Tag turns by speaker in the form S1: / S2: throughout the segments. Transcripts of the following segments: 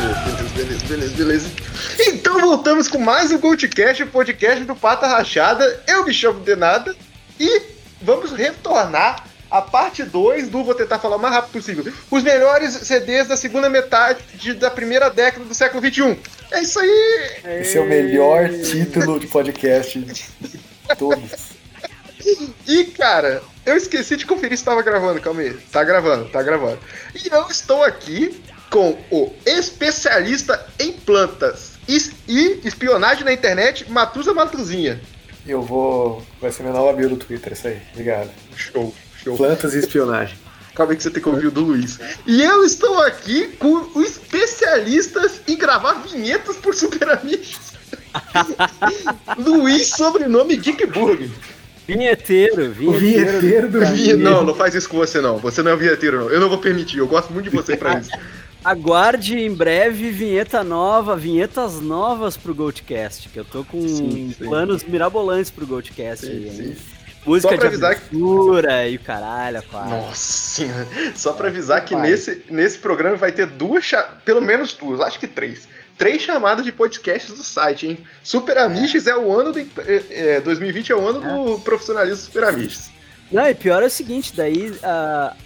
S1: beleza, beleza, beleza, beleza. Então voltamos com mais um Goldcast, o podcast do Pata Rachada. Eu me chamo Denada e vamos retornar a parte 2 do Vou tentar falar o mais rápido possível. Os melhores CDs da segunda metade da primeira década do século XXI. É isso aí!
S2: Esse é o melhor título de podcast de todos.
S1: E, cara, eu esqueci de conferir se estava gravando, calma aí. Tá gravando, tá gravando. E eu estou aqui com o especialista em plantas e espionagem na internet, Matusa Matuzinha.
S2: Eu vou. Vai ser minha nova bio do Twitter, isso aí. Obrigado.
S1: Show, show.
S2: Plantas e espionagem.
S1: Calma aí que você tem que ouvir o do Luiz. E eu estou aqui com os especialistas em gravar vinhetas por Super Amigos. Luiz, sobrenome Geekburg.
S3: Vinheteiro, vinheteiro.
S2: O vinheteiro do
S1: Vi... Não, não faz isso com você não. Você não é o vinheteiro, não. Eu não vou permitir. Eu gosto muito de você pra isso.
S3: Aguarde em breve vinheta nova, vinhetas novas pro Goldcast, que eu tô com sim, sim. planos mirabolantes pro Goldcast. Sim, sim. Música de avisar que... e o caralho, quase.
S1: Nossa Só pra avisar que nesse, nesse programa vai ter duas, pelo menos duas, acho que três três chamadas de podcasts do site, hein? Super Amishes é, é o ano do. É, 2020 é o ano é. do profissionalismo Super Amishes.
S3: Não, e pior é o seguinte, daí. Uh,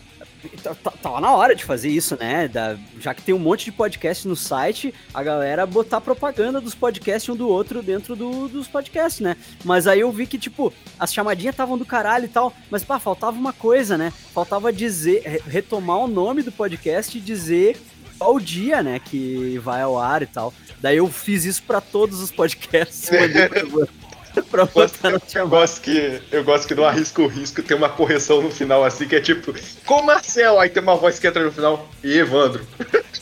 S3: tá, tá, na hora de fazer isso, né? Da, já que tem um monte de podcast no site, a galera botar propaganda dos podcasts um do outro dentro do, dos podcasts, né? Mas aí eu vi que, tipo, as chamadinhas estavam do caralho e tal, mas pá, faltava uma coisa, né? Faltava dizer, retomar o nome do podcast e dizer qual dia, né, que vai ao ar e tal. Daí eu fiz isso para todos os podcasts.
S1: pra botar eu, eu gosto que eu gosto que não arrisca o risco, tem uma correção no final assim que é tipo, com Marcel, aí tem uma voz que entra no final e Evandro.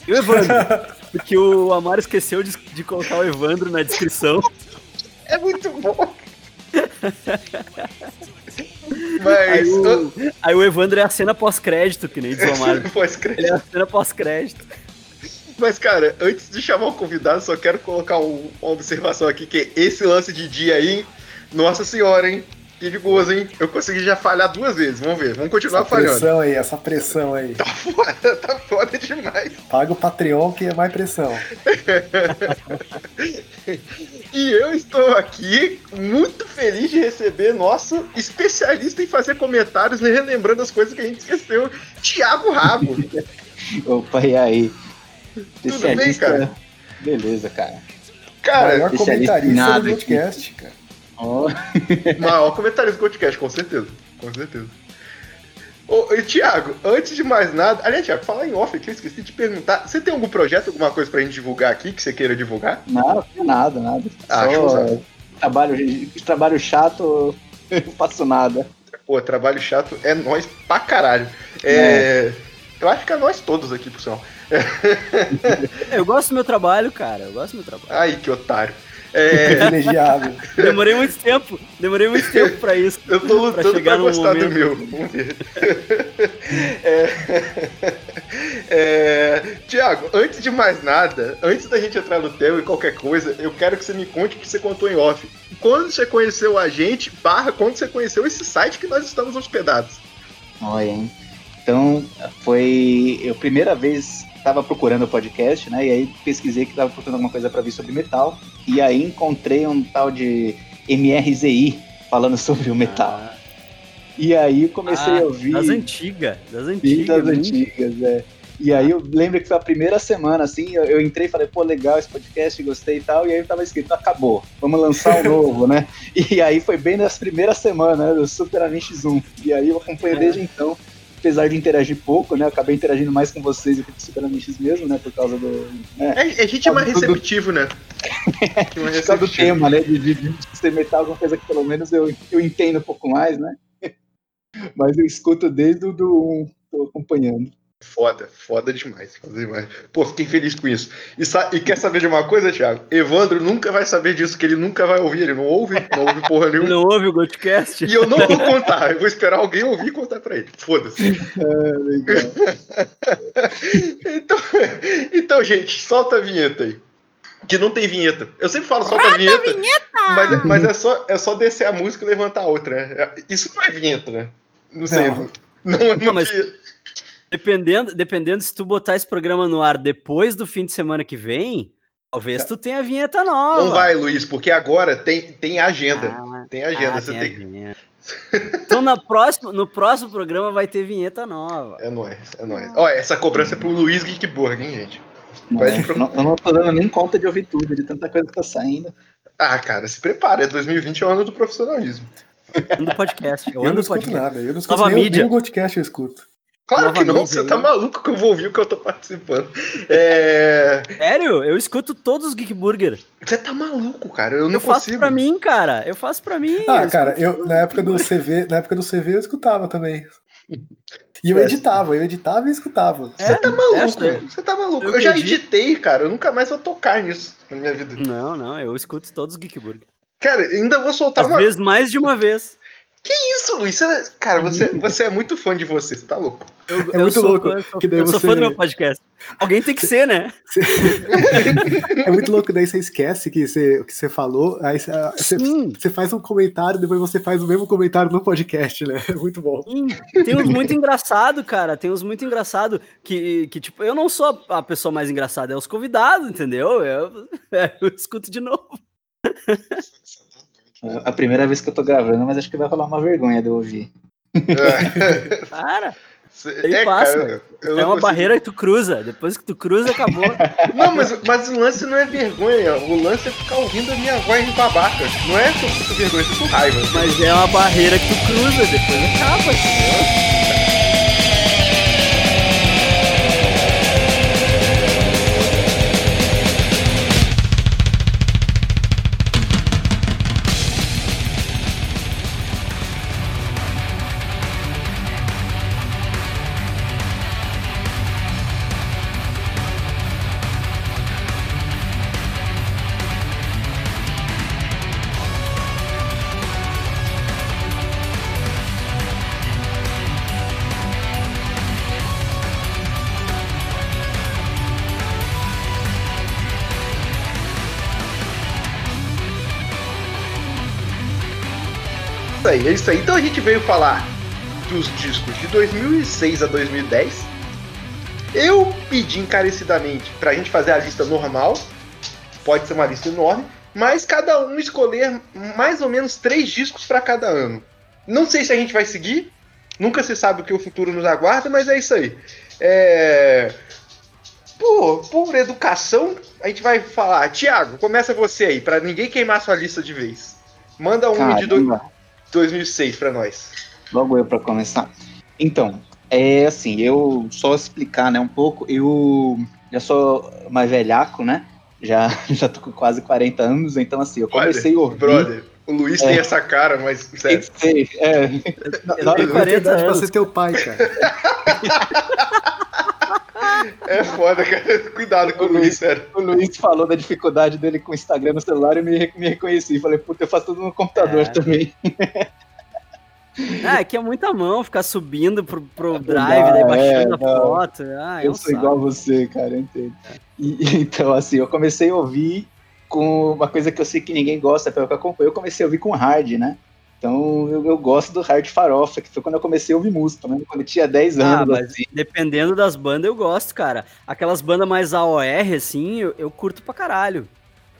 S3: E o Evandro? Porque o Amaro esqueceu de, de colocar o Evandro na descrição.
S1: É muito bom.
S3: Mas. Aí o, aí o Evandro é a cena pós-crédito, que nem diz o Amaro. Ele é a cena pós-crédito.
S1: Mas, cara, antes de chamar o convidado, só quero colocar um, uma observação aqui, que esse lance de dia aí, nossa senhora, hein? Que de gozo, hein? Eu consegui já falhar duas vezes. Vamos ver, vamos continuar
S2: essa
S1: falhando.
S2: Essa pressão aí, essa pressão aí.
S1: Tá foda, tá foda demais.
S2: Paga o Patreon que é mais pressão.
S1: e eu estou aqui muito feliz de receber nosso especialista em fazer comentários, relembrando as coisas que a gente esqueceu, Thiago Rabo.
S4: Opa, e aí?
S1: Tudo bem, cara?
S4: Beleza, cara.
S2: Cara, maior comentarista do podcast, cara.
S1: Oh. maior comentarista do podcast, com certeza. Com certeza. Ô, e Thiago, antes de mais nada, aliás, Thiago, fala em off aqui, eu esqueci de perguntar. Você tem algum projeto, alguma coisa pra gente divulgar aqui que você queira divulgar?
S4: Não, nada, nada.
S1: Ah, Só
S4: trabalho, trabalho chato, eu não faço nada.
S1: Pô, trabalho chato é nós pra caralho. É, é. Eu acho que é nós todos aqui, por sinal.
S3: eu gosto do meu trabalho, cara. Eu gosto do meu trabalho.
S1: Ai, que otário. É...
S2: Privilegiado.
S3: Demorei muito tempo. Demorei muito tempo pra isso.
S1: Eu tô lutando pra, pra gostar momento. do meu. Vamos ver. É... É... Tiago, antes de mais nada, antes da gente entrar no tema e qualquer coisa, eu quero que você me conte o que você contou em off. Quando você conheceu a gente, barra, quando você conheceu esse site que nós estamos hospedados?
S4: Olha, hein? Então, foi a primeira vez estava procurando o podcast, né? E aí pesquisei que estava procurando alguma coisa para ver sobre metal. E aí encontrei um tal de MRZI falando sobre o metal. Ah. E aí comecei ah, a ouvir.
S3: Das antigas, das antigas. Das
S4: né? antigas, é. E aí eu lembro que foi a primeira semana, assim, eu, eu, entrei e falei, pô, legal esse podcast, gostei e tal, e aí tava escrito, acabou, vamos lançar um novo, né? E aí foi bem nas primeiras semanas, né, do Super Avenge Zoom. E aí eu acompanho é. desde então apesar de interagir pouco, né? Acabei interagindo mais com vocês do que com Super Amishes mesmo, né? Por causa do. Né,
S1: é, a gente é mais receptivo, do... né?
S4: Por causa do tema, né? De, de, de ser metal, alguma coisa que pelo menos eu, eu entendo um pouco mais, né? Mas eu escuto desde o do 1, tô acompanhando.
S1: Foda, foda demais, foda demais. Pô, fiquei feliz com isso. E, e, quer saber de uma coisa, Thiago? Evandro nunca vai saber disso, que ele nunca vai ouvir, ele não ouve, não ouve porra nenhuma.
S3: Não ouve o Goldcast.
S1: E eu não vou contar, eu vou esperar alguém ouvir e contar pra ele. Foda-se. É, então, então, gente, solta a vinheta aí. Que não tem vinheta. Eu sempre falo solta a vinheta. vinheta! Mas, mas é, só, é só descer a música e levantar a outra. Né? Isso não é vinheta, né? Não sei. Não, não é uma
S3: mas... Dependendo, dependendo se tu botar esse programa no ar depois do fim de semana que vem, talvez tu tenha vinheta nova.
S1: Não vai, Luiz, porque agora tem, tem agenda.
S3: Ah,
S1: tem agenda.
S3: ah,
S1: você
S3: tem
S1: tem...
S3: a. Então na próxima, no próximo programa vai ter vinheta nova.
S1: É nóis, é nóis. Ó, essa cobrança é pro Luiz Geekburg, hein, gente?
S4: É,
S1: pro-
S4: não- eu não tô dando nem conta de ouvir tudo, de tanta coisa que tá saindo.
S1: Ah, cara, se prepara. É 2020 é o ano do profissionalismo.
S3: Ano do podcast. Eu
S2: Eu não escuto
S3: podcast.
S2: nada, eu não escuto
S3: Nova
S2: nem,
S3: mídia.
S2: nem o Goldcast eu escuto.
S1: Claro que não, você
S3: aí.
S1: tá maluco que eu vou ouvir o que eu tô participando. É...
S3: Sério? Eu escuto todos os Geek Burger.
S1: Você tá maluco, cara. Eu não
S3: Eu faço
S1: consigo.
S3: pra mim, cara. Eu faço pra mim.
S2: Ah,
S3: Eu
S2: cara, eu na época do CV, na época do CV eu escutava também. E eu editava, eu editava e escutava.
S3: É,
S1: Tá maluco,
S3: é,
S1: você tá maluco.
S3: Eu
S1: Eu, já editei, cara. Eu nunca mais vou tocar nisso na minha vida.
S3: Não, não, eu escuto todos os Geek Burger.
S1: Cara, ainda vou soltar
S3: Às
S1: uma.
S3: vezes mais de uma vez.
S1: Isso, Luiz. Você- Cara, você, você é muito fã de você, você tá louco.
S3: Eu,
S2: É
S3: eu
S2: muito
S3: sou
S2: louco,
S3: fã- eu sou,
S2: que daí
S3: eu sou
S2: você-
S3: fã do meu podcast. Alguém tem que ser, né?
S2: É muito louco, daí você esquece que você, o que você falou, aí você, você,
S3: Sim,
S2: você faz um comentário, depois você faz o mesmo comentário no podcast, né? É muito bom.
S3: sim. Tem uns muito engraçado, cara. Tem uns muito engraçado que, que, tipo, eu não sou a pessoa mais engraçada, é os convidados, entendeu? Eu, eu escuto de novo.
S4: É A primeira vez que eu tô gravando, mas acho que vai rolar uma vergonha de eu ouvir.
S1: É,
S3: Aí
S1: é,
S3: passa,
S1: cara, eu
S3: é
S1: não
S3: uma
S1: consigo-
S3: barreira que tu cruza. Depois que tu cruza, acabou.
S1: Não, mas, mas o lance não é vergonha. O lance é ficar ouvindo a minha voz de babaca. Não é que eu fico vergonha, eu fico com raiva.
S3: Mas é uma barreira que tu cruza, depois acaba, entendeu?
S1: Aí, é isso aí. Então a gente veio falar dos discos de 2006 a 2010. Eu pedi encarecidamente pra gente fazer a lista normal. Pode ser uma lista enorme. Mas cada um escolher mais ou menos três discos pra cada ano. Não sei se a gente vai seguir. Nunca se sabe o que o futuro nos aguarda, mas é isso aí. É... Por, por educação, a gente vai falar. Tiago, começa você aí, pra ninguém queimar sua lista de vez. Manda um de do-
S4: Caramba,
S1: 2006 pra nós.
S4: logo eu pra começar. Então, é assim, eu só explicar, né, um pouco, eu já sou mais velhaco, né? Já, já tô com quase 40 anos, então assim, eu comecei a ouvir.
S1: Brother, o Luiz
S4: É.
S1: tem essa cara, mas sério.
S4: Sei, é, na, na hora
S3: tenho
S4: que-
S3: 40
S2: verdade pra
S3: anos.
S2: ser teu pai, cara.
S1: É foda, cara. Cuidado com o Luiz, sério.
S4: o Luiz falou da dificuldade dele com o Instagram no celular e me, me reconheci. Falei, puta, eu faço tudo no computador
S3: É.
S4: também.
S3: Ah, é que é muita mão ficar subindo pro, pro drive,
S4: dá,
S3: daí
S4: é,
S3: baixando a
S4: não.
S3: foto. Ah, é
S4: eu
S3: um
S4: sou
S3: saco.
S4: igual a você, cara, eu entendo. E- então, assim, eu comecei a ouvir com uma coisa que eu sei que ninguém gosta, pelo que eu acompanho, eu comecei a ouvir com hard, né? Então eu, eu gosto do hard farofa, que foi quando eu comecei a ouvir música, né? quando eu tinha 10
S3: Ah,
S4: anos.
S3: mas
S4: assim.
S3: dependendo das bandas, eu gosto, cara. Aquelas bandas mais AOR, assim, eu, eu curto pra caralho.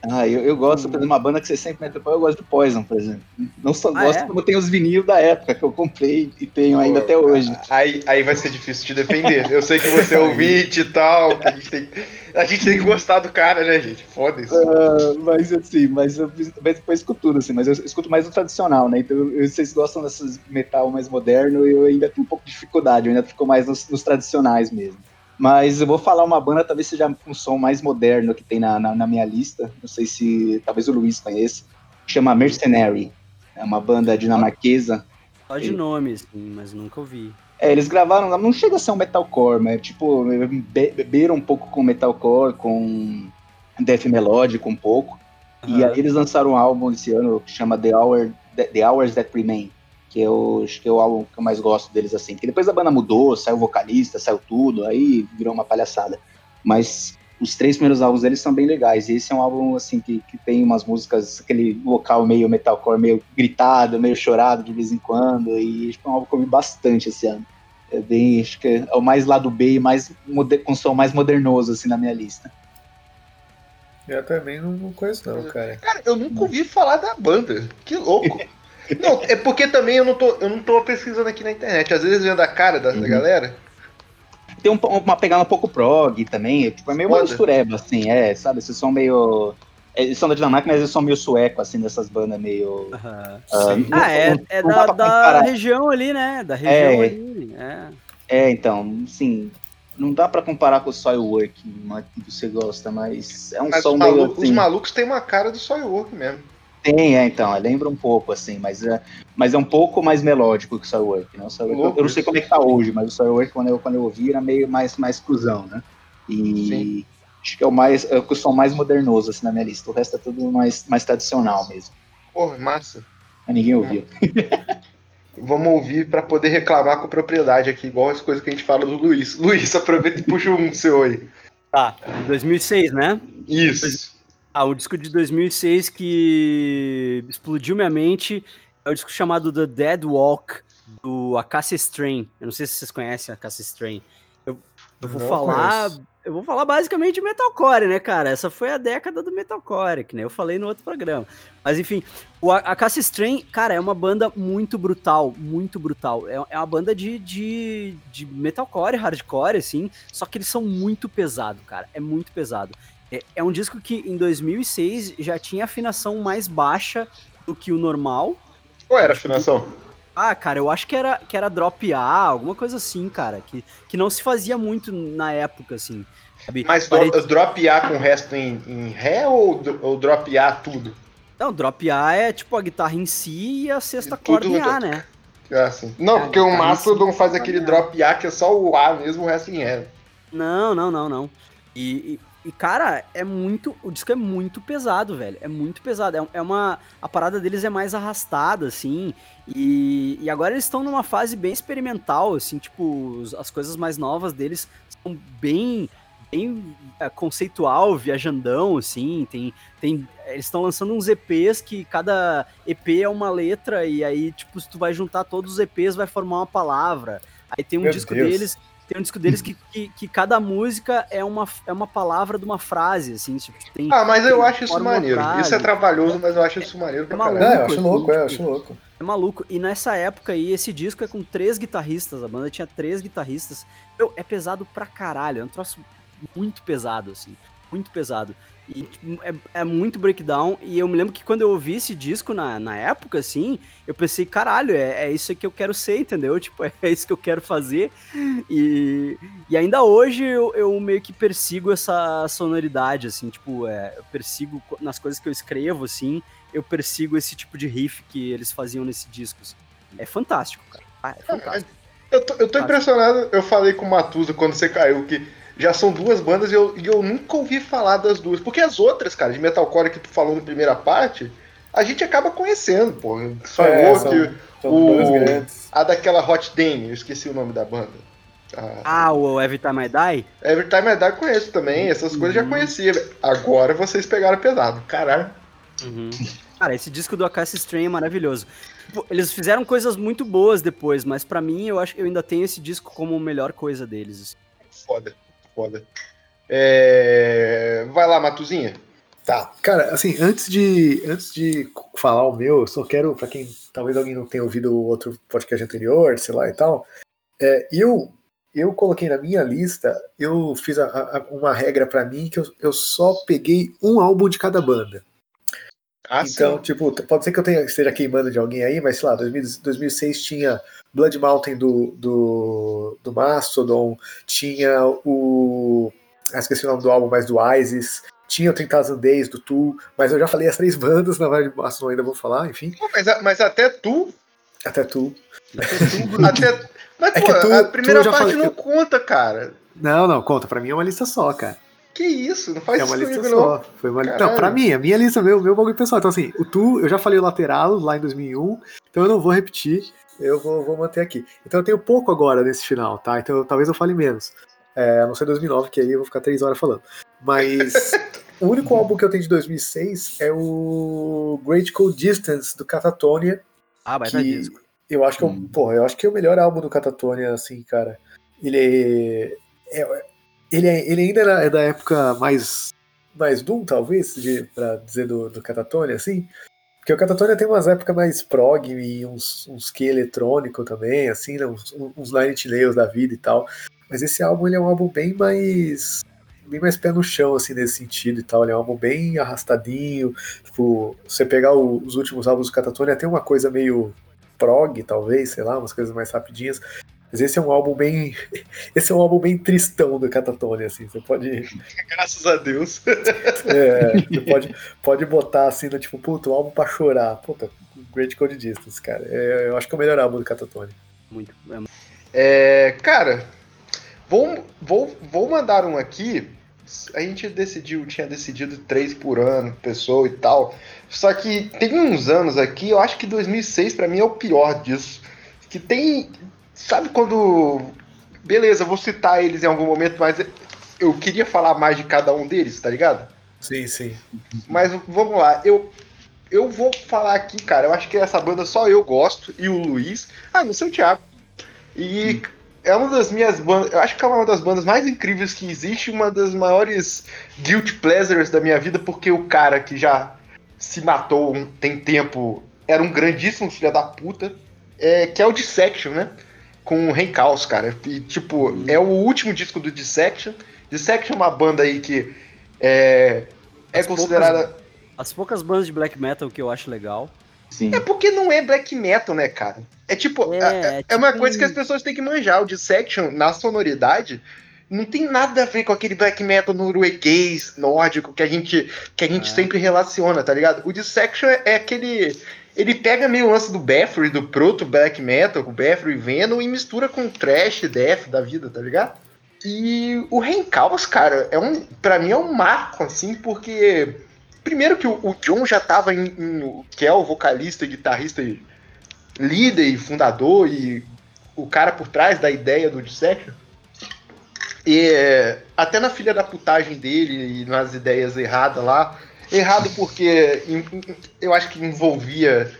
S4: Ah, eu, eu gosto, por exemplo, uma banda que você sempre mete pau, eu gosto de Poison, por exemplo. Não só
S3: Ah,
S4: gosto
S3: é?
S4: como tem os vinil da época que eu comprei e tenho ainda
S1: Pô,
S4: até hoje.
S1: Aí, aí vai ser difícil te defender. Eu sei que você é ouvinte e tal. A gente, tem, a gente tem que gostar do cara, né, gente? Foda isso.
S4: Ah, mas assim, mas eu mas depois escuto tudo, assim, mas eu escuto mais o tradicional, né? Então eu- vocês gostam desses metal mais moderno e eu ainda tenho um pouco de dificuldade, eu ainda fico mais nos, nos tradicionais mesmo. Mas eu vou falar uma banda, talvez seja um som mais moderno que tem na, na, na minha lista. Não sei se talvez o Luiz conheça. Chama Mercenary. É uma banda dinamarquesa.
S3: Só de
S4: E-
S3: nome, assim, mas nunca ouvi.
S4: É, eles gravaram, não chega a ser um metalcore, mas tipo, be- beberam um pouco com metalcore, com death melódico um pouco. E
S3: Aham.
S4: aí eles lançaram um álbum esse ano que chama The, Hour, The Hours That Remain, que eu acho que é o álbum que eu mais gosto deles, assim. Porque depois a banda mudou, saiu vocalista, saiu tudo, aí virou uma palhaçada. Mas os três primeiros álbuns deles são bem legais. E esse é um álbum, assim, que, que tem umas músicas, aquele vocal meio metalcore, meio gritado, meio chorado de vez em quando. E que é um álbum que eu ouvi bastante esse ano. É bem, acho que é o mais lado B e mais moder, com som mais modernoso assim na minha lista.
S2: Eu também não, não conheço não, cara.
S1: Cara, eu nunca ouvi falar da banda. Que louco. não, é porque também eu não tô, eu não tô pesquisando aqui na internet. Às vezes vendo a cara da,
S4: Uhum.
S1: galera.
S4: Tem um- uma pegada um pouco prog também, tipo, é meio uma
S1: Foda.
S4: mistureba, assim, é, sabe? Esses são meio. é, Eles são da Dinamarca, mas eles são meio sueco, assim, dessas bandas meio.
S3: Aham.
S4: ah,
S2: Sim.
S4: não-
S3: Ah, é,
S4: não-
S3: é
S4: não
S3: da, da região ali, né? Da região
S4: É.
S3: ali. É.
S4: É, então, assim, não dá pra comparar com o Soilwork, mas que você gosta, mas é um
S1: Mas
S4: som
S1: os,
S4: meio
S1: malucos, os
S4: assim.
S1: malucos têm uma cara do Soilwork mesmo.
S4: Tem, é, então, lembra um pouco, assim, mas é, mas é um pouco mais melódico que o Soilwork, né? O Soilwork, eu, eu não sei como é que tá hoje, mas o Soilwork, quando eu, quando eu ouvi, era meio mais, mais cruzão, né? E
S1: Sim.
S4: acho que é o mais, é o som mais modernoso, assim, na minha lista. O resto é tudo mais, mais tradicional mesmo.
S1: Porra, massa.
S4: Mas ninguém ouviu.
S1: Vamos ouvir pra poder reclamar com propriedade aqui, igual as coisas que a gente fala do Luiz. Luiz, aproveita e puxa um seu aí.
S3: Tá, 2006, né?
S1: Isso.
S3: Ah, o disco de 2006 que explodiu minha mente é o disco chamado The Dead Walk, do Acacia Strain. Eu não sei se vocês conhecem a Acacia Strain. Eu, eu vou
S2: Não
S3: falar...
S2: conheço.
S3: Eu vou falar basicamente de metalcore, né, cara? Essa foi a década do metalcore, que nem eu falei no outro programa. Mas enfim, o Acacia Strain, cara, é uma banda muito brutal, muito brutal. É, é uma banda de, de, de metalcore, hardcore, assim, só que eles são muito pesado, cara. É muito pesado. É, é um disco que em 2006 já tinha afinação mais baixa do que o normal.
S1: Qual era a afinação?
S3: Ah, cara, eu acho que era, que era drop A, alguma coisa assim, cara, que, que não se fazia muito na época, assim. sabe?
S1: Mas dro- drop A com o resto em, em Ré ou, ou drop A tudo?
S3: Não, drop A é tipo a guitarra em si e a sexta corda em A, né?
S1: Ah, assim. Não,
S3: Ah,
S1: porque o Mastodon faz aquele drop A que é só o A mesmo, o resto em Ré.
S3: Não, não, não, não. E, e- e, cara, é muito. O disco é muito pesado, velho. É muito pesado. É, é uma. A parada deles é mais arrastada, assim. E, e agora eles estão numa fase bem experimental, assim, tipo, as coisas mais novas deles são bem. Bem é, conceitual, viajandão, assim, tem, tem, eles estão lançando uns EPs que cada EP é uma letra, e aí, tipo, se tu vai juntar todos os EPs, vai formar uma palavra. Aí tem um
S2: Meu
S3: disco
S2: Deus.
S3: deles tem um disco deles que, que, que cada música é uma, é uma palavra de uma frase, assim, tipo, tem...
S1: Ah, mas eu acho isso maneiro.
S3: frase.
S1: Isso é trabalhoso, mas eu acho isso maneiro pra
S3: É maluco.
S1: caralho.
S2: É, eu acho louco, é, eu acho louco.
S3: É maluco. E nessa época aí, esse disco é com três guitarristas, a banda tinha três guitarristas. Meu, é pesado pra caralho, é um troço muito pesado, assim, muito pesado. E tipo, é, é muito breakdown, e eu me lembro que quando eu ouvi esse disco na, na época, assim, eu pensei, caralho, é, é isso que eu quero ser, entendeu? Tipo, é isso que eu quero fazer. E, e ainda hoje eu, eu meio que persigo essa sonoridade, assim, tipo, é, eu persigo nas coisas que eu escrevo, assim, eu persigo esse tipo de riff que eles faziam nesse disco. assim. É fantástico, cara. Ah, é fantástico.
S1: Eu tô, eu tô impressionado, eu falei com o Matusa quando você caiu que já são duas bandas e eu, e eu nunca ouvi falar das duas. Porque as outras, cara, de metalcore que tu falou na primeira parte, a gente acaba conhecendo, pô. Só
S2: É, são- São
S1: o- a daquela Hot Dame, eu esqueci o nome da banda. A
S3: Ah, o Every Time I Die?
S1: Every Time I Die eu conheço também, essas coisas eu já
S3: Uhum.
S1: conhecia. Agora vocês pegaram pesado. Caralho.
S3: Cara, esse disco do Acacia Strain é maravilhoso. Eles fizeram coisas muito boas depois, mas pra mim eu acho que eu ainda tenho esse disco como a melhor coisa deles. assim.
S1: Foda, foda. É, Vai lá, Matuzinha.
S2: Tá. Cara, assim, antes de, antes de falar o meu, eu só quero, pra quem talvez alguém não tenha ouvido o outro podcast anterior, sei lá e tal, é, eu eu coloquei na minha lista, eu fiz a- a- uma regra pra mim que eu, eu só peguei um álbum de cada banda.
S1: Ah,
S2: então,
S1: sim.
S2: tipo, pode ser que eu tenha, esteja queimando de alguém aí, mas sei lá, 2000 2006 tinha Blood Mountain do, do, do Mastodon, tinha o. Ah, esqueci o nome do álbum, mas do Isis, tinha o 3000 Days do Tool, mas eu já falei as três bandas, na verdade, Mastodon ainda vou falar, enfim,
S1: Mas, mas até tu.
S2: até Tool.
S1: até, mas,
S2: É
S1: pô,
S2: tu-
S1: a
S2: tu
S1: primeira parte não conta, cara.
S2: Não, não, conta, pra mim é uma lista só, cara.
S1: Que isso? Não faz
S2: é uma
S1: isso
S2: lista
S1: comigo, não.
S2: só. Foi uma...
S1: Caralho.
S2: Não, pra mim, a minha lista, meu, meu bagulho pessoal. Então, assim, o Tu, eu já falei o lateral lá em 2001, então eu não vou repetir, eu vou, vou manter aqui. Então eu tenho pouco agora nesse final, tá? Então talvez eu fale menos. É, a não ser 2009, que aí eu vou ficar três horas falando. Mas o único álbum que eu tenho de 2006 é o Great Cold Distance, do Catatonia,
S3: Ah, vai dar
S2: que,
S3: disco.
S2: Eu acho que, hum. eu, porra, eu acho que é o melhor álbum do Catatonia, assim, cara. Ele é, é ele, é, ele ainda é da época mais mais Doom, talvez, de, pra dizer do, do Catatonia, assim. Porque o Catatonia tem umas épocas mais prog e uns, uns que eletrônico também, assim, né? uns, uns Nine Nails da vida e tal. Mas esse álbum ele é um álbum bem mais bem mais pé no chão, assim, nesse sentido e tal. Ele é um álbum bem arrastadinho. Tipo, você pegar o, os últimos álbuns do Catatonia, tem uma coisa meio prog, talvez, sei lá, umas coisas mais rapidinhas. Mas esse é um álbum bem. Esse é um álbum bem tristão do Catatonia, assim. Você pode.
S1: Graças a Deus.
S2: É, você pode, pode botar assim, no, tipo, puta, um álbum pra chorar. Puta, Great Code Distance, cara. É, eu acho que é o melhor álbum do Catatonia.
S3: Muito.
S1: É, cara, vou, vou, vou mandar um aqui. A gente decidiu, tinha decidido três por ano, pessoa e tal. Só que tem uns anos aqui, eu acho que 2006 para mim é o pior disso. Que tem Sabe quando. Beleza, vou citar eles em algum momento, mas eu queria falar mais de cada um deles, tá ligado?
S2: Sim, sim.
S1: Mas vamos lá, eu, eu vou falar aqui, cara. Eu acho que essa banda só eu gosto e o Luiz. Ah, não sei o Thiago. E hum. é uma das minhas bandas. Eu acho que é uma das bandas mais incríveis que existe, uma das maiores guilty pleasures da minha vida, porque o cara que já se matou tem tempo era um grandíssimo filho da puta. É, que é o Dissection, né? Com o Renkaus, cara. E, tipo, é o último disco do Dissection. Dissection é uma banda aí que é, é considerada.
S3: Poucas, as poucas bandas de black metal que eu acho legal.
S1: Sim. É porque não é black metal, né, cara? É tipo, é, é, é uma tipo coisa que as pessoas têm que manjar. O Dissection, na sonoridade, não tem nada a ver com aquele black metal norueguês, nórdico, que a gente, que a gente é. sempre relaciona, tá ligado? O Dissection é, é aquele ele pega meio lance do Bathory, do proto black metal, com Bathory e Venom, e mistura com trash, death da vida, tá ligado? E o Renkaus, cara, é um, para mim é um marco, assim, porque primeiro que o, o John já tava em, em, que é o vocalista, guitarrista, e líder e fundador e o cara por trás da ideia do Dissection. E até na filha da putagem dele e nas ideias erradas lá, Errado porque eu acho que envolvia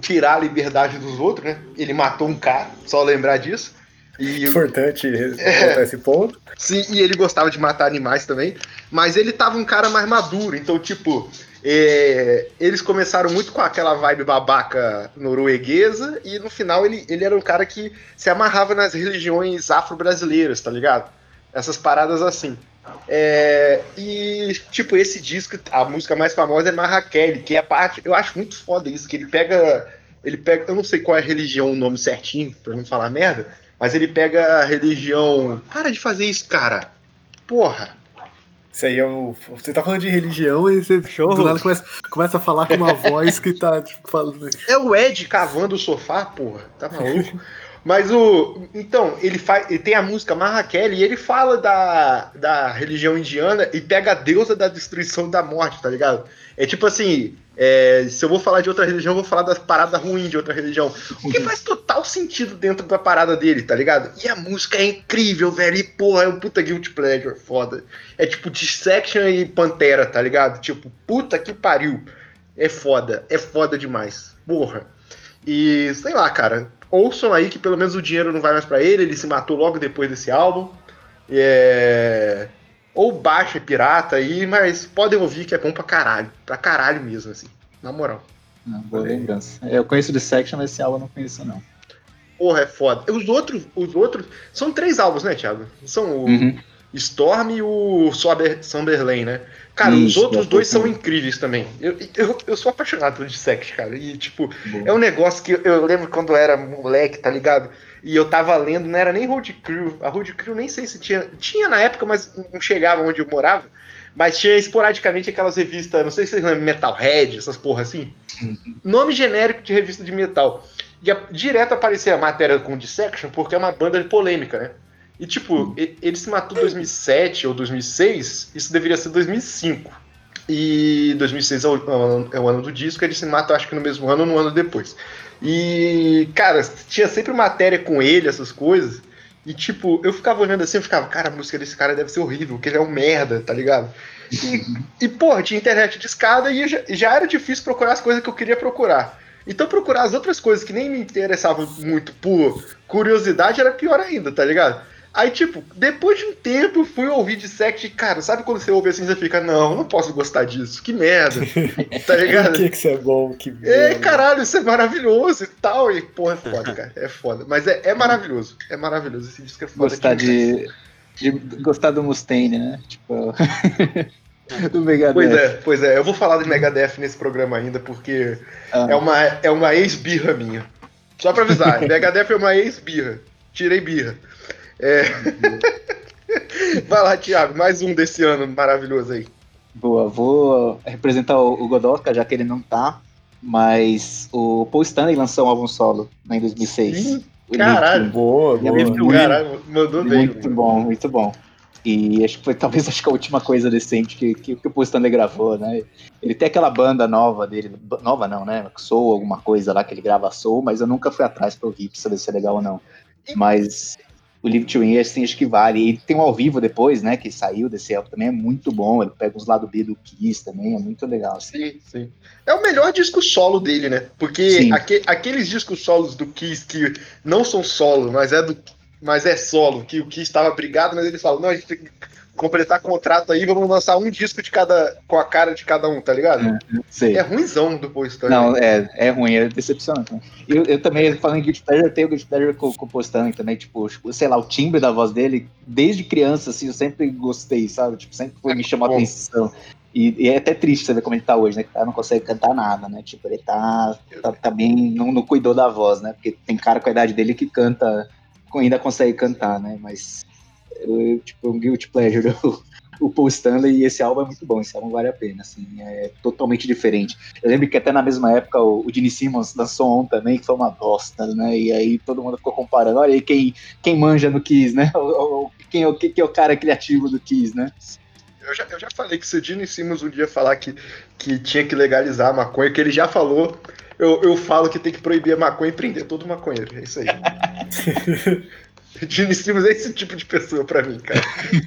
S1: tirar a liberdade dos outros, né? Ele matou um cara, só lembrar disso.
S2: E, Importante é, esse ponto.
S1: Sim, e ele gostava de matar animais também. Mas ele tava um cara mais maduro, então, tipo, é, eles começaram muito com aquela vibe babaca norueguesa, e no final ele, ele era um cara que se amarrava nas religiões afro-brasileiras, tá ligado? Essas paradas assim. É, e, tipo, esse disco, a música mais famosa é Marrakele, que é a parte. Eu acho muito foda isso, que ele pega. Ele pega. Eu não sei qual é a religião, o nome certinho, pra não falar merda, mas ele pega a religião. Para de fazer isso, cara. Porra.
S2: Isso aí é o. Você tá falando de religião e você Show. do nada começa, começa a falar com uma voz que tá tipo, falando.
S1: É o Ed cavando o sofá, porra. Tá maluco? Mas o. Então, ele faz. Ele tem a música Marrakele e ele fala da, da religião indiana e pega a deusa da destruição da morte, tá ligado? É tipo assim. É, se eu vou falar de outra religião, eu vou falar das paradas ruins de outra religião. O que faz total sentido dentro da parada dele, tá ligado? E a música é incrível, velho. E porra, é um puta guilty pleasure, foda. É tipo Dissection e Pantera, tá ligado? Tipo, puta que pariu. É foda, é foda demais. Porra. E sei lá, cara ouçam aí que pelo menos o dinheiro não vai mais para ele, ele se matou logo depois desse álbum. É... Ou baixa pirata aí, mas podem ouvir que é bom pra caralho. Pra caralho mesmo, assim. Na moral.
S4: Não, boa lembrança. Eu conheço The Section, mas esse álbum eu não conheço, não.
S1: Porra, é foda. Os outros, os outros. São três álbuns, né, Thiago? São o uhum. Storm e o Sunderland, né? Cara, Isso, os outros dois são incríveis também. Eu, eu, eu sou apaixonado por Dissex, cara. E, tipo, Bom. é um negócio que eu, lembro quando eu era moleque, tá ligado? E eu tava lendo, não era nem Road Crew. A Road Crew nem sei se tinha. Tinha na época, mas não chegava onde eu morava. Mas tinha esporadicamente aquelas revistas, não sei se vocês lembram, Metalhead, essas porra assim. Uhum. Nome genérico de revista de metal. E a, direto aparecia a matéria com Dissection, porque é uma banda de polêmica, né? E, tipo, ele se matou em 2007 ou 2006, isso deveria ser 2005. E 2006 é o, é o ano do disco, ele se mata, acho que no mesmo ano ou no ano depois. E, cara, tinha sempre matéria com ele, essas coisas. E, tipo, eu ficava olhando assim, eu ficava, cara, a música desse cara deve ser horrível, porque ele é um merda, tá ligado? E, e porra, tinha internet de escada e já, já era difícil procurar as coisas que eu queria procurar. Então procurar as outras coisas que nem me interessavam muito por curiosidade era pior ainda, tá ligado? Aí, tipo, depois de um tempo, fui ouvir de sect e, cara, sabe quando você ouve assim, você fica, não, não posso gostar disso, que merda, tá ligado?
S2: Por que, que isso é bom? Que
S1: É,
S2: merda.
S1: caralho, isso é maravilhoso e tal. E, porra, é foda, cara. É foda. Mas é, é maravilhoso. É maravilhoso. Esse disco é foda.
S4: Gostar de, de. Gostar do Mustaine, né? Tipo. do Megadeth.
S1: Pois é, pois é. Eu vou falar de Megadeth nesse programa ainda, porque
S4: Ah,
S1: é uma, é uma ex-birra minha. Só pra avisar, Megadeth é uma ex-birra. Tirei birra. É... Vai lá, Thiago, mais um desse ano maravilhoso aí.
S4: Boa, vou representar o Godoka, já que ele não tá. Mas o Paul Stanley lançou um álbum solo né, em 2006.
S1: Sim, caralho.
S2: Boa,
S4: É
S2: boa.
S4: muito
S1: Caralho, mandou bem.
S4: Muito bom, muito bom. E acho que foi talvez acho que a última coisa decente que, que, que o Paul Stanley gravou, né? Ele tem aquela banda nova dele, nova não, né? Soul, alguma coisa lá que ele grava Soul, mas eu nunca fui atrás pra ouvir pra saber se é legal ou não. Mas o Live to Win, assim, acho que vale. E tem um ao vivo depois, né? Que saiu desse álbum também, é muito bom. Ele pega os lados B do Kiss também, é muito legal. Assim.
S1: Sim, sim. É o melhor disco solo dele, né? Porque aqueles discos solos do Kiss que não são solo, mas é do mas é solo, que o Kiss estava brigado, mas eles falam, não, a gente tem que completar contrato aí, vamos lançar um disco de cada com a cara de cada um, tá ligado?
S4: Sei.
S1: É ruimzão do Paul Stanley.
S4: Não, é, é ruim, é decepcionante. Eu, eu também, falando em Guilty Pleasure, eu tenho Guilty Pleasure com, com o Paul Stanley também, tipo, sei lá, o timbre da voz dele, desde criança, assim, eu sempre gostei, sabe? Tipo, sempre foi, me chamou a atenção. E, e é até triste você ver como ele tá hoje, né? Que cara não consegue cantar nada, né? Tipo, ele tá, tá, tá bem, não, não cuidou da voz, né? Porque tem cara com a idade dele que canta, ainda consegue cantar, né? Mas, eu, tipo, um Guilty Pleasure, o, o Paul Stanley, e esse álbum é muito bom, esse álbum vale a pena, assim, é totalmente diferente. Eu lembro que até na mesma época o, o Gene Simmons lançou um também, que foi uma bosta, né? E aí todo mundo ficou comparando, olha aí quem, quem manja no Kiss, né? O- o- quem, é o- quem que é o cara criativo do Kiss, né?
S1: Eu já, eu já falei que se o Gene Simmons um dia falar que, que tinha que legalizar a maconha, que ele já falou, eu, eu falo que tem que proibir a maconha e prender todo maconheiro. É isso aí. Gene Simmons é esse tipo de pessoa pra mim, cara.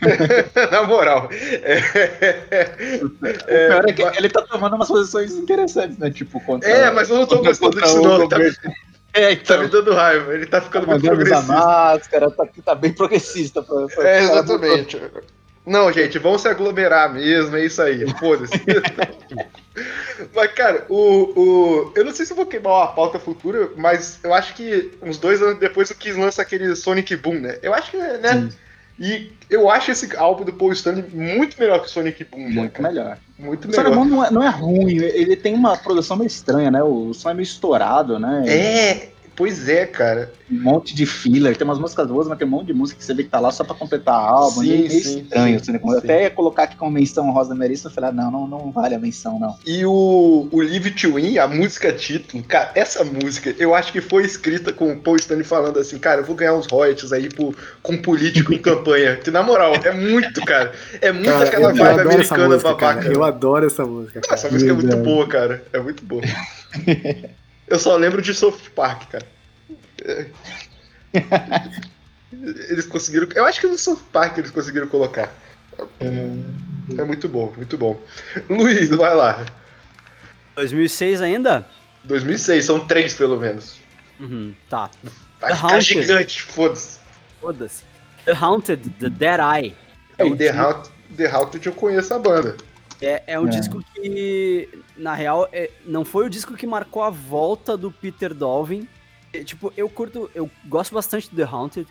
S1: Na moral. É,
S4: o pior é que ele tá tomando umas posições interessantes, né? Tipo, contra.
S1: é, mas eu não tô gostando disso, não. Tá,
S4: governo. É,
S1: tá
S4: então.
S1: me dando raiva. Ele tá ficando muito
S4: mandando usar
S1: progressista.
S4: máscara, tá, tá bem progressista. Pra, pra-
S1: É,
S4: pra-
S1: exatamente. Não, gente, vamos se aglomerar mesmo, é isso aí. Foda-se. mas, cara, o, o. Eu não sei se eu vou queimar uma pauta futura, mas eu acho que uns dois anos depois o Kiss lança aquele Sonic Boom, né? Eu acho que, né?
S4: Sim.
S1: E eu acho esse álbum do Paul Stanley muito melhor que o Sonic Boom, já,
S4: Muito melhor.
S1: Muito
S4: O Sonic
S1: melhor.
S4: Boom não é, não é ruim, ele tem uma produção meio estranha, né? O som é meio estourado, né?
S1: É, pois é, cara.
S4: Um monte de filler, tem umas músicas boas, mas tem um monte de música que você vê que tá lá só pra completar álbum.
S1: Sim,
S4: e é meio
S1: sim,
S4: estranho.
S1: sim, sim.
S4: Eu até ia colocar aqui como menção rosa Merissa, eu falei, ah, não, não, não vale a menção, não.
S1: E o, o Live to Win, a música título, cara, essa música eu acho que foi escrita com o Paul Stanley falando assim, cara, eu vou ganhar uns royalties aí por, com político em campanha. Que na moral, é muito, cara. É muito
S2: Cara,
S1: aquela vibe americana
S2: música,
S1: babaca.
S2: cara. Eu adoro essa música, cara.
S1: Essa música é muito boa, cara. É muito boa. eu só lembro de South Park, cara. É. Eles conseguiram. Eu acho que no South Park eles conseguiram colocar. É muito bom, muito bom. Luiz, vai lá.
S3: 2006 ainda?
S1: 2006, são três pelo menos.
S3: Uhum, tá.
S1: Vai
S3: The
S1: ficar
S3: Haunted.
S1: gigante, foda-se.
S3: Foda-se. The Haunted, The Dead Eye.
S1: É, o The Haunted, The Haunted eu conheço a banda.
S3: É, é um
S4: É.
S3: disco que, na real, é- não foi o disco que marcou a volta do Peter Dolvin. É, tipo, eu curto, eu gosto bastante do The Haunted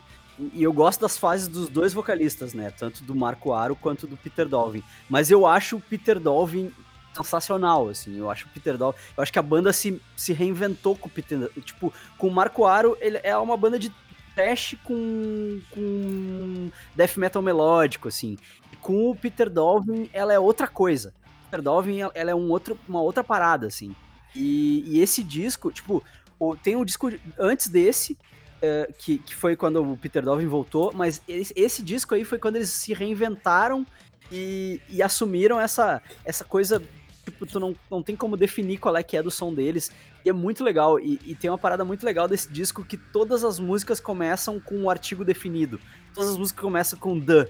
S3: e eu gosto das fases dos dois vocalistas, né? Tanto do Marco Aro quanto do Peter Dolvin. Mas eu acho o Peter Dolvin sensacional, assim. Eu acho o Peter Dolvin, eu acho que a banda se, se reinventou com o Peter, tipo, com o Marco Aro, ele é uma banda de trash com com death metal melódico, assim com o Peter Dolvin, ela é outra coisa. Peter Dolvin, ela- é um outro, uma outra parada, assim. E, e esse disco, tipo, o- tem um disco antes desse, eh, que, que foi quando o Peter Dolvin voltou, mas esse, esse disco aí foi quando eles se reinventaram e, e assumiram essa, essa coisa, tipo, tu não, não tem como definir qual é que é do som deles. E é muito legal, e, e tem uma parada muito legal desse disco que todas as músicas começam com um artigo definido. Todas as músicas começam com the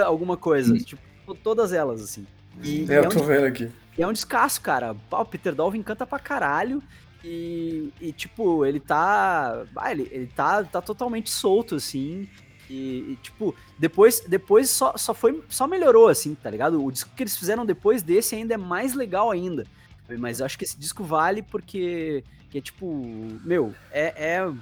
S3: alguma coisa, tipo, todas elas, assim. E, e
S2: É,
S3: é
S2: eu
S3: um
S2: tô vendo aqui.
S3: é um descasso, cara. O Peter Dolphin canta pra caralho. E, e tipo, ele tá. Ah, ele, ele tá, tá totalmente solto, assim. E, e, tipo, depois, depois só, só foi. Só melhorou, assim, tá ligado? O disco que eles fizeram depois desse ainda é mais legal ainda. Mas eu acho que esse disco vale porque. Que é tipo. Meu, é, é,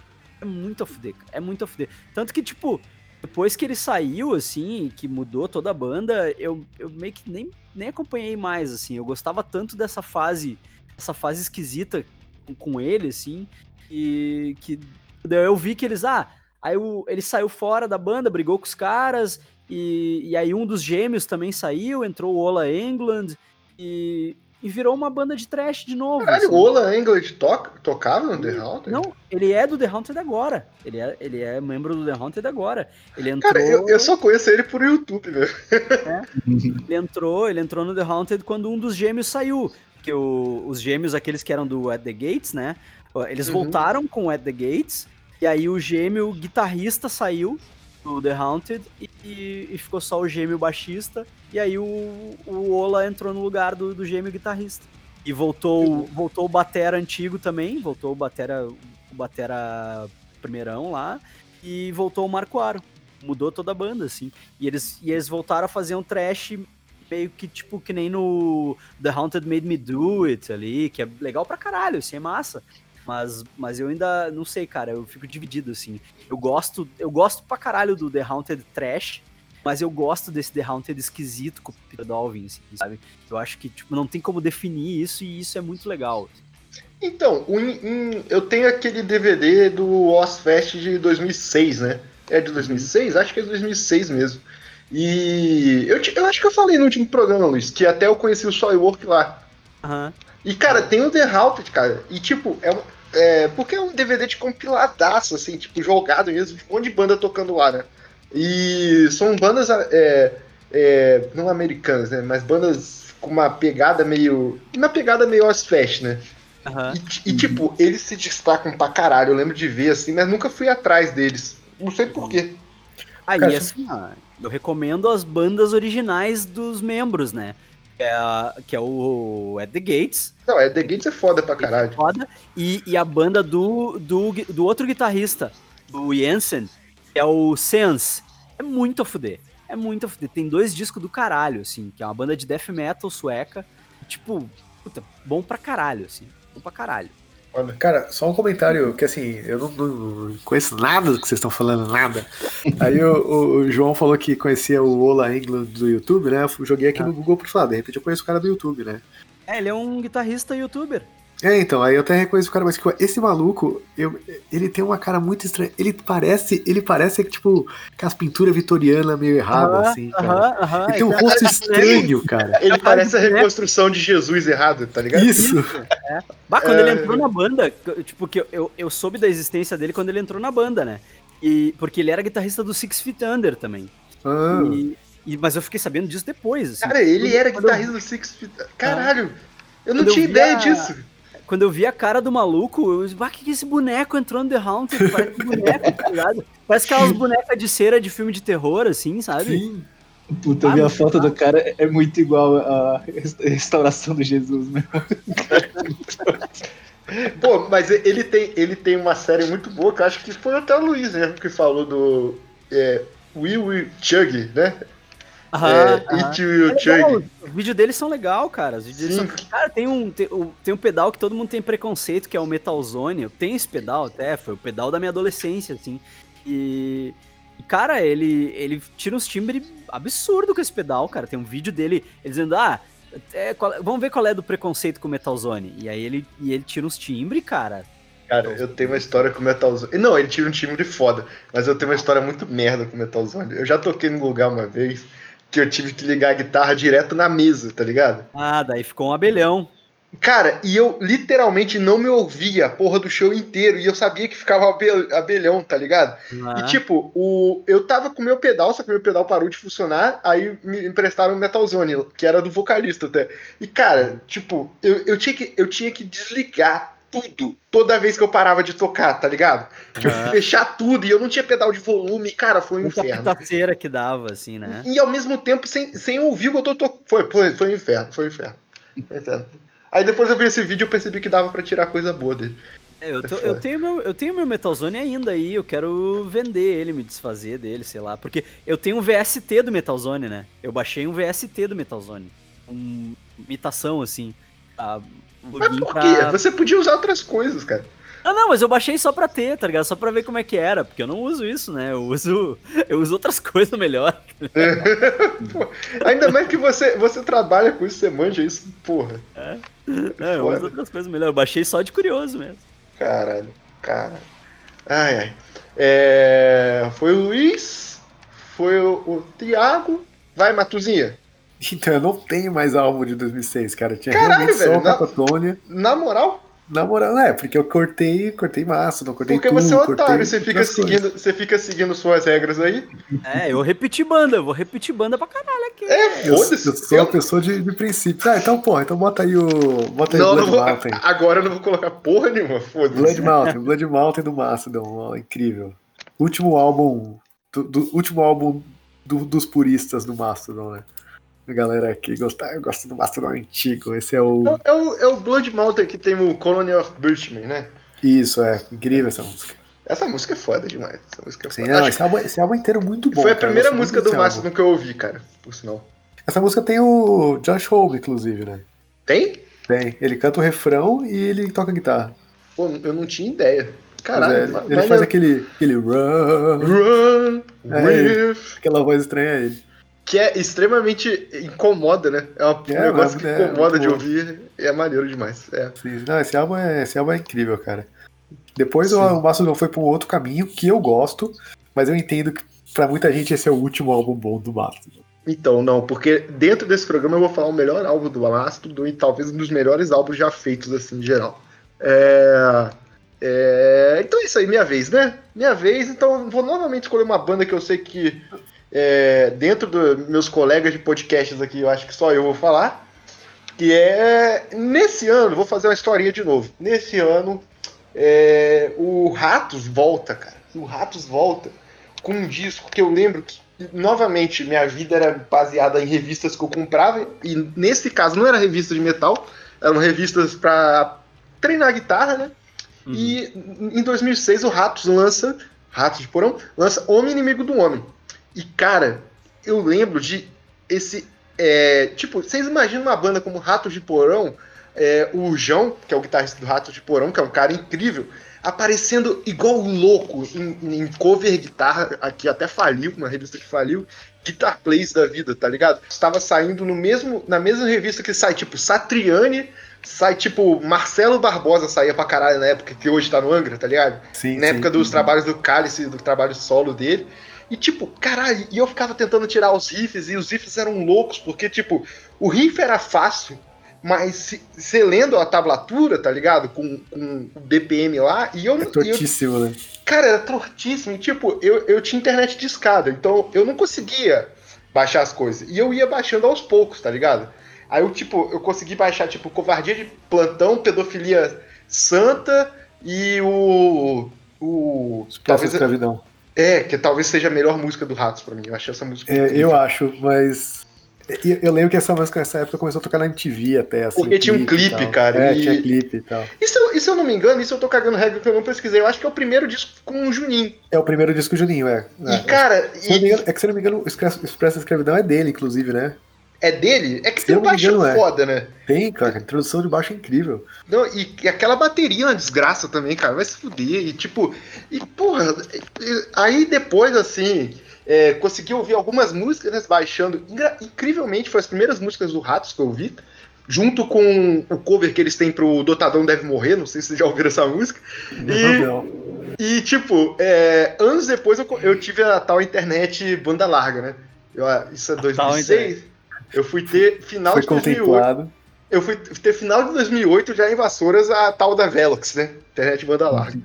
S3: é muito a fuder, cara. É muito a fuder. Tanto que, tipo, depois que ele saiu, assim, que mudou toda a banda, eu, eu meio que nem, nem acompanhei mais, assim. Eu gostava tanto dessa fase, essa fase esquisita com, com ele, assim, e que eu vi que eles, ah, aí o, ele saiu fora da banda, brigou com os caras, e, e aí um dos gêmeos também saiu, entrou o Ola England, e, e virou uma banda de trash de novo.
S1: Caralho, assim. o Ola England toca, tocava no The Haunted?
S3: Não, ele é do The Haunted agora. Ele é, ele é membro do The Haunted agora. Ele entrou...
S1: Cara, eu, eu só conheço ele por YouTube, velho.
S3: É, ele entrou, ele entrou no The Haunted quando um dos gêmeos saiu. Que o, os gêmeos, aqueles que eram do At The Gates, né? Eles uhum. voltaram com o At The Gates. E aí o gêmeo guitarrista saiu do The Haunted e, e, ficou só o gêmeo baixista. E aí o, o Ola entrou no lugar do, do gêmeo guitarrista. E voltou, voltou o Batera antigo também, voltou o Batera, o Batera primeirão lá, e voltou o Marco Aro. Mudou toda a banda, assim. E eles, e eles voltaram a fazer um trash meio que tipo que nem no The Haunted Made Me Do It ali, que é legal pra caralho, assim, é massa. Mas, mas eu ainda não sei, cara, eu fico dividido, assim. Eu gosto, eu gosto pra caralho do The Haunted Trash, mas eu gosto desse The Haunted esquisito com o Peter Dolvin, assim, sabe? Eu acho que tipo, não tem como definir isso e isso é muito legal.
S1: Então, um, um, eu tenho aquele DVD do Ozfest de 2006, né? É de 2006? Acho que é de 2006 mesmo. E eu, eu acho que eu falei no último programa, Luiz, que até eu conheci o Soilwork lá.
S3: Uhum.
S1: E, cara, tem o The Haunted, cara. E, tipo, é, é, porque é um DVD de compiladaço, assim, tipo, jogado mesmo, de um monte de banda tocando lá, né? E são bandas é, é, não americanas, né? Mas bandas com uma pegada meio. Uma pegada meio Ozfest, né?
S3: Uhum.
S1: E, e, tipo, eles se destacam pra caralho. Eu lembro de ver assim, mas nunca fui atrás deles. Não sei porquê.
S3: Aí, Cara, assim, ó, eu recomendo as bandas originais dos membros, né? Que é, que é o At The Gates.
S1: Não, At The Gates é foda pra caralho. É
S3: foda. E, e a banda do, do, do outro guitarrista, o Jensen, que é o Sense. É muito a fuder. É muito a fuder. Tem dois discos do caralho, assim, que é uma banda de death metal sueca. Tipo, puta, bom pra caralho, assim. Bom pra caralho.
S2: Cara, só um comentário que assim, eu não, não conheço nada do que vocês estão falando, nada. Aí o, o, João falou que conhecia o Ola England do YouTube, né? Eu joguei aqui ah. no Google por falar, de repente eu conheço o cara do YouTube, né?
S3: É, ele é um guitarrista youtuber.
S2: É, então, aí eu até reconheço o cara, mas tipo, esse maluco, eu, ele tem uma cara muito estranha. Ele parece, ele parece tipo com as pinturas vitorianas meio erradas, assim, cara. ele tem um rosto estranho, cara.
S1: Ele parece a reconstrução de Jesus errado, tá ligado?
S2: Isso.
S3: É. Bah, quando é... ele entrou na banda, tipo, que eu, eu soube da existência dele quando ele entrou na banda, né? E, porque ele era guitarrista do Six Feet Under também.
S2: Ah.
S3: E, e, mas eu fiquei sabendo disso depois. Assim.
S1: Cara, ele era guitarrista eu... do Six Feet Caralho! Eu não quando tinha eu ideia a... disso.
S3: Quando eu vi a cara do maluco, eu disse, ah, que, que esse boneco entrou no The Haunted? Parece um boneco, tá ligado? Parece aquelas bonecas de cera de filme de terror, assim, sabe? Sim.
S4: Puta, eu vi a foto do cara, é muito igual a restauração do Jesus mesmo.
S1: Pô, mas ele tem, ele tem uma série muito boa, que eu acho que foi até o Luiz mesmo que falou do é, Will Will Chug, né?
S3: Aham, é, It Will é Os vídeos deles são legal, cara. Os vídeos são... Cara, tem um, tem, tem, um pedal que todo mundo tem preconceito, que é o Metal Zone. Eu tenho esse pedal até, foi o pedal da minha adolescência, assim. E, cara, ele, ele tira uns timbres absurdo com esse pedal, cara. Tem um vídeo dele ele dizendo, ah, é, qual, vamos ver qual é do preconceito com o Metal Zone. E aí ele, e ele tira uns timbres, cara.
S1: Cara, eu tenho uma história com o Metal Zone. Não, ele tira um timbre foda, mas eu tenho uma história muito merda com o Metal Zone. Eu já toquei num lugar uma vez que eu tive que ligar a guitarra direto na mesa, tá ligado?
S3: Ah, daí ficou um abelhão.
S1: Cara, e eu literalmente não me ouvia a porra do show inteiro e eu sabia que ficava abelhão, tá ligado? Ah. E tipo, o, eu tava com o meu pedal, só que meu pedal parou de funcionar, aí me emprestaram o Metal Zone, que era do vocalista até. E cara, tipo, eu, eu, tinha, que, eu tinha que desligar tudo toda vez que eu parava de tocar, tá ligado? Uhum. fechar tudo e eu não tinha pedal de volume, cara, foi um Muita inferno.
S3: Muita que dava, assim, né?
S1: E ao mesmo tempo sem, sem ouvir o que eu tô tocando. Foi, foi, foi um inferno, foi um inferno. Aí depois eu vi esse vídeo e percebi que dava pra tirar coisa boa dele.
S3: É, eu, tô-
S1: É
S3: eu tenho meu, eu tenho meu Metalzone ainda aí, eu quero vender ele, me desfazer dele, sei lá. Porque eu tenho um VST do Metalzone, né? Eu baixei um VST do Metalzone. Uma imitação, assim. A
S1: Mas por
S3: pra-
S1: quê? Você podia usar outras coisas, cara.
S3: Não, não, mas eu baixei só pra ter, tá ligado? Só pra ver como é que era, porque eu não uso isso, né? Eu uso, eu uso outras coisas melhor.
S1: Pô, ainda mais que você, você trabalha com isso, você manja isso, porra.
S3: Não, eu
S1: Foda.
S3: uso outras coisas melhor. Eu baixei só de curioso mesmo.
S1: Caralho, cara. Ai, ai. É, foi o Luiz, foi o, o Thiago. Vai, Matuzinha.
S2: Então eu não tenho mais álbum de 2006, cara. Tinha
S1: Caralho,
S2: realmente
S1: velho,
S2: só o
S1: na-
S2: Catatonia.
S1: Na moral,
S2: Na moral, é, porque eu cortei, cortei massa, não cortei
S1: porque
S2: tudo,
S1: você é
S2: cortei
S1: otário, você fica,
S2: coisas.
S1: seguindo, você fica seguindo suas regras aí.
S3: É, eu repeti banda, eu vou repetir banda pra caralho aqui.
S1: É,
S2: Eu, eu
S1: foda-se.
S2: sou
S1: Eu-
S2: uma pessoa de, de princípio. Ah, então, porra, então bota aí o. Bota aí
S1: Não, não
S2: Blood
S1: vou,
S2: Mountain.
S1: agora eu não vou colocar porra nenhuma, foda-se.
S2: Blood Mountain, Blood Mountain do Mastodon, ó, incrível. Último álbum. Do, do- último álbum do- dos puristas do Mastodon, né? A galera que gosta, gosta do Mastodon antigo. Esse é o.
S1: É o, é o Blood Mountain que tem o Colony of Birchman, né?
S2: Isso, é. Incrível essa música.
S1: Essa música é foda demais. Essa música é
S2: Sim,
S1: foda.
S2: não,
S1: Acho
S2: esse, álbum, esse álbum inteiro é muito bom.
S1: foi a
S2: cara, eu
S1: primeira
S2: gosto
S1: música
S2: muito
S1: do Mastodon que eu ouvi, cara, por sinal.
S2: Essa música tem o Josh Homme, inclusive, né?
S1: Tem?
S2: Tem. Ele canta o refrão e ele toca guitarra.
S1: Pô, eu não tinha ideia. Caralho,
S2: é, ele
S1: mas
S2: faz
S1: eu-
S2: aquele, aquele run,
S1: Run
S2: É
S1: with.
S2: aquela voz estranha a ele.
S1: Que é extremamente incomoda, né? É um
S2: É,
S1: negócio que
S2: é
S1: incomoda de
S2: bom.
S1: ouvir e é maneiro demais. É.
S2: Sim, não, esse álbum é, esse álbum é incrível, cara. Depois
S1: Sim.
S2: o Mastodon foi pra um outro caminho que eu gosto, mas eu entendo que pra muita gente esse é o último álbum bom do Mastodon.
S1: Então, não, porque dentro desse programa eu vou falar o melhor álbum do Mastodon e talvez um dos melhores álbuns já feitos, assim, em geral. É... é, Então é isso aí, minha vez, né? Minha vez, então eu vou novamente escolher uma banda que eu sei que é, dentro dos meus colegas de podcasts aqui, eu acho que só eu vou falar. Que é. Nesse ano, vou fazer uma historinha de novo. Nesse ano, é, o Ratos volta, cara. O Ratos volta com um disco que eu lembro que, novamente, minha vida era baseada em revistas que eu comprava. E nesse caso, não era revista de metal, eram revistas pra treinar guitarra, né?
S3: Uhum.
S1: E em 2006 o Ratos lança, Ratos de Porão, lança Homem Inimigo do Homem. E cara, eu lembro de esse, é, tipo, vocês imaginam uma banda como Ratos de Porão, é, o João, que é o guitarrista do Ratos de Porão, que é um cara incrível, aparecendo igual louco em, em cover guitarra, aqui até faliu, uma revista que faliu, Guitar Plays da vida, tá ligado? Estava saindo no mesmo, na mesma revista que sai, tipo, Satriani, sai, tipo, Marcelo Barbosa saía pra caralho na época, que hoje tá no Angra, tá ligado?
S2: Sim,
S1: na
S2: sim.
S1: época dos trabalhos do Cálice, do trabalho solo dele. E, tipo, caralho, e eu ficava tentando tirar os riffs, e os riffs eram loucos, porque, tipo, o riff era fácil, mas se- você lendo a tablatura, tá ligado? Com, com o BPM lá, e eu,
S2: É
S1: e eu
S2: tortíssimo, né?
S1: Cara, era tortíssimo. E, tipo, eu, eu tinha internet de escada, então eu não conseguia baixar as coisas. E eu ia baixando aos poucos, tá ligado? Aí eu, tipo, eu consegui baixar, tipo, Covardia de Plantão, Pedofilia Santa e o. O. Talvez,
S2: escravidão.
S1: É, que talvez seja a melhor música do Ratos pra mim. Eu achei essa música.
S2: É, eu acho, mas. Eu, lembro que essa música nessa época começou a tocar na MTV até. Assim,
S1: Porque
S2: o
S1: tinha um clipe, cara,
S2: É,
S1: e-
S2: tinha clipe e tal.
S1: E se, eu, e se eu não me engano, isso eu tô cagando regra que eu não pesquisei. Eu acho que é o primeiro disco com o Juninho.
S2: É o primeiro disco Juninho, é. é.
S1: e, cara,
S2: eu não me
S1: e-
S2: engano- é que se eu não me engano, o Expressa Escravidão é dele, inclusive, né?
S1: É dele? É que
S2: Se
S1: tem um baixão
S2: engano, é.
S1: foda, né?
S2: Tem, cara, a introdução de baixo é incrível.
S1: Não, e, e aquela bateria é uma desgraça também, cara. Vai se fuder. E tipo, e porra, e- e- aí depois, assim, é, consegui ouvir algumas músicas, né, baixando. Ingra- incrivelmente, foi as primeiras músicas do Ratos que eu ouvi. Junto com o cover que eles têm pro Dotadão Deve Morrer, não sei se vocês já ouviram essa música. E-
S2: Não,
S1: E, tipo, é, anos depois eu, eu tive a tal internet banda larga, né? Eu, ah, isso é 2006. Eu fui ter final
S2: foi
S1: de 2008.
S2: contemplado.
S1: Eu fui ter final de 2008 já em Vassouras a tal da Velox, né? Internet banda larga.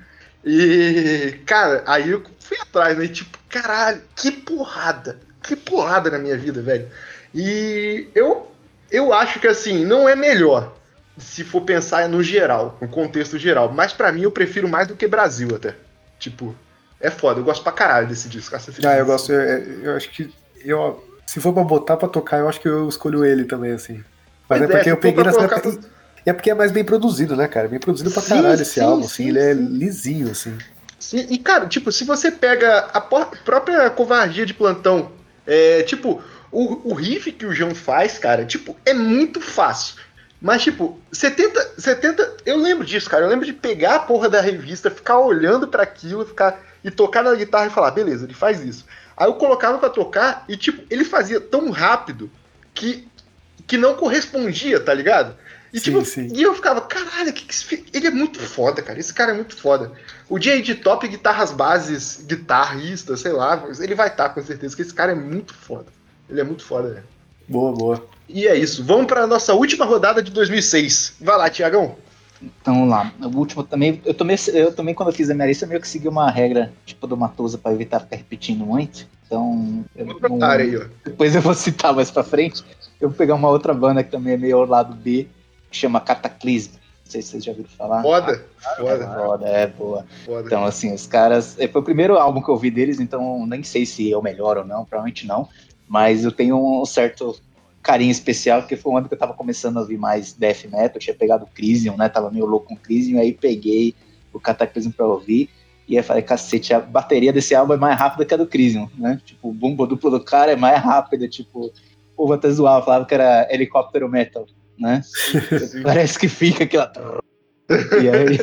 S1: E, cara, aí eu fui atrás, né? E, tipo, caralho, que porrada. Que porrada na minha vida, velho. E eu, eu acho que, assim, não é melhor se for pensar no geral, no contexto geral. Mas pra mim eu prefiro mais do que Brasil até. Tipo, é foda. Eu gosto pra caralho desse disco.
S2: Ah, eu gosto, eu, eu acho que. Eu, se for pra botar pra tocar, eu acho que eu escolho ele também, assim. Mas é
S1: é,
S2: porque
S1: se
S2: eu peguei nessa época. É porque é mais bem produzido, né, cara? Bem produzido pra
S1: Sim,
S2: caralho esse
S1: sim,
S2: álbum,
S1: sim,
S2: assim. Ele é
S1: sim.
S2: lisinho, assim.
S1: Sim, e cara, tipo, se você pega a própria covardia de plantão, é, tipo, o, o riff que o João faz, cara, tipo, é muito fácil. Mas, tipo, você tenta, você tenta. Eu lembro disso, cara. Eu lembro de pegar a porra da revista, ficar olhando pra aquilo, ficar e tocar na guitarra e falar, beleza, ele faz isso. Aí eu colocava pra tocar e, tipo, ele fazia tão rápido que, que não correspondia, tá ligado? E,
S2: Sim,
S1: tipo,
S2: sim.
S1: e eu ficava, caralho, que que ele é muito foda, cara. Esse cara é muito foda. O dia de top guitarras bases, guitarrista, sei lá, ele vai estar com certeza, que esse cara é muito foda. Ele é muito foda, né?
S2: Boa, boa.
S1: E é isso. Vamos pra nossa última rodada de 2006. Vai lá, Tiagão.
S4: Então lá. O último também. Eu também, eu também, quando eu fiz a minha lista, meio que segui uma regra, tipo, do Matosa pra evitar ficar repetindo muito. Então. Eu, não-
S1: aí,
S4: depois eu vou citar mais pra frente. Eu vou pegar uma outra banda que também é meio ao lado B, que chama Cataclysm. Não sei se vocês já ouviram falar.
S1: Foda.
S4: É
S1: Foda,
S4: foda, é boa.
S1: foda.
S4: Então, assim, os caras. é, Foi o primeiro álbum que eu ouvi deles, então nem sei se é o melhor ou não, provavelmente não. Mas eu tenho um certo carinho especial, porque foi um ano que eu tava começando a ouvir mais death metal. Eu tinha pegado o Crisium, né? Tava meio louco com o Crisium, aí peguei o Cataclysm pra ouvir. E aí falei, cacete, a bateria desse álbum é mais rápida que a do Crisium, né? Tipo, o bumbo duplo do cara é mais rápida, tipo, o povo até zoava, falava que era helicóptero metal, né? Parece que fica aquela. E aí,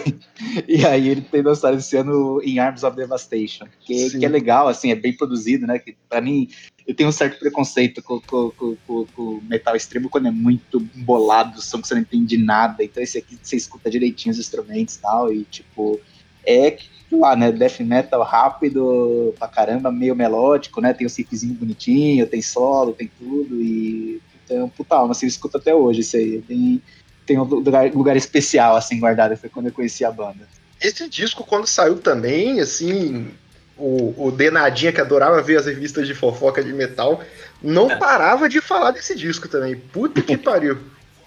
S4: e aí ele tem lançado esse ano em Arms of Devastation, que, que é legal, assim, é bem produzido, né? Que pra mim, eu tenho um certo preconceito com, com, com, com- metal extremo quando é muito bolado, som que você não entende nada. Então esse aqui você escuta direitinho os instrumentos e tal, e tipo, é lá, né? Death metal rápido pra caramba, meio melódico, né? Tem o riffzinho bonitinho, tem solo, tem tudo, e então, é um puta alma, eu escuto até hoje isso aí. Tem, tem um lugar, lugar especial, assim, guardado, foi quando eu conheci a banda.
S1: Esse disco, quando saiu também, assim, o, o Denadinha, que adorava ver as revistas de fofoca de metal, não
S3: É.
S1: parava de falar desse disco também. Puta que pariu.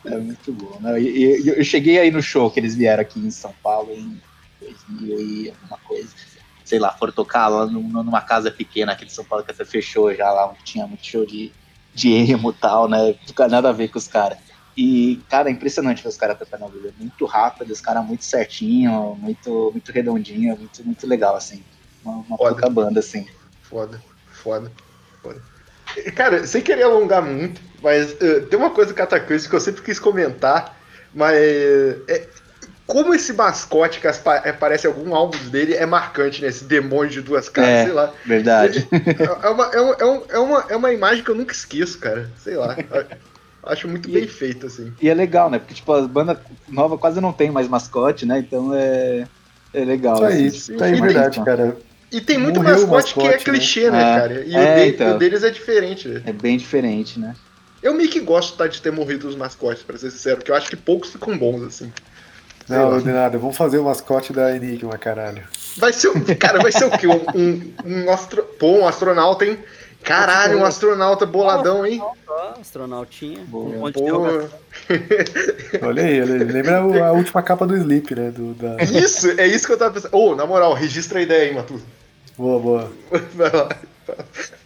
S4: É muito bom, né? E, e- eu cheguei aí no show que eles vieram aqui em São Paulo em 2000 e alguma coisa. Sei lá, foram tocar lá num- numa casa pequena aqui de São Paulo que até fechou já lá, onde tinha muito show de, de emo e tal, né? Não nada a ver com os caras. E, cara, é impressionante ver os caras tocando. É muito rápido, os caras muito certinho, muito, muito redondinho, é muito, muito legal, assim. Uma, uma pouca banda, assim.
S1: Foda, foda, foda. Cara, sem querer alongar muito, mas eh, tem uma coisa do Cataclysm que eu sempre quis comentar, mas é, como esse mascote que as- pa- aparece em algum álbum dele é marcante, né? Esse demônio de duas caras,
S4: É.
S1: sei lá.
S4: Verdade.
S1: É uma, é, um- é é uma, é uma imagem que eu nunca esqueço, cara. Sei lá. Acho muito
S4: E-
S1: bem feito, assim.
S4: E é legal, né? Porque, tipo, a banda nova quase não tem mais mascote, né? Então é, é legal.
S2: Isso aí,
S4: assim.
S2: isso aí,
S1: E tem-
S2: verdade, cara.
S1: E tem muito
S2: o
S1: mascote, que é
S2: mascote, né?
S1: clichê, né,
S4: É.
S1: cara? E
S4: É,
S1: o, de-
S4: então.
S1: o deles é diferente, né?
S4: É bem diferente, né?
S1: Eu meio que gosto tá, de ter morrido os mascotes, pra ser sincero, porque eu acho que poucos ficam bons, assim.
S2: Não, de nada. Vamos fazer o mascote da Enigma, caralho.
S1: Vai ser o. Cara, vai ser o quê? Um, um, um astro... Pô, um astronauta, hein? Caralho, um astronauta boladão, hein?
S3: Ó, astronautinha.
S4: Boa.
S3: Um monte de interrogação.
S1: Pô.
S2: Olha aí, olha aí. Lembra a última capa do Sleep, né? Do, da...
S1: Isso, é isso que eu tava pensando. Ô, na moral, registra a ideia aí, Matuto.
S2: Boa, boa.
S1: Vai lá.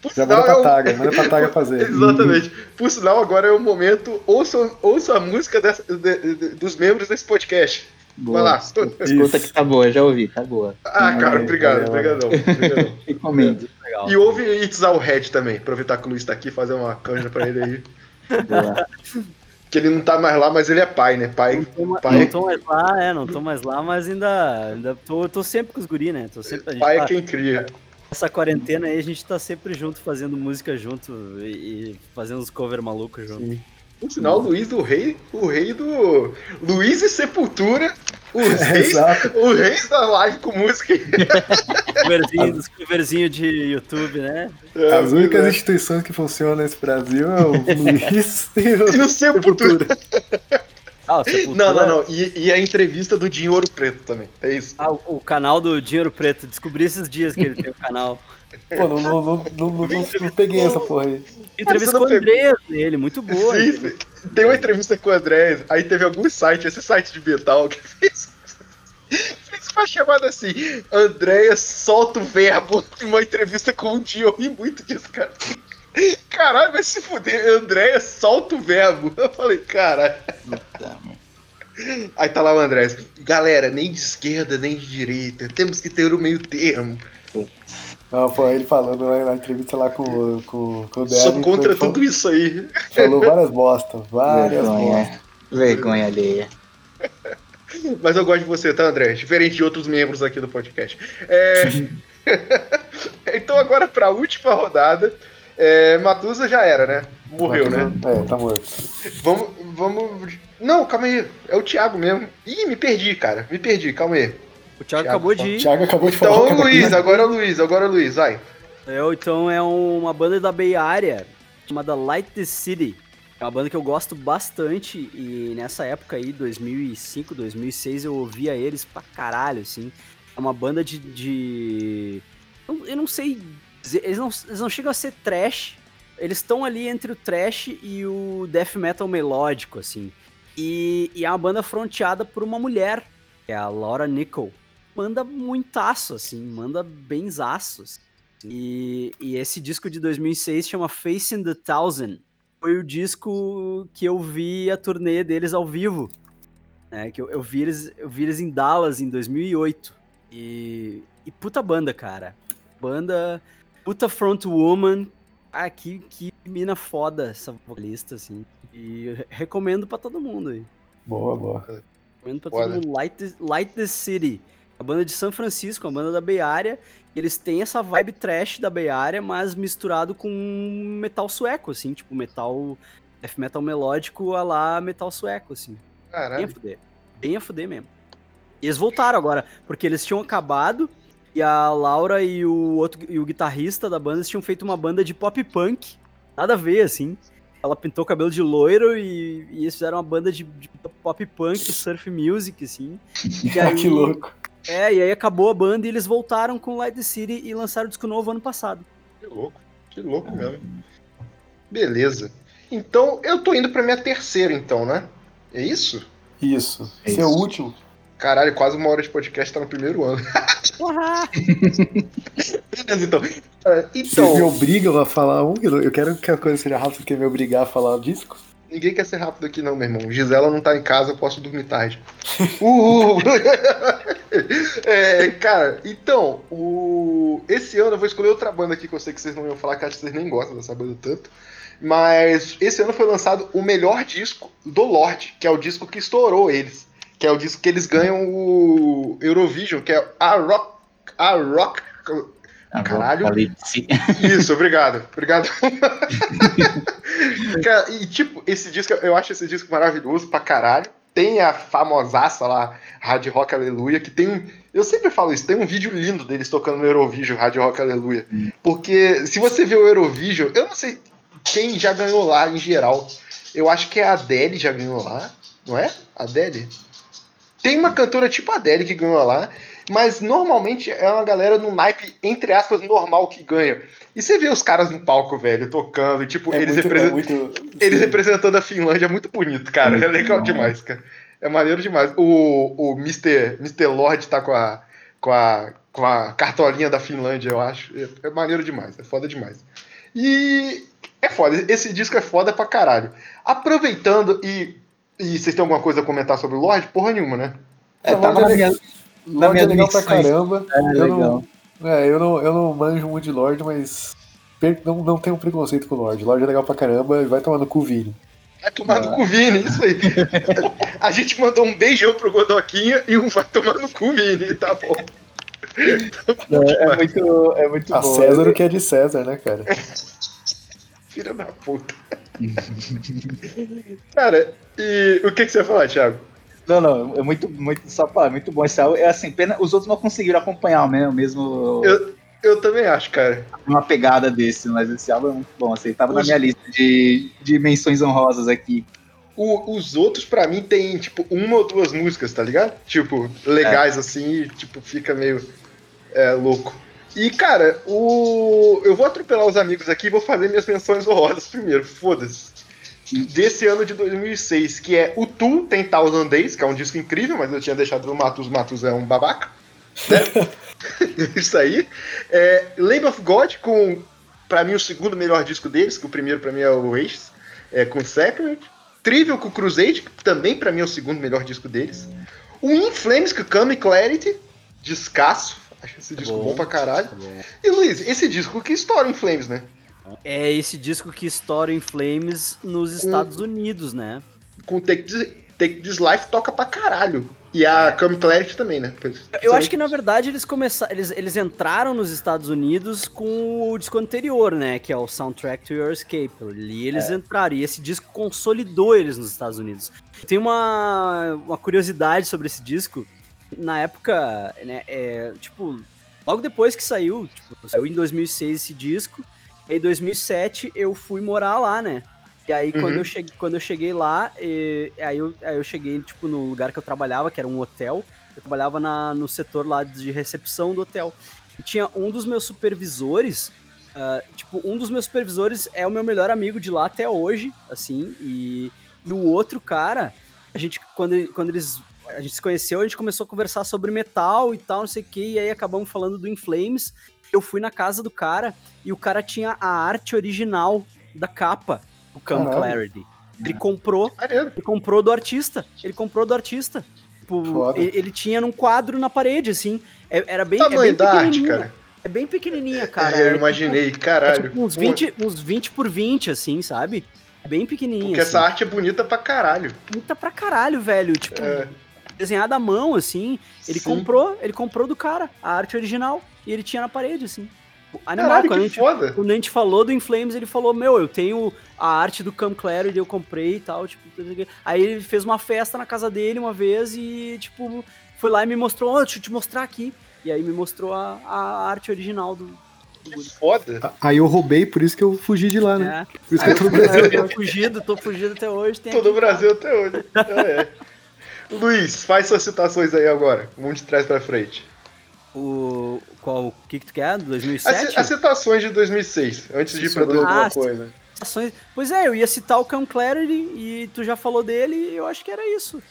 S1: Por
S2: Já manda
S1: é
S2: pra
S1: o-
S2: Taga, manda pra Taga fazer.
S1: Exatamente. Por sinal, agora é o momento. Ouça, ouça a música dessa- de- de- dos membros desse podcast.
S4: Boa.
S1: Vai lá.
S4: Escuta que tá boa, já ouvi, tá boa.
S1: Ah, cara,
S2: Valeu,
S1: obrigado, obrigadão.
S4: Recomendo.
S1: E ouve It's All Red também. Aproveitar que o Luiz tá aqui, fazer uma canja pra ele aí.
S4: Boa.
S1: Que ele não tá mais lá, mas ele é pai, né? Pai.
S3: Não tô,
S1: pai-
S3: não tô mais lá, é, não tô mais lá, mas ainda, ainda tô, tô sempre com os guri, né? Tô sempre, a gente
S1: Pai é
S3: tá-
S1: quem cria.
S3: Essa quarentena aí a gente tá sempre junto, fazendo música junto e, e fazendo uns cover malucos junto.
S1: Por sinal, o Luiz do Rei, o rei do. Luiz e Sepultura, os reis,
S2: Exato.
S1: o reis da live com música.
S3: Coverzinho, dos coverzinhos de YouTube, né?
S1: É,
S2: As únicas
S1: é.
S2: instituições que funcionam nesse Brasil é o Luiz e o
S1: E o Sepultura.
S3: Ah, o Sepultura-
S1: Não, não, não. E, e a entrevista do Dinho Ouro Preto também. É isso.
S3: Ah, o, o canal do Dinheiro Preto. Descobri esses dias que ele tem o canal.
S2: Pô, não, não, não, não, não, não peguei essa porra aí.
S3: Entrevista com o? Andrés dele, muito boa.
S1: Sim, sim. Tem uma entrevista com o André, aí teve algum site, esse site de metal, que fez, uma chamada assim, Andréia solta o verbo, uma entrevista com o Dio, eu ri muito disso, cara. caralho, vai se fuder. Andréia, solta o verbo. Eu falei,
S4: mano.
S1: Aí tá lá o André. Galera, nem de esquerda, nem de direita. Temos que ter o meio termo.
S2: Não, foi ele falando lá na entrevista lá com, com, com o
S1: Sou
S2: Devin,
S1: contra
S2: foi-
S1: tudo isso aí.
S2: Falou várias bostas, várias bostas.
S4: Vergonha. Vergonha alheia.
S1: Mas eu gosto de você, tá, André? Diferente de outros membros aqui do podcast. É... então, agora pra última rodada. É... Matusa já era, né? Morreu, né?
S2: É, tá morto.
S1: Vamos, vamos. Não, calma aí. É o Thiago mesmo. Ih, me perdi, cara. Me perdi, calma aí.
S3: O Thiago
S1: Thiago,
S3: acabou de ir.
S2: Thiago acabou de falar.
S1: Então,
S2: que era-
S1: Luiz, agora é o Luiz, agora é o Luiz, vai.
S3: Eu, então é uma banda da Bay Area chamada Light the City. É uma banda que eu gosto bastante e nessa época aí, 2005, 2006, eu ouvia eles pra caralho, assim. É uma banda de... de... eu- Eu não sei dizer, eles não, eles não chegam a ser trash, eles estão ali entre o trash e o death metal melódico, assim. E, e é uma banda fronteada por uma mulher, que é a Laura Nickel. Manda muitaço, assim, manda benzaço. assim. E, e esse disco de 2006 chama Face in the Thousand. Foi o disco que eu vi a turnê deles ao vivo. Né? Que eu, eu, vi eles, eu vi eles em Dallas em 2008. E, e puta banda, cara. Banda, puta frontwoman. Ah, que, que mina foda essa vocalista, assim. E recomendo pra todo mundo aí.
S2: Boa, boa.
S3: Recomendo pra
S1: Foda.
S3: todo mundo. Light the, Light the City. A banda de São Francisco, a banda da Bay Area. Eles têm essa vibe trash da Bay Area, mas misturado com metal sueco, assim. Tipo, metal... Death metal melódico a lá metal sueco, assim. Bem a
S1: Caralho.
S3: fuder. Bem a fuder mesmo. E eles voltaram agora, porque eles tinham acabado e a Laura e o outro e o guitarrista da banda eles tinham feito uma banda de pop punk. Nada a ver, assim. Ela pintou o cabelo de loiro e, e eles fizeram uma banda de, de pop punk, surf music, assim. E aí-
S2: que louco.
S3: É, e aí acabou a banda e eles voltaram com Light City e lançaram o disco novo ano passado.
S1: Que louco. Que louco mesmo. Beleza. Então, eu tô indo pra minha terceira, então, né? É isso?
S2: Isso.
S4: É
S2: Seu
S4: isso.
S2: último.
S1: Caralho, quase uma hora de podcast tá no primeiro ano. Beleza, então. Ah,
S2: Vocês me
S1: Então,
S2: obrigam a falar um? Eu eu quero que a coisa seja rápida, porque me obrigar a falar o disco.
S1: Ninguém quer ser rápido aqui, não, meu irmão. Gisela não tá em casa, eu posso dormir tarde. Uhul! É, cara, então, o... esse ano eu vou escolher outra banda aqui que eu sei que vocês não iam falar, que acho que vocês nem gostam dessa banda tanto. Mas esse ano foi lançado o melhor disco do Lorde, que é o disco que estourou eles. Que é o disco que eles ganham o Eurovision, que é a Rock. A Rock. Caralho.
S4: Apocalipse.
S1: Isso, obrigado. Obrigado. Cara, e tipo, esse disco, eu acho esse disco maravilhoso pra caralho. Tem a famosaça lá, Rádio Rock Aleluia, que tem um. Eu sempre falo isso, tem um vídeo lindo deles tocando no Eurovision, Rádio Rock Aleluia. Porque se você vê o Eurovision, eu não sei quem já ganhou lá em geral. Eu acho que é a Adele já ganhou lá, não é? A Adele? Tem uma cantora tipo a Adele que ganhou lá, mas normalmente é uma galera no naipe, entre aspas, normal que ganha. E você vê os caras no palco, velho, tocando, e, tipo,
S2: É
S1: eles,
S2: muito, é
S1: representam,
S2: muito-
S1: eles representando a Finlândia, é muito bonito, cara. É legal demais, cara. É maneiro demais. O, o Mr. Mr. Lord tá com a, com, a, com a cartolinha da Finlândia, eu acho. É, é maneiro demais, é foda demais. E é foda, esse disco é foda pra caralho. Aproveitando e. E vocês têm alguma coisa a comentar sobre o Lorde? Porra nenhuma, né?
S4: É, na minha, na minha
S2: é legal pra caramba.
S4: É,
S2: eu,
S4: legal.
S2: não, é, eu, não, eu não manjo muito de Lorde, mas não, não tenho preconceito com o Lorde. Lorde é legal pra caramba e vai tomar no cu, Vini.
S1: Vai tomar no cu, Vini, isso aí. A gente mandou um beijão pro Godoquinha e um vai tomar no cu, Vini, tá bom.
S4: É, é muito, é muito
S2: A
S4: bom.
S2: César o que é de César, né, cara?
S1: Filha da puta. Cara, e o que, que você ia falar, Thiago?
S4: Não, não, é muito, muito, só pra, é muito bom esse álbum. É assim, pena, os outros não conseguiram acompanhar mesmo, mesmo
S1: Eu, eu também acho, cara.
S4: uma pegada desse, mas esse álbum é muito bom. Assim, tava na
S1: Os-
S4: minha lista de, de menções honrosas aqui.
S1: O- os outros, pra mim, tem, tipo, uma ou duas músicas, tá ligado? Tipo, legais assim, e, tipo, fica meio é, louco. E, cara, o... eu vou atropelar os amigos aqui e vou fazer minhas menções honrosas primeiro, foda-se. Desse ano de 2006, que é o Tu Tem Thousand Days, que é um disco incrível, mas eu tinha deixado no Matus, Matus é um babaca. Né? Isso aí. É, Lamb of God com pra mim, o segundo melhor disco deles, que o primeiro pra mim é o Oasis, é, com Sacred. Trivial com Crusade, que também pra mim é o segundo melhor disco deles. O In Flames com Come Clarity, descasso. Acho esse disco bom, bom pra caralho. E Luiz, esse disco que estoura em Flames, né?
S3: É esse disco que estoura em Flames nos Estados com, Unidos, né?
S1: Com Take This, Take This Life toca pra caralho. E a Come Clarity também, né?
S3: Eu acho que na verdade eles começaram. Eles, eles entraram nos Estados Unidos com o disco anterior, né? Que é o Soundtrack to Your Escape. E eles é. entraram. E esse disco consolidou eles nos Estados Unidos. Tem uma, uma curiosidade sobre esse disco. Na época, né? É, tipo, logo depois que saiu, tipo, saiu em 2006 esse disco. Em 2007 eu fui morar lá, né? E aí, uhum. quando, eu cheguei, quando eu cheguei lá, e, aí, eu, aí eu cheguei, tipo, no lugar que eu trabalhava, que era um hotel. Eu trabalhava na, no setor lá de recepção do hotel. E tinha um dos meus supervisores, uh, tipo, um dos meus supervisores é o meu melhor amigo de lá até hoje, assim, e, e o outro cara, a gente, quando, quando eles a gente se conheceu, a gente começou a conversar sobre metal e tal, não sei o que, e aí acabamos falando do Inflames. Eu fui na casa do cara e o cara tinha a arte original da capa o Cam Clarity. Ele comprou, ele comprou do artista. Ele comprou do artista. Tipo, ele, ele, tinha num quadro na parede, assim. É, era bem,
S1: Tamanho
S3: é bem
S1: da arte, cara.
S3: É bem pequenininha, cara.
S1: É, eu imaginei, é, tipo, caralho. É
S3: tipo uns, 20, uns 20 por 20, assim, sabe? É bem pequenininha.
S1: Porque
S3: assim.
S1: essa arte é bonita pra caralho.
S3: Bonita pra caralho, velho. Tipo, é. Desenhada à mão, assim. Ele Sim. comprou, ele comprou do cara a arte original. E ele tinha na parede, assim.
S1: Animal, Caralho, quando, a gente,
S3: foda. quando a gente falou do Inflames, ele falou, meu, eu tenho a arte do Cam Claro e eu comprei e tal, tipo, aí ele fez uma festa na casa dele uma vez e, tipo, foi lá e me mostrou, oh, deixa eu te mostrar aqui. E aí me mostrou a, a arte original do,
S1: do Foda.
S2: Aí eu roubei, por isso que eu fugi de lá, né? É. Por isso
S3: que eu tô no Brasil. Eu tô fugido, tô fugido até hoje.
S1: Tô no Brasil até hoje. É. Luiz, faz suas citações aí agora. Vamos de trás pra frente.
S3: O qual o que, que tu quer? 2007?
S1: As, as citações de 2006, antes de ir pra alguma ah, coisa.
S3: Citações... Pois é, eu ia citar o Cam Clarity e tu já falou dele e eu acho que era isso.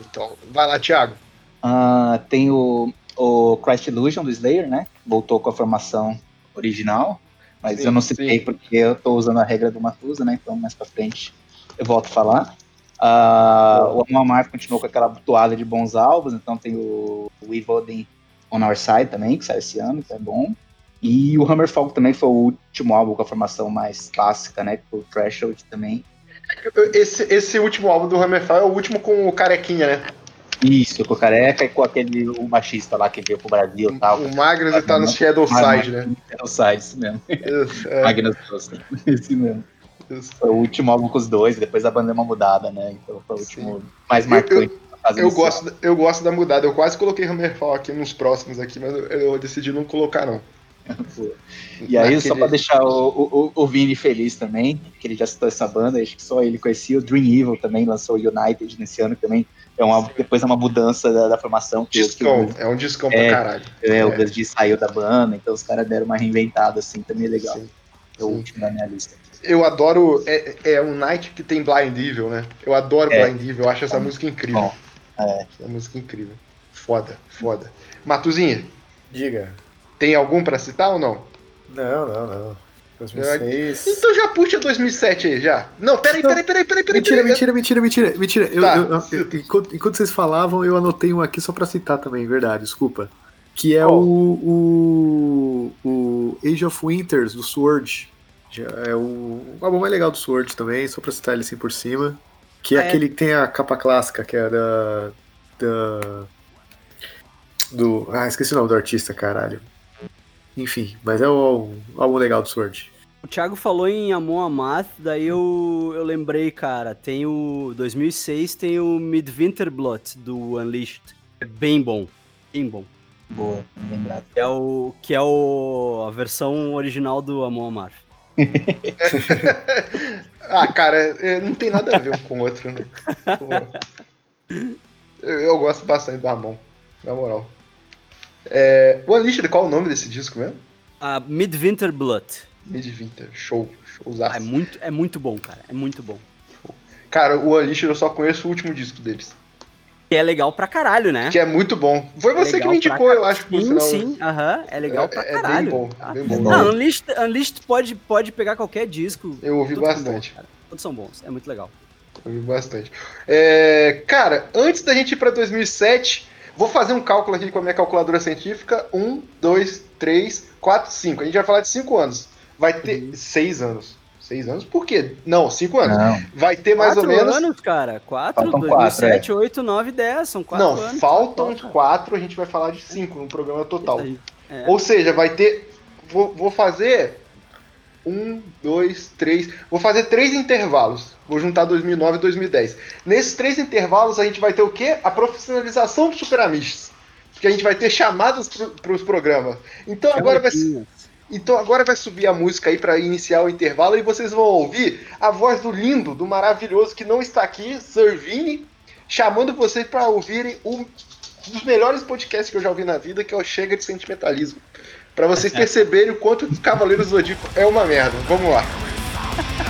S1: Então, vai lá, Thiago.
S4: Uh, tem o, o Christ Illusion do Slayer, né? Voltou com a formação original, mas sim, eu não citei sim. porque eu tô usando a regra do Matusa, né? Então mais pra frente eu volto a falar. Uh, o Amar continuou com aquela toalha de bons álbuns, então tem o, o Evoden On Our Side também, que saiu esse ano, que é bom. E o Hammerfall também foi o último álbum com a formação mais clássica, né? Com o Threshold também.
S1: Esse, esse último álbum do Hammerfall é o último com o Carequinha, né?
S4: Isso, com o Careca e com aquele o machista lá que veio pro Brasil e tal.
S1: O Magnus tá no Shadow Side, né?
S4: Shadow Side, isso mesmo. Isso, é. Magnus esse mesmo. Foi o último álbum com os dois, depois a banda deu uma mudada, né? Então foi o último Sim. mais marcante.
S1: Eu, eu gosto, eu gosto da mudada. Eu quase coloquei Hammerfall aqui nos próximos aqui, mas eu, eu decidi não colocar, não.
S4: e aí, Naquele... só pra deixar o, o, o, Vini feliz também, que ele já citou essa banda, acho que só ele conhecia, o Dream Evil também lançou o United nesse ano também. É uma, depois é uma mudança da, da formação.
S1: Que, discão, que, é um discão é, pra caralho.
S4: É, é. o Gasly saiu da banda, então os caras deram uma reinventada assim, também é legal. Sim. É o último da minha lista.
S1: Eu adoro. É, é um Night que tem Blind Evil, né? Eu adoro é. Blind Evil, eu acho essa música incrível. Bom. É. Essa música é incrível. Foda, foda. Matuzinha.
S2: Diga.
S1: Tem algum para citar ou não?
S2: Não, não, não. 2006.
S1: Então já puxa 2007 aí, já. Não, peraí, peraí, peraí, peraí, peraí.
S2: Mentira, mentira, mentira, mentira, mentira. Eu, tá. eu, eu, enquanto, enquanto, vocês falavam, eu anotei um aqui só pra citar também, verdade, desculpa. Que é oh. o, o, o Age of Winters, do Sword. É o, álbum mais legal do Sword também, só pra citar ele assim por cima. Que é, é, aquele que tem a capa clássica, que é da. da. Do. Ah, esqueci o nome do artista, caralho. Enfim, mas é o, o álbum legal do Sword.
S3: O Thiago falou em Amon Amath, daí eu, eu lembrei, cara, tem o 2006, tem o Midwinter Blood do Unleashed. É bem bom, bem bom.
S4: Boa, lembrado.
S3: É o que é o a versão original do Amon Amarth.
S1: ah, cara, é, não tem nada a ver um com o outro. Né? Eu, eu, gosto bastante do Ramon, na moral. É, o Unleashed, qual é o nome desse disco mesmo?
S3: Uh, Midwinter Blood.
S1: Midwinter, show,
S3: showzaço. Ah, é, muito, é muito bom, cara, é muito bom.
S1: Cara, o Unleashed eu só conheço o último disco deles.
S3: Que é legal pra caralho, né?
S1: Que é muito bom. Foi você
S3: Legal
S1: que me indicou,
S3: pra
S1: eu acho, por
S3: Sim,
S1: sinal.
S3: sim, aham, é legal pra
S1: É- é bem
S3: caralho.
S1: bom,
S3: tá?
S1: bem bom.
S3: Não, Unleashed, Unleashed pode, pode pegar qualquer disco.
S1: Eu ouvi
S3: todos são
S1: bastante.
S3: Todos são bons, é muito legal.
S1: Eu ouvi bastante. É, cara, antes da gente ir pra 2007, vou fazer um cálculo aqui com a minha calculadora científica. Um, dois, três, quatro, cinco. A gente vai falar de cinco anos. Vai ter
S3: Uhum.
S1: seis anos. Seis anos? Por quê? Não, cinco anos.
S4: Não,
S1: Vai ter mais
S3: quatro
S1: ou menos.
S3: anos, cara. Quatro,
S4: Faltam
S3: 2007, 8, 9, 10. São quatro
S1: Não,
S3: anos.
S1: faltam
S3: Falta.
S1: quatro, a gente vai falar de cinco no programa total.
S3: É.
S1: Ou seja, vai ter. Vou, vou fazer. Um, dois, três. Vou fazer três intervalos. Vou juntar 2009 e 2010. Nesses três intervalos a gente vai ter o quê? A profissionalização dos Super Amishes. Que a gente vai ter chamadas para os programas. Então agora vai, então agora vai subir a música aí para iniciar o intervalo e vocês vão ouvir a voz do lindo, do maravilhoso que não está aqui, Servini, chamando vocês para ouvirem um dos melhores podcasts que eu já ouvi na vida, que é o Chega de Sentimentalismo. Para vocês perceberem o quanto Cavaleiros do Zodíaco é uma merda. Vamos lá.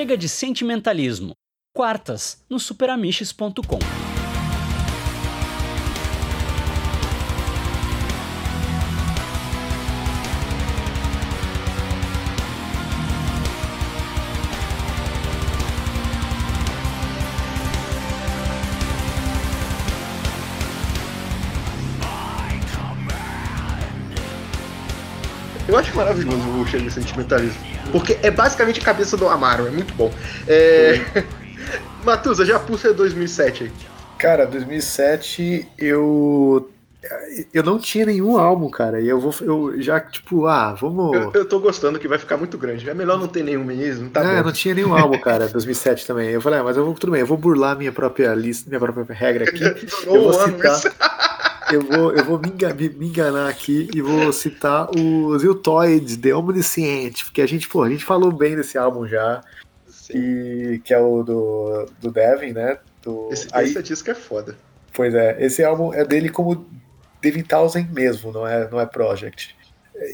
S5: Chega de sentimentalismo. Quartas no superamiches.com.
S1: Eu acho maravilhoso o Chega de Sentimentalismo. Porque é basicamente a cabeça do Amaro, é muito bom. É... Matusa, já pulsa 2007 aí.
S2: Cara, 2007 eu. Eu não tinha nenhum álbum, cara. E eu vou. Eu já, tipo, ah, vamos.
S1: Eu, eu tô gostando que vai ficar muito grande. É melhor não ter nenhum mesmo, tá
S2: é,
S1: bom.
S2: não tinha nenhum álbum, cara, 2007 também. Eu falei, ah, mas eu vou, tudo bem, eu vou burlar minha própria lista, minha própria regra aqui. Eu vou citar. Eu vou, eu vou me, enga- me- enganar aqui e vou citar o Ziltoids, The Omniscient, porque a gente, pô, a gente falou bem desse álbum já, e que é o do, do Devin, né? Do,
S1: Esse,
S2: aí,
S1: esse disco é foda.
S2: Pois é, esse álbum é dele como Devin Townsend mesmo, não é, não é Project.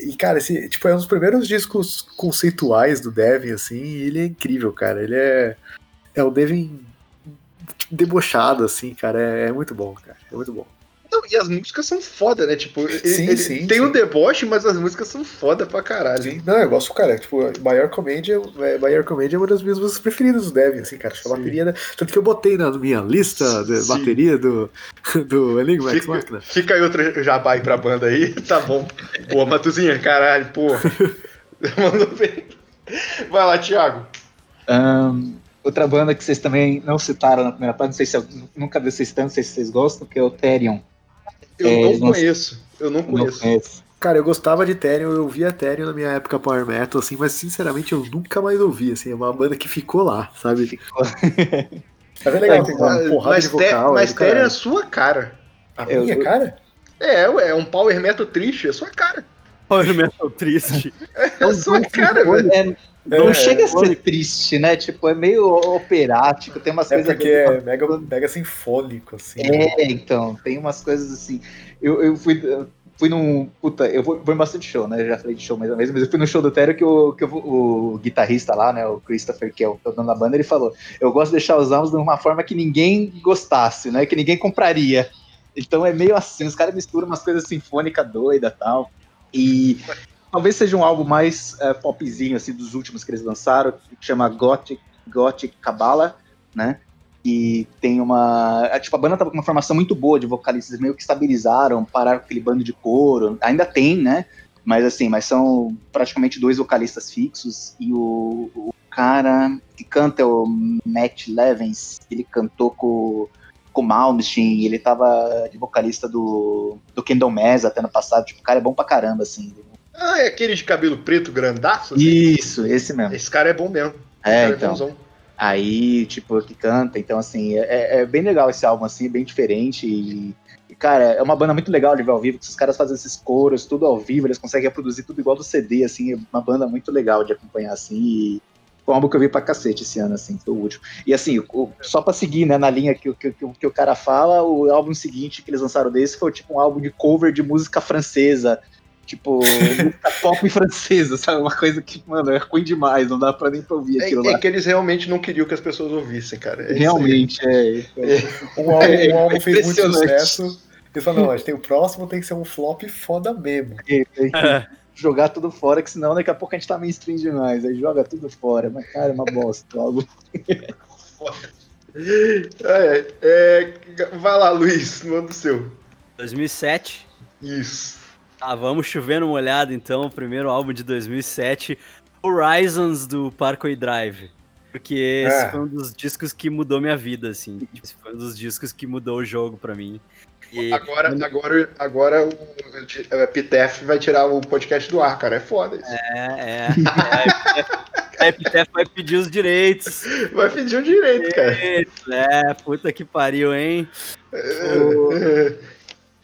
S2: E, cara, esse tipo, é um dos primeiros discos conceituais do Devin, assim, e ele é incrível, cara. Ele é. É o Devin debochado, assim, cara. É, é muito bom, cara. É muito bom.
S1: Não, e as músicas são foda, né? Tipo, ele,
S2: Sim,
S1: ele
S2: sim,
S1: tem
S2: sim.
S1: um deboche, mas as músicas são foda pra caralho.
S2: Sim, não, eu gosto, cara. Tipo, Maior Comédia, Maior Comédia é uma das minhas músicas preferidas do Devin, assim, cara. Acho que a
S1: Sim.
S2: bateria. da- Tanto que eu botei na minha lista de
S1: Sim.
S2: bateria do, do Enigma
S1: Fica,
S2: Machina.
S1: fica aí outro jabá aí pra banda aí, tá bom. Pô, Matuzinha, caralho, pô. Mandou bem. Vai lá, Thiago.
S4: Ahn, outra banda que vocês também não citaram na primeira parte, não sei se eu nunca vi vocês tanto, não sei se vocês gostam, que é o Therion.
S1: Eu
S4: É,
S1: não conheço. Eu não
S4: Não
S1: conheço.
S2: Cara, eu gostava de Therion, eu via Therion na minha época Power Metal, assim, mas sinceramente eu nunca mais ouvi, assim, é uma banda que ficou lá, sabe? Mas é legal, tem uma porrada
S1: mas
S2: de vocal.
S1: mas
S2: é
S1: Terry é a sua cara.
S2: A
S4: Eu-
S2: minha
S4: eu-
S2: cara?
S1: É, ué, é um power metal triste, é a sua cara.
S3: Power metal triste.
S1: É a sua cara, velho.
S4: É, não
S2: É,
S4: chega a ser triste, né? Tipo, é meio operático, tem umas
S2: É
S4: coisas.
S2: porque é mega, mega sinfônico, assim.
S4: É, então, tem umas coisas assim. Eu, eu fui. eu fui num. Puta, eu vou, vou em bastante show, né? Eu já falei de show mais uma vez, mas eu fui no show do Tério que, o, que o, o guitarrista lá, né? O Christopher, que é o, que é o dono da banda, ele falou: Eu gosto de deixar os álbuns de uma forma que ninguém gostasse, né? Que ninguém compraria. Então é meio assim, os caras misturam umas coisas sinfônicas doidas e tal. E talvez seja um álbum mais é, popzinho, assim, dos últimos que eles lançaram, que chama Gothic, Gothic Kabbalah, né? E tem uma. é, Tipo, a banda tava com uma formação muito boa de vocalistas, meio que estabilizaram, pararam aquele bando de coro. Ainda tem, né? Mas assim, mas são praticamente dois vocalistas fixos. E o, o cara que canta é o Matt Levens, ele cantou com, com o Malmsteen, ele tava de vocalista do, do Kendall Mass até no passado. Tipo, o cara é bom pra caramba, assim.
S1: Ah, é aquele de cabelo preto grandaço? assim?
S4: Isso, esse mesmo.
S1: Esse cara é bom mesmo.
S4: É,
S1: cara
S4: então.
S1: bonzão.
S4: Aí, tipo, que canta. Então, assim, é, é bem legal esse álbum, assim, bem diferente. E, e, cara, é uma banda muito legal de ver ao vivo, que os caras fazem esses coros, tudo ao vivo, eles conseguem reproduzir tudo igual do CD, assim, é uma banda muito legal de acompanhar, assim. E foi um álbum que eu vi pra cacete esse ano, assim, foi o último. E, assim, o- só pra seguir, né, na linha que, que, que, que o cara fala, o álbum seguinte que eles lançaram desse foi, tipo, um álbum de cover de música francesa. Tipo, música pop francesa, sabe? Uma coisa que, mano, é ruim demais, não dá pra nem pra ouvir aquilo
S1: É,
S4: lá.
S1: é que eles realmente não queriam que as pessoas ouvissem, cara. É isso aí.
S4: Realmente, é.
S2: Um álbum,
S4: É,
S2: um álbum fez muito sucesso. Eles falaram, não, a gente tem o próximo, tem que ser um flop foda mesmo.
S4: Tem que jogar tudo fora, que senão daqui a pouco a gente tá mainstream demais. Aí joga tudo fora. Mas, cara, é uma bosta. Algo.
S1: É, é, vai lá, Luiz, manda o seu.
S3: 2007.
S1: Isso.
S3: Tá, vamos chover numa olhada então. O primeiro álbum de 2007, Horizons do Parkway Drive. Porque esse
S2: Ah.
S3: foi um dos discos que mudou minha vida, assim. Esse foi um dos discos que mudou o jogo pra mim. E
S1: Agora, agora, agora o a Pitef vai tirar o podcast do ar, cara. É foda isso.
S3: é, é. é a Epitaph vai pedir os direitos.
S1: Vai pedir o direito, cara.
S3: É, puta que pariu, hein?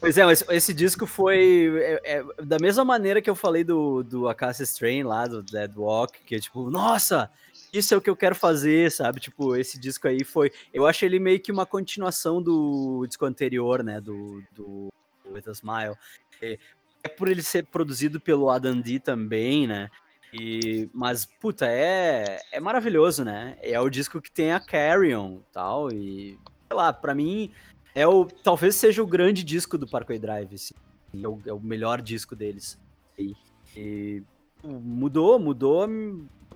S3: Pois é, mas esse disco foi é, é, da mesma maneira que eu falei do, do Acacia Strain lá, do Dead Walk, que é tipo, nossa, isso é o que eu quero fazer, sabe? Tipo, esse disco aí foi. Eu acho ele meio que uma continuação do disco anterior, né? Do, do With a Smile. É, é por ele ser produzido pelo Adam D também, né? E, mas, puta, é, é maravilhoso, né? É o disco que tem a Carrion tal, e sei lá, pra mim é o talvez seja o grande disco do Parkway Drive, assim. é, o, é o melhor disco deles. E, e mudou, mudou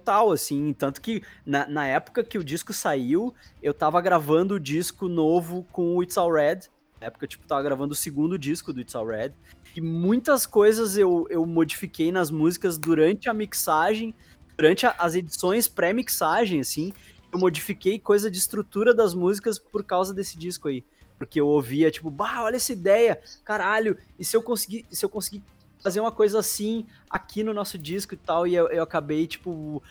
S3: total, assim, tanto que na, na época que o disco saiu, eu tava gravando o disco novo com o It's All Red, na época, tipo, tava gravando o segundo disco do It's All Red, e muitas coisas eu, eu modifiquei nas músicas durante a mixagem, durante a, as edições pré-mixagem, assim, eu modifiquei coisa de estrutura das músicas por causa desse disco aí. Porque eu ouvia, tipo, bah, olha essa ideia, caralho, e se eu conseguir, se eu conseguir fazer uma coisa assim aqui no nosso disco e tal, e eu, eu acabei, tipo,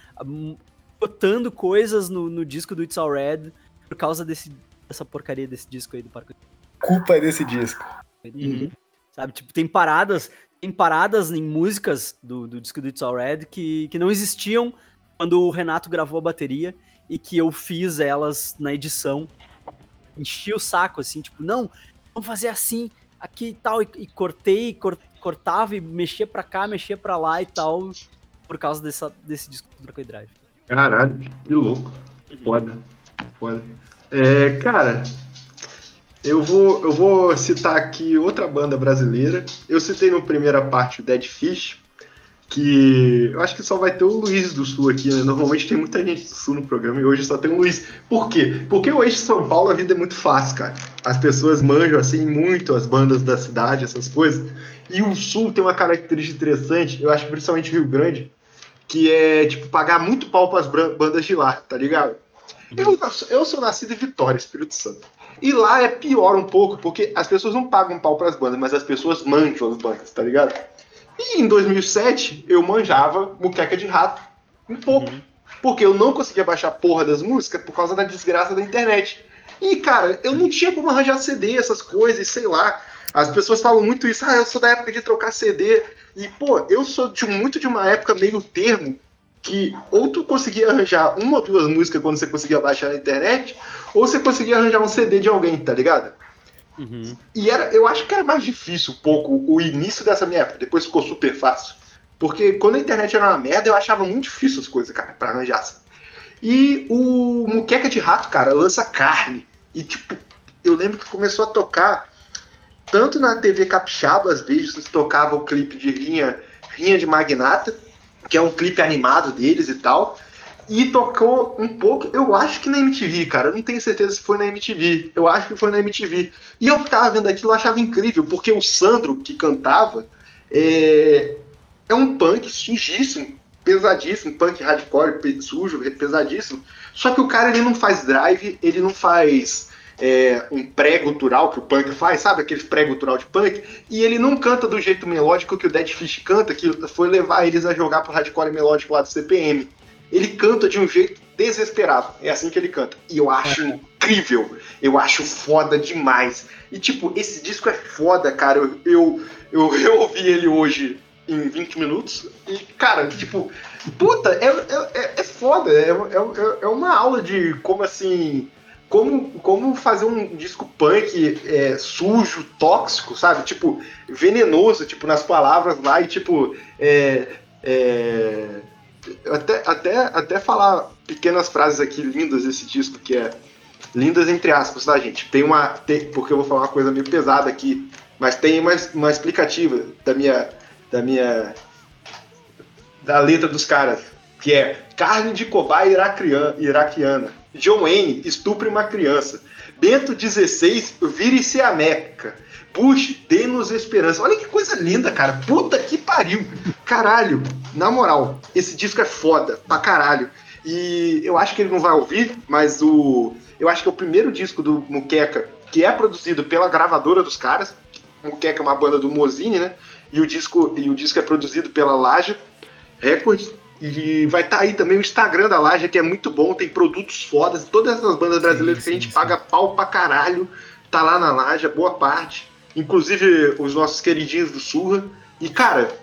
S3: botando coisas no, no, disco do It's All Red por causa desse, dessa porcaria desse disco aí do Parque.
S2: Culpa é desse disco.
S3: Uhum. Sabe, tipo, tem paradas, tem paradas em músicas do, do disco do It's All Red que, que não existiam quando o Renato gravou a bateria e que eu fiz elas na edição enchi o saco, assim, tipo, não, vamos fazer assim, aqui e tal, e, e cortei, cor, cortava e mexia pra cá, mexia pra lá e tal, por causa dessa, desse disco do Brackway Drive.
S1: Caralho, que louco. Foda, foda. É, cara, eu vou, eu vou citar aqui outra banda brasileira. Eu citei na primeira parte o Dead Fish, que eu acho que só vai ter o Luiz do Sul aqui, né? Normalmente tem muita gente do Sul no programa e hoje só tem o Luiz. Por quê? Porque o eixo São Paulo a vida é muito fácil, cara. As pessoas manjam assim muito as bandas da cidade, essas coisas. E o Sul tem uma característica interessante, eu acho que principalmente Rio Grande, que é tipo pagar muito pau para as bandas de lá, tá ligado? Eu, eu sou nascido em Vitória, Espírito Santo. E lá é pior um pouco, porque as pessoas não pagam pau para as bandas, mas as pessoas manjam as bandas, tá ligado? E em 2007 eu manjava Muqueca de Rato um pouco, uhum. porque eu não conseguia baixar a porra das músicas por causa da desgraça da internet. E cara, eu não tinha como arranjar CD, essas coisas, sei lá. As pessoas falam muito isso, ah, eu sou da época de trocar CD. E, pô, eu sou de muito de uma época meio termo, que ou tu conseguia arranjar uma ou duas músicas quando você conseguia baixar na internet, ou você conseguia arranjar um CD de alguém, tá ligado?
S3: Uhum.
S1: E era, eu acho que era mais difícil um pouco o início dessa minha época, depois ficou super fácil. Porque quando a internet era uma merda, eu achava muito difícil as coisas, cara, pra arranjar. E o Muqueca de Rato, cara, lança carne. E, tipo, eu lembro que começou a tocar tanto na TV Capixaba, às vezes tocava o clipe de Rinha, Rinha de Magnata, que é um clipe animado deles e tal. E tocou um pouco, eu acho que na MTV, cara. Eu não tenho certeza se foi na MTV. Eu acho que foi na MTV. E eu tava vendo aquilo, eu achava incrível, porque o Sandro, que cantava, é, é um punk sujíssimo, pesadíssimo, punk hardcore, sujo, pesadíssimo. Só que o cara ele não faz drive, ele não faz é, um pré-gutural que o punk faz, sabe? Aquele pré-gutural de punk. E ele não canta do jeito melódico que o Dead Fish canta, que foi levar eles a jogar pro hardcore melódico lá do CPM. Ele canta de um jeito desesperado. É assim que ele canta. E eu acho incrível. Eu acho foda demais. E, tipo, esse disco é foda, cara. Eu, eu, eu, eu ouvi ele hoje em 20 minutos. E, cara, tipo, puta, é, é, é- é foda. É, é, é uma aula de como assim. Como, como fazer um disco punk é, sujo, tóxico, sabe? Tipo, venenoso, tipo, nas palavras lá, e tipo. É, é, até, até, até falar pequenas frases aqui lindas desse disco, que é. Lindas entre aspas, tá, gente? Tem uma. Tem, porque eu vou falar uma coisa meio pesada aqui, mas tem uma, uma explicativa da minha. Da minha. Da letra dos caras, que é carne de cobaia iraquiana, iraquiana. John Wayne estupre uma criança. Bento XVI vire-se a Meca. Bush, dê-nos esperança. Olha que coisa linda, cara. Puta que pariu. Caralho, na moral, esse disco é foda pra caralho. E eu acho que ele não vai ouvir, mas o. Eu acho que é o primeiro disco do Muqueca que é produzido pela gravadora dos caras. Muqueca é uma banda do Mozini, né? E o disco, e o disco é produzido pela Laja Records. E vai estar aí também o Instagram da Laja, que é muito bom, tem produtos fodas. Todas essas bandas brasileiras que a gente
S2: sim,
S1: paga pau pra caralho, tá lá na Laja, boa parte. Inclusive os nossos queridinhos do Surra. E, cara,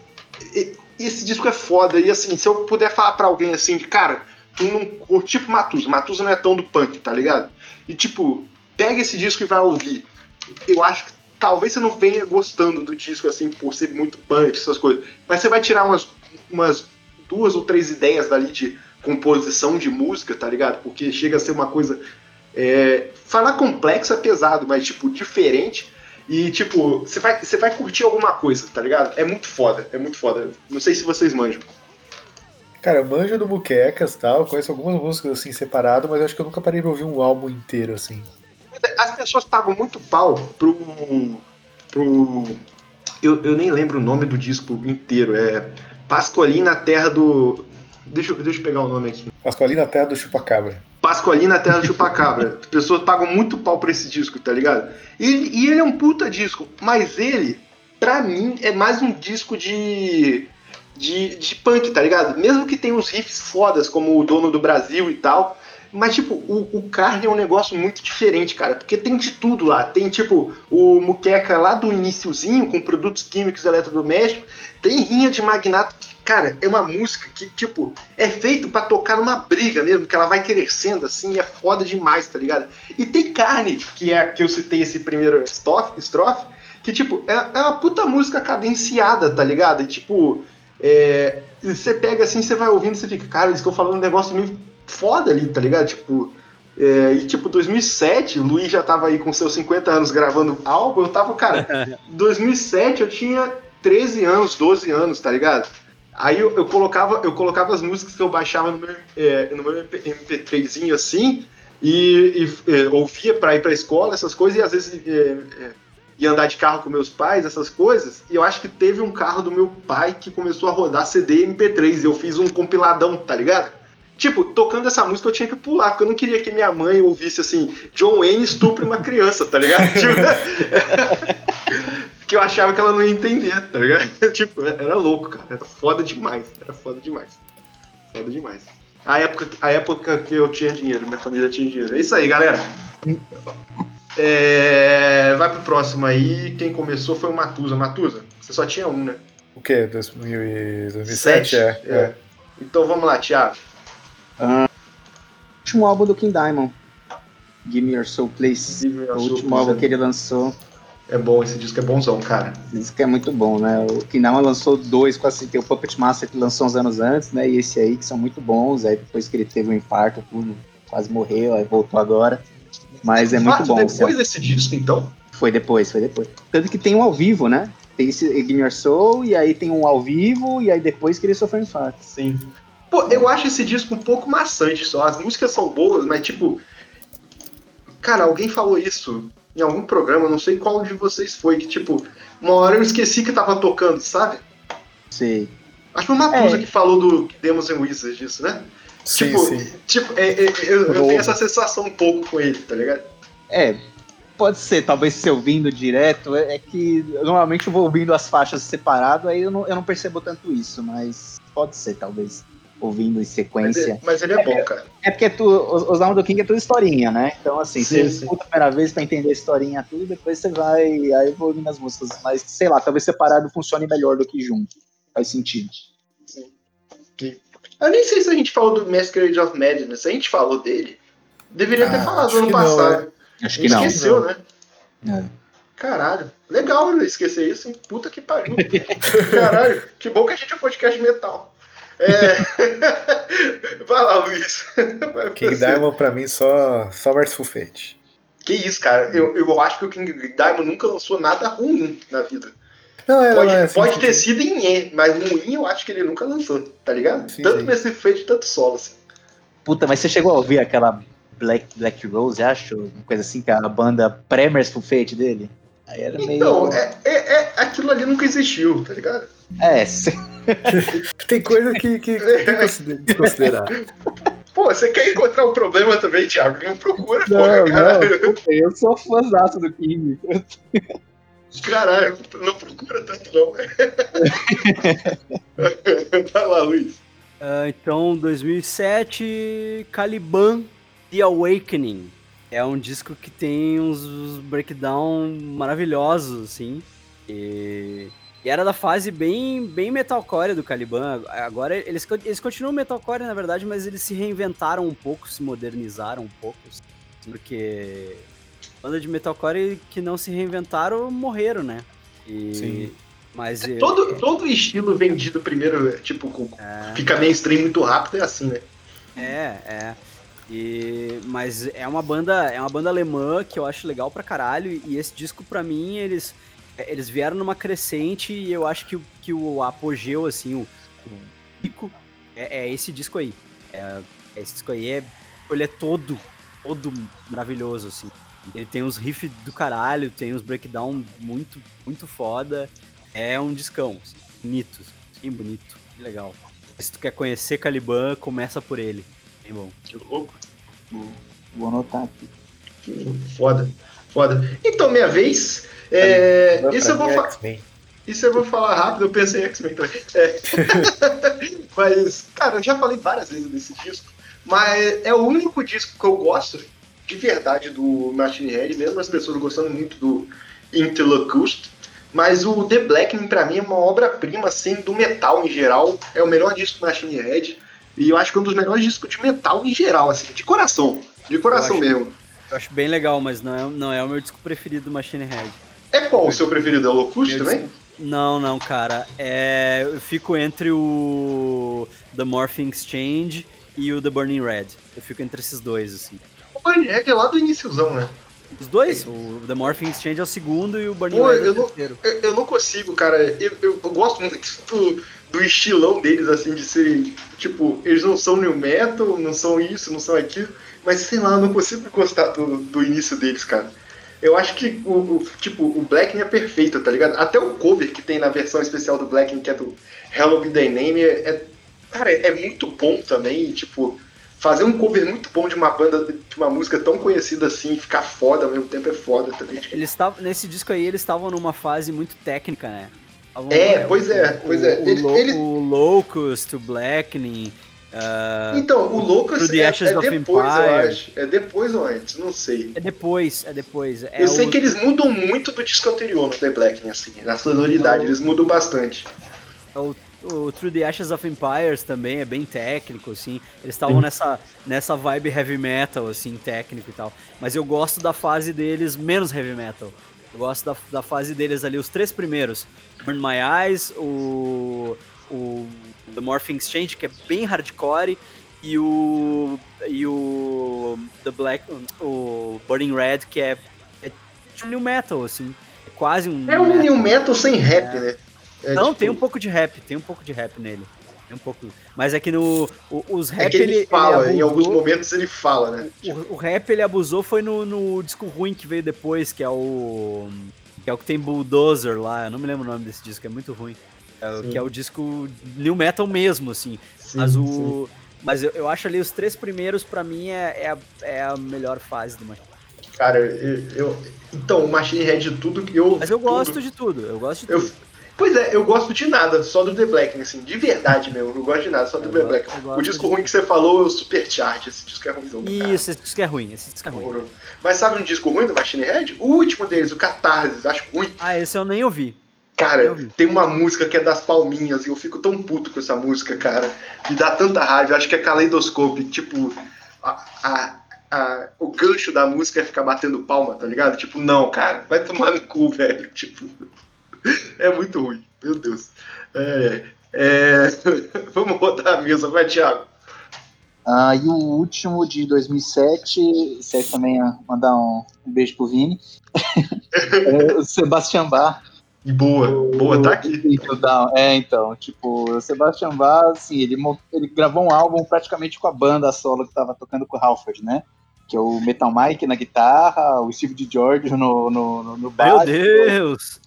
S1: esse disco é foda. E assim, se eu puder falar pra alguém assim, de cara, tu não curte tipo Matusa. Matusa não é tão do punk, tá ligado? E tipo, pega esse disco e vai ouvir. Eu acho que talvez você não venha gostando do disco assim por ser muito punk, essas coisas. Mas você vai tirar umas, umas duas ou três ideias dali de composição de música, tá ligado? Porque chega a ser uma coisa. é, falar complexo é pesado, mas tipo, diferente. E, tipo, você vai, você vai curtir alguma coisa, tá ligado? É muito foda, é muito foda. Não sei se vocês manjam.
S2: Cara, eu manjo do Muquecas e tal, conheço algumas músicas assim separado, mas acho que eu nunca parei pra ouvir um álbum inteiro assim.
S1: As pessoas pagam muito pau pro. pro. Eu, eu nem lembro o nome do disco inteiro. É Pascoalina na Terra do. Deixa, eu- deixa eu pegar o nome aqui.
S2: Pascoalina Terra do Chupacabra.
S1: Pascoalina na Terra do Chupacabra. As pessoas pagam muito pau pra esse disco, tá ligado? E, e ele é um puta disco, mas ele, pra mim, é mais um disco de. De, de punk, tá ligado? Mesmo que tenha uns riffs fodas, como o Dono do Brasil e tal, mas, tipo, o, o Carne é um negócio muito diferente, cara, porque tem de tudo lá. Tem, tipo, o Muqueca lá do iniciozinho, com produtos químicos eletrodomésticos. Tem Rinha de Magnata, que, cara, é uma música que, tipo, é feito pra tocar numa briga mesmo, que ela vai crescendo, assim, é foda demais, tá ligado? E tem Carne, que é que eu citei esse primeiro estrofe, estrofe que, tipo, é, é uma puta música cadenciada, tá ligado? E, tipo, é, você pega assim, você vai ouvindo, você fica, cara, eles estão falando um negócio meio foda ali, tá ligado? Tipo, é, e tipo, 2007, o Luiz já tava aí com seus 50 anos gravando álbum, eu tava, cara, 2007 eu tinha 13 anos, 12 anos, tá ligado? Aí eu, eu colocava, eu colocava as músicas que eu baixava no meu, é, no meu MP3zinho assim, e, e, é, ouvia pra ir pra escola, essas coisas, e às vezes é, é, ia andar de carro com meus pais, essas coisas, e eu acho que teve um carro do meu pai que começou a rodar CD e MP3, e eu fiz um compiladão, tá ligado? Tipo, tocando essa música eu tinha que pular, porque eu não queria que minha mãe ouvisse assim, John Wayne estupre uma criança, tá ligado? Tipo, que eu achava que ela não ia entender, tá ligado? Tipo, era louco, cara. Era foda demais. Era foda demais. Foda demais. A época, a época que eu tinha dinheiro, minha família tinha dinheiro. É isso aí, galera. É, vai pro próximo aí. Quem começou foi o Matusa. Matusa, você só tinha um, né?
S2: O quê? 2000 e 2007? É, é.
S1: Então vamos lá, Thiago.
S4: último álbum do King Diamond. Give Me Your Soul
S1: Your
S4: o
S1: Soul
S4: último álbum
S1: é.
S4: que ele lançou.
S1: É bom, esse disco é bonzão, cara.
S4: Isso que é muito bom, né? O Diamond lançou dois, quase assim, tem o Puppet Master que lançou uns anos antes, né? E esse aí, que são muito bons. Aí depois que ele teve um infarto, tudo, quase morreu, aí voltou agora. Mas é muito
S1: Fato,
S4: bom.
S1: depois desse disco, então.
S4: Foi depois, foi depois. Tanto que tem um ao vivo, né? Tem esse Your Soul, e aí tem um ao vivo, e aí depois que ele sofreu um infarto.
S1: Sim. Pô, eu acho esse disco um pouco maçante só. As músicas são boas, mas tipo. Cara, alguém falou isso em algum programa, não sei qual de vocês foi, que tipo, uma hora eu esqueci que tava tocando, sabe?
S4: Sei.
S1: Acho que foi o Matusa
S4: É.
S1: que falou do Demos and Wizards disso, né?
S2: Sim,
S1: tipo,
S2: sim.
S1: tipo é, é, eu, eu tenho essa sensação um pouco com ele, tá ligado?
S4: É, pode ser, talvez se ouvindo direto, é, é que eu, normalmente eu vou ouvindo as faixas separado, aí eu não, eu não percebo tanto isso, mas pode ser, talvez, ouvindo em
S1: Mas,
S4: sequência.
S1: é- mas ele é bom, cara.
S4: É porque tu, os, nomes do King é tudo historinha, né? Então, assim,
S1: Sim,
S4: você
S1: sim.
S4: escuta a primeira vez pra entender a historinha tudo, depois você vai, aí eu vou ouvindo as músicas, mas sei lá, talvez separado funcione melhor do que junto. Faz sentido.
S1: Eu nem sei se a gente falou do Masquerade of Madness. Se a gente falou dele, deveria ter
S2: Ah,
S1: falado
S2: acho
S1: ano
S2: que não,
S1: passado.
S4: Acho
S1: A gente esqueceu, né?
S4: É.
S1: Caralho, legal né, esquecer isso, hein? Puta que pariu. Caralho, que bom que a gente é podcast metal. É... Vai lá, Luiz. Vai
S2: King. Diamond pra mim só, só Merciful Fate.
S1: Que isso, cara. Eu, eu acho que o King Diamond nunca lançou nada ruim na vida.
S2: Não, é,
S1: Pode,
S2: não, é assim,
S1: pode ter sido em E, mas ruim eu acho que ele nunca lançou, tá ligado?
S2: Sim,
S1: tanto
S2: sim.
S1: nesse feito, tanto solo, assim.
S4: Puta, mas você chegou a ouvir aquela Black, Black Rose, acho? Uma coisa assim, que é a banda Premers Full Fate dele? Aí era meio.
S1: Então, é, é, é- aquilo ali nunca existiu, tá ligado?
S4: É, cê-
S2: Tem coisa que, que tem que consider- desconsiderar.
S1: Pô, você quer encontrar um problema também, Thiago? Não procura,
S4: Não,
S1: porra, cara.
S4: não, eu sou fãzaço do King.
S1: Caralho, não procura tanto não. Vai lá, Luiz.
S3: Ah, então, 2007, Caliban The Awakening. É um disco que tem uns, uns breakdown maravilhosos, assim. E, e era da fase bem, bem metalcore do Caliban. Agora eles, eles continuam metalcore, na verdade, mas eles se reinventaram um pouco, se modernizaram um pouco. Porque banda de metalcore que não se reinventaram morreram, né? E,
S2: Sim.
S3: Mas eu-
S1: Todo, todo estilo vendido primeiro, tipo, com-
S3: é,
S1: fica mainstream muito rápido, é assim, né?
S3: É, é. E, mas é uma banda, é uma banda alemã que eu acho legal pra caralho. E esse disco, pra mim, eles, eles vieram numa crescente e eu acho que, o- que o apogeu, assim, o, o pico, é, é esse disco aí. É, esse disco aí é. Ele é todo, todo maravilhoso, assim. Ele tem uns riffs do caralho, tem uns breakdown muito, muito foda. É um discão, assim, bonito, sim, bonito, que legal. Se tu quer conhecer Caliban, começa por ele. Bem bom.
S1: Que louco.
S4: Vou anotar aqui.
S1: Foda. Foda. Então, minha vez. É, isso, eu vou
S2: é
S1: isso eu vou falar rápido, eu pensei em X-Men também. É. mas, cara, eu já falei várias vezes desse disco, mas é o único disco que eu gosto de verdade do Machine Head, mesmo as pessoas gostando muito do Interlocust. Mas o The Blackening, pra mim, é uma obra-prima, assim, do metal em geral. É o melhor disco do Machine Head. E eu acho que é um dos melhores discos de metal em geral, assim, de coração. De coração
S3: Eu acho-
S1: mesmo.
S3: Eu acho bem legal, mas não é, não é o meu disco preferido do Machine Head.
S1: É qual o seu preferido? É o Locust também?
S3: Não, não, cara. É, eu fico entre o The Morphing Exchange e o The Burning Red. Eu fico entre esses dois, assim.
S1: O Burning Red é lá do iníciozão, né?
S3: Os dois? O The Morphing Exchange é o segundo e o Burning
S1: Pô,
S3: Red é
S1: eu
S3: o
S1: não-
S3: terceiro.
S1: Eu, eu não consigo, cara. Eu, eu- eu gosto muito do, do estilão deles, assim, de serem. Tipo, eles não são new metal, não são isso, não são aquilo. Mas sei lá, eu não consigo gostar do, do início deles, cara. Eu acho que o, o- tipo, o Blacking é perfeito, tá ligado? Até o cover que tem na versão especial do Blacking, que é do Hello Be Thy Name, é, é- cara, é muito bom também. Tipo, fazer um cover muito bom de uma banda, de uma música tão conhecida assim, ficar foda ao mesmo tempo é foda também. Tipo,
S3: Eles tavam, nesse disco aí, eles estavam numa fase muito técnica, né? Tavam-
S1: É, pois é,
S3: o-
S1: pois é.
S3: O,
S1: Ele-
S3: Lo-
S1: ele-
S3: o Locust, o Blackening, Ah,
S1: Então, o Lucas é,
S3: Ashes
S1: é
S3: of
S1: depois, eu acho. É depois ou antes, não sei.
S3: é depois, é depois. É
S1: eu sei
S3: o-
S1: que eles mudam muito do disco anterior no The Blacking, assim, na sonoridade, eles mudam bastante.
S3: O, o Through the Ashes of Empires também é bem técnico, assim. Eles estavam nessa, nessa vibe heavy metal, assim, técnico e tal. Mas eu gosto da fase deles menos heavy metal. Eu gosto da, da fase deles ali, os três primeiros. Burn My Eyes, o, o The Morphing Exchange, que é bem hardcore, e o, e o The Black, o Burning Red, que é, é tipo new metal, assim. É quase um
S1: É um new metal sem rap, né? É,
S3: não,
S1: tipo,
S3: tem um pouco de rap, tem um pouco de rap nele. Tem um pouco. Mas é que no. o- os rap
S1: É que ele,
S3: ele,
S1: fala,
S3: ele
S1: em alguns
S3: abusou-
S1: momentos ele fala, né?
S3: O, o rap ele abusou foi no, no disco ruim que veio depois, que é o. Que é o que tem Bulldozer lá, eu não me lembro o nome desse disco, é muito ruim. É
S1: Sim.
S3: que é o disco New Metal mesmo, assim. mas o. Mas eu, eu acho ali os três primeiros, pra mim, é, é, a, é a melhor fase do Machine.
S1: Cara, eu, eu- Então, o Machine Head de tudo que eu.
S3: Mas eu
S1: tudo-
S3: gosto de tudo, eu gosto de
S1: Eu,
S3: tudo.
S1: pois é, eu gosto de nada, só do The Black, assim, de verdade mesmo. Eu não gosto de nada, só do
S3: Eu
S1: The
S3: gosto-
S1: Black. O disco
S3: de-
S1: ruim que você falou é o Supercharge. Esse disco é ruimzão.
S3: Isso, esse disco é ruim, esse disco é ruim.
S1: Mas sabe um disco ruim do Machine Head? O último deles, o Catarse, acho ruim.
S3: Ah, esse eu nem ouvi.
S1: Cara, tem uma música que é das palminhas e eu fico tão puto com essa música, cara. Me dá tanta raiva. Eu acho que é Kaleidoscope. Tipo, a, a- a- o gancho da música é ficar batendo palma, tá ligado? Tipo, não, cara, vai tomar no cu, velho. Tipo, é muito ruim. Meu Deus. É, é, Vamos rodar a mesa, vai, Thiago.
S4: Ah, e o último de 2007, serve também a mandar um, um beijo pro Vini. é o Sebastian Bach.
S1: E boa, boa, tá aqui.
S4: É, então, tipo, o Sebastian Bach, assim, ele, ele gravou um álbum praticamente com a banda solo que tava tocando com o Halford, né? Que é o Metal Mike na guitarra, o Steve DiGiorgio no, no, no, no
S3: Meu
S4: baixo,
S3: Deus!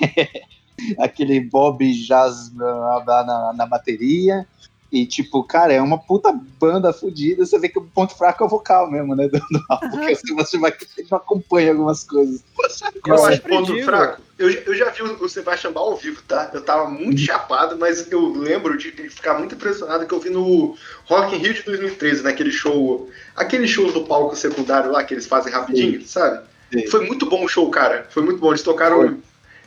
S4: aquele Bob Jazz na, na, na bateria. E, tipo, cara, é uma puta banda fodida. Você vê que o ponto fraco é o vocal mesmo, né? Do, do álbum, porque o Sebastian Bach ele não acompanha algumas coisas.
S1: Sabe qual eu
S3: Eu
S1: acho
S3: sempre
S1: ponto fraco? Eu, eu já vi o Sebastian Bach ao vivo, tá? Eu tava muito chapado, mas eu lembro de ficar muito impressionado que eu vi no Rock in Rio de 2013, naquele show, aquele show do palco secundário lá que eles fazem rapidinho, sabe?
S4: Sim.
S1: Foi muito bom o show, cara. Foi muito bom. Eles tocaram,
S4: Foi.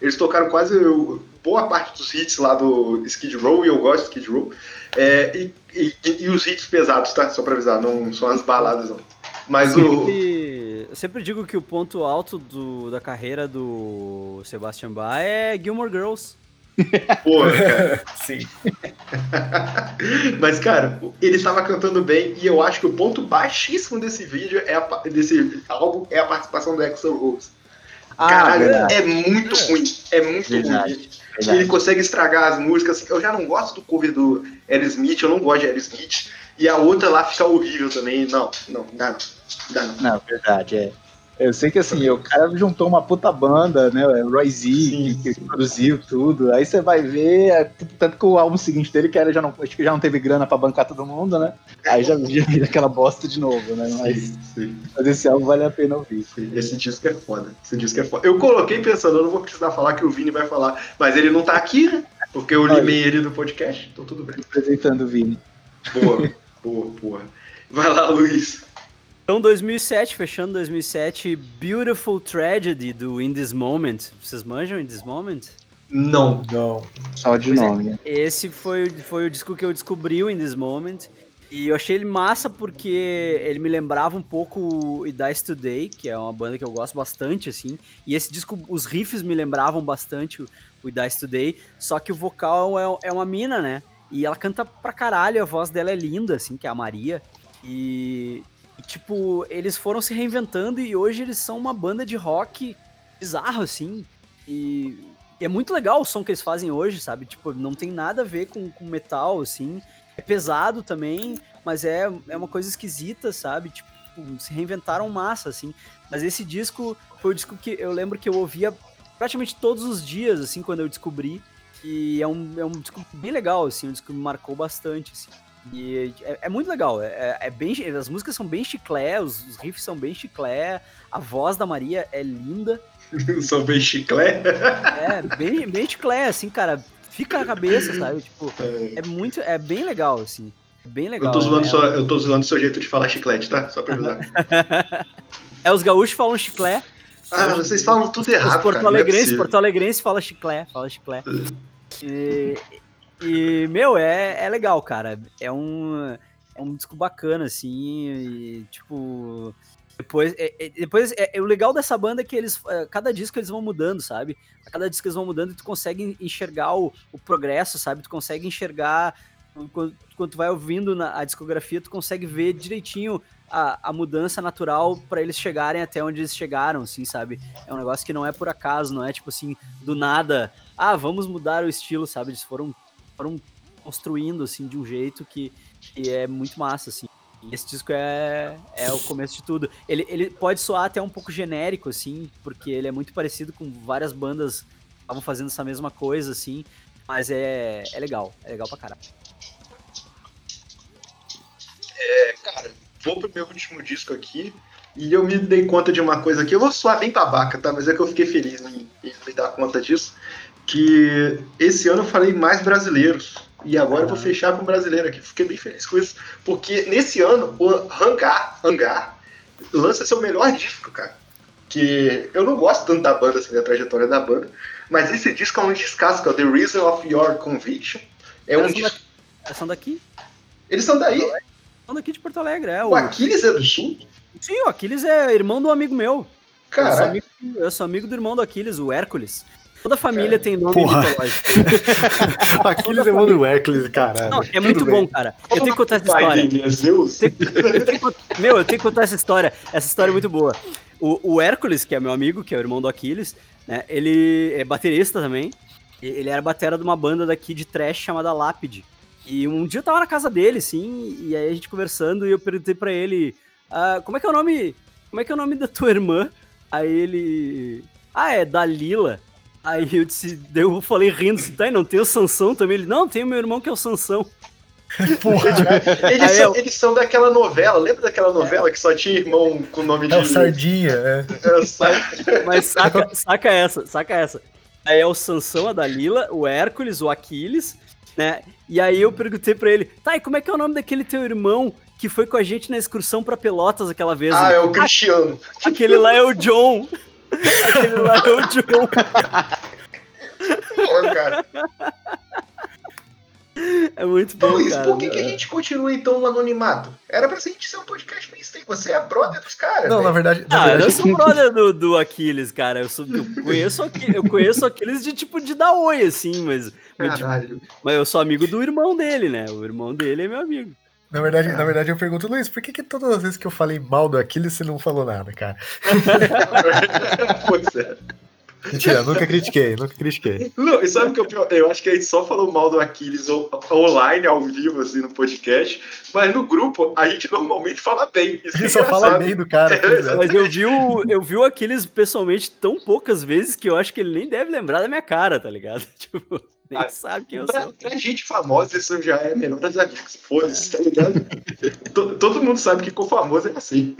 S1: eles tocaram quase o- boa parte dos hits lá do Skid Row e eu gosto de Skid Row. É, e, e- e os hits pesados, tá? Só pra avisar, não são as baladas, não. Mas o.
S3: sempre, eu sempre digo que o ponto alto do- da carreira do Sebastian Bach é Gilmore Girls.
S1: Porra, cara.
S2: Sim.
S1: Mas, cara, ele estava cantando bem e eu acho que o ponto baixíssimo desse vídeo, é a desse álbum, é a participação do Axel Rose. Caralho,
S4: verdade,
S1: é muito ruim. É muito
S4: Verdade,
S1: ruim.
S4: Verdade.
S1: Ele consegue estragar as músicas. Eu já não gosto do cover do Aerosmith, eu não gosto de Aerosmith. E a outra lá fica horrível também. Não, não, dá não. Dá não.
S4: Não, verdade, é. Eu sei que assim, o cara juntou uma puta banda, né? O Roy Z,
S1: Sim,
S4: que, que produziu tudo. Aí você vai ver, é, tanto que o álbum seguinte dele, que era, já não, acho que já não teve grana pra bancar todo mundo, né? Aí já, vira aquela bosta de novo, né? Mas,
S1: Sim, sim,
S4: mas esse álbum vale a pena ouvir.
S1: sim. Esse disco é foda. Esse disco é foda. Eu coloquei pensando, eu não vou precisar falar que o Vini vai falar. Mas ele não tá aqui, né? Porque eu limei ele do podcast, então tudo bem.
S4: Apresentando o Vini.
S1: Boa, boa, boa. Vai lá, Luiz.
S3: Então, 2007, fechando 2007, Beautiful Tragedy do In This Moment. Vocês manjam In This Moment?
S1: Não.
S2: Não.
S4: Só de
S3: Pois é.
S4: nome, né?
S3: Esse foi, foi o disco que eu descobri o In This Moment. E eu achei ele massa porque ele me lembrava um pouco o Dies Today, que é uma banda que eu gosto bastante, assim. E esse disco, os riffs me lembravam bastante o, o Dies Today, só que o vocal é, é uma mina, né? E ela canta pra caralho, a voz dela é linda, assim, que é a Maria. E, tipo, eles foram se reinventando e hoje eles são uma banda de rock bizarro, assim. E, e é muito legal o som que eles fazem hoje, sabe? Tipo, não tem nada a ver com, com metal, assim. É pesado também, mas é, é uma coisa esquisita, sabe? Tipo, se reinventaram massa, assim. Mas esse disco foi o disco que eu lembro que eu ouvia praticamente todos os dias, assim, quando eu descobri. E é um, é um disco bem legal, assim, um disco que me marcou bastante, assim. E é, é muito legal, é, é bem, as músicas são bem chiclé, os, os riffs são bem chiclé, a voz da Maria é linda,
S1: Sou bem chiclete.
S3: é bem, bem chiclé, assim, cara, fica na cabeça, sabe? Tipo, é muito, é bem legal, assim. Bem legal.
S1: Eu tô, zoando
S3: é,
S1: só, eu tô zoando seu jeito de falar chiclete, tá? Só pra ajudar.
S3: é, os gaúchos falam chiclé.
S1: Ah, vocês falam tudo errado,
S3: Os porto
S1: cara. não é.
S3: Porto fala chiclé, fala chiclé. E, e, meu, é, é legal, cara. É um, é um disco bacana, assim, e, tipo... Depois, é, é- depois é, é o legal dessa banda é que eles, é, cada disco eles vão mudando, sabe? A cada disco eles vão mudando e tu consegue enxergar o, o progresso, sabe? Tu consegue enxergar, quando, quando tu vai ouvindo na, a discografia, tu consegue ver direitinho a, a mudança natural pra eles chegarem até onde eles chegaram, assim, sabe? É um negócio que não é por acaso, não é tipo assim, do nada, ah, vamos mudar o estilo, sabe? Eles foram, foram construindo, assim, de um jeito que, que é muito massa, assim. E esse disco é, é o começo de tudo. Ele, ele pode soar até um pouco genérico, assim, porque ele é muito parecido com várias bandas que estavam fazendo essa mesma coisa, assim, mas é, é legal, é legal pra caralho.
S1: Cara, vou pro meu último disco aqui. E eu me dei conta de uma coisa aqui. Eu vou soar bem babaca, tá? Mas é que eu fiquei feliz em, em me dar conta disso. Que esse ano eu falei mais brasileiros. E agora eu vou fechar com brasileiro aqui. Fiquei bem feliz com isso. Porque nesse ano o Hangar, Hangar lança seu melhor disco, cara. Que eu não gosto tanto da banda, assim, da trajetória da banda. Mas esse disco é um descasso, que é The Reason of Your Conviction. É um
S3: Eles são,
S1: disco.
S3: daqui, eles são daqui?
S1: Eles são daí.
S3: São daqui de Porto Alegre, é.
S1: O
S3: O,
S1: Aquiles é do Sul?
S3: sim, o Aquiles é irmão do amigo meu. Eu
S1: Cara,
S3: amigo, eu sou amigo do irmão do Aquiles, o Hércules. Toda família tem nome
S2: Porra.
S3: mitológico.
S2: Aquiles é mão do Hércules, caralho.
S3: Não, é muito
S2: Tudo
S3: bom,
S2: bem.
S3: cara. Eu tenho que contar essa história.
S1: é
S3: Meu, eu tenho que contar essa história. Essa história é muito boa. O, o Hércules, que é meu amigo, que é o irmão do Aquiles, né? Ele é baterista também. Ele era batera de uma banda daqui de trash chamada Lápide. E um dia eu tava na casa dele, assim, e aí a gente conversando, e eu perguntei pra ele, ah, como é que é o nome. Como é que é o nome da tua irmã? Aí ele. Ah, é Dalila. Aí eu disse, eu falei rindo, assim, tá, e não tem o Sansão também? Ele, não, tem o meu irmão que é o Sansão.
S1: Eles,
S3: Aí
S1: são,
S3: eu-
S1: eles são daquela novela, lembra daquela novela que só tinha irmão com o nome de.
S2: É o Sardinha, é.
S1: É o Sardinha.
S3: Mas saca, saca essa, saca essa. Aí é o Sansão, a Dalila, o Hércules, o Aquiles, né? E aí eu perguntei pra ele, tá, e como é que é o nome daquele teu irmão que foi com a gente na excursão pra Pelotas aquela vez?
S1: Ah,
S3: Ele,
S1: é o Cristiano.
S3: Aquele lá é o John. Aquele lá é o John.
S1: Pô, cara.
S3: É muito
S1: Então,
S3: bom,
S1: Luiz,
S3: cara.
S1: por que, que a gente continua então no anonimato? Era pra gente ser um podcast mainstream. Você é brother dos caras.
S2: Não,
S1: velho.
S2: na verdade. Na
S3: Ah, eu
S2: verdade
S3: sou brother do, do Aquiles, cara. Eu, sou, eu conheço Aquiles, eu conheço Aquiles de tipo de dar oi, assim, mas, mas,
S1: Caralho.
S3: mas eu sou amigo do irmão dele, né? O irmão dele é meu amigo.
S2: Na verdade, na verdade, eu pergunto, Luiz, por que, que todas as vezes que eu falei mal do Aquiles você não falou nada, cara?
S1: pois é.
S2: Mentira, nunca critiquei, nunca critiquei.
S1: Não, e sabe o que é o pior? Eu acho que a gente só falou mal do Aquiles online, ao vivo, assim, no podcast, mas no grupo a gente normalmente fala bem. Isso
S2: A
S1: que é
S2: gente só fala bem do cara. pois é.
S3: Mas eu vi, o, eu vi o Aquiles pessoalmente tão poucas vezes que eu acho que ele nem deve lembrar da minha cara, tá ligado? Tipo, nem
S1: Ah,
S3: sabe quem eu
S1: Pra,
S3: sou.
S1: pra gente famosa, isso já é melhor das amigos. Foda-se, tá ligado? To- Todo mundo sabe que com famoso é assim.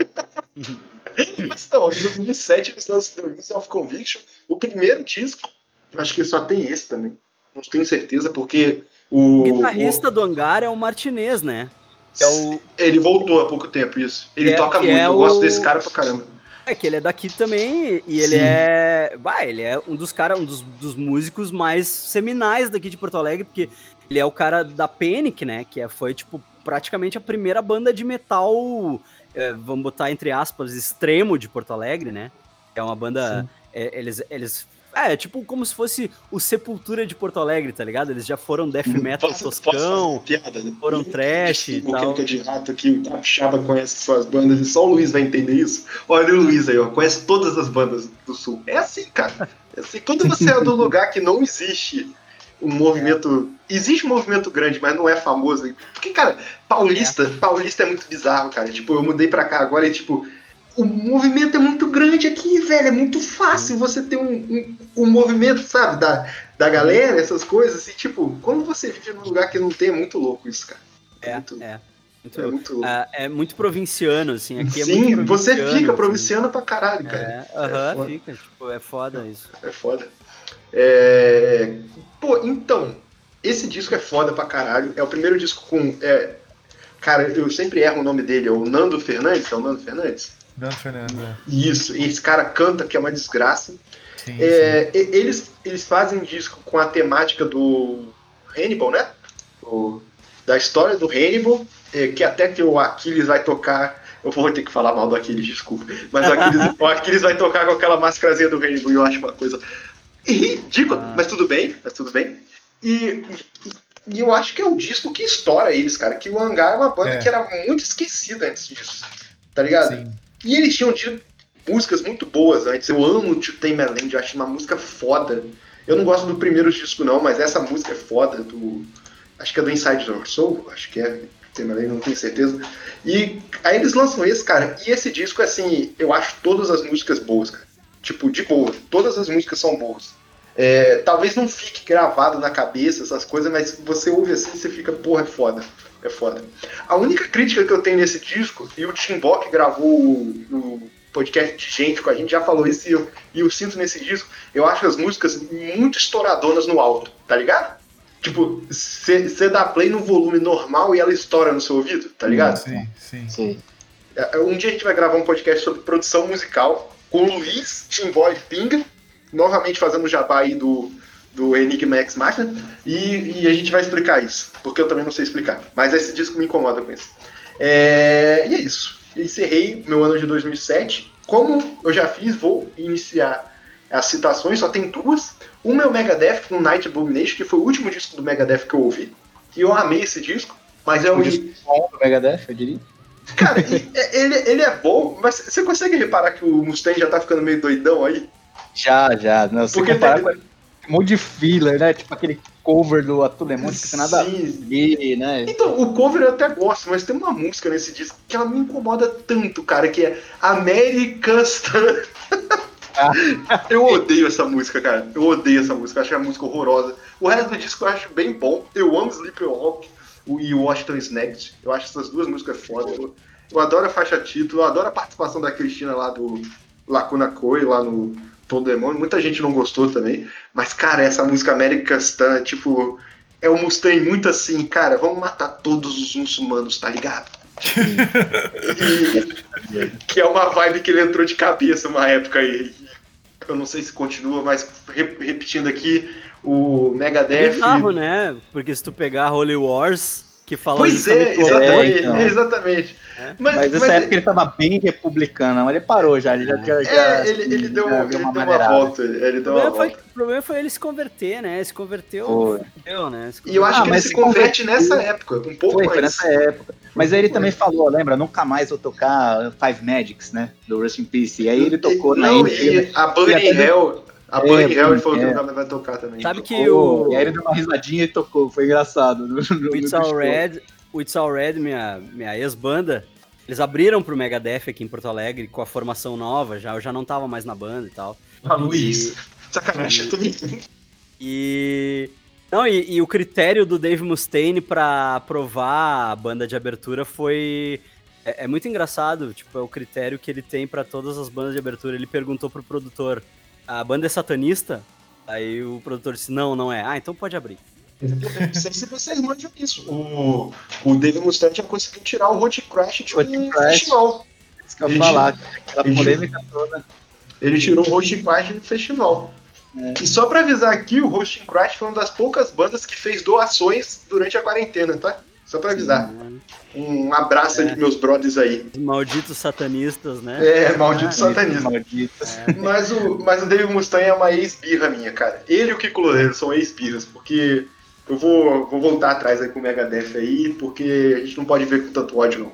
S1: Mas não, em 2007 eles The Reason of Conviction, o primeiro disco. Acho que só tem esse também. Não tenho certeza, porque o.
S3: O guitarrista do hangar é o Martinez, né? É o.
S1: Ele voltou há pouco tempo, isso. Ele
S3: É,
S1: toca muito,
S3: é
S1: eu gosto
S3: o-
S1: desse cara pra caramba.
S3: É que ele é daqui também e ele
S1: Sim.
S3: é. Vai, ele é um dos caras, um dos, dos músicos mais seminais daqui de Porto Alegre, porque ele é o cara da Panic, né? Que é- foi, tipo, praticamente a primeira banda de metal, é, vamos botar entre aspas, extremo de Porto Alegre, né? É uma banda. é, eles, eles. É, tipo como se fosse o Sepultura de Porto Alegre, tá ligado? Eles já foram death metal
S1: Posso- posso
S3: toscão,
S1: fazer piada, né?
S3: foram trash e
S1: O
S3: tal.
S1: Química de Rato aqui, o Capixaba conhece suas bandas e só o Luiz vai entender isso. Olha o Luiz aí, ó, conhece todas as bandas do Sul. É assim, cara. É assim, quando você é do lugar que não existe um movimento. Existe um movimento grande, mas não é famoso. Porque, cara, paulista, paulista é muito bizarro, cara. Tipo, eu mudei pra cá agora e, tipo, o movimento é muito grande aqui, velho. É muito fácil você ter um, um, um movimento, sabe, da, da galera, essas coisas. E, tipo, quando você vive num lugar que não tem, é muito louco isso, cara.
S3: É,
S1: muito,
S3: é. Muito,
S1: é muito louco.
S3: é, é muito provinciano, assim. Aqui é
S1: Sim,
S3: muito
S1: você
S3: provinciano,
S1: fica
S3: assim.
S1: provinciano pra caralho, cara.
S3: É, aham,
S1: foda.
S3: fica, tipo, é foda isso.
S1: É foda. É... Pô, então, esse disco é foda pra caralho. É o primeiro disco com. É... Cara, eu sempre erro o nome dele, é o Nando Fernandes, é o Nando Fernandes?
S2: Nando Fernandes, é.
S1: Isso, e esse cara canta que é uma desgraça.
S2: Sim,
S1: É, e- eles, eles fazem disco com a temática do Hannibal, né? O- da história do Hannibal, é, que até que o Aquiles vai tocar. Eu vou ter que falar mal do Aquiles, desculpa. Mas o Aquiles, o Aquiles vai tocar com aquela máscarazinha do Hannibal e eu acho uma coisa ridícula, mas tudo bem, mas tudo bem. E, e eu acho que é o disco que estoura eles, cara. Que o Hangar é uma banda
S2: É.
S1: que era muito esquecida antes disso. Tá ligado?
S2: Sim.
S1: E eles tinham tido músicas muito boas antes. Eu amo o Tame a eu acho uma música foda. Eu não gosto do primeiro disco, não, mas essa música é foda. Do, acho que é do Inside Your Soul, acho que é. Não tenho certeza. E aí eles lançam esse, cara. E esse disco, assim, eu acho todas as músicas boas, cara. Tipo, de boa. Todas as músicas são boas. É, talvez não fique gravado na cabeça essas coisas, mas você ouve assim e você fica, porra, é foda. É foda. A única crítica que eu tenho nesse disco, e o Tim Bock gravou o, o podcast de gente com a gente, já falou isso, e eu, e eu sinto nesse disco, eu acho as músicas muito estouradonas no alto, tá ligado? Tipo, você dá play no volume normal e ela estoura no seu ouvido, tá ligado?
S2: Sim, sim.
S4: Sim.
S1: É, Um dia a gente vai gravar um podcast sobre produção musical com o Luiz, Timboy e Pinga, novamente fazendo o jabá aí do, do Enigma X Machina, e, e a gente vai explicar isso, porque eu também não sei explicar. Mas esse disco me incomoda com isso. É, e é isso. Encerrei meu ano de 2007. Como eu já fiz, vou iniciar as citações, só tem duas. Uma é o Megadeth com Night Abomination, que foi o último disco do Megadeth que eu ouvi. E eu amei esse disco, mas é
S4: O
S1: o,
S4: disco bom do Megadeth, eu diria.
S1: Cara, e- ele, ele é bom, mas você consegue reparar que o Mustang já tá ficando meio doidão aí?
S4: Já, já. Não, se
S1: Porque
S4: comparar um monte de filler, né? Tipo aquele cover do Atulemon que tem nada a
S1: Sim.
S4: ver, né?
S1: Então, o cover eu até gosto, mas tem uma música nesse disco que ela me incomoda tanto, cara, que é American Stan. eu odeio essa música, cara. Eu odeio essa música, eu acho a música horrorosa. O resto do disco eu acho bem bom. Eu amo Sleepwalk e Washington Snagged. Eu acho essas duas músicas foda. Eu, eu adoro a faixa título, eu adoro a participação da Cristina lá do Lacuna Coil, lá no Todo Demônio. Muita gente não gostou também. Mas, cara, essa música American Stan, tipo, é o Mustang muito assim, cara, vamos matar todos os muçulmanos, tá ligado? Que é uma vibe que ele entrou de cabeça uma época aí. Eu não sei se continua, mas re- repetindo aqui, o
S3: É
S1: Megadeth.
S3: bizarro, né? Porque se tu pegar Holy Wars, que fala
S1: Pois é,
S3: o
S1: exatamente.
S3: oposto,
S4: então.
S1: exatamente.
S3: É.
S1: Mas,
S4: Mas nessa
S1: mas-
S4: época ele tava bem republicano, mas ele parou já. Ele já, já, já,
S1: é, ele, ele deu,
S4: já
S1: ele deu uma, volta. Ele
S3: O
S1: deu uma
S3: problema, foi,
S1: volta.
S3: o problema foi ele se converter, né? Se converteu,
S4: Foi.
S3: fudeu, né? Se
S1: E eu acho
S4: Ah,
S1: que ele
S4: mas
S1: se converte
S4: converteu-
S1: nessa época, um pouco
S4: Foi, foi
S1: antes.
S4: nessa época. Mas aí ele também falou, lembra? Nunca mais vou tocar Five Magics, né? Do Rust in Peace. E aí ele tocou na
S1: Não,
S4: Indie, né?
S1: e a Burning
S4: E até-
S1: Hell. A
S4: É,
S1: Hell ele falou que nunca mais vai tocar também.
S3: Sabe que
S4: Tocou,
S3: o,
S4: E aí ele deu uma risadinha e tocou. Foi engraçado. No, no,
S3: o It's
S4: no
S3: All. Red, o It's All Red, minha, minha ex-banda, eles abriram pro Megadeth aqui em Porto Alegre com a formação nova, já, eu já não tava mais na banda e tal.
S1: Ah, Luiz. Sacanagem, eu tô.
S3: E. Não, e, e o critério do Dave Mustaine pra aprovar a banda de abertura foi. É, é muito engraçado, tipo, é o critério que ele tem pra todas as bandas de abertura. Ele perguntou pro produtor: a banda é satanista? Aí o produtor disse: não, não é. Ah, então pode abrir.
S1: Não sei se vocês manjam isso. O, o Dave Mustaine já conseguiu tirar o Road Crash de
S4: Road
S1: um
S4: Crash.
S1: festival.
S4: Isso que eu ia falar. Aquela
S1: ele
S4: polêmica toda.
S1: Ele tirou o Road Crash do festival.
S4: É.
S1: E só pra avisar aqui, o Roasting Crash foi uma das poucas bandas que fez doações durante a quarentena, tá? Só pra avisar. Um abraço
S3: É.
S1: pros meus brothers aí.
S3: Os malditos satanistas, né?
S1: É, maldito
S4: Ah,
S1: satanismo.
S4: Maldito.
S1: Mas o, mas o Dave Mustaine é uma ex-birra minha, cara. Ele e o Kiko Loureiro são ex-birras, porque eu vou, vou voltar atrás aí com o Megadeth aí, porque a gente não pode ver com tanto ódio,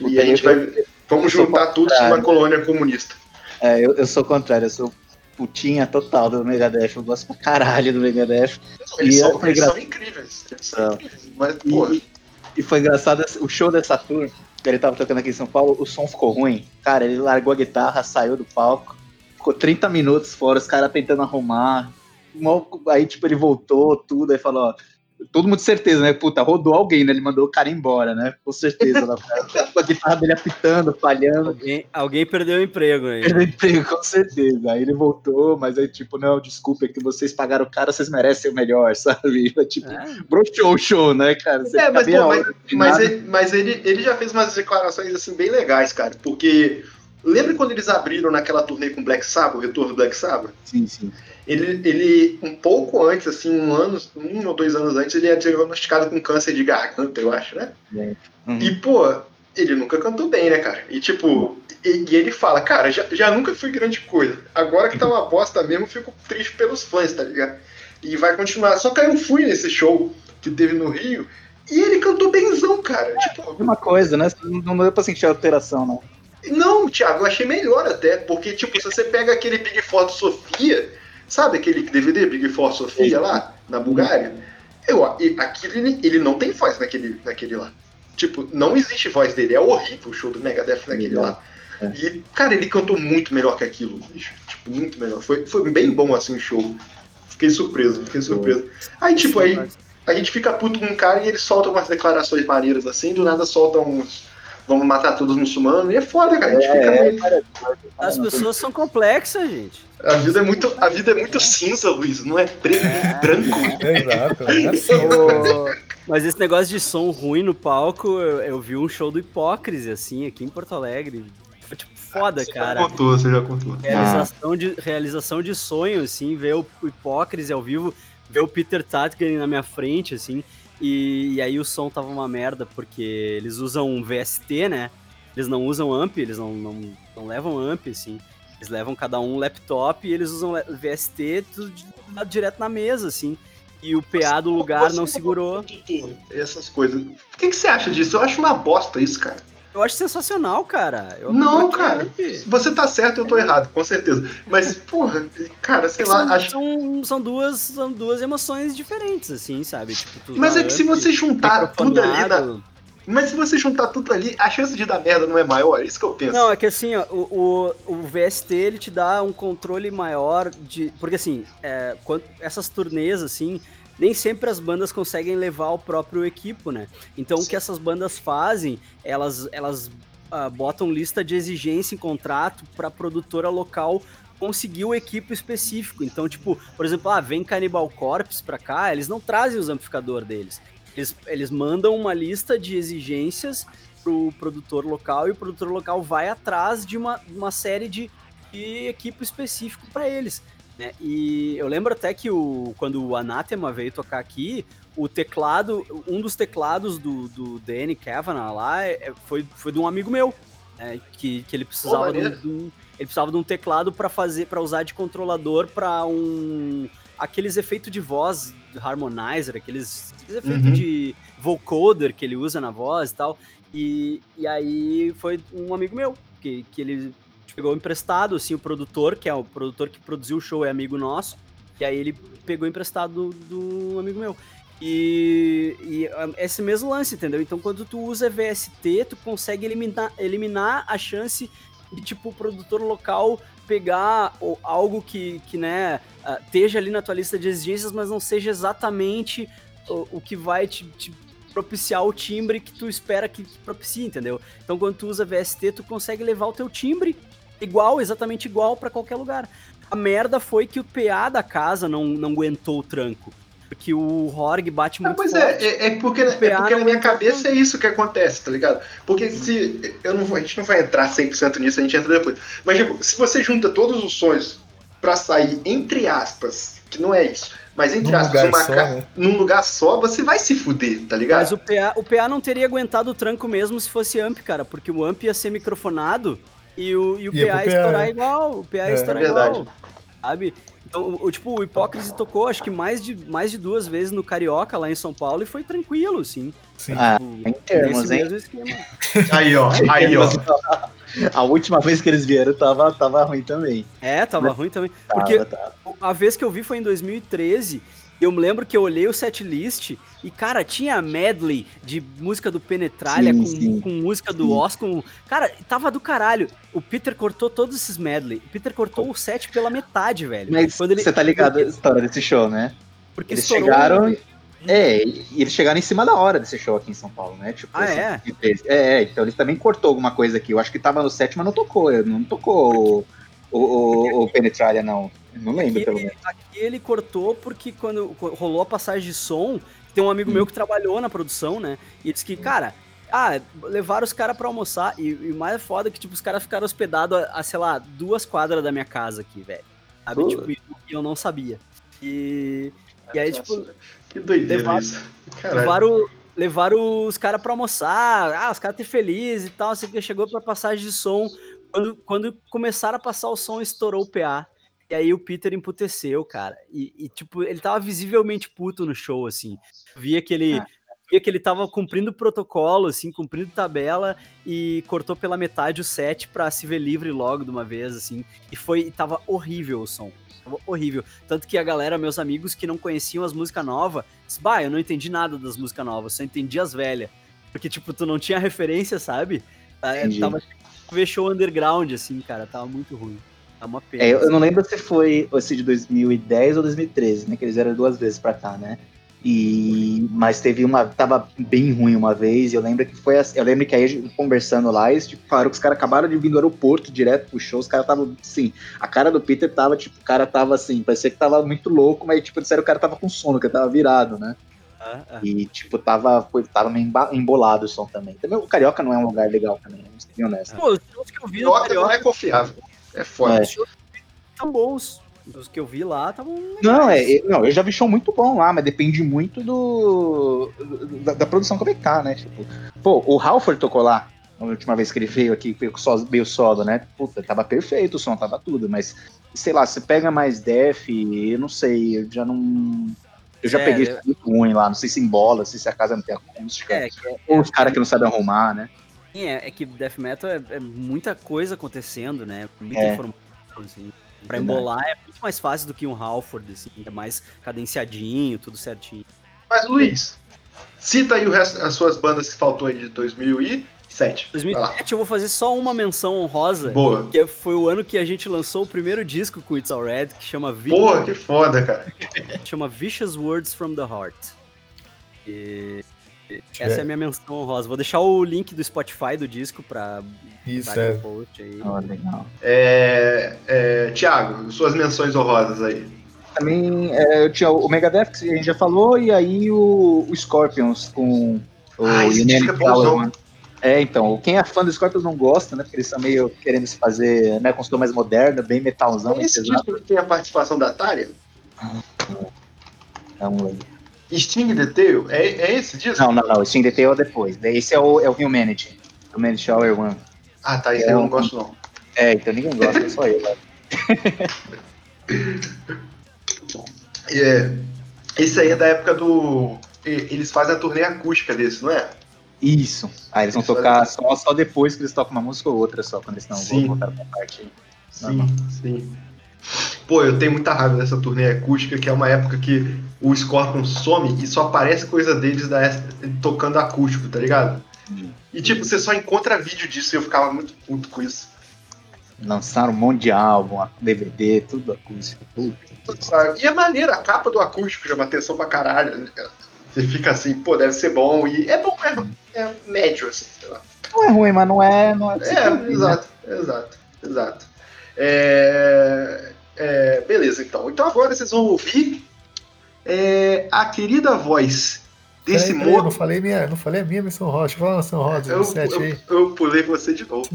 S1: não. E a gente vai. Vamos juntar tudo numa colônia comunista.
S4: É, eu, eu sou o contrário, eu sou putinha total do Megadeth. Eu gosto pra caralho do Megadeth.
S1: Eles,
S4: E
S1: são,
S4: é
S1: eles são incríveis. Eles são
S4: São.
S1: incríveis. Mas, pô,
S4: E, e foi engraçado o show dessa tour, que ele tava tocando aqui em São Paulo, o som ficou ruim. Cara, ele largou a guitarra, saiu do palco, ficou 30 minutos fora, os caras tentando arrumar. Aí, tipo, ele voltou, tudo, aí falou, ó, todo mundo de certeza, né? Puta, rodou alguém, né? Ele mandou o cara embora, né? Com certeza. Lá, a guitarra dele apitando, falhando.
S3: Alguém, alguém perdeu o emprego aí.
S4: Perdeu o emprego, com certeza. Aí ele voltou, mas aí, tipo, não, desculpa, é que vocês pagaram o cara, vocês merecem o melhor, sabe? Tipo,
S3: É.
S4: broxou o show, né, cara? Você
S1: É, mas, pô, mas, mas, ele, mas ele, ele já fez umas declarações assim bem legais, cara. Porque lembra quando eles abriram naquela turnê com Black Sabbath, o retorno do Black Sabbath?
S4: Sim, sim.
S1: Ele, ele, um pouco antes, assim, um ano, um ou dois anos antes, ele é diagnosticado com câncer de garganta, eu acho, né?
S4: Uhum.
S1: E, pô, ele nunca cantou bem, né, cara? E, tipo, e, e ele fala, cara, já, já nunca fui grande coisa. Agora que tá uma bosta mesmo, fico triste pelos fãs, tá ligado? E vai continuar. Só que eu fui nesse show que teve no Rio e ele cantou benzão, cara. Tipo,
S4: Uma coisa, né? Não deu pra sentir alteração, não.
S1: não, Thiago, eu achei melhor até, porque, tipo, se você pega aquele Big Four Sofia, sabe aquele DVD Big Four Sofia lá, na Bulgária? Eu, aquilo, ele, ele não tem voz naquele, naquele lá. Tipo, não existe voz dele, é horrível o show do Megadeth naquele lá.
S4: É.
S1: E, cara, ele cantou muito melhor que aquilo, bicho. Tipo, muito melhor. Foi, foi bem bom, assim, o show. Fiquei surpreso, fiquei surpreso. Aí, tipo, aí a gente fica puto com um cara e ele solta umas declarações maneiras assim, do nada solta uns. Vamos matar todos os muçulmanos. E é foda, cara. A gente fica
S4: É,
S1: meio-
S3: As pessoas são complexas, gente.
S1: A vida é muito, a vida é muito cinza, Luiz. Não é preto e branco.
S2: Exato. É assim.
S3: Ô, Mas esse negócio de som ruim no palco, eu, eu vi um show do Hipócrise, assim, aqui em Porto Alegre. Foi tipo foda, cara.
S1: Já contou, você já contou.
S3: Realização de, realização de sonho, assim, ver o, Hipócrise ao vivo, ver o Peter Tatken na minha frente, assim, e, e aí o som tava uma merda, porque eles usam um VST, né? Eles não usam amp, eles não, não, não levam amp, assim. Eles levam cada um um laptop e eles usam VST tudo direto na mesa, assim. E o PA do lugar não segurou.
S1: Essas coisas. O que, que você acha disso? Eu acho uma bosta isso, cara.
S3: Eu acho sensacional, cara. Eu
S1: Não, cara. Você tá certo, eu tô errado, com certeza. Mas, porra, cara, sei lá,
S3: são,
S1: acho.
S3: são, são duas, são duas emoções diferentes, assim, sabe? Tipo,
S1: Mas é que se
S3: amp,
S1: você juntar tudo ali na. Mas se você juntar tudo ali, a chance de dar merda não é maior? É isso que eu penso.
S3: Não, é que assim, ó, o, o, o VST ele te dá um controle maior de. Porque assim, é, quando, essas turnês, assim, nem sempre as bandas conseguem levar o próprio equipo, né? Então o que essas bandas fazem, elas, elas ah, botam lista de exigência em contrato pra produtora local conseguir o equipo específico. Então, tipo, por exemplo, ah, vem Cannibal Corpse pra cá, eles não trazem os amplificadores deles. Eles, eles mandam uma lista de exigências pro produtor local e o produtor local vai atrás de uma, uma série de, de equipo específico para eles. Né? E eu lembro até que o, quando o Anathema veio tocar aqui, o teclado, um dos teclados do, do Danny Kavanagh lá é- foi, foi de um amigo meu, né? que, que ele precisava de um, de um- ele precisava de um teclado para fazer para usar de controlador para um aqueles efeitos de voz harmonizer, aqueles, aqueles efeitos
S1: Uhum.
S3: de vocoder que ele usa na voz e tal. E, e aí foi um amigo meu que, que ele pegou emprestado, assim, o produtor, que é o produtor que produziu o show, é amigo nosso. E aí ele pegou emprestado do, do amigo meu. E, e ah, esse mesmo lance, entendeu? Então quando tu usa VST, tu consegue eliminar, eliminar a chance de, tipo, o produtor local pegar o- algo que, que né, ah, esteja ali na tua lista de exigências, mas não seja exatamente o, o que vai te, te propiciar o timbre que tu espera que te propicie, entendeu? Então quando tu usa VST, tu consegue levar o teu timbre igual, exatamente igual pra qualquer lugar. A merda foi que o PA da casa não, não aguentou o tranco. Porque o Horg bate
S1: Ah,
S3: muito
S1: pois
S3: forte.
S1: é, é, é porque, é porque na minha
S3: é
S1: cabeça é isso que acontece, tá ligado? Porque se. Eu não, vou- a gente não vai entrar 100% nisso, a gente entra depois. Mas, tipo, se você junta todos os sons pra sair, entre aspas, que não é isso, mas entre
S2: Num
S1: aspas,
S2: lugar
S1: uma
S2: só,
S1: ca-
S2: né?
S1: num lugar só, você vai se fuder, tá ligado?
S3: Mas o PA, o PA não teria aguentado o tranco mesmo se fosse amp, cara, porque o amp ia ser microfonado e o, e o PA
S2: pro
S3: ia
S2: PA,
S3: estourar
S2: é.
S3: igual. O PA
S2: É.
S3: estourar
S1: É verdade.
S3: igual. Sabe? Então, o, tipo, o Hipócrise tocou acho que mais de, mais de duas vezes no Carioca, lá em São Paulo, e foi tranquilo, assim.
S2: Sim.
S4: Ah,
S3: Tipo,
S4: em termos,
S3: nesse
S4: hein?
S3: mesmo esquema.
S1: Aí, ó, aí, ó.
S4: A última vez que eles vieram tava, tava ruim também.
S3: É, tava ruim também.
S4: Tava,
S3: Porque
S4: tava.
S3: a vez que eu vi foi em 2013. Eu me lembro que eu olhei o setlist e, cara, tinha medley de música do Penetralha
S4: Sim,
S3: com,
S4: sim.
S3: com música do. Oscar. Cara, tava do caralho. O Peter cortou todos esses medley. O Peter cortou o set pela metade, velho.
S4: Mas
S3: Quando ele-
S4: você tá ligado a história desse show, né?
S3: Porque
S4: Eles
S3: estourou-
S4: chegaram É, e eles chegaram em cima da hora desse show aqui em São Paulo, né? Tipo,
S3: Ah,
S4: assim,
S3: é?
S4: É, é, então eles também cortou alguma coisa aqui. Eu acho que tava no set, mas não tocou. Não tocou o, o, o, o Penetralia, não. Não lembro,
S3: Aqui
S4: pelo
S3: ele,
S4: menos.
S3: aqui ele cortou porque quando rolou a passagem de som, tem um amigo meu que trabalhou na produção, né? E disse que, cara, ah, levaram os caras pra almoçar. E, e o mais foda é que, tipo, os caras ficaram hospedados a, a, sei lá, duas quadras da minha casa aqui, velho. Sabe?
S4: Pô.
S3: Tipo, e eu não sabia. E, e aí, tipo,
S1: Que doideira
S3: Levar-
S1: isso. Caralho.
S3: levaram, levaram os caras pra almoçar. Ah, os caras ter feliz e tal. Assim que chegou pra passagem de som. Quando, quando começaram a passar o som, estourou o PA. E aí o Peter emputeceu, cara. E, e, tipo, ele tava visivelmente puto no show, assim. Via que ele. Via que ele tava cumprindo protocolo, assim, cumprindo tabela, e cortou pela metade o set pra se ver livre logo de uma vez, assim. E foi. E tava horrível o som. Tava horrível. Tanto que a galera, meus amigos que não conheciam as músicas novas, disse, bah, eu não entendi nada das músicas novas, só entendi as velhas. Porque, tipo, tu não tinha referência, sabe?
S4: Entendi.
S3: Tava tipo, ver show underground, assim, cara. Tava muito ruim. Tá uma pena.
S4: É, eu, não lembro se foi esse de 2010 ou 2013, né? Que eles vieram duas vezes pra cá, né? E, mas teve uma. Tava bem ruim uma vez, e eu lembro que foi assim. Eu lembro que aí conversando lá, eles tipo, falaram que os caras acabaram de vir do aeroporto direto pro show, os caras estavam assim. A cara do Peter tava, tipo, o cara tava assim, parecia que tava muito louco, mas tipo, disseram que o cara tava com sono, que tava virado, né?
S3: Ah, ah.
S4: E, tipo, tava, tava meio embolado o som também. Também o Carioca não é um lugar legal também, né? Vamos ser bem honestos.
S3: Pô, os shows que eu vi no
S1: Carioca não
S3: Carioca
S1: é confiável. É foda.
S4: É.
S3: tão bons. Os que eu vi lá estavam.
S4: Não, é, não, eu já vi show muito bom lá, mas depende muito do da, da produção como é que tá, né? Tipo, pô, o Halford tocou lá a última vez que ele veio aqui, veio meio solo, né? Puta, tava perfeito o som, tava tudo, mas sei lá, você pega mais def, eu não sei, eu já não. Eu já
S3: é,
S4: peguei
S3: eu...
S4: muito ruim lá, não sei se embola, se, se a casa não tem acústica,
S3: é, é,
S4: ou é os caras que não sabem arrumar, né?
S3: É, é que death metal é, é muita coisa acontecendo, né?
S4: É.
S3: Muita informação, assim. Pra embolar é muito mais fácil do que um Halford, assim, é mais cadenciadinho, tudo certinho.
S1: Mas, Luiz, cita aí resto, as suas bandas que faltou aí de 2000 e... 2007.
S3: 2007 eu vou fazer só uma menção honrosa.
S1: Boa.
S3: Que foi o ano que a gente lançou o primeiro disco com It's All Red, que chama...
S1: Porra, que foda, cara.
S3: chama Vicious Words from the Heart. E... Essa é. a minha menção honrosa. Vou deixar o link do Spotify do disco pra...
S2: Isso, é.
S3: Post aí.
S4: Oh, legal.
S1: É, é, Tiago, suas menções honrosas aí.
S4: Também é, eu tinha o Megadeth, que a gente já falou, e aí o, o Scorpions com... O
S1: ah,
S4: isso
S1: fica. É
S4: é? É, então, quem é fã do Scorpions não gosta, né? Porque eles estão meio querendo se fazer, né, com som mais moderno, bem metalzão,
S1: Esse disco tem a participação da Atari?
S4: Não, lembro.
S1: Sting the Tail? É, é esse disco?
S4: não, não, não, o Steam Detail é depois. Esse é o, é o Humanity. Humanity Hour One.
S1: Ah, tá, esse aí eu não gosto não.
S4: É, então ninguém gosta, é só eu. né?
S1: É, esse aí é da época do... Eles fazem a turnê acústica desse, não é?
S4: Isso. Aí eles vão
S1: Isso,
S4: tocar só, só depois que eles tocam uma música ou outra só, quando eles vão voltar pra parte.
S1: Sim, sim. Pô, eu tenho muita raiva dessa turnê acústica, que é uma época que o Scorpion some e só aparece coisa deles da, tocando acústico, tá ligado?
S4: Hum.
S1: E tipo, você só encontra vídeo disso e eu ficava muito puto com isso.
S4: Lançaram um monte de álbum, DVD, tudo acústico. Puta.
S1: E é maneiro, a capa do acústico chama atenção pra caralho. né? Você fica assim, pô, deve ser bom. E é bom, é, é médio, assim, sei lá.
S4: Não é ruim, mas não é. Não é,
S1: É,
S4: né?
S1: exato, exato, exato. É, é, beleza, então. Então agora vocês vão ouvir é, a querida voz desse
S2: Peraí, peraí, eu não falei minha, não falei a minha missão rosa. Deixa eu falar a missão rosa
S1: Eu,
S2: 17 aí.
S1: eu, eu pulei você de novo.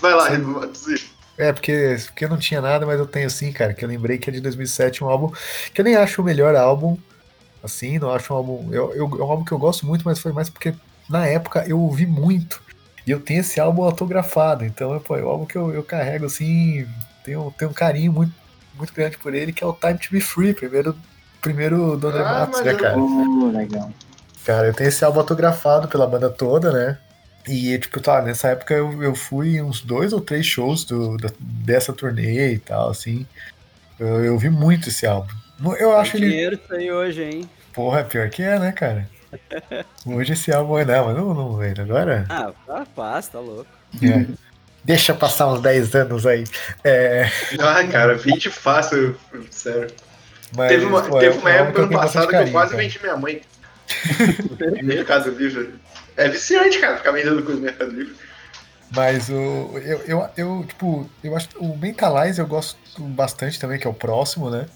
S1: Vai lá, reduzir.
S2: É, porque, porque eu não tinha nada, mas eu tenho sim, cara, que eu lembrei que é de 2007, um álbum que eu nem acho o melhor álbum, assim, não acho um álbum, eu, eu- é um álbum que eu gosto muito, mas foi mais porque na época eu ouvi muito, e eu tenho esse álbum autografado, então é, pô, é um álbum que eu, eu carrego, assim, tenho, tenho um carinho muito, muito grande por ele, que é o Time to Be Free, primeiro, primeiro do André
S1: Ah,
S2: Matos, né,
S1: eu-
S2: cara?
S4: Oh, legal.
S2: Cara, eu tenho esse álbum autografado pela banda toda, né? E, tipo, tá, nessa época eu, eu fui em uns dois ou três shows do, da- dessa turnê e tal, assim. Eu, eu vi muito esse álbum. Eu acho ele.
S3: dinheiro isso aí hoje, hein?
S2: Porra, pior que é, né, cara? Hoje esse álbum é não, mas não, não vendo. Agora.
S3: Ah, paz, tá louco.
S2: é. Deixa passar uns 10 anos aí. É,
S1: Ah, cara, 20 fácil, sério.
S2: mas,
S1: teve uma,
S2: pô,
S1: teve
S2: é um
S1: uma época
S2: tenho
S1: passado que eu quase
S2: cara.
S1: vendi minha mãe. Mercado Livre. É viciante, cara, ficar vendendo coisa no Mercado Livre.
S2: Mas o, eu, eu, eu, tipo, eu acho que o Mentalize eu gosto bastante também, que é o próximo, né?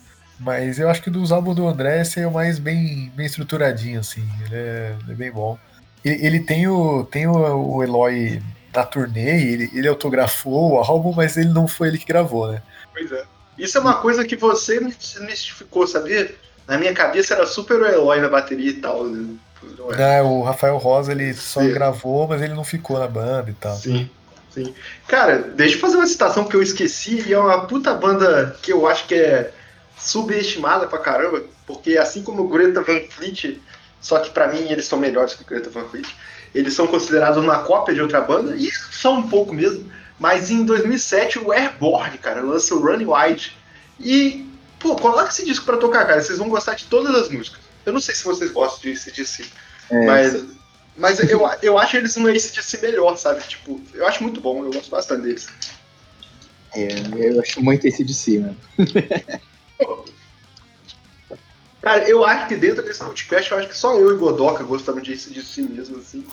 S2: Mas eu acho que dos álbuns do André esse é o mais bem, bem estruturadinho, assim. Ele é, ele é bem bom. Ele, ele, tem, o, tem o, o Eloy da turnê, ele, ele autografou o álbum, mas ele não foi ele que gravou, né?
S1: Pois é. Isso é uma coisa que você mistificou, sabia? Na minha cabeça era super o Eloy na bateria e tal. Né?
S2: Não, é. o Rafael Rosa ele só Sim. gravou, mas ele não ficou na banda e tal.
S1: Sim. Sim. Cara, deixa eu fazer uma citação que eu esqueci, e é uma puta banda que eu acho que é subestimada pra caramba, porque assim como o Greta Van Fleet, só que para mim eles são melhores que o Greta Van Fleet, eles são considerados uma cópia de outra banda, e são um pouco mesmo, mas em 2007 o Airborne, cara, lança o Running Wide, e, pô, coloca esse disco pra tocar, cara, vocês vão gostar de todas as músicas. Eu não sei se vocês gostam de ACDC, é, mas, mas eu, eu acho eles um ACDC melhor, sabe? Tipo, eu acho muito bom, eu gosto bastante deles.
S4: É, eu acho muito ACDC, mano.
S1: Cara, eu acho que dentro desse podcast, eu acho que só eu e Godoka gostamos de ACDC mesmo, assim.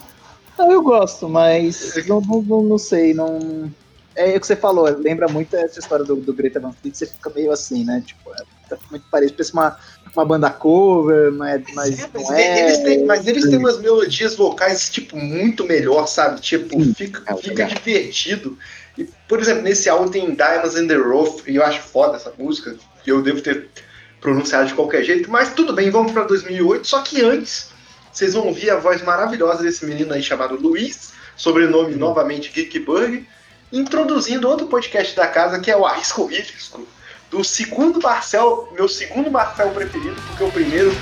S4: Não, eu gosto, mas não, não, não sei, não... É o que você falou, lembra muito essa história do, do Greta Van Fleet, você fica meio assim, né? Tipo, é, tá muito parecido, parece uma, uma banda cover, mas, mas é, não é.
S1: Eles têm, mas eles têm umas melodias vocais, tipo, muito melhor, sabe? Tipo, Sim, fica, é fica divertido. E, por exemplo, nesse álbum tem Diamonds in the Rough, e eu acho foda essa música, eu devo ter pronunciado de qualquer jeito, mas tudo bem, vamos para 2008. Só que antes, vocês vão ouvir a voz maravilhosa desse menino aí chamado Luiz, sobrenome novamente Geekburg, introduzindo outro podcast da casa que é o Arrisco Risco do segundo Marcel, meu segundo Marcel preferido, porque o primeiro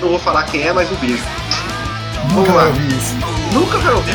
S1: não vou falar quem é, mas o beijo.
S2: Nunca vai ouvir isso.
S1: Nunca vai ouvir.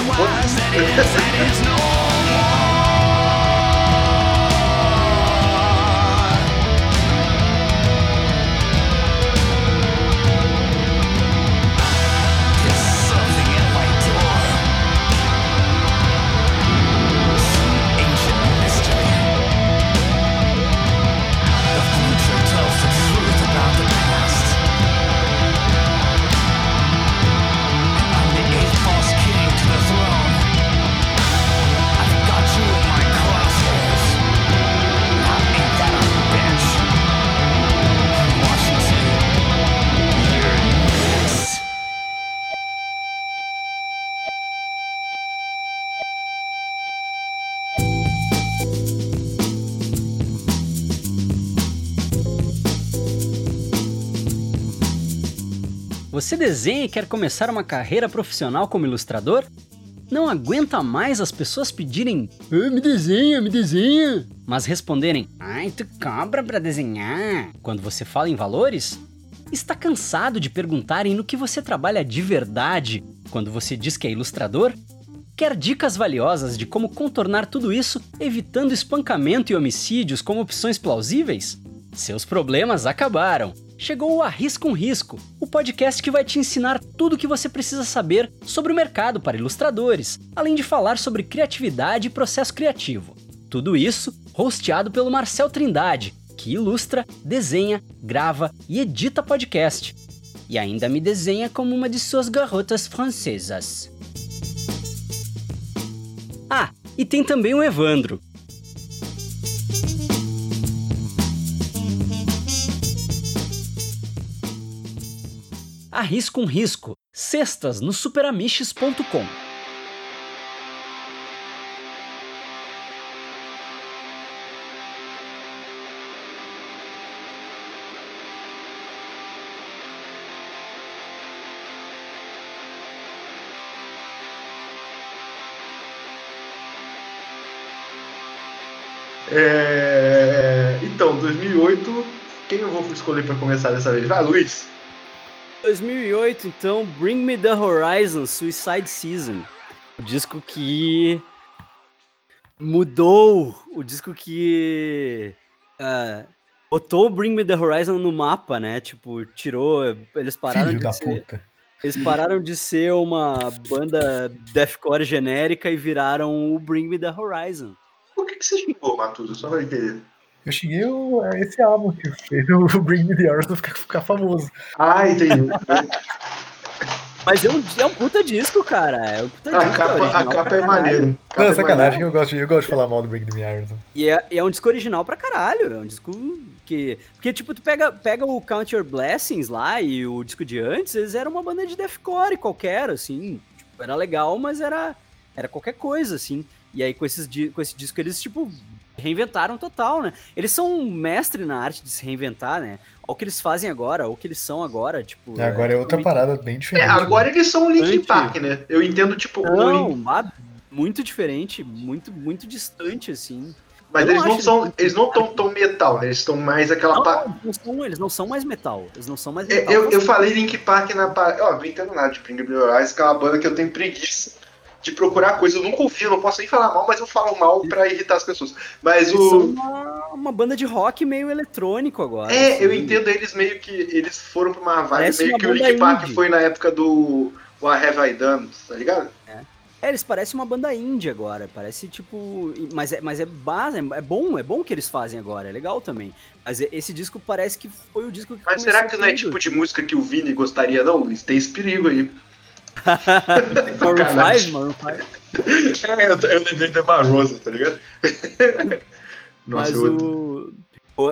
S3: Você desenha e quer começar uma carreira profissional como ilustrador? Não aguenta mais as pessoas pedirem ah, me desenha, me desenha, mas responderem ai, tu cobra pra desenhar quando você fala em valores? Está cansado de perguntarem no que você trabalha de verdade quando você diz que é ilustrador? Quer dicas valiosas de como contornar tudo isso, evitando espancamento e homicídios como opções plausíveis? Seus problemas acabaram chegou o Arrisca um Risco, o podcast que vai te ensinar tudo o que você precisa saber sobre o mercado para ilustradores, além de falar sobre criatividade e processo criativo. Tudo isso hosteado pelo Marcel Trindade, que ilustra, desenha, grava e edita podcast. E ainda me desenha como uma de suas garotas francesas. Ah, e tem também o Evandro, Arrisca um Risco, sextas no superamiches.com.
S1: É... Então, 2008, quem eu vou escolher para começar dessa vez? Vai, Luiz.
S6: 2008, então, Bring Me the Horizon, Suicide Season. O disco que mudou, o disco que uh, botou Bring Me the Horizon no mapa, né? Tipo, tirou, eles pararam
S2: Filho
S6: de
S2: da
S6: ser,
S2: puta.
S6: eles pararam de ser uma banda deathcore genérica e viraram o Bring Me the Horizon.
S1: Por que, que você xingou, Matuso? Só pra entender.
S2: Eu cheguei o- a esse álbum que fez o Bring Me The Horizon ficar, ficar famoso.
S1: Ah, entendi.
S3: Mas é um, é um puta disco, cara. É um puta
S1: A
S3: disco.
S1: capa, a
S3: original
S1: capa
S3: pra
S1: é maneiro. A capa
S2: Não,
S1: é
S2: sacanagem,
S1: maneiro.
S2: eu gosto, de- eu gosto de falar mal do Bring Me Iron.
S3: E é, e é um disco original pra caralho. É um disco que. Porque, tipo, tu pega, pega o Count Your Blessings lá e o disco de antes, eles eram uma banda de deathcore qualquer, assim. Tipo, era legal, mas era, era qualquer coisa, assim. E aí, com, esses, com esse disco, eles, tipo, reinventaram total, né? Eles são um mestre na arte de se reinventar, né? Olha o que eles fazem agora, o que eles são agora, tipo...
S2: Agora é outra
S3: totalmente-
S2: parada bem
S1: É,
S2: diferente.
S1: agora eles são o Linkin
S3: Antes-
S1: Park, né? Eu entendo, tipo, o
S3: Não, mas muito diferente, muito, muito distante, assim.
S1: mas
S3: eu
S1: eles
S3: não
S1: são,
S3: Linkin
S1: eles não estão tão metal, né? Eles estão mais aquela
S3: Não,
S1: pa-
S3: não, são, eles não são mais metal. Eles não são mais
S1: É,
S3: metal.
S1: Eu, eu falei Link Park na Ó, não entendo nada de Bring Me Horizon, que é uma banda que eu tenho preguiça de procurar coisa. Eu nunca ouvi, eu não posso nem falar mal, mas eu falo mal pra irritar as pessoas. Mas
S3: Eles são
S1: o.
S3: uma, uma banda de rock meio eletrônico agora.
S1: É,
S3: assim.
S1: eu entendo eles meio que. Eles foram pra uma vibe
S3: Parece
S1: meio
S3: uma
S1: que o
S3: banda
S1: Link Park foi na época do What Have I Done, tá ligado?
S3: É, eles parecem uma banda indie agora. Parece tipo. Mas é, mas é base, é bom, é bom o que eles fazem agora, é legal também. Mas esse disco parece que foi o disco que
S1: Mas será que não é tipo de música que o Vini gostaria, não, Luiz? Tem esse perigo aí.
S3: Maroon
S1: Sacanagem.
S3: 5, Maroon 5.
S1: É, eu, eu lembrei da Marosa, tá ligado? Nossa,
S3: Mas o,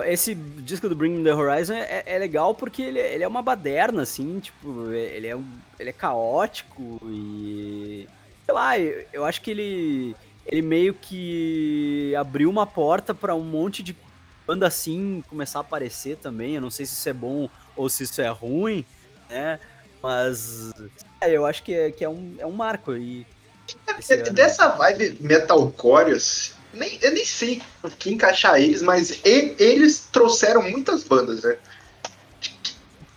S3: Esse disco do Bring The Horizon é, é legal porque ele, ele é uma baderna, assim, tipo, ele é, ele é caótico e. Sei lá, eu, eu acho que ele. Ele meio que abriu uma porta pra um monte de banda assim começar a aparecer também. Eu não sei se isso é bom ou se isso é ruim, né? Mas. É, eu acho que é, que é, um, é um marco. E ano.
S1: Dessa vibe metalcore, assim, nem, eu nem sei o que encaixar eles, mas e- eles trouxeram muitas bandas, né? Que,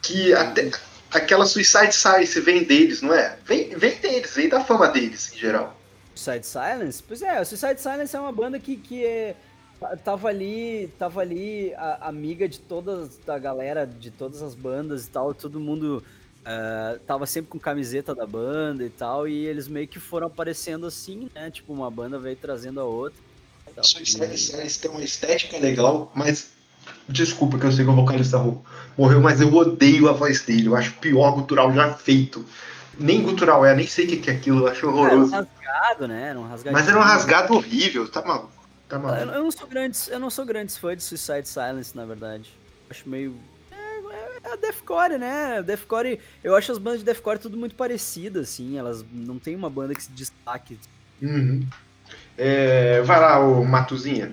S1: que até aquela Suicide Science vem deles, não é? Vem, vem deles, vem da fama deles, em geral.
S3: Suicide Silence? Pois é, Suicide Silence é uma banda que, que é, ta- tava ali, tava ali a- amiga de todas da galera, de todas as bandas e tal, todo mundo ah, tava sempre com camiseta da banda e tal, e eles meio que foram aparecendo assim, né? Tipo, uma banda veio trazendo a outra.
S1: Suicide Science tem uma estética legal, mas desculpa que eu sei que o vocalista morreu, mas eu odeio a voz dele. Eu acho o pior gutural já feito. Nem gutural é, nem sei o que é aquilo, eu acho
S3: Era um
S1: horroroso.
S3: rasgado, né? Era um rasgado.
S1: Mas era um rasgado horrível, tá maluco? Tá
S3: Eu,
S1: maluco.
S3: eu não sou grande, eu não sou grande fã de Suicide Silence, na verdade. Acho meio é, é- é a deathcore, né? Deathcore, eu acho as bandas de deathcore tudo muito parecidas, assim. Elas não tem uma banda que se destaque.
S1: Uhum. É, vai lá, ô Matuzinha.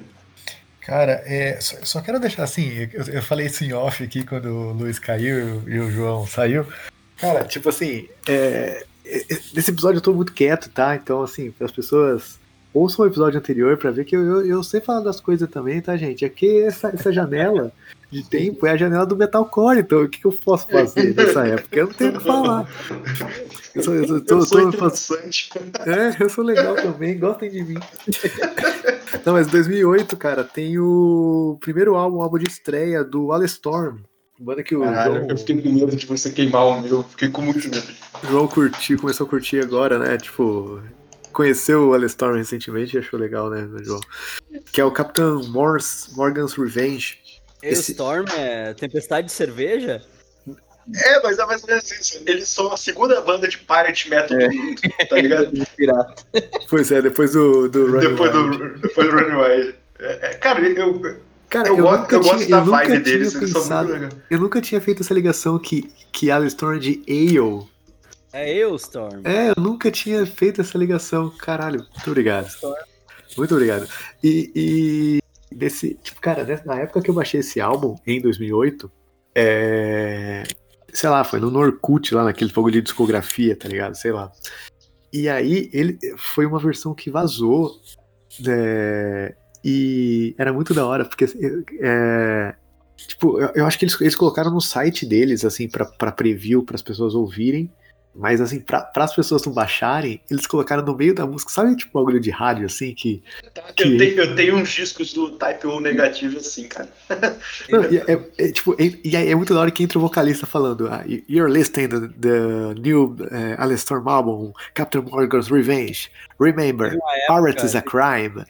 S2: Cara, é, só, só quero deixar assim, eu, eu falei isso em off aqui quando o Luiz caiu e o João saiu. Cara, tipo assim, é, é, nesse episódio eu tô muito quieto, tá? Então, assim, para as pessoas ouçam o episódio anterior pra ver que eu, eu, eu sei falar das coisas também, tá, gente? É que essa, essa janela de tempo é a janela do metalcore, então o que, que eu posso fazer nessa época? Eu não tenho o que falar. Eu sou, eu sou, tô-
S1: Eu sou
S2: tô-
S1: interessante.
S2: é, eu sou legal também, gostem de mim. Não, mas 2008, cara, tem o primeiro álbum, o álbum de estreia do Alestorm. Banda que o
S1: Caralho,
S2: João,
S1: eu fiquei com medo de você queimar o meu. Fiquei com muito medo.
S2: João curtiu, começou a curtir agora, né? Tipo, conheceu o Alestorm recentemente e achou legal, né, João? Que é o Capitão Morse, Morgan's Revenge. Esse-
S3: Storm é Tempestade de Cerveja?
S1: É, mas é mais ou menos isso. Eles são a segunda banda de pirate metal do mundo, tá ligado?
S4: Pirata.
S2: Pois é, depois do, do Running
S1: depois,
S2: Wild.
S1: do, depois do Running Wild. É, é, cara, eu,
S2: Cara,
S1: eu,
S2: eu,
S1: gosto,
S2: nunca
S1: eu
S2: tinha,
S1: gosto da
S2: eu nunca
S1: vibe
S2: tinha
S1: deles, eles são
S2: pensado,
S1: muito legais.
S2: eu nunca tinha feito essa ligação que, que Alestorm é de Ale.
S3: É eu, Storm.
S2: É, eu nunca tinha feito essa ligação. Caralho, muito obrigado. Muito obrigado. E, e desse, tipo, cara, na época que eu baixei esse álbum, em 2008, é, sei lá, foi no Norkut, lá naquele fogo de discografia, tá ligado? Sei lá. E aí, ele foi uma versão que vazou, né, e era muito da hora, porque, é, tipo, eu, eu acho que eles, eles colocaram no site deles, assim, pra, pra preview, para as pessoas ouvirem, mas assim, pra, as pessoas não baixarem, eles colocaram no meio da música, sabe tipo bagulho de rádio, assim, que. que-
S1: Eu tenho, eu tenho uns discos do Type O negativo assim, cara.
S2: Não, e é, é, tipo, é, e aí é muito da hora que entra o vocalista falando, ah, you're listening to the new uh, Alestorm album, Captain Morgan's Revenge. Remember,
S3: Uma
S2: pirate is a crime.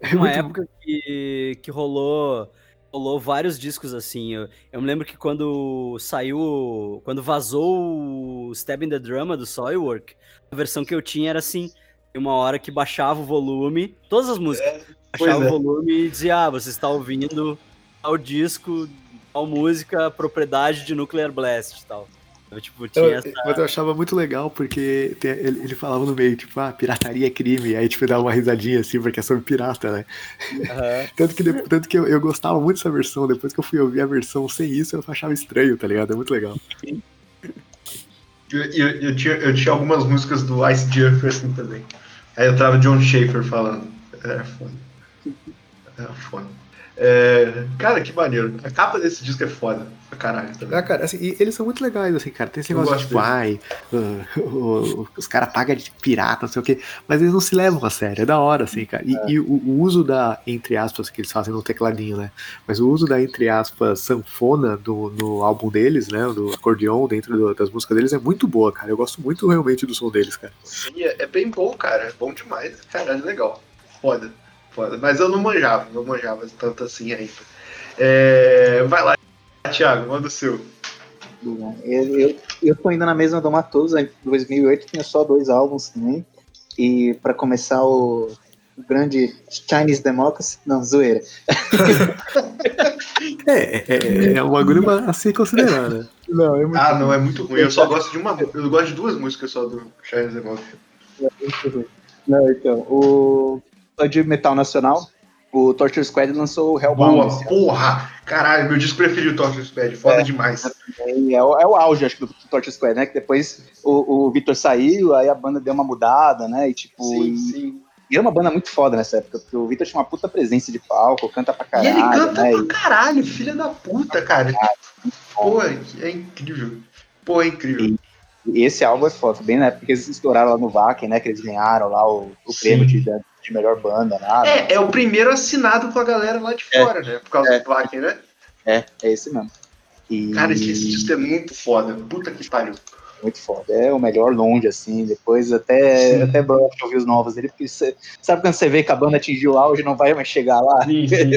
S2: É
S3: Uma
S2: muito-
S3: época que, que rolou rolou vários discos assim. Eu, eu me lembro que quando saiu. Quando vazou o Stab in the Drama do Soilwork, a versão que eu tinha era assim. Uma hora que baixava o volume, todas as músicas,
S1: É,
S3: baixava
S1: é.
S3: o volume e dizia: Ah, você está ouvindo tal disco, tal música, propriedade de Nuclear Blast e tal. Eu, tipo, tinha
S2: Eu,
S3: essa.
S2: mas eu achava muito legal porque tem- ele, ele falava no meio, tipo, ah, pirataria é crime. Aí, tipo, dava uma risadinha assim, porque é sobre pirata, né?
S3: Aham.
S2: Tanto que, tanto que eu, eu gostava muito dessa versão. Depois que eu fui ouvir a versão sem isso, eu achava estranho, tá ligado? É muito legal.
S1: Eu, eu, eu tinha, eu tinha algumas músicas do Ice assim também. Aí eu tava John Schaefer falando. Era foda. Era foda. É, cara, que maneiro. A capa desse disco é foda. Caralho também.
S2: Ah, cara, assim, e eles são muito legais, assim, cara. Tem esse
S1: Eu
S2: negócio de uh, o- o- os caras pagam de pirata, não sei o quê, mas eles não se levam a sério, é da hora, assim, cara. E, e o, o uso da, entre aspas, que eles fazem no tecladinho, né? Mas o uso da, entre aspas, sanfona do, no álbum deles, né? Do acordeon dentro do- das músicas deles é muito boa, cara. Eu gosto muito realmente do som deles, cara.
S1: Sim, é, é bem bom, cara. É bom demais. Caralho, legal. Foda. Foda. Mas eu não manjava, não manjava tanto assim ainda. É, vai lá, Thiago, manda o seu.
S4: Bom, Eu, eu, eu tô indo na mesma do Matoso, em 2008 tinha só dois álbuns também. E pra começar o, o grande Chinese Democracy, não, zoeira.
S2: É, é, é um bagulho a se considerar, né?
S4: Não, é muito
S1: Ah, não, é muito ruim. Eu só gosto de uma. Eu gosto de duas músicas só do Charles Democracy.
S4: Não, então, o de metal nacional, o Torture Squad lançou o Hellbound.
S1: Boa, porra! Caralho, meu disco preferido, Torture Squad. Foda
S4: É.
S1: demais.
S4: E é, o, é o auge, acho que, do Torture Squad, né? Que depois o, o Victor saiu, aí a banda deu uma mudada, né? E tipo,
S1: Sim,
S4: e,
S1: sim.
S4: e era uma banda muito foda nessa época, porque o Victor tinha uma puta presença de palco, canta pra
S1: E
S4: caralho,
S1: ele canta
S4: né?
S1: pra caralho, filha da puta, cara. Pô, é incrível. Pô, é incrível.
S4: E esse álbum é foda, bem na época que eles estouraram lá no Wacken, né? Que eles ganharam lá o, o prêmio de, de melhor banda né?
S1: É, é o primeiro assinado com a galera lá de
S4: É.
S1: fora, né? Por causa
S4: É.
S1: do Wacken, né?
S4: É, é esse mesmo. E
S1: Cara, esse, disco é muito foda. Puta que pariu.
S4: muito foda. É o melhor longe, assim. Depois até,
S1: Sim.
S4: até broxa ouvir os novos dele, porque você, sabe quando você vê que a banda atingiu o auge e não vai mais chegar lá?
S1: Sim, sim.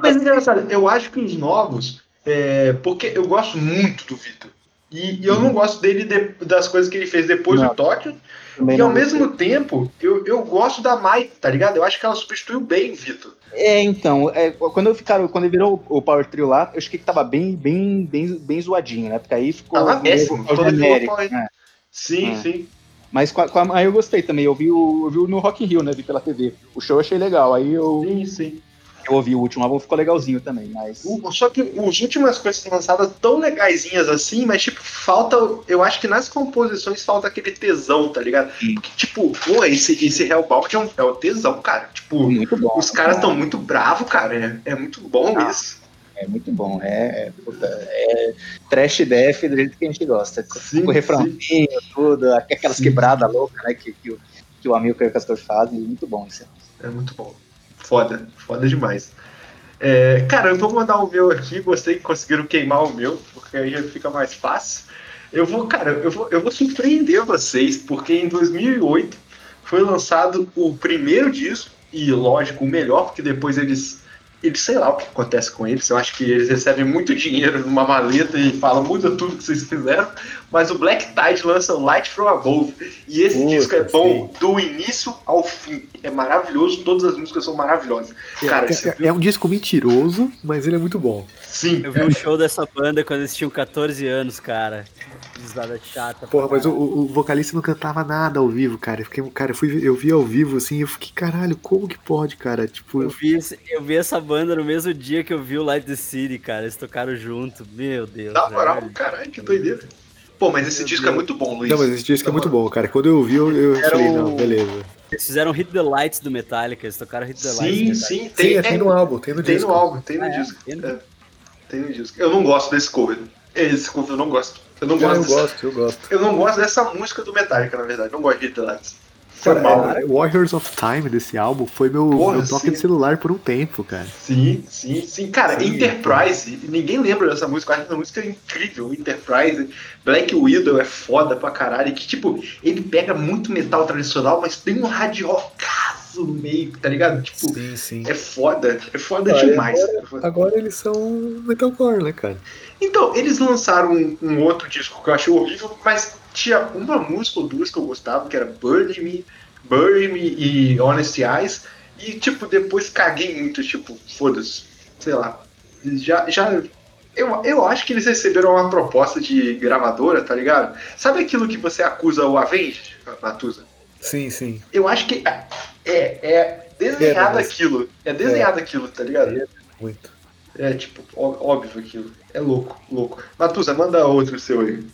S1: Mas é engraçado, eu acho que os novos, é, porque eu gosto muito do Vitor. E, e eu não gosto dele de- das coisas que ele fez depois
S4: Não.
S1: do Tóquio.
S4: Também
S1: E ao mesmo tempo, eu, eu gosto da Mai, tá ligado? Eu acho que ela substituiu bem Vitor.
S4: É, então, é, quando eu ficaram, quando virou o Power Trio lá, eu achei que tava bem, bem, bem, bem zoadinho, né? Porque aí ficou
S1: Tava péssimo, quando virou
S4: genérico, né?
S1: Sim,
S4: É.
S1: sim.
S4: Mas com a, com a- aí eu gostei também. Eu vi, o, eu vi no Rock in Rio, né? Vi pela TV. O show eu achei legal. Aí eu,
S1: Sim, sim.
S4: Eu ouvi o último álbum, ficou legalzinho também. Mas
S1: O- Só que as últimas coisas lançadas tão legaisinhas assim, mas tipo, falta. Eu acho que nas composições falta aquele tesão, tá ligado? Porque, tipo, pô, esse, esse Hellbound é um, é um tesão, cara. Tipo,
S4: muito bom.
S1: os caras estão muito bravos, cara. É, é muito bom
S4: Ah.
S1: isso.
S4: É muito bom. É, é, puta, é trash death do jeito que a gente gosta.
S1: Sim,
S4: com o refrãozinho, tudo, aquelas quebradas loucas, né? Que, que, o- que o amigo e o Castor fazem. Muito bom isso.
S1: É muito bom. Foda, foda demais. É, cara, eu vou mandar o meu aqui. Gostei que conseguiram queimar o meu, porque aí fica mais fácil. Eu vou, cara, eu vou, eu vou surpreender vocês, porque em 2008 foi lançado o primeiro disco, e lógico, o melhor, porque depois eles. Eles sei lá o que acontece com eles. Eu acho que eles recebem muito dinheiro numa maleta e falam, muda tudo que vocês fizeram. Mas o Black Tide lança o Light From Above. E esse
S2: Puta,
S1: disco é bom do início ao fim. É maravilhoso, todas as músicas são maravilhosas. Cara, você
S2: É, é um disco mentiroso, mas ele é muito bom.
S1: Sim,
S3: Eu vi um show dessa banda quando eles tinham 14 anos, cara. Risada chata.
S2: Porra, mas o, o- vocalista não cantava nada ao vivo, cara. Eu, fiquei, cara, eu, fui, eu vi ao vivo assim, eu fiquei, caralho, como que pode, cara? Tipo,
S3: Eu vi, eu vi essa banda no mesmo dia que eu vi o Light the City, cara. Eles tocaram junto. Meu Deus.
S1: na moral,
S3: velho.
S1: caralho, que doideira. Pô, mas esse
S3: Meu
S1: disco
S3: Deus.
S1: é muito bom, Luiz.
S2: não, mas esse disco é muito bom, cara. Quando eu vi, eu, eu falei,
S3: o-
S2: não, beleza.
S3: Eles fizeram Hit the Lights do Metallica. Eles tocaram Hit the Lights
S1: Sim,
S3: do Metallica.
S1: sim,
S2: Sim,
S1: tem,
S2: é, tem
S1: é,
S2: no álbum, tem no
S1: tem
S2: disco.
S1: no álbum, tem no
S3: É,
S1: disco.
S3: tem no-
S1: É, tem no disco. Eu não gosto desse cover. Esse cover eu não gosto. Eu não
S2: Ah,
S1: gosto,
S2: eu
S1: dessa-
S2: gosto, eu gosto.
S1: eu não gosto dessa música do Metallica, na verdade. Não gosto de Hit the Lights. Foi
S2: Cara,
S1: mal.
S2: é, Warriors of Time desse álbum foi meu,
S1: Porra,
S2: meu toque
S1: sim.
S2: de celular por um tempo, cara.
S1: Sim, sim, sim. Cara,
S2: Sim.
S1: Enterprise, ninguém lembra dessa música, eu acho que essa música é incrível. Enterprise, Black Widow é foda pra caralho. Que, tipo, ele pega muito metal tradicional, mas tem um hard rockaço espaço no meio, tá ligado? Tipo,
S2: Sim, sim.
S1: é foda, é foda
S2: Cara,
S1: demais. É foda.
S2: Agora eles são metalcore, né, cara?
S1: Então, eles lançaram um, um outro disco que eu achei horrível, mas tinha uma música ou duas que eu gostava, que era Burn Me, Bury Me e Honest Eyes, e, tipo, depois caguei muito, tipo, foda-se, sei lá. Já, já, eu, eu acho que eles receberam uma proposta de gravadora, tá ligado? Sabe aquilo que você acusa o Avenge, Matusa?
S2: Sim, sim.
S1: Eu acho que é, é desenhado
S2: É,
S1: aquilo, é desenhado aquilo, tá ligado?
S2: Muito.
S1: É, tipo, óbvio aquilo. É louco, louco. Matusa, manda outro seu aí.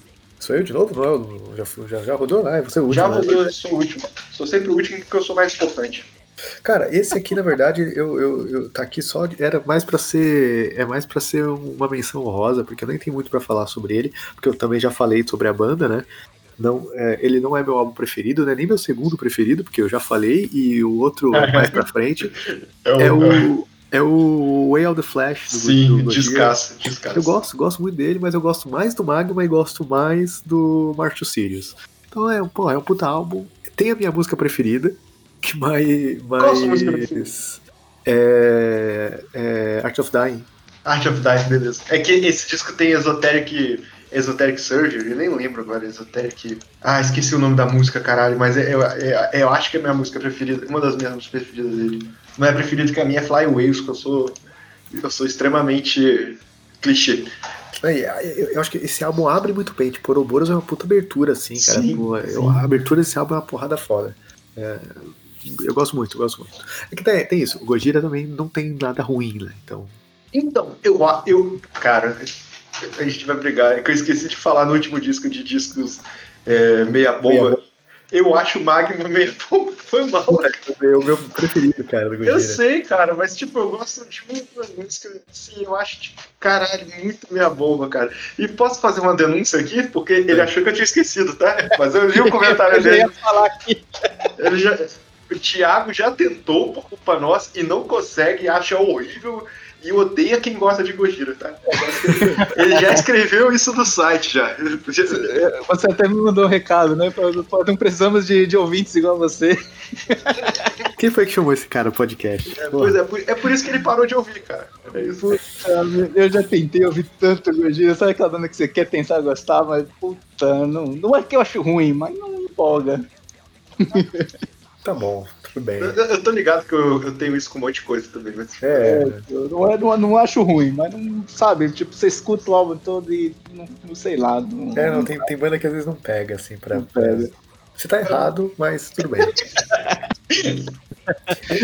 S2: Sou eu de novo? Não, eu- já, já, já rodou, né? Você é o último.
S1: Já
S2: né?
S1: voltou, eu sou o último. Sou sempre o último porque eu sou mais importante.
S2: Cara, esse aqui, na verdade, eu, eu, eu tá aqui só. Era mais pra ser. É mais pra ser uma menção honrosa, porque eu nem tenho muito pra falar sobre ele, porque eu também já falei sobre a banda, né? Não, é, ele não é meu álbum preferido, né? Nem meu segundo preferido, porque eu já falei, e o outro é mais pra frente. É o. É o Way of the Flash do,
S1: Sim,
S2: do
S1: descasso, descasso.
S2: Eu gosto, gosto muito dele, mas eu gosto mais do Magma e gosto mais do March to Sirius. Então é, pô, é um puta álbum. Tem a minha música preferida, que mais.
S1: Qual a sua
S2: mais
S1: música preferida?
S2: é, é Art of Dying.
S1: Art of Dying, beleza. É que esse disco tem Esoteric, Esoteric Surgery, eu nem lembro agora, Esoteric... Ah, esqueci o nome da música, caralho, mas é- eu, é- eu acho que é a minha música preferida, uma das minhas músicas preferidas dele. Não é a preferida que a minha é Fly Waves, que eu sou, eu sou extremamente clichê.
S2: Eu, eu acho que esse álbum abre muito bem. Tipo, Ouroboros é uma puta abertura, assim, cara.
S1: Sim,
S2: Pô, eu- a abertura desse álbum é uma porrada foda. É, eu gosto muito, eu gosto muito. É que tem, tem isso, o Gojira também não tem nada ruim, né? Então.
S1: Então, eu, eu cara, a gente vai brigar, é que eu esqueci de falar no último disco de discos é, meia bomba. Eu acho o Magma bomba, foi mal.
S2: É o meu preferido, cara, do Gojira.
S1: Eu sei, cara, mas tipo, eu gosto de muita música, assim, eu acho, tipo, caralho, muito minha bomba, cara. E posso fazer uma denúncia aqui? Porque ele achou que eu tinha esquecido, tá? Mas eu li o comentário
S4: Eu
S1: dele.
S4: ia falar aqui.
S1: Ele já, o Thiago já tentou por culpa nossa e não consegue, acha horrível e odeia quem gosta de Gojira, tá? Ele já escreveu isso no site já.
S4: Você até me mandou um recado, né? Falando, "Pô, Não precisamos de, de ouvintes igual você.
S2: Quem foi que chamou esse cara no podcast?
S1: É, pois é, por- é por isso que ele parou de ouvir, cara. É isso.
S4: Eu já tentei ouvir tanto Gojira. Sabe aquela banda que você quer tentar gostar, mas puta, não, não é que eu acho ruim, mas não empolga.
S2: Tá bom, tudo bem.
S1: Eu, eu tô ligado que eu, eu tenho isso com um monte de coisa também, mas.
S2: É,
S4: Eu não, é- não, não acho ruim, mas não sabe, tipo, você escuta o álbum todo e não, não sei lá. Não,
S2: é não, tem, tem banda que às vezes não pega, assim, pra.
S4: Não pega.
S2: Você tá errado, mas tudo bem.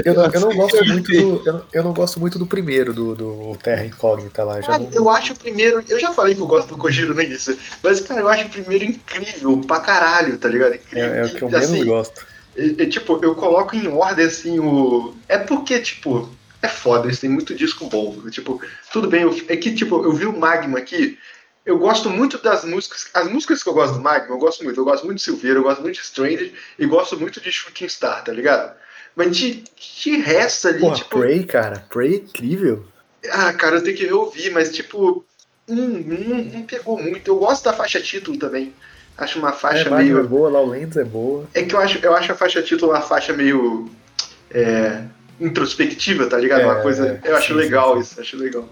S2: Eu não, eu não gosto muito do. Eu não, eu não gosto muito do primeiro, do, do Terra Incógnita lá. Já
S1: Ah,
S2: não-
S1: eu acho o primeiro. Eu já falei que eu gosto do Kojiro no início. Mas, cara, eu acho o primeiro incrível pra caralho, tá ligado? Incrível.
S2: é, é o que eu
S1: E,
S2: menos
S1: assim,
S2: gosto.
S1: É- é, tipo, eu coloco em ordem assim o. É porque, tipo, é foda, eles têm muito disco bom. Tipo, tudo bem, eu- é que, tipo, eu vi o Magma aqui. Eu gosto muito das músicas. As músicas que eu gosto do Magma, eu gosto muito. Eu gosto muito de Silveira, eu gosto muito de Stranger e gosto muito de Shooting Star, tá ligado? Mas de, de resto ali,
S2: Porra,
S1: tipo.
S2: Prey, cara. Prey é incrível.
S1: Ah, cara, eu tenho que reouvir, mas tipo. Hum, não, não pegou muito. Eu gosto da faixa título também. Acho uma
S2: É,
S1: faixa
S2: é
S1: meio.
S2: boa, Lowlands é boa.
S1: É que eu acho, eu acho a faixa título uma faixa meio. é, introspectiva, tá ligado? uma
S2: É,
S1: coisa. Eu acho
S2: sim,
S1: legal
S2: sim,
S1: isso, acho legal.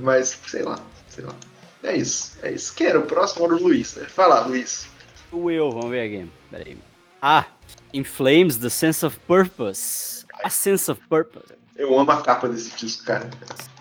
S1: Mas, sei lá, sei lá. É isso, é isso. Quem era o próximo? Era o Luiz, né? Fala, Luiz.
S3: O eu, vamos ver aqui. Peraí. Ah, In Flames, The Sense of Purpose. A Sense of Purpose.
S1: Eu amo a capa desse disco, cara.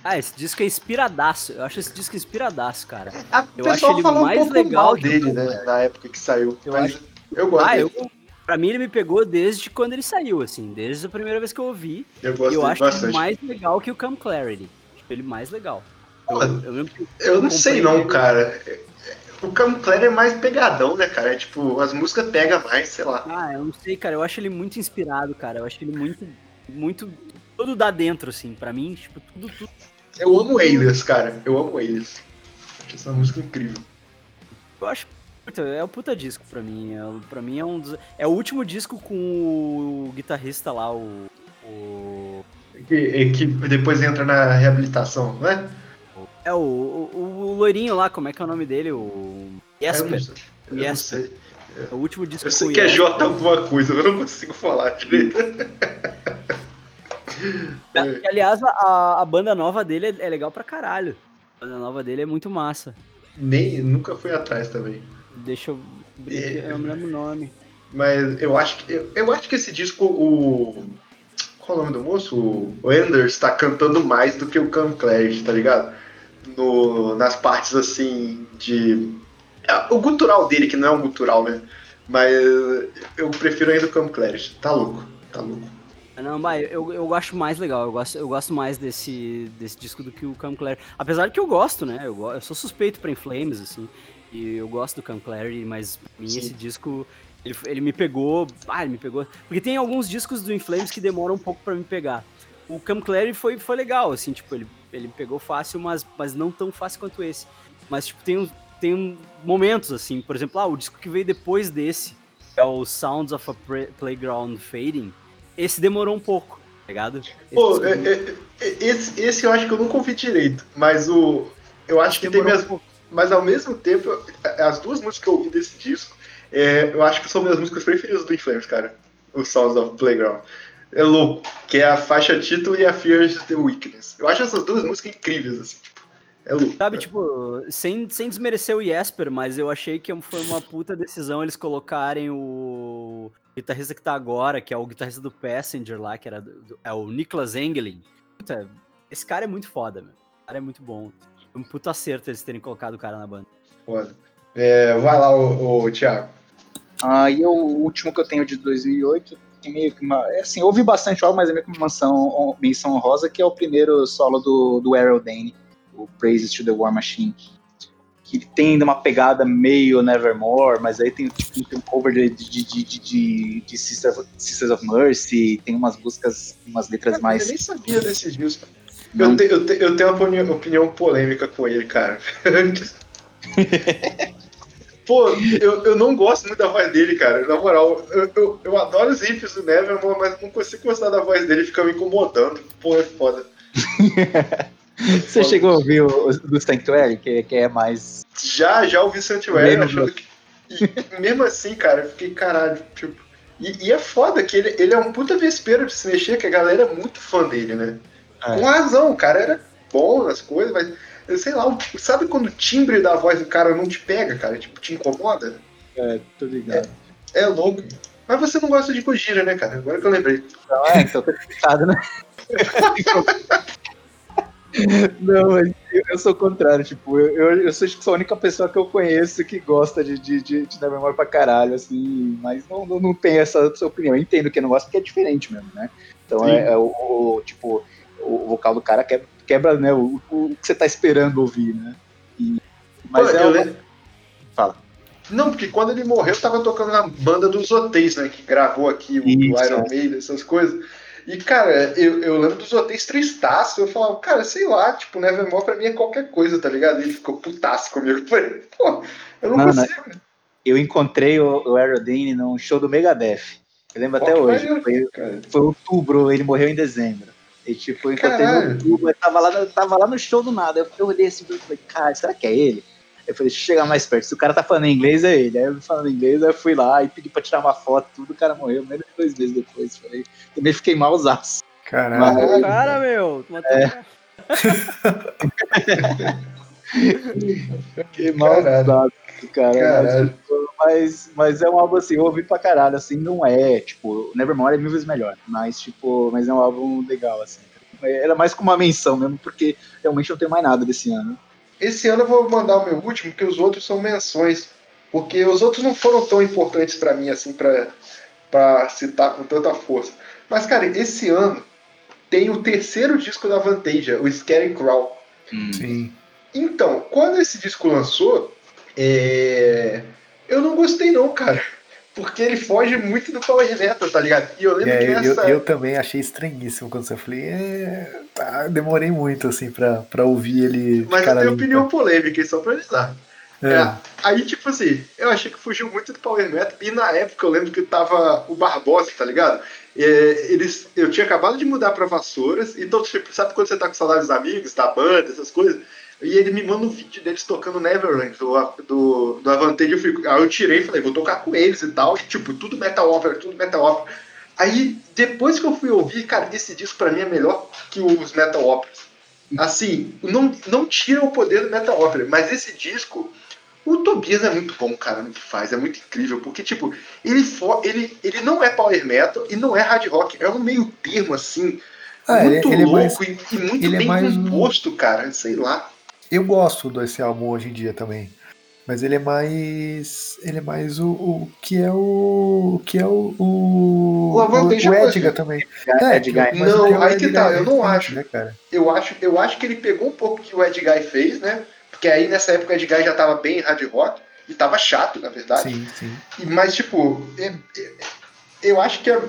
S3: Ah, esse disco é inspiradaço. Eu acho esse disco inspiradaço, cara.
S1: A,
S3: Eu acho ele
S1: falou
S3: mais
S1: um
S3: legal
S1: dele, né? Na época que saiu.
S3: Eu
S1: mas
S3: acho-
S1: eu gosto
S3: Ah,
S1: dele.
S3: eu. Pra mim ele me pegou desde quando ele saiu, assim, desde a primeira vez que eu ouvi.
S1: Eu gosto
S3: eu acho ele
S1: bastante.
S3: mais legal que o Come Clarity. Tipo, ele mais legal. Eu, eu
S1: Eu não sei não, cara. O Cam Clare é mais pegadão, né, cara? É, tipo, as músicas pegam mais, sei lá.
S3: Ah, eu não sei, cara. Eu acho ele muito inspirado, cara. Eu acho ele muito. Muito. Todo dá dentro, assim. Pra mim, tipo, tudo, tudo.
S1: Eu amo Alias, cara. Eu amo Alias. Acho essa música incrível.
S3: Eu acho. É o puta disco pra mim. É, pra mim é um dos. É o último disco com o guitarrista lá, o. O.
S1: Que, que depois entra na reabilitação, não é?
S3: É o, o, o loirinho lá, como é que é o nome dele? O.
S1: Eu não
S3: Jesper.
S1: Eu
S3: Jesper. É o último disco
S1: Eu sei que é. J alguma coisa, eu não consigo falar direito.
S3: E, aliás, a, a banda nova dele é, é legal pra caralho. A banda nova dele é muito massa.
S1: Nem, nunca fui atrás também.
S3: Deixa eu.
S1: É.
S3: Eu não lembro o nome.
S1: Mas eu acho que eu, eu acho que esse disco, o. Qual é o nome do moço? O Enders tá cantando mais do que o Cam Clarity, tá ligado? No, nas partes assim de. é, O gutural dele, que não é um gutural, né? Mas eu prefiro ainda o Cam Clarity. Tá louco, tá louco.
S3: Não, vai, eu, eu acho mais legal, eu gosto, eu gosto mais desse, desse disco do que o Cam Clarity. Apesar de que eu gosto, né? Eu, eu sou suspeito pra Inflames, assim. E eu gosto do Cam Clarity, mas pra mim
S1: Sim.
S3: esse disco, ele, ele me pegou. Ah, ele me pegou. Porque tem alguns discos do Inflames que demoram um pouco pra me pegar. O Cam Clarity foi, foi legal, assim, tipo, ele, ele me pegou fácil, mas, mas não tão fácil quanto esse. Mas, tipo, tem, tem momentos, assim, por exemplo, ah, o disco que veio depois desse, é o Sounds of a Playground Fading, esse demorou um pouco, tá ligado? Esse
S1: Pô, é- é- é- esse, esse eu acho que eu nunca ouvi direito, mas o. Eu acho que tem
S3: um pouco.
S1: Mas ao mesmo tempo, as duas músicas que eu ouvi desse disco, é, eu acho que são minhas músicas preferidas do Inflames, cara. O Sounds of Playground. É louco, que é a faixa título e a Fears the Weakness. Eu acho essas duas músicas incríveis, assim. É louco.
S3: Sabe, tipo, sem, sem desmerecer o Jesper, mas eu achei que foi uma puta decisão eles colocarem o guitarrista que tá agora, que é o guitarrista do Passenger lá, que era do- do- é o Niklas Engelin. Puta, esse cara é muito foda, meu. Esse cara é muito bom. Foi um puta acerto eles terem colocado o cara na banda.
S1: Foda. É, vai lá, o, o Thiago.
S4: Ah, e o último que eu tenho de 2008, que meio que uma, é assim, eu ouvi bastante álbum, mas é meio que uma menção, menção honrosa, que é o primeiro solo do, do Errol Dane, o Praises to the War Machine. Que tem ainda uma pegada meio Nevermore, mas aí tem, tipo, tem um cover de, de, de, de, de, de Sisters, Sisters of Mercy, tem umas músicas, umas letras
S1: Eu
S4: mais.
S1: nem sabia desse disco.
S4: Não.
S1: Eu, te- eu, te- eu tenho uma opinião, opinião polêmica com ele, cara. Pô, eu, eu não gosto muito da voz dele, cara. Na moral, eu, eu, eu adoro os riffs do Nevermore, mas não consigo gostar da voz dele, fica me incomodando. Pô, é foda.
S4: Você chegou a ouvir o, do Sanctuary, que, que é mais.
S1: Já, já ouvi Sanctuary,
S4: Lembra,
S1: achando que. E mesmo assim, cara, eu fiquei caralho, tipo. E, e é foda que ele, ele é um puta vespeiro de se mexer, que a galera é muito fã dele, né?
S4: É.
S1: Com razão, o cara era bom nas coisas, mas. eu Sei lá, sabe quando o timbre da voz do cara não te pega, cara? Tipo, te incomoda?
S4: É, tô ligado.
S1: É louco. Mas você não gosta de Gojira, né, cara? Agora que eu lembrei.
S4: Não, é, então tá explicado, né? Não, mas eu, sou o contrário, tipo, eu, eu, eu sou, acho que sou a única pessoa que eu conheço que gosta de, de, de, de Nevermore pra caralho, assim, mas não, não, não tem essa, essa opinião. Eu entendo que não gosta porque é diferente mesmo, né? Então é, é o, o- tipo, o vocal do cara quebra, quebra né, o, o que você tá esperando ouvir, né? E- mas
S1: Pô,
S4: é
S1: eu
S4: uma- Fala.
S1: Não, porque quando ele morreu, eu tava tocando na banda dos Hotéis, né? Que gravou aqui o
S4: Isso.
S1: Iron Maiden, essas coisas. E, cara, eu, eu lembro dos Hotéis tristaço. Eu falava, cara, sei lá, tipo, Nevermore pra mim é qualquer coisa, tá ligado? E ele ficou putaço comigo. Eu falei, pô, eu não
S4: Não,
S1: consigo.
S4: eu encontrei o, o Aerodane num show do Megadeth. Eu lembro até
S1: Pô, que
S4: hoje. Foi, foi outubro, ele morreu em dezembro. E tipo, eu encontrei no outubro, eu tava lá, no- tava lá no show do nada. Eu, eu olhei assim e falei, cara, será que é ele? Eu falei, deixa eu chegar mais perto. Se o cara tá falando inglês, é ele. Aí eu falando inglês, aí eu fui lá e pedi pra tirar uma foto, tudo, o cara morreu menos de dois meses depois. Falei, também fiquei malzaço.
S2: Caralho.
S4: Mas-
S3: Cara, meu,
S1: É.
S4: Fiquei malzaço, cara.
S1: Caralho.
S4: Mas, tipo, mas, mas é um álbum assim, eu ouvi pra caralho, assim, não é, tipo, Nevermore é mil vezes melhor, mas, tipo, mas é um álbum legal, assim. Era mais como uma menção mesmo, porque realmente não tem mais nada desse ano.
S1: Esse ano eu vou mandar o meu último, porque os outros são menções. Porque os outros não foram tão importantes pra mim, assim, pra, pra citar com tanta força. Mas, cara, esse ano tem o terceiro disco da Vantage, o Scary Crawl.
S2: Sim.
S1: Então, quando esse disco lançou, é, eu não gostei não, cara. Porque ele foge muito do Power Metal, tá ligado? E eu lembro
S2: É,
S1: que
S2: eu,
S1: nessa...
S2: eu também achei estranhíssimo quando você falei. É, tá, demorei muito assim pra, pra ouvir ele.
S1: Mas eu tenho opinião polêmica, hein, só pra avisar.
S2: É.
S1: É, aí, tipo assim, eu achei que fugiu muito do Power Metal. E na época eu lembro que tava o Barbosa, tá ligado? É, eles, eu tinha acabado de mudar pra Vassouras, então, tipo, sabe quando você tá com saudade dos amigos, da banda, essas coisas? E ele me manda um vídeo deles tocando Neverland, do, do, do Avantage. Eu fico, aí eu tirei e falei, vou tocar com eles e tal. E, tipo, tudo Metal Opera, tudo Metal Opera. Aí, depois que eu fui ouvir, cara, esse disco pra mim é melhor que os Metal Operas. Assim, não, não tira o poder do Metal Opera, mas esse disco, o Tobias é muito bom, cara, no que faz, é muito incrível, porque, tipo, ele, for, ele, ele não é power metal e não é hard rock, é um meio termo, assim,
S2: Ah, ele-
S1: muito
S2: ele é
S1: louco
S2: mais-
S1: e, e muito
S2: ele é
S1: bem
S2: um-
S1: composto, cara, sei lá.
S2: Eu gosto desse álbum hoje em dia também. Mas ele é mais. Ele é mais o, o que é o. o que é o. O,
S1: O
S2: o, o
S1: é
S2: Edgar também. É,
S4: Edgar.
S2: mas
S1: Não,
S2: é
S1: aí que
S2: Edgar
S1: tá, eu
S2: é
S1: não acho.
S2: Né, cara?
S1: Eu acho, eu acho que ele pegou um pouco que o Ed Guy fez, né? Porque aí nessa época o Ed Guy já tava bem hard rock e tava chato, na verdade.
S2: Sim, sim.
S1: E- Mas, tipo, é- é- eu acho que é,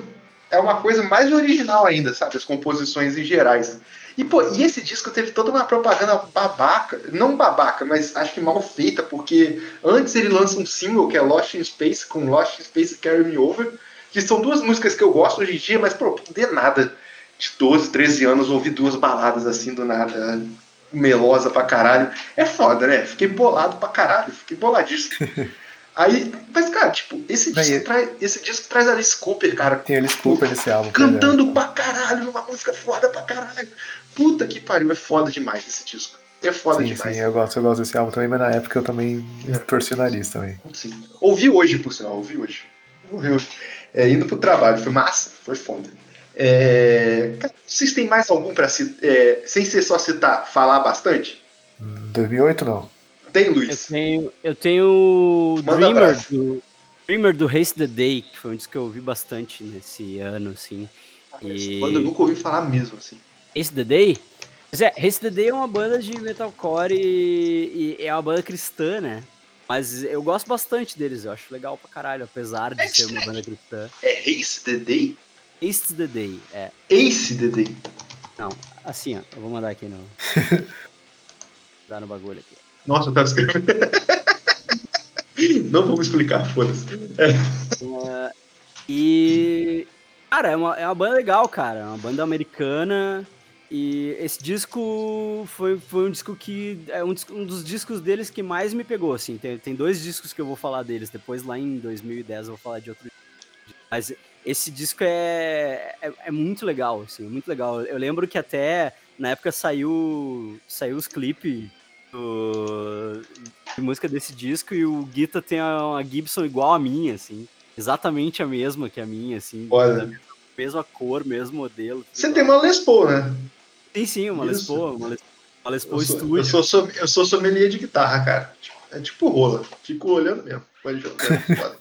S1: é uma coisa mais original ainda, sabe? As composições em gerais. E, pô, e esse disco teve toda uma propaganda babaca, não babaca, mas acho que mal feita, porque antes ele lança um single que é Lost in Space, com Lost in Space Carry Me Over, que são duas músicas que eu gosto hoje em dia, mas, pô, de nada. De 12, 13 anos, ouvir duas baladas assim do nada, melosa pra caralho. É foda, né? Fiquei bolado pra caralho, fiquei boladíssimo. Aí, mas, cara, tipo, esse disco, traz, esse disco traz Alice Cooper, cara,
S2: Tem Alice Cooper nesse álbum. cara.
S1: cantando pra caralho, numa música foda pra caralho. Puta que pariu, é foda demais esse disco. É foda
S2: Sim,
S1: demais.
S2: sim, eu gosto, eu gosto desse álbum também, mas na época eu também
S1: É.
S2: torci o nariz também.
S1: Sim. Ouvi hoje, por sinal, ouvi hoje. Ouvi hoje. É, indo pro trabalho, foi massa, foi foda. É, vocês têm mais algum pra citar, é, sem ser só citar, falar bastante?
S2: Em 2008 não.
S1: Tem,
S3: Eu
S1: Luiz?
S3: tenho, eu tenho o
S1: Manda
S3: Dreamer
S1: abraço.
S3: do, Dreamer do Race the Day, que foi um disco que eu ouvi bastante nesse ano, assim. E-
S1: Quando eu nunca ouvi falar mesmo, assim.
S3: Race the Day? Pois é, Race the Day é uma banda de metalcore e, e é uma banda cristã, né? Mas eu gosto bastante deles, eu acho legal pra caralho, apesar de ser uma banda cristã.
S1: É Ace the Day?
S3: Ace the Day, é.
S1: Ace the Day.
S3: Assim, ó, eu vou mandar aqui no. Dar no bagulho aqui.
S1: Nossa, eu tava escrevendo. Não vamos explicar, foda-se.
S3: É, e. Cara, é uma, é uma banda legal, cara. É uma banda americana. E esse disco foi, foi um disco que. É um, um dos discos deles que mais me pegou, assim. Tem, tem dois discos que eu vou falar deles. Depois, lá em 2010, eu vou falar de outro. Mas esse disco é, é, é muito legal, assim, muito legal. Eu lembro que até na época saiu, saiu os clipes do- de música desse disco e o Guita tem uma Gibson igual a minha, assim. Exatamente a mesma que a minha, assim.
S1: Olha.
S3: mesma cor, mesmo modelo.
S1: Você
S3: igual.
S1: tem uma Les Paul, né?
S3: Sim, sim, uma Les. Paul, uma Les, uma Les Paul
S1: Eu sou, eu, sou, som- eu sou sommelier de guitarra, cara. É tipo rola. Fico olhando mesmo. Pode jogar.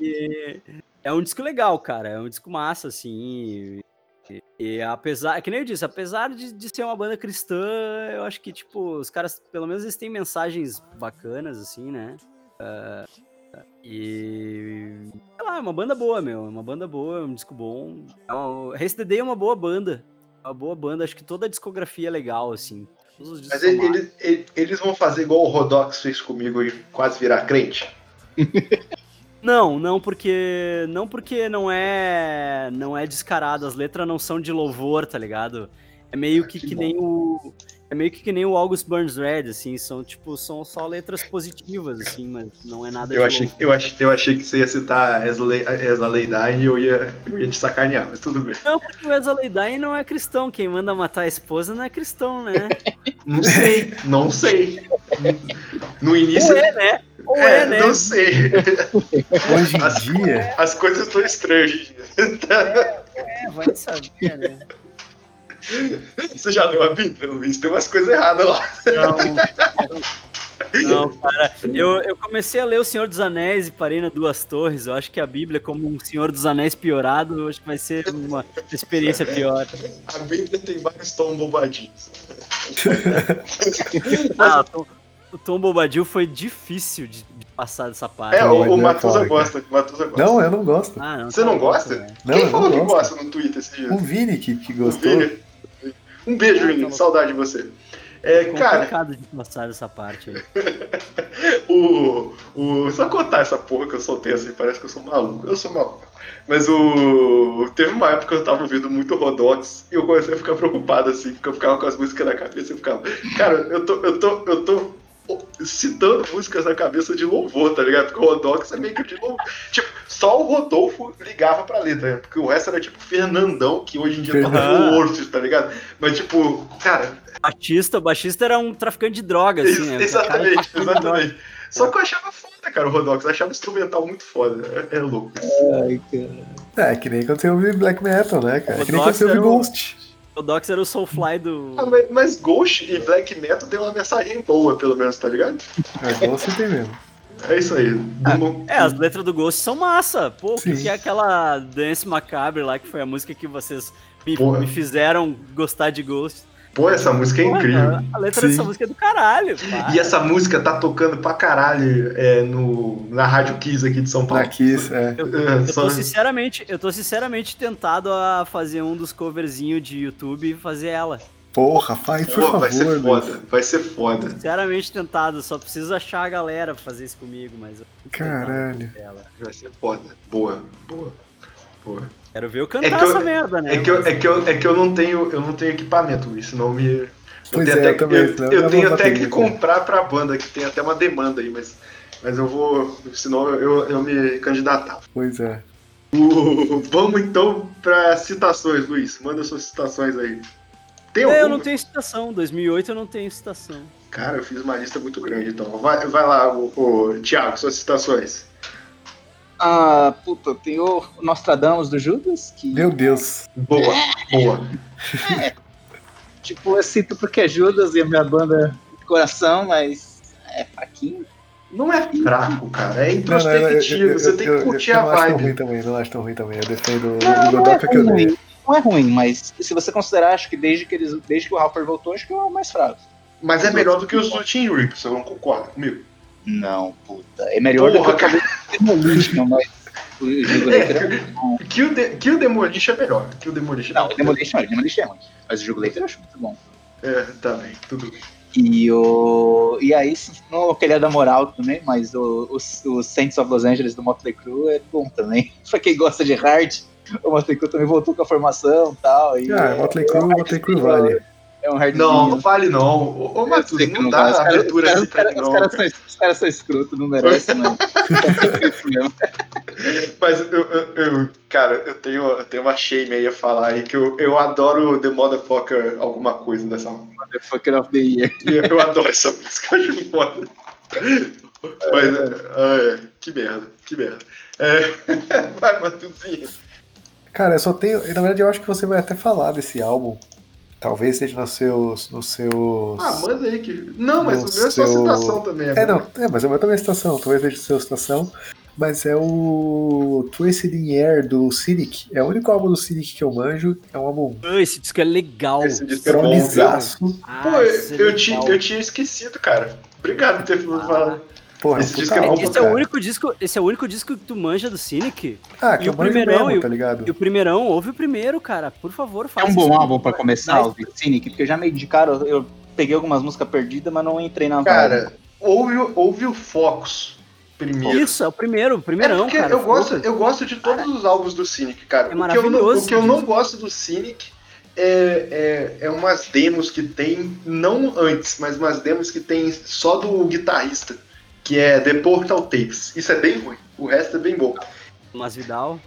S3: E é um disco legal, cara. É um disco massa, assim. E, e apesar, que nem eu disse, apesar de, de ser uma banda cristã, eu acho que, tipo, os caras, pelo menos, eles têm mensagens bacanas, assim, né? Ah, e. Sei lá, é uma banda boa, meu. É uma banda boa, é um disco bom. É uma, Race the Day é uma boa banda. Uma boa banda. Acho que toda a discografia é legal, assim.
S1: Mas eles, eles, eles vão fazer igual o Rodox fez comigo e quase virar crente.
S3: Não, não porque não porque não é não é descarado, as letras não são de louvor, tá ligado? É meio
S1: Ah,
S3: que,
S1: que
S3: nem o é meio que, que nem o August Burns Red, assim, são tipo são só letras positivas assim, mas não é nada
S1: Eu
S3: de
S1: achei, eu, achei, eu achei que você ia citar Ezra Leidai e eu ia, eu ia te sacanear, mas tudo bem.
S3: Não, porque o Ezra Leidai não é cristão, quem manda matar a esposa não é cristão, né?
S1: Não sei, não sei. No início.
S3: Ou é, né? Ou
S1: é,
S3: é, né?
S1: não sei.
S2: Hoje
S1: As-
S2: em dia,
S1: As coisas estão estranhas. dia.
S3: É, vai saber, né?
S1: Você já leu a Bíblia, Luiz? Tem umas coisas erradas lá.
S3: Não, não, cara. Eu, eu comecei a ler O Senhor dos Anéis e parei na Duas Torres. Eu acho que a Bíblia, como um Senhor dos Anéis piorado, eu acho que vai ser uma experiência pior.
S1: A Bíblia tem vários tons bobadinhos.
S3: Ah, o Tom, o Tom Bobadil foi difícil de, de passar dessa parte.
S1: É, o, o
S2: é
S1: Matusa gosta. o gosta.
S2: não, eu não gosto.
S3: Ah, não,
S1: Você
S3: tá
S1: não gosta?
S3: velho.
S2: Não,
S1: Quem
S2: eu
S1: falou
S2: não
S1: que
S2: gosto.
S1: gosta no Twitter esse dia?
S2: O Vini que, que
S1: O
S2: gostou.
S1: Vini. Um beijo,
S3: Ah,
S1: Vini.
S3: tá.
S1: Saudade de você. É, cara,
S3: complicado de passar essa parte aí.
S1: o, o. Só contar essa porra que eu soltei assim, parece que eu sou maluco. Eu sou maluco. Mas o. Teve uma época que eu tava ouvindo muito Rodox e eu comecei a ficar preocupado, assim, porque eu ficava com as músicas na cabeça e ficava. Cara, eu tô. Eu tô. Eu tô citando músicas na cabeça de louvor, tá ligado? Porque o Rodox é meio que de louvor. Tipo, só o Rodolfo ligava pra letra, né? porque o resto era tipo Fernandão, que hoje em dia toca
S3: Aham.
S1: no Orsos, tá ligado? Mas tipo, cara,
S3: Batista, o Batista era um traficante de drogas, assim, né?
S1: ex-
S3: O cara
S1: exatamente, exatamente. Só que eu achava foda, cara, o Rodox. Eu achava o instrumental muito foda. É, é louco.
S4: Ai, cara.
S2: É, que nem quando você ouve black metal, né, cara?
S3: O
S2: que nem quando você ouve
S3: o-
S2: Ghost.
S3: O Dox era o Soulfly do.
S1: Ah, mas, mas Ghost e Black Metal tem uma mensagem boa, pelo menos, tá ligado?
S2: É, Ghost tem mesmo.
S1: É isso aí. Não-
S3: É, as letras do Ghost são massa. Pô, o que,
S2: Sim.
S3: que é aquela Dance Macabre lá, que foi a música que vocês me, me fizeram gostar de Ghost.
S1: Pô, essa música é incrível.
S3: A letra
S2: Sim.
S3: dessa música é do caralho. para.
S1: E essa música tá tocando pra caralho é, no, na Rádio Kiss aqui de São Paulo.
S2: Na Kiss, é.
S3: Eu,
S1: É,
S3: eu tô sinceramente, eu tô sinceramente tentado a fazer um dos coverzinhos de YouTube e fazer ela.
S2: Porra, faz, por
S1: Pô,
S2: favor.
S1: vai ser foda, vai ser foda.
S3: Sinceramente tentado, só preciso achar a galera pra fazer isso comigo, mas eu
S2: Caralho.
S1: Vai ser foda. Boa, boa, boa.
S3: Quero ver eu cantar
S1: É que eu-
S3: essa merda, né?
S1: É que, eu, é, que eu, é que eu não tenho eu não tenho equipamento, Luiz, senão me.
S2: Pois
S1: tenho
S2: é,
S1: até,
S2: eu também,
S1: eu, eu tenho até que comprar pra banda, que tem até uma demanda aí, mas, mas eu vou. Senão eu, eu me candidatar.
S2: Pois é.
S1: O- vamos então para citações, Luiz. Manda suas citações aí. Tem
S3: É, eu não tenho citação. 2008 eu não tenho citação.
S1: Cara, eu fiz uma lista muito grande, então. Vai, vai lá, o, o Thiago, suas citações.
S4: Ah, puta, tem o Nostradamus do Judas, que,
S2: Meu Deus.
S1: Boa, boa.
S4: tipo, eu cito porque é Judas e a minha banda de coração, mas é fraquinho.
S1: Não é fraco, cara. É
S2: eu- eu-
S1: introspectivo.
S2: eu-
S1: Você tem que
S2: eu-
S1: curtir
S2: eu
S1: a
S2: não acho tão
S1: vibe.
S2: ruim também, não acho tão ruim também. Eu defendo o
S4: Não, é
S2: Godoka que eu dei.
S4: Não é ruim, mas se você considerar, acho que desde que, eles, desde que o Halper voltou, acho que é o mais fraco.
S1: Mas é melhor do que os do Team Rips, você não concorda comigo?
S4: Não, puta. É melhor do
S1: Porra,
S4: que talvez o Demolition, mas o Jugo Later é bom.
S1: Que o, de, que o Demolition é melhor. Que o Demolition
S4: Não, o Demolition, o Demolition é ruim. Mas o Jugo Later eu acho muito bom.
S1: É, tá bem, tudo bem.
S4: E o. E aí, se- não vou querer dar moral também, mas o, o, o Saints of Los Angeles do Motley Crue é bom também. pra quem gosta de hard, o Motley Crue também voltou com a formação e tal. E
S2: Ah,
S4: é,
S2: Motley Crue, Motley Crue vale.
S4: É um hard
S1: Não, não vale não. Ô, ô Matheus, não
S4: não
S1: dá
S4: vale. Os
S1: abertura
S4: os
S1: assim pra
S4: caras-
S1: mim,
S4: os
S1: não.
S4: caras são- Os caras são escroto, não merecem, não. É isso mesmo.
S1: Mas eu, eu- eu- cara, eu tenho, eu tenho uma shame aí a falar aí que eu, eu adoro The Motherfucker alguma coisa dessa
S4: Motherfucker of the Year.
S1: Eu, adoro essa música, acho foda. Mas, é, é, que merda, que merda. É, vai, Matuzinho.
S2: Cara, eu só tenho. Na verdade, eu acho que você vai até falar desse álbum. Talvez seja nos seus. Nos seus...
S1: Ah, manda aí que. Não, mas o meu é
S2: seu-
S1: citação também.
S2: É, não, é, mas é uma também citação, talvez seja sua citação. Mas é o Twisted in Air do Cynic. É o único álbum do Cynic que eu manjo. É um álbum
S3: Ah, esse disco é legal.
S1: Esse disco é bom.
S3: Ah,
S1: Pô,
S3: esse é
S1: eu, eu, ti-
S3: legal.
S1: eu tinha esquecido, cara. Obrigado por ter falado.
S2: Porra,
S1: Esse disco é
S3: Esse é, o
S2: cara.
S3: único disco, esse é o único disco que tu manja do Cynic?
S2: Ah, que
S3: e
S2: eu
S3: o
S2: manjo
S3: primeirão
S2: mesmo,
S3: o-
S2: tá ligado?
S3: E o primeirão, ouve o primeiro, cara. Por favor,
S4: É
S3: faz
S4: um bom
S3: isso.
S4: álbum pra começar, o Cynic, porque já me indicaram, eu peguei algumas músicas perdidas, mas não entrei na vibe.
S1: Cara, ouve, o- ouve o Focus primeiro.
S3: Isso, é o primeiro, o
S1: É
S3: primeirão,
S1: porque
S3: cara.
S1: eu gosto,
S3: Focus.
S1: eu gosto de todos os álbuns do Cynic, cara.
S3: É
S1: o, que eu não, o que eu não gosto do Cynic é, é, é umas demos que tem, não antes, mas umas demos que tem só do guitarrista, que é The Portal Tapes. Isso é bem ruim. O resto é bem bom.
S3: Mas Vidal.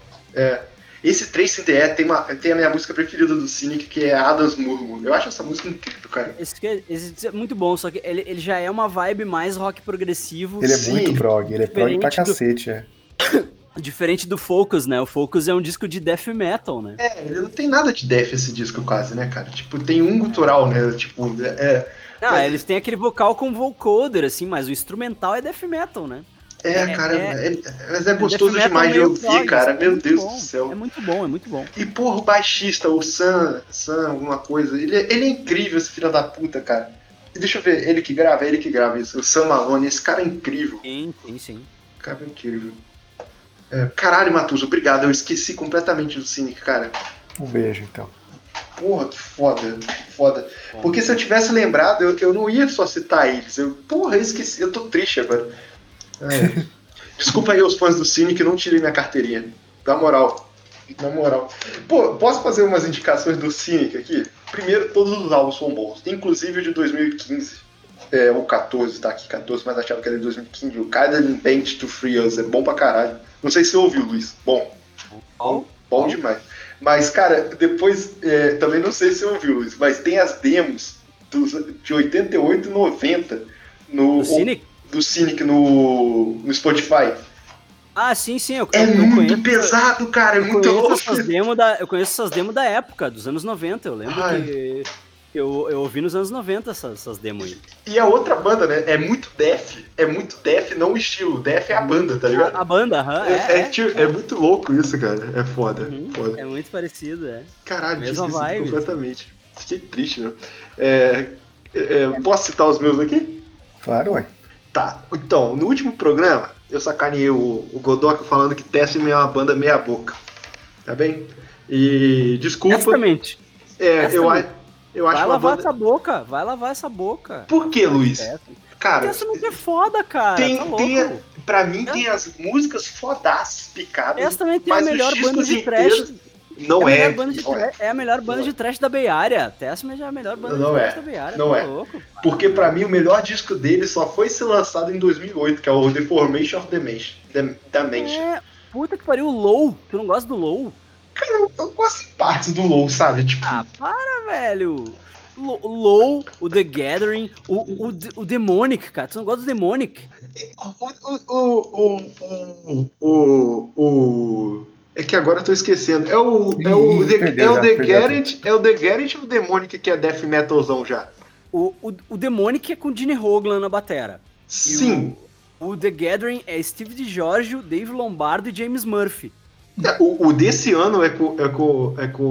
S1: Esse 3 CDE tem, uma, tem a minha música preferida do Cynic, que é Adams Murmur. Eu acho essa música incrível, cara.
S3: Esse, que- esse é muito bom, só que ele, ele já é uma vibe mais rock progressivo.
S2: Ele é
S1: Sim.
S2: muito prog, ele é prog pra
S3: Diferente do-
S2: cacete, é.
S3: Diferente do Focus, né? O Focus é um disco de death metal, né?
S1: É, ele não tem nada de def esse disco quase, né, cara? Tipo, tem um gutural, né? Tipo, é,
S3: Não,
S1: Mas-
S3: eles têm aquele vocal com vocoder, assim, mas o instrumental é death metal, né?
S1: é,
S3: É,
S1: cara,
S3: é-
S1: é- mas é gostoso
S3: Death
S1: demais de ouvir, cara.
S3: assim,
S1: Meu
S3: é muito
S1: Deus
S3: bom,
S1: do céu.
S3: É muito bom, é muito bom.
S1: E porra, o baixista, o Sam, Sam, alguma coisa, ele, é- ele é incrível, esse filho da puta, cara. E deixa eu ver, ele que grava, é ele que grava isso, o Sam Malone, esse cara é incrível.
S3: Sim, sim, sim.
S1: Cara é incrível. É, caralho, Matuso, obrigado, eu esqueci completamente do Cynic, cara.
S2: Um beijo, então.
S1: Porra, que foda, que foda. Porque se eu tivesse lembrado, eu, eu não ia só citar eles. Eu, porra, eu esqueci, eu tô triste agora. É. Desculpa aí os fãs do Cine que não tirei minha carteirinha. Na moral. Na moral. Pô, posso fazer umas indicações do Cynic aqui? Primeiro, todos os álbuns são bons, inclusive o de 2015. É, ou 14, tá aqui 14, mas achava que era de 2015. O Kyden Bent to Free Us é bom pra caralho. Não sei se você ouviu, Luiz. Bom, bom, bom demais. Mas, cara, depois, é, também não sei se você ouviu, Luiz, mas tem as demos dos, de 88 e 90 no,
S3: Do Cynic?
S1: do Cynic no, no Spotify.
S3: Ah, sim, sim. Eu,
S1: É
S3: eu
S1: muito
S3: conheço,
S1: pesado, cara, é
S3: eu
S1: muito
S3: conheço
S1: louco.
S3: essas demos da, eu conheço essas demos da época, dos anos 90. Eu lembro
S1: Ai.
S3: que eu, eu ouvi nos anos 90 essas, essas demos aí.
S1: E a outra banda, né? É muito def. É muito def, não o estilo. Def é a banda, tá ligado?
S3: A, banda, aham,
S1: É,
S3: é,
S1: é,
S3: é,
S1: tipo, é muito louco isso, cara. É foda.
S3: Uhum,
S1: foda.
S3: é muito parecido, é.
S1: Caralho,
S3: mesma vibe.
S1: completamente. Fiquei triste, né? É, é, posso citar os meus aqui?
S2: Claro, ué.
S1: Tá. Então, no último programa, eu sacaneei o, o Godoka falando que Tessime é uma banda meia boca. Tá bem? E desculpa.
S3: Exatamente.
S1: É, eu, a-
S3: Exatamente.
S1: Eu acho
S3: Vai lavar
S1: banda.
S3: essa boca, vai lavar essa boca.
S1: Por que, Luiz?
S3: É,
S1: Cara,
S3: essa não é foda, cara.
S1: tem,
S3: tá
S1: tem, pra mim tem as músicas fodaças, picadas.
S3: Essa também tem a melhor banda de trash.
S1: Não
S3: é, a
S1: é. é.
S3: é a melhor banda
S1: Não é.
S3: de trash da Bay Area. Testament é a melhor banda
S1: Não
S3: de
S1: é.
S3: trash da Bay Area.
S1: Não
S3: tá
S1: é.
S3: louco.
S1: Porque pra mim o melhor disco dele só foi ser lançado em 2008, que é o The Formation of the Mansion.
S3: É, puta que pariu, o Low. Tu não gosta do Low?
S1: Cara, eu, eu gosto de partes do LoL, sabe? Tipo,
S3: Ah, para, velho. Lo- O Low, o The Gathering, o, o, o Demonic, cara. Tu não gosta do Demonic?
S1: o, o, o, o, o, o- É que agora eu tô esquecendo. É o. É o,
S2: Ih,
S1: The, é o The. Garrett. É o The Garrett ou o Demonic que é death metalzão já?
S3: O, o, o Demonic é com Gene Hoglan na batera.
S1: Sim.
S3: O, o The Gathering é Steve DiGiorgio, Dave Lombardo e James Murphy.
S1: O, o desse ano é com, é com, é com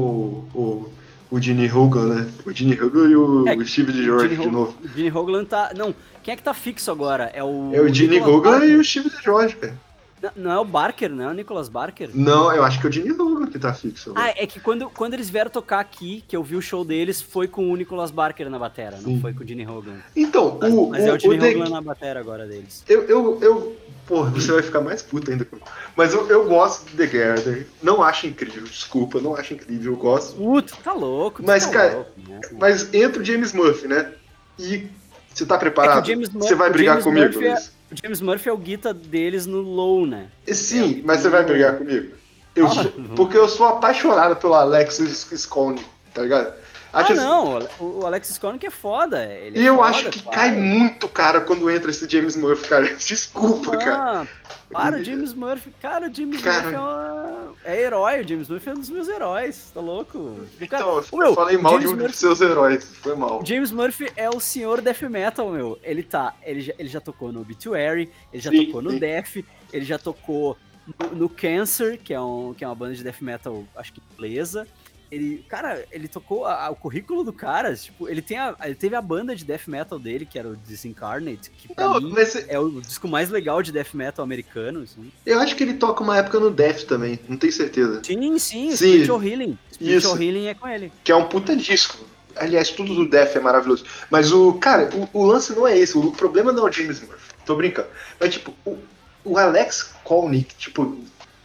S1: o, o Gene Hogan, né? O Gene Hogan e o,
S3: É,
S1: o Steve DeGeorge
S3: Gene
S1: de novo.
S3: O Gene Hoglan tá. Não, quem é que tá fixo agora? É o.
S1: É o Gene Hogan
S3: Barker.
S1: e o Steve DeGeorge, cara.
S3: Não, não é o Barker, não é o Nicholas Barker?
S1: Não, eu acho que é o Gene Hogan que tá fixo.
S3: Ah, é que quando, quando eles vieram tocar aqui, que eu vi o show deles, foi com o Nicholas Barker na batera, não
S1: Sim.
S3: foi com o Gene Hoglan.
S1: Então, o,
S3: Mas
S1: o,
S3: é o Gene
S1: o
S3: Hoglan na batera agora deles.
S1: Eu, eu, eu. Porra, você vai ficar mais puto ainda comigo. Mas eu, eu gosto de The Gather. Não acho incrível, desculpa, não acho incrível, eu gosto.
S3: Puta, tá louco.
S1: Mas,
S3: tá
S1: cara,
S3: louco, né?
S1: Mas entra o James Murphy, né? E você tá
S3: É
S1: preparado?
S3: Mur-
S1: você vai brigar comigo,
S3: Murphy é-? O James Murphy é o guita deles no Low, né?
S1: Sim,
S3: é,
S1: mas você vai brigar comigo? Eu sou- porque eu sou apaixonado pelo Alex Scone, tá ligado? Acho
S3: ah, não, o o Alex Skolnick é foda. Ele é
S1: E eu
S3: foda,
S1: acho que cai muito, cara, quando entra esse James Murphy, cara. Desculpa, cara.
S3: Ah, para, o James Murphy. Cara, o James
S1: Cara.
S3: Murphy é, uma- é herói. O James Murphy é um dos meus heróis. Tá louco? O cara-
S1: Então,
S3: meu,
S1: eu falei mal de
S3: James
S1: um
S3: Murphy-
S1: dos seus heróis. Foi mal.
S3: O James Murphy é o senhor death metal, meu. Ele tá, ele já, ele já tocou no Obituary, ele já
S1: Sim,
S3: tocou no
S1: sim.
S3: Death, ele já tocou no, no Cancer, que é, um, que é uma banda de death metal, acho que inglesa. Ele, cara, ele tocou a- a- o currículo do cara, tipo, ele tem a, ele teve a banda de death metal dele, que era o Disincarnate, que pra
S1: Não,
S3: mim
S1: mas
S3: é o disco mais legal de death metal americano, assim.
S1: eu acho que ele toca uma época no Death também, não tenho certeza.
S3: Sim, sim,
S1: Sim.
S3: Spiritual Healing. Spiritual
S1: Isso.
S3: Healing é com ele.
S1: Que é um puta disco. Aliás, tudo do Death é maravilhoso. Mas o. Cara, o, o lance não é esse. O problema não é o James Murphy. Tô brincando. Mas, tipo, o, o Alex Kolnick, tipo,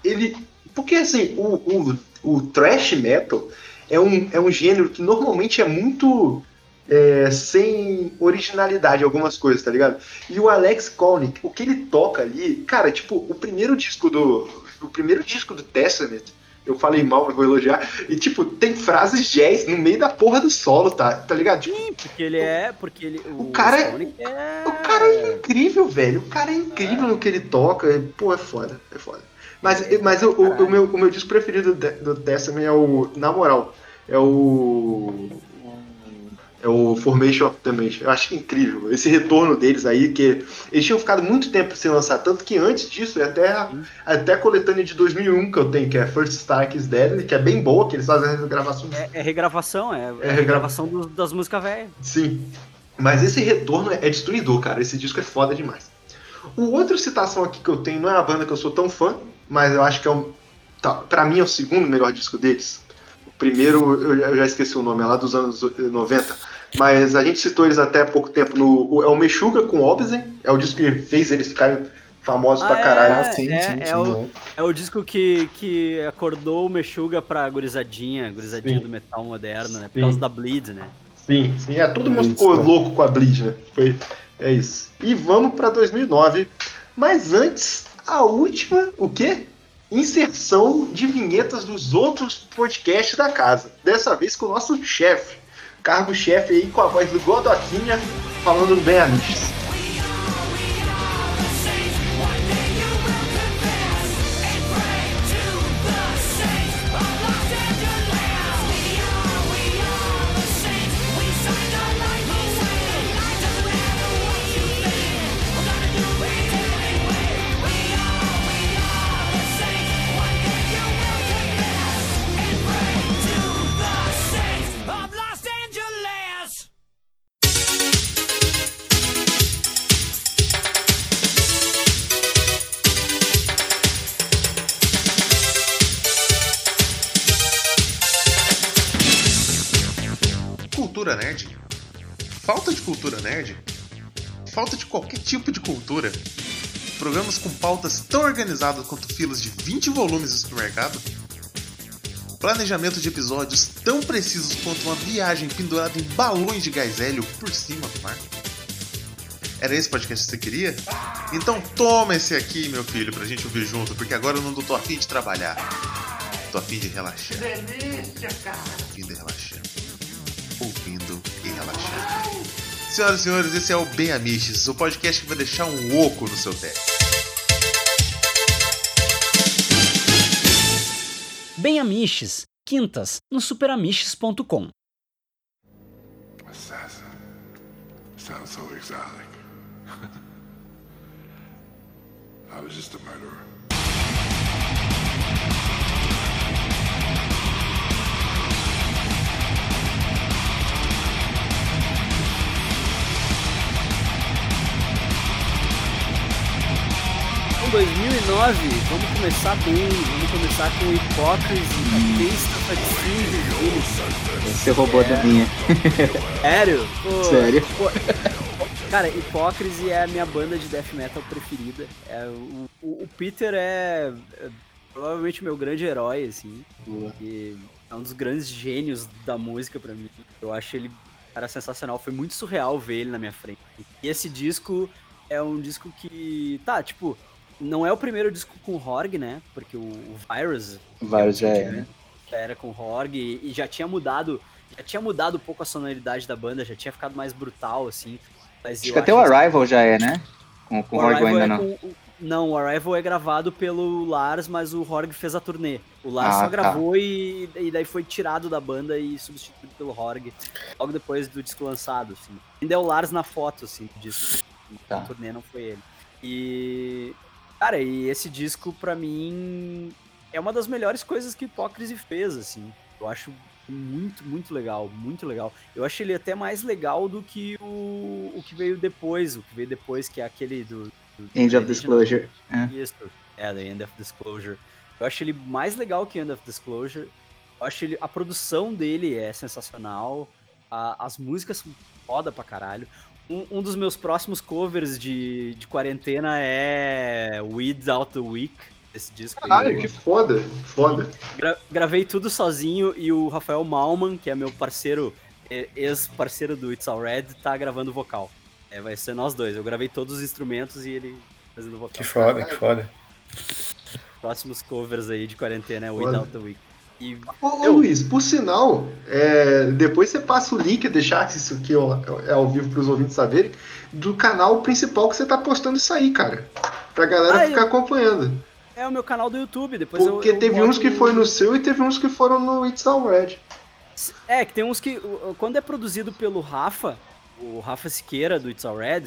S1: ele. Porque assim, o, o, o thrash metal é um, é um gênero que normalmente é muito. é, sem originalidade algumas coisas, tá ligado? E o Alex Kolnick, o que ele toca ali, cara, tipo, o primeiro disco do. O primeiro disco do Testament, eu falei mal, mas vou elogiar. E, tipo, tem frases jazz no meio da porra do solo, tá? Tá ligado? Tipo,
S3: Sim, porque ele é. Porque ele. O,
S1: cara é-
S3: Sonic é.
S1: o cara é incrível, velho. O cara é incrível no que ele toca. É- Pô, é foda, é foda. Mas, mas o, o, o meu, o meu disco preferido do, Testament é o. Na moral, é o. É o Formation of. Eu acho incrível. Esse retorno deles aí, que eles tinham ficado muito tempo sem lançar. Tanto que antes disso, é até, até a coletânea de 2001 que eu tenho, que é First Star Kiss Deadly, que é bem boa, que eles fazem as gravações
S3: É, é regravação, é, é
S1: É
S3: regravação do- das músicas velhas.
S1: Sim. Mas esse retorno é destruidor, cara. Esse disco é foda demais. O outra citação aqui que eu tenho não é uma banda que eu sou tão fã, mas eu acho que é um. Tá, pra mim é o segundo melhor disco deles. O primeiro eu já- eu já esqueci o nome, é lá dos anos 90. Mas a gente citou eles até há pouco tempo no. o- É o Meshuga com Obsen. É o disco que fez eles ficarem famosos
S3: Ah,
S1: pra
S3: é?
S1: caralho.
S2: Ah, sim,
S3: é-
S2: sim,
S3: é
S2: sim.
S3: o-
S2: não.
S3: É o disco que, que acordou o Meshuga pra gurizadinha, gurizadinha
S1: Sim.
S3: do metal moderno, né? Por causa da Bleed, né?
S1: Sim, sim. É, todo mundo ficou louco com a Bleach, né? Foi, é isso. E vamos pra 2009. Mas antes, a última, o quê? Inserção de vinhetas dos outros podcasts da casa. Dessa vez com o nosso chefe. Cargo-chefe aí com a voz do Godoquinha falando bem amigos.
S7: Qualquer tipo de cultura? Programas com pautas tão organizadas quanto filas de 20 volumes no supermercado? Planejamento de episódios tão precisos quanto uma viagem pendurada em balões de gás hélio por cima do mar? Era esse podcast que você queria? Então toma esse aqui, meu filho, pra gente ouvir junto, porque agora eu não tô afim de trabalhar. Tô afim de relaxar.
S1: Delícia, cara.
S7: Ouvindo e relaxando. Ouvindo e relaxando. Senhoras e senhores, esse é o Bem Amiches, o podcast que vai deixar um oco no seu teto.
S5: Bem Amiches, quintas, no superamiches.com.
S8: Assassin. Sounds so exotic. I was just a murderer.
S3: 2009, vamos começar bem, vamos começar com Hypocrisy, a Taste of Disease.
S4: Você roubou da minha.
S3: Sério? Pô,
S4: Sério?
S3: pô, cara, Hypocrisy é a minha banda de death metal preferida. É, o, o- o Peter é, é provavelmente o meu grande herói, assim. E é um dos grandes gênios da música pra mim. Eu acho ele cara sensacional. Foi muito surreal ver ele na minha frente. E esse disco é um disco que. Tá, tipo, não é o primeiro disco com Horg, né? Porque o, o Virus.
S4: Virus já é, né?
S3: já era com Horg e, e já tinha mudado. Já tinha mudado um pouco a sonoridade da banda, já tinha ficado mais brutal, assim. Mas
S4: Acho que até o
S3: acho-
S4: Arrival já é, né? Com, com o Horg
S3: Arrival
S4: ainda
S3: é
S4: não.
S3: com o- não, o Arrival é gravado pelo Lars, mas o Horg fez a turnê. O Lars
S4: Ah,
S3: só
S4: tá.
S3: gravou e, e daí foi tirado da banda e substituído pelo Horg logo depois do disco lançado, assim. Ainda é o Lars na foto, assim, do disco.
S4: Tá.
S3: A turnê não foi ele. E. Cara, e esse disco, pra mim, é uma das melhores coisas que Hypocrisy fez, assim. Eu acho muito, muito legal, muito legal. Eu acho ele até mais legal do que o, o que veio depois, o que veio depois, que é aquele do. do
S4: End of Disclosure. É.
S3: isso, é, The End of Disclosure. Eu acho ele mais legal que End of Disclosure. Eu acho ele, a produção dele é sensacional. a- as músicas são foda pra caralho. Um, um dos meus próximos covers de, de quarentena é Weed Out the Week, esse disco.
S1: Caralho, que foda. Foda.
S3: Gra- gravei tudo sozinho e o Rafael Malman, que é meu parceiro, é, ex-parceiro do It's All Red, tá gravando vocal. É, vai ser nós dois. Eu gravei todos os instrumentos e ele fazendo vocal.
S2: Que foda, que foda.
S3: Próximos covers aí de quarentena é. Without the Week. E
S1: Ô, ô,
S3: Eu-
S1: Luiz, por sinal, é, depois você passa o link, deixar isso aqui ó, é ao vivo para os ouvintes saberem, do canal principal que você tá postando isso aí, cara. Pra galera
S3: Ah,
S1: ficar
S3: eu-
S1: acompanhando.
S3: é o meu canal do YouTube. Depois eu-
S1: Porque
S3: eu
S1: teve
S3: boto-
S1: uns que foi no seu e teve uns que foram no It's All Red.
S3: É, que tem uns que. Quando é produzido pelo Rafa, o Rafa Siqueira do It's All Red,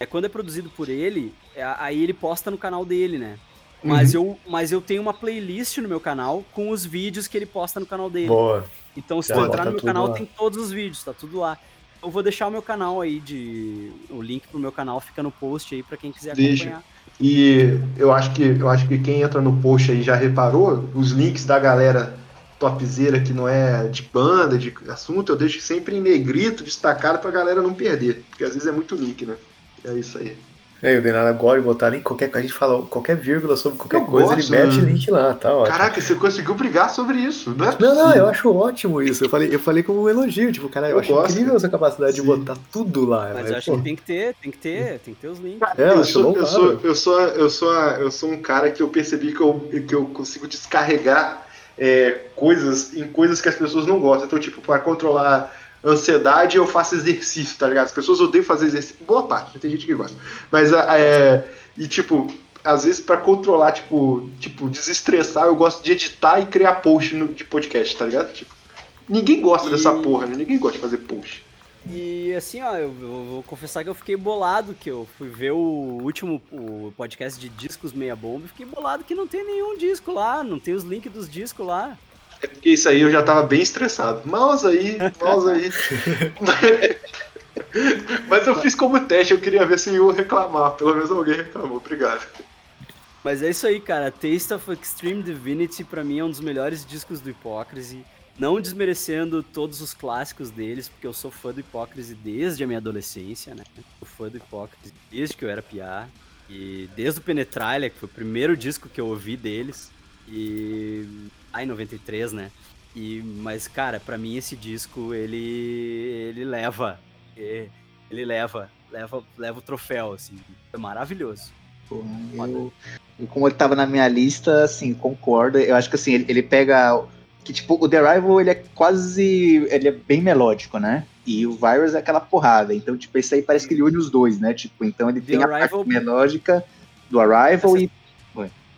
S3: é quando é produzido por ele, é, aí ele posta no canal dele, né? Mas,
S1: Uhum.
S3: eu, mas eu tenho uma playlist no meu canal com os vídeos que ele posta no canal dele.
S2: Boa.
S3: Então, se
S2: Já
S3: tu entrar no meu canal,
S2: lá.
S3: tem todos os vídeos, tá tudo lá. Eu vou deixar o meu canal aí de. O link pro meu canal fica no post aí pra quem quiser
S1: Deixa.
S3: acompanhar.
S1: E eu acho que eu acho que quem entra no post aí já reparou, os links da galera topzera que não é de banda, de assunto, eu deixo sempre em negrito, destacado pra galera não perder. Porque às vezes é muito link, né? É isso aí.
S2: É, o Denada gosta de botar link, qualquer a gente fala qualquer vírgula sobre qualquer
S1: Eu
S2: coisa,
S1: gosto,
S2: ele mete
S1: né?
S2: link lá, tá ótimo.
S1: Caraca, você conseguiu brigar sobre isso, né?
S2: Não, não, eu acho ótimo isso. Eu falei, eu falei como um elogio, tipo, cara, eu,
S1: Eu
S2: acho
S1: gosto.
S2: incrível essa capacidade de
S1: Sim.
S2: botar tudo lá.
S3: Mas
S2: né?
S3: eu acho
S2: Pô,
S3: que tem que ter, tem que ter, tem que ter os links.
S2: É, eu
S1: sou, eu, sou, eu, sou, eu, sou, eu sou um cara que eu percebi que eu, que eu consigo descarregar é, coisas em coisas que as pessoas não gostam. Então, tipo, para controlar ansiedade, eu faço exercício, tá ligado? As pessoas odeiam fazer exercício. Boa parte, tem gente que gosta. Mas, a- é, e tipo, às vezes para controlar, tipo, tipo, desestressar, eu gosto de editar e criar post no, de podcast, tá ligado? Tipo, ninguém gosta dessa
S3: E-
S1: porra, né? Ninguém gosta de fazer post.
S3: E assim, ó, eu, eu vou confessar que eu fiquei bolado, que eu fui ver o último o podcast de discos meia bomba e fiquei bolado que não tem nenhum disco lá, não tem os links dos discos lá.
S1: É porque isso aí eu já tava bem estressado. Mouse aí, mouse aí. Mas eu fiz como teste, eu queria ver se iam reclamar. Pelo menos alguém reclamou, obrigado.
S3: Mas é isso aí, cara. Taste of Extreme Divinity pra mim é um dos melhores discos do Hypocrisy. Não desmerecendo todos os clássicos deles, porque eu sou fã do Hypocrisy desde a minha adolescência, né? Sou fã do Hypocrisy desde que eu era piá. E desde o Penetralia, que foi o primeiro disco que eu ouvi deles. E. Ah, em 93, né? E, mas, cara, pra mim esse disco, ele. ele leva. Ele leva. Leva, leva o troféu, assim. É maravilhoso.
S4: Pô, eu, eu, como ele tava na minha lista, assim, concordo. Eu acho que assim, ele, ele pega. Que tipo, o The Arrival, ele é quase. Ele é bem melódico, né? E o Virus é aquela porrada. Então, tipo, esse aí parece que ele une os dois, né? Tipo, então ele
S3: The
S4: tem a
S3: Arrival-
S4: parte melódica do Arrival e.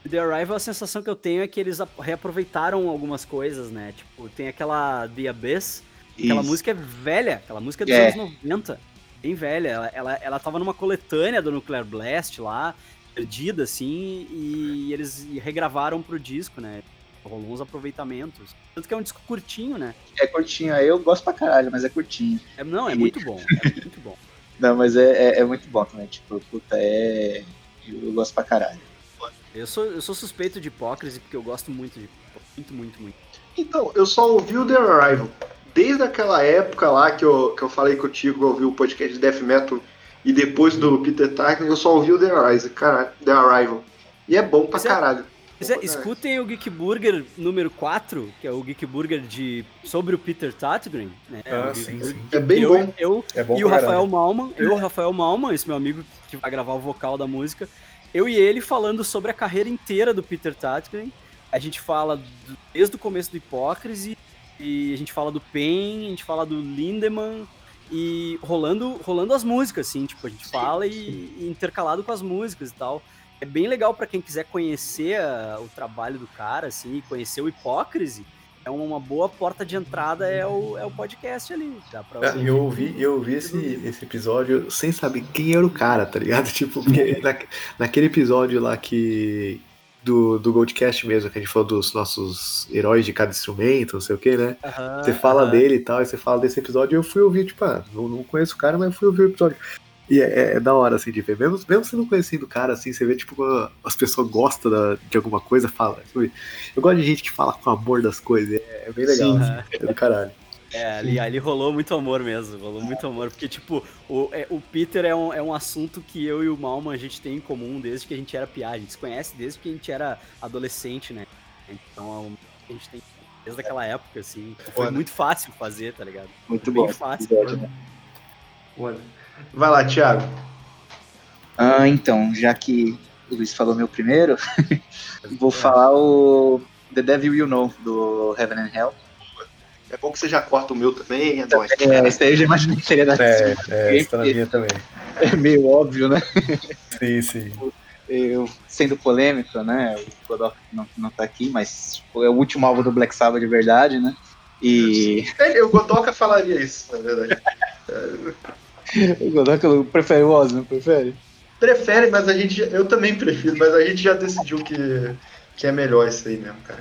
S3: The Arrival, a sensação que eu tenho é que eles ap- reaproveitaram algumas coisas, né? Tipo, tem aquela The Abyss, aquela
S4: Isso.
S3: música é velha, aquela música é dos
S4: É.
S3: anos 90, bem velha. Ela, ela, ela tava numa coletânea do Nuclear Blast lá, perdida, assim, e eles regravaram pro disco, né? Rolou uns aproveitamentos. Tanto que é um disco curtinho, né?
S4: É curtinho, aí eu gosto pra caralho, mas é curtinho.
S3: É- não, é muito bom, é muito bom.
S4: Não, mas é, é, é muito bom também. Tipo, puta, é. Eu gosto pra caralho.
S3: Eu sou, eu sou suspeito de hipócrise porque eu gosto muito de muito, muito, muito.
S1: Então, eu só ouvi o The Arrival. Desde aquela época lá que eu, que eu falei contigo, eu ouvi o podcast de Death Metal e depois do Peter Tarkin, eu só ouvi o The Arrival, cara, The Arrival. E é bom pra
S3: Mas é-
S1: caralho.
S3: Pois é,
S1: caralho.
S3: escutem o Geek Burger número 4, que é o Geek Burger de, sobre o Peter Tatgren, né?
S2: Ah,
S3: O Geek
S2: sim, sim.
S1: É bem
S3: eu,
S1: bom.
S3: Eu
S2: É bom
S3: e o Rafael
S2: caralho.
S3: Malman, eu o Rafael Malman, esse meu amigo que vai gravar o vocal da música, eu e ele falando sobre a carreira inteira do Peter Tatgren. A gente fala do- desde o começo do Hipócrise, e a gente fala do Pain, a gente fala do Lindemann, e rolando, rolando as músicas, assim, tipo, a gente fala e, e intercalado com as músicas e tal. É bem legal pra quem quiser conhecer a- o trabalho do cara, assim, conhecer o Hipócrise. É uma boa porta de entrada, é o, é o podcast ali. Dá pra
S2: Ah, Eu ouvi, eu ouvi esse, esse episódio sem saber quem era o cara, tá ligado? Tipo, na, naquele episódio lá que. Do, do Goldcast mesmo, que a gente falou dos nossos heróis de cada instrumento, não sei o que, né?
S3: Aham,
S2: Você fala
S3: aham.
S2: dele e tal, e você fala desse episódio, e eu fui ouvir, tipo, ah, não, não conheço o cara, mas fui ouvir o episódio. E é, é- é da hora, assim, de ver. Mesmo, mesmo você não conhecendo o cara, assim, você vê, tipo, quando as pessoas gostam da- de alguma coisa, fala. sabe? Eu gosto de gente que fala com amor das coisas, é, é bem legal,
S1: Sim.
S2: assim, é do caralho.
S3: É, ali, ali rolou muito amor mesmo, rolou muito amor, porque, tipo, o, é, o Peter é um, é um assunto que eu e o Malman a gente tem em comum desde que a gente era piá, a gente se conhece desde que a gente era adolescente, né? Então, a gente tem desde aquela época, assim, foi muito fácil fazer, tá ligado?
S4: Muito
S3: Bem
S4: bom.
S3: fácil.
S4: né?
S1: Olha. Vai lá, Thiago.
S4: Ah, então, já que o Luiz falou meu primeiro, vou falar o The Devil You Know, do Heaven and Hell.
S1: É bom que você já corta o meu também, é nóis.
S4: É, esse aí eu já imaginei que seria da
S2: É, é, tá na minha também.
S4: É meio óbvio, né?
S2: Sim, sim.
S4: Eu, sendo polêmico, né? O Godot não, não tá aqui, mas tipo, é o último álbum do Black Sabbath de verdade, né? E
S1: Ele, o Godoka falaria isso, na verdade.
S4: o Godot prefere o Ozzy, não prefere?
S1: Prefere, mas a gente. Eu também prefiro, mas a gente já decidiu que, que é melhor isso aí mesmo, cara.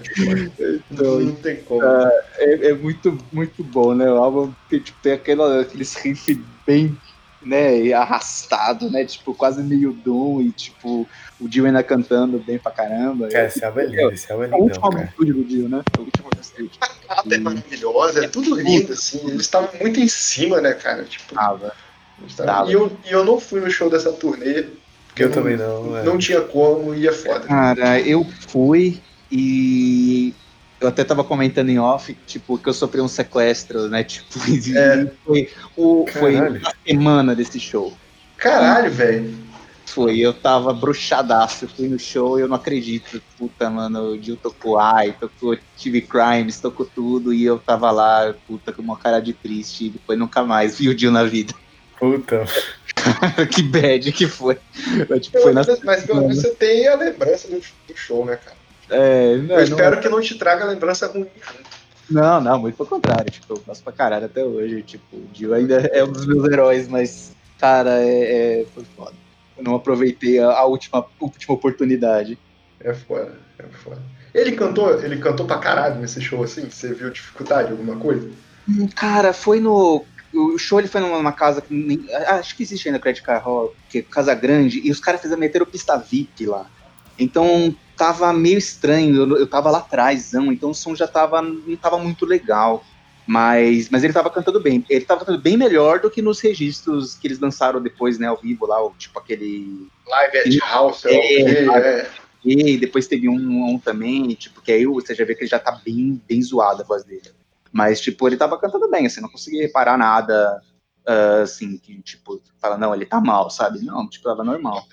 S1: Não, não tem como.
S4: É, é muito, muito bom, né? O álbum tem, tipo, tem aquela, aqueles riff bem né, arrastado, né? Tipo, quase meio Doom e tipo, o Dio ainda cantando bem pra caramba.
S2: Cara, esse álbum é lindo, esse álbum é
S4: É o último álbum do Dio, né? É o último álbum
S1: é maravilhosa, é tudo lindo, assim. Eles estavam muito em cima, né, cara? Tipo,
S4: Tava.
S1: E eu, e eu não fui no show dessa turnê, Porque
S2: Eu também não. é.
S1: Não tinha como e é foda.
S4: Cara, eu fui e eu até tava comentando em off, tipo, que eu sofri um sequestro, né? Tipo, e
S1: É.
S4: foi, o, foi uma semana desse show.
S1: Caralho, velho.
S4: Foi, eu tava bruxadaço, eu fui no show e eu não acredito. Puta, mano, o Gil tocou Ai, tocou TV Crimes, tocou tudo, e eu tava lá, puta, com uma cara de triste, e depois nunca mais vi o Gil na vida.
S2: Puta.
S4: que bad que foi. Mas, tipo, foi.
S1: Mas pelo menos você tem a lembrança do, do show, né, cara?
S4: É, não,
S1: Eu
S4: não-
S1: espero que não te traga lembrança ruim.
S4: Não, não, muito pelo contrário. Tipo, eu gosto pra caralho até hoje. Tipo, o Dio ainda é um dos meus heróis, mas, cara, é, é- foi foda. Eu não aproveitei a, a última, última oportunidade.
S1: É foda, é foda. Ele cantou, ele cantou pra caralho nesse show assim? Você viu dificuldade, alguma coisa?
S4: Hum, Cara, foi no. O show ele foi numa, casa que nem, acho que existe ainda Credit Card Hall, que é Casa Grande, e os caras fizeram meter o pista VIP lá. Então tava meio estranho, eu, eu tava lá atrás, então o som já tava, não tava muito legal. Mas, mas ele tava cantando bem. Ele tava cantando bem melhor do que nos registros que eles lançaram depois, né, ao vivo lá, o, tipo aquele.
S1: Live at House,
S4: É,
S1: é,
S4: live.
S1: é.
S4: E depois teve um, um também, tipo, que aí você já vê que ele já tá bem, bem zoado a voz dele. Mas, tipo, ele tava cantando bem, assim, não consegui reparar nada, ah, assim, que, tipo, fala, não, ele tá mal, sabe? Não, tipo, tava normal.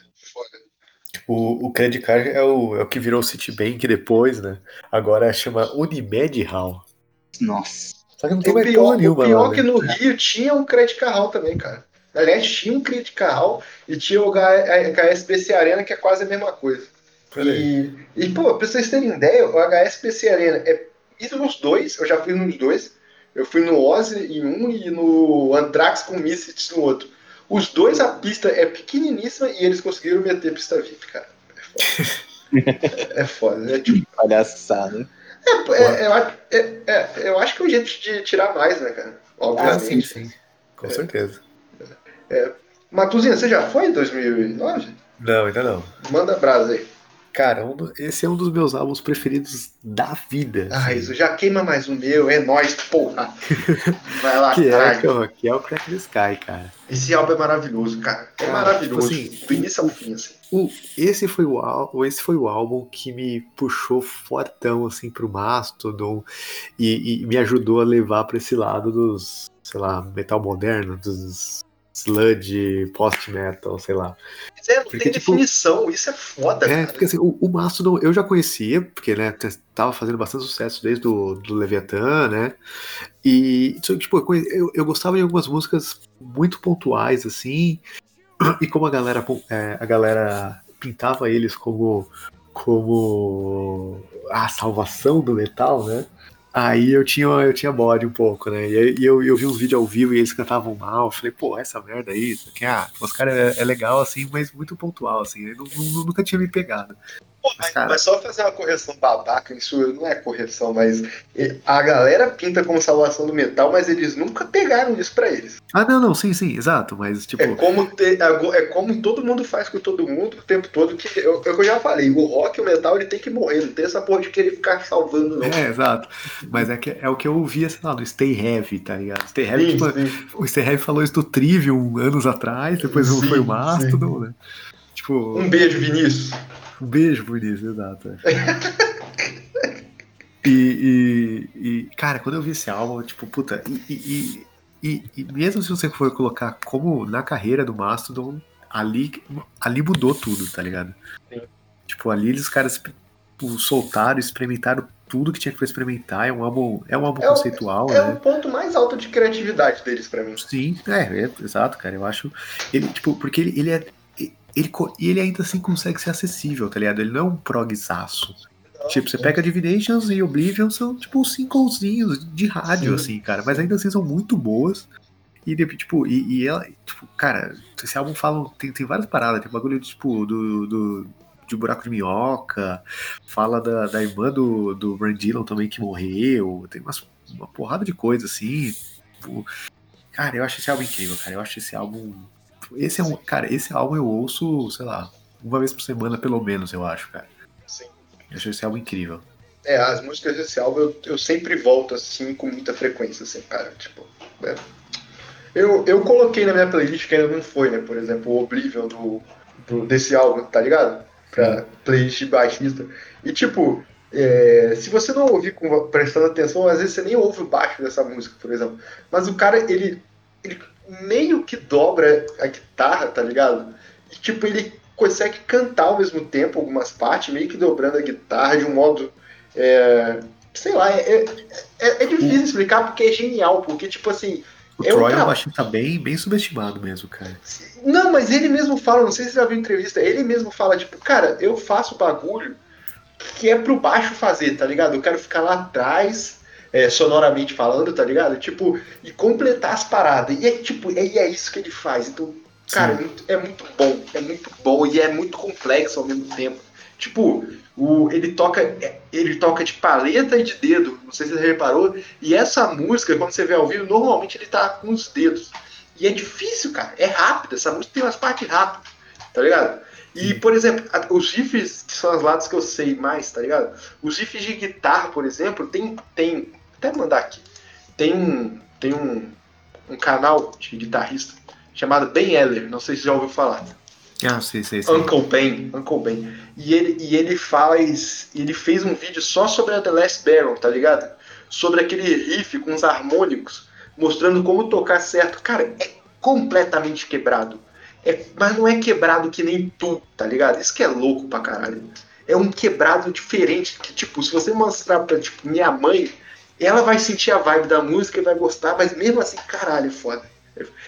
S2: O, o Credit Card é o, é o que virou Citibank depois, né? Agora chama Unimed Hall.
S4: Nossa.
S2: Só que não tem
S1: O
S2: mais
S1: pior,
S2: porra
S1: o
S2: nenhuma
S1: pior
S2: lá,
S1: que
S2: né?
S1: no Rio tinha um Credit Carral também, cara. Aliás, tinha um Credit Carral e tinha o HSBC Arena, que é quase a mesma coisa. E, e, pô, pra vocês terem ideia, o HSBC Arena é isso nos dois, eu já fui nos dois. Eu fui no Ozzy em um e no Anthrax com Misfits no outro. Os dois, a pista é pequeniníssima e eles conseguiram meter pista VIP, cara. É foda. é foda. É, tipo,
S4: Palhaçada.
S1: é, é, eu, acho- é, é, eu acho que é um jeito de tirar mais, né, cara?
S2: Ah,
S1: Obviamente.
S2: sim, sim. Com certeza.
S1: Matuzinha, você já foi em 2009?
S2: Não, ainda não.
S1: Manda brasa aí.
S2: Cara, um do- esse é um dos meus álbuns preferidos da vida.
S1: Ah,
S2: assim.
S1: isso já queima mais o meu, é nóis, porra. Vai lá,
S2: Que é, que, é, que é o Crack the Sky, cara.
S1: Esse álbum é maravilhoso, cara. É
S2: Cara,
S1: maravilhoso.
S2: tipo assim,
S1: do início ao fim, assim.
S2: O, esse, foi o, ál- esse foi o álbum que me puxou fortão assim pro Mastodon e, e me ajudou a levar pra esse lado dos, sei lá, metal moderno, dos sludge, post-metal, sei lá.
S1: Mas é, não
S2: Porque,
S1: tem
S2: tipo,
S1: definição, isso é foda,
S2: É,
S1: cara.
S2: porque assim, o, o Mastodon eu já conhecia, porque, né, tava fazendo bastante sucesso desde o do Leviathan, né, e, tipo, eu, eu, eu gostava de algumas músicas muito pontuais, assim, e como a galera, é, a galera pintava eles como, como a salvação do metal, né, Aí eu tinha, eu tinha bode um pouco, né? E, aí eu, eu vi uns vídeos ao vivo e eles cantavam mal. Eu falei, pô, essa merda aí, isso aqui, ah, os caras é, é legal assim, mas muito pontual, assim. Eu nu- nu- nunca tinha me pegado.
S1: Pô,
S2: Mas, cara-
S1: mas só fazer uma correção babaca, isso não é correção, mas a galera pinta como salvação do metal, mas eles nunca pegaram isso pra eles.
S2: Ah, não, não, sim, sim, exato. Mas, tipo,
S1: É como, ter- é como todo mundo faz com todo mundo o tempo todo, que eu, é o que eu já falei, o rock e o metal ele tem que morrer, não tem essa porra de querer ficar salvando, não.
S2: é, exato. Mas é, que, é o que eu ouvia, sei lá, no Stay Heavy, tá ligado? Stay Heavy,
S1: Sim,
S2: tipo,
S1: sim.
S2: o Stay Heavy falou isso do Trivium anos atrás, depois
S1: Sim,
S2: foi o Mastodon, né? Tipo,
S1: Um beijo, Vinícius.
S2: Um beijo por isso, exato. é. e, e, e, cara, quando eu vi esse álbum, tipo, puta, e, e, e, mesmo se você for colocar como na carreira do Mastodon, ali, ali mudou tudo, tá ligado?
S1: Sim.
S2: Tipo, ali os caras tipo, soltaram, experimentaram tudo que tinha que experimentar. É um álbum, é um álbum
S1: É o-
S2: conceitual,
S1: É
S2: né?
S1: o ponto mais alto de criatividade deles pra mim.
S2: Sim, é, é, exato, cara. Eu acho. Ele, tipo, porque ele, ele é. Ele, e ele ainda assim consegue ser acessível, tá ligado? Ele não é um progzaço. Tipo, você pega Divinations e Oblivion, são tipo singlezinhos de rádio,
S1: Sim.
S2: assim, cara. Mas ainda assim são muito boas. E, tipo, e, e ela, tipo, cara, esse álbum fala. Tem, tem várias paradas, tem bagulho, tipo, do. do de buraco de minhoca, fala da, da irmã do, do Brand Dillon também que morreu, tem umas, uma porrada de coisa assim. Tipo, Cara, eu acho esse álbum incrível, cara. Eu acho esse álbum. Esse é um. Cara, esse álbum eu ouço, sei lá, uma vez por semana, pelo menos, eu acho, cara.
S1: Sim.
S2: Eu acho esse álbum incrível.
S1: É, as músicas desse álbum eu, eu sempre volto assim com muita frequência, assim, cara. Tipo. é. Eu, eu coloquei na minha playlist que ainda não foi, né? Por exemplo, o Oblivion do, do- desse álbum, tá ligado? Pra playlist de baixista. E tipo, é, se você não ouvir com, prestando atenção, às vezes você nem ouve o baixo dessa música, por exemplo. Mas o cara, ele, ele meio que dobra a guitarra, tá ligado? E tipo, ele consegue cantar ao mesmo tempo algumas partes, meio que dobrando a guitarra de um modo. é, sei lá, é, é, é difícil explicar porque é genial, porque tipo assim.
S2: O
S1: é um
S2: Troy é
S1: tra-
S2: um baixista bem, bem subestimado mesmo, cara.
S1: Não, mas ele mesmo fala, não sei se você já viu entrevista, ele mesmo fala, tipo, cara, eu faço bagulho que é pro baixo fazer, tá ligado? Eu quero ficar lá atrás, é, sonoramente falando, tá ligado? Tipo, e completar as paradas. E é tipo, é, e é isso que ele faz. Então, cara, é muito, é muito bom, é muito bom e é muito complexo ao mesmo tempo. Tipo, o, ele toca é, ele toca de paleta e de dedo, não sei se você reparou, e essa música, quando você vê ao vivo, normalmente ele tá com os dedos. E é difícil, cara, é rápido, essa música tem umas partes rápidas, tá ligado? E, por exemplo, os riffs, que são as lados que eu sei mais, tá ligado? Os riffs de guitarra, por exemplo, tem. tem até mandar aqui. Tem um. Tem um, um canal de guitarrista chamado Ben Eller, não sei se já ouviu falar.
S2: Ah, sei, sei, sei.
S1: Uncle Ben, Uncle Ben. E ele, e ele faz. Ele fez um vídeo só sobre a The Last Baron, tá ligado? Sobre aquele riff com os harmônicos, mostrando como tocar certo. Cara, é completamente quebrado. É, mas não é quebrado que nem tu, tá ligado? Isso que é louco pra caralho. É um quebrado diferente. Que, tipo, se você mostrar pra tipo, minha mãe, ela vai sentir a vibe da música e vai gostar, mas mesmo assim, caralho, é foda.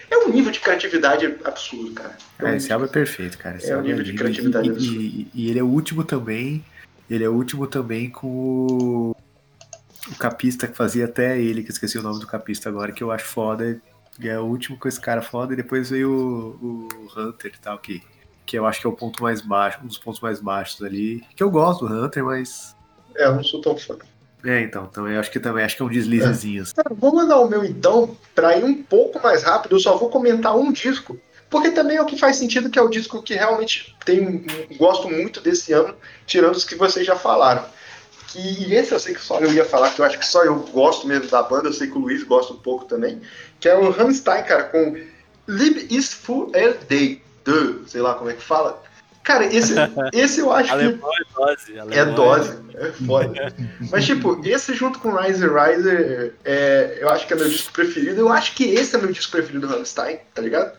S1: É um nível de criatividade absurdo, cara. um
S2: É, esse álbum é perfeito, cara. Esse
S1: É um
S2: álbum
S1: nível de
S2: lindo.
S1: criatividade
S2: E,
S1: absurdo.
S2: e- e ele é o último também. Ele é o último também com o, o capista que fazia até ele, que esqueci o nome do capista agora, que eu acho foda. E é o último com esse cara foda, e depois veio o, o Hunter e tal, que, que eu acho que é o ponto mais baixo, um dos pontos mais baixos ali. Que eu gosto do Hunter, mas.
S1: É, eu não sou tão fã.
S2: É, então, eu acho que também acho que é um deslizezinho.
S1: Cara, vou mandar o meu então, pra ir um pouco mais rápido, eu só vou comentar um disco. Porque também é o que faz sentido, que é o disco que realmente tem, gosto muito desse ano, tirando os que vocês já falaram. Que esse eu sei que só eu ia falar, que eu acho que só eu gosto mesmo da banda, eu sei que o Luiz gosta um pouco também, que é o Rammstein, cara, com Lib ist für el Day, de, sei lá como é que fala. Cara, esse, esse eu acho que
S3: Alemão é dose.
S1: é
S3: alemão
S1: dose, é foda. Mas, tipo, esse junto com Rise Riser, é, eu acho que é meu disco preferido. Eu acho que esse é meu disco preferido do Rammstein, tá ligado?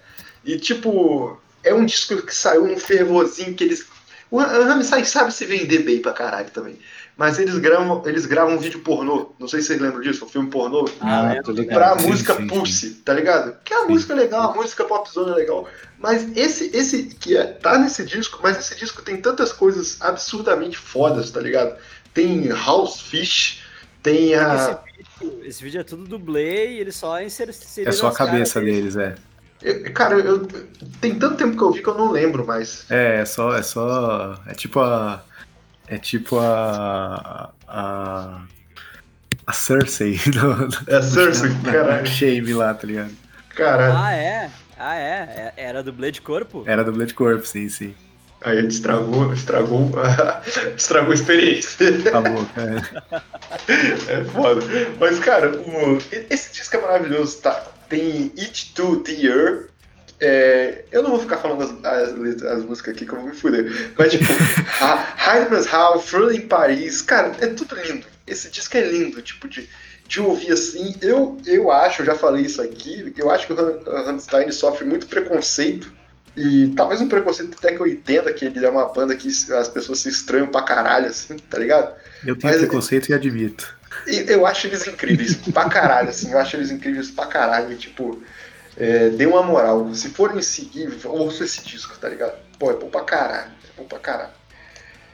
S1: E, tipo, é um disco que saiu num fervorzinho que eles. O Rammstein sabe se vender bem pra caralho também. Mas eles gravam, eles gravam um vídeo pornô. Não sei se vocês lembram disso, um filme pornô.
S3: Ah,
S4: Ah, ligado.
S1: Pra música
S2: sim, sim.
S1: Pulse, tá ligado? Que é uma música legal, a música popzona é legal. Mas esse, esse que é, tá nesse disco, mas esse disco tem tantas coisas absurdamente fodas, tá ligado? Tem House Fish, tem a.
S3: Esse vídeo, esse vídeo é tudo dublê e ele só inseriram
S2: É só a cabeça
S3: dele.
S2: deles, é.
S1: eu- Cara, eu, tem tanto tempo que eu vi que eu não lembro mais.
S2: É, é só, é só. É tipo a. É tipo a. A. A Cersei no,
S1: É a Cersei,
S2: na, na
S1: caralho.
S2: Shame lá, tá ligado?
S1: Caralho.
S3: Ah, é? Ah, é? É- Era dublê de corpo?
S2: Era do Blood Corp, sim, sim.
S1: Aí ele estragou, estragou, estragou a experiência.
S2: Acabou, cara.
S1: É foda. Mas, cara, o- esse disco é maravilhoso, tá? Tem It to the Year. É, eu não vou ficar falando as, as, as músicas aqui que eu vou me fuder. Mas, tipo, Heidemanns Hall, Frühling em Paris. Cara, é tudo lindo. Esse disco é lindo, tipo, de, de ouvir assim. Eu, eu acho, eu já falei isso aqui, eu acho que o Ram- Rammstein sofre muito preconceito. E talvez um preconceito até que eu entenda que ele é uma banda que as pessoas se estranham pra caralho, assim, tá ligado?
S2: Eu tenho
S1: Mas-
S2: preconceito e admito.
S1: Eu acho eles incríveis pra caralho, assim. Eu acho eles incríveis pra caralho. Tipo, é, dê uma moral. Se forem seguir, ouça esse disco, tá ligado? Pô, é bom pra caralho. É bom pra caralho.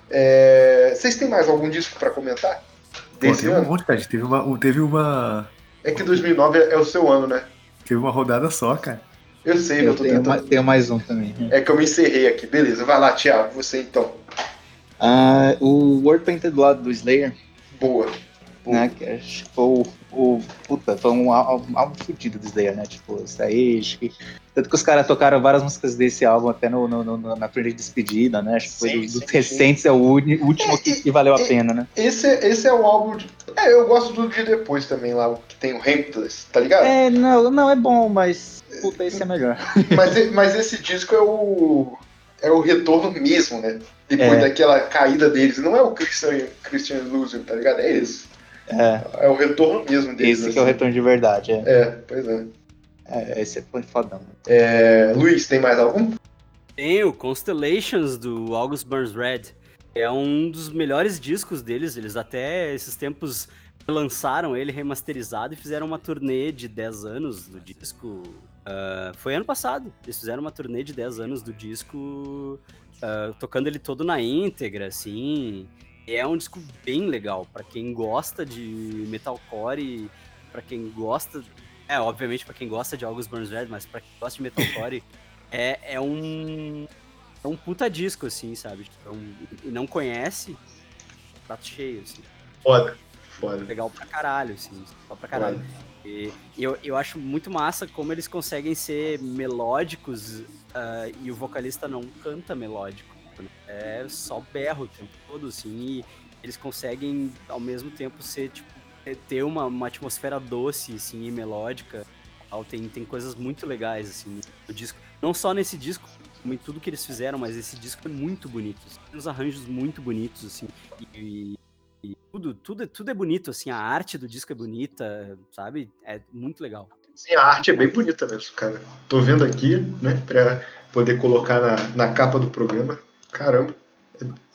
S1: É, vocês têm mais algum disco pra comentar?
S2: Pô,
S1: Desse
S2: teve um monte, cara. Teve uma, teve uma.
S1: É que 2009 é, é o seu ano, né?
S2: Teve uma rodada só, cara.
S1: Eu sei, eu
S4: Eu
S1: tô
S4: tenho,
S1: tentando.
S4: ma- tenho mais um também.
S1: É que eu me encerrei aqui. Beleza, vai lá, Thiago. Você então.
S4: Ah, o World Painted Blood do Slayer,
S1: Boa.
S4: né? Que é, tipo, o. Puta, foi um álbum, fudido do Slayer, né? Tipo, isso acho que. Tanto que os caras tocaram várias músicas desse álbum até no, no- no- na trilha de despedida, né? Acho que foi dos, recentes, é o último que, que valeu a
S1: E-
S4: pena, né?
S1: Esse, esse é o álbum. De... É, eu gosto do de depois também lá, que tem o Ramptless, tá ligado?
S4: É, não, não é bom, mas. Puta, esse é melhor.
S1: Mas, mas esse disco é o. é o retorno mesmo, né? Depois
S4: É.
S1: daquela caída deles. Não é o Christian, Christian Loser, tá ligado? É eles.
S4: É,
S1: É o retorno mesmo deles.
S4: esse que é o
S1: assim.
S4: retorno de verdade. É,
S1: É, pois é.
S4: é esse é fodão.
S1: é. Luiz, tem mais algum?
S3: Tem o Constellations do August Burns Red. É um dos melhores discos deles. Eles até esses tempos lançaram ele remasterizado e fizeram uma turnê de 10 anos do disco. Ah, foi ano passado. Eles fizeram uma turnê de 10 anos do disco, ah, tocando ele todo na íntegra, assim. É um disco bem legal pra quem gosta de metalcore, pra quem gosta, é obviamente pra quem gosta de August Burns Red, mas pra quem gosta de metalcore é, é um é um puta disco assim, sabe? Tipo, é um- e não conhece, prato cheio, assim.
S1: Foda. Foda.
S3: Legal pra caralho, assim, só pra caralho. E eu, eu acho muito massa como eles conseguem ser melódicos ah, e o vocalista não canta melódico. Né? É só berro o tempo todo, assim, e eles conseguem ao mesmo tempo ser, tipo, é, ter uma, uma atmosfera doce, assim, e melódica. Tem, tem coisas muito legais, assim, no disco. Não só nesse disco, como em tudo que eles fizeram, mas esse disco é muito bonito. assim. Tem uns arranjos muito bonitos, assim, e, e tudo, tudo, tudo é bonito, assim, a arte do disco é bonita, sabe? É muito legal.
S1: Sim, a arte é bem bonita mesmo, cara. Tô vendo aqui, né, pra poder colocar na, na capa do programa. Caramba.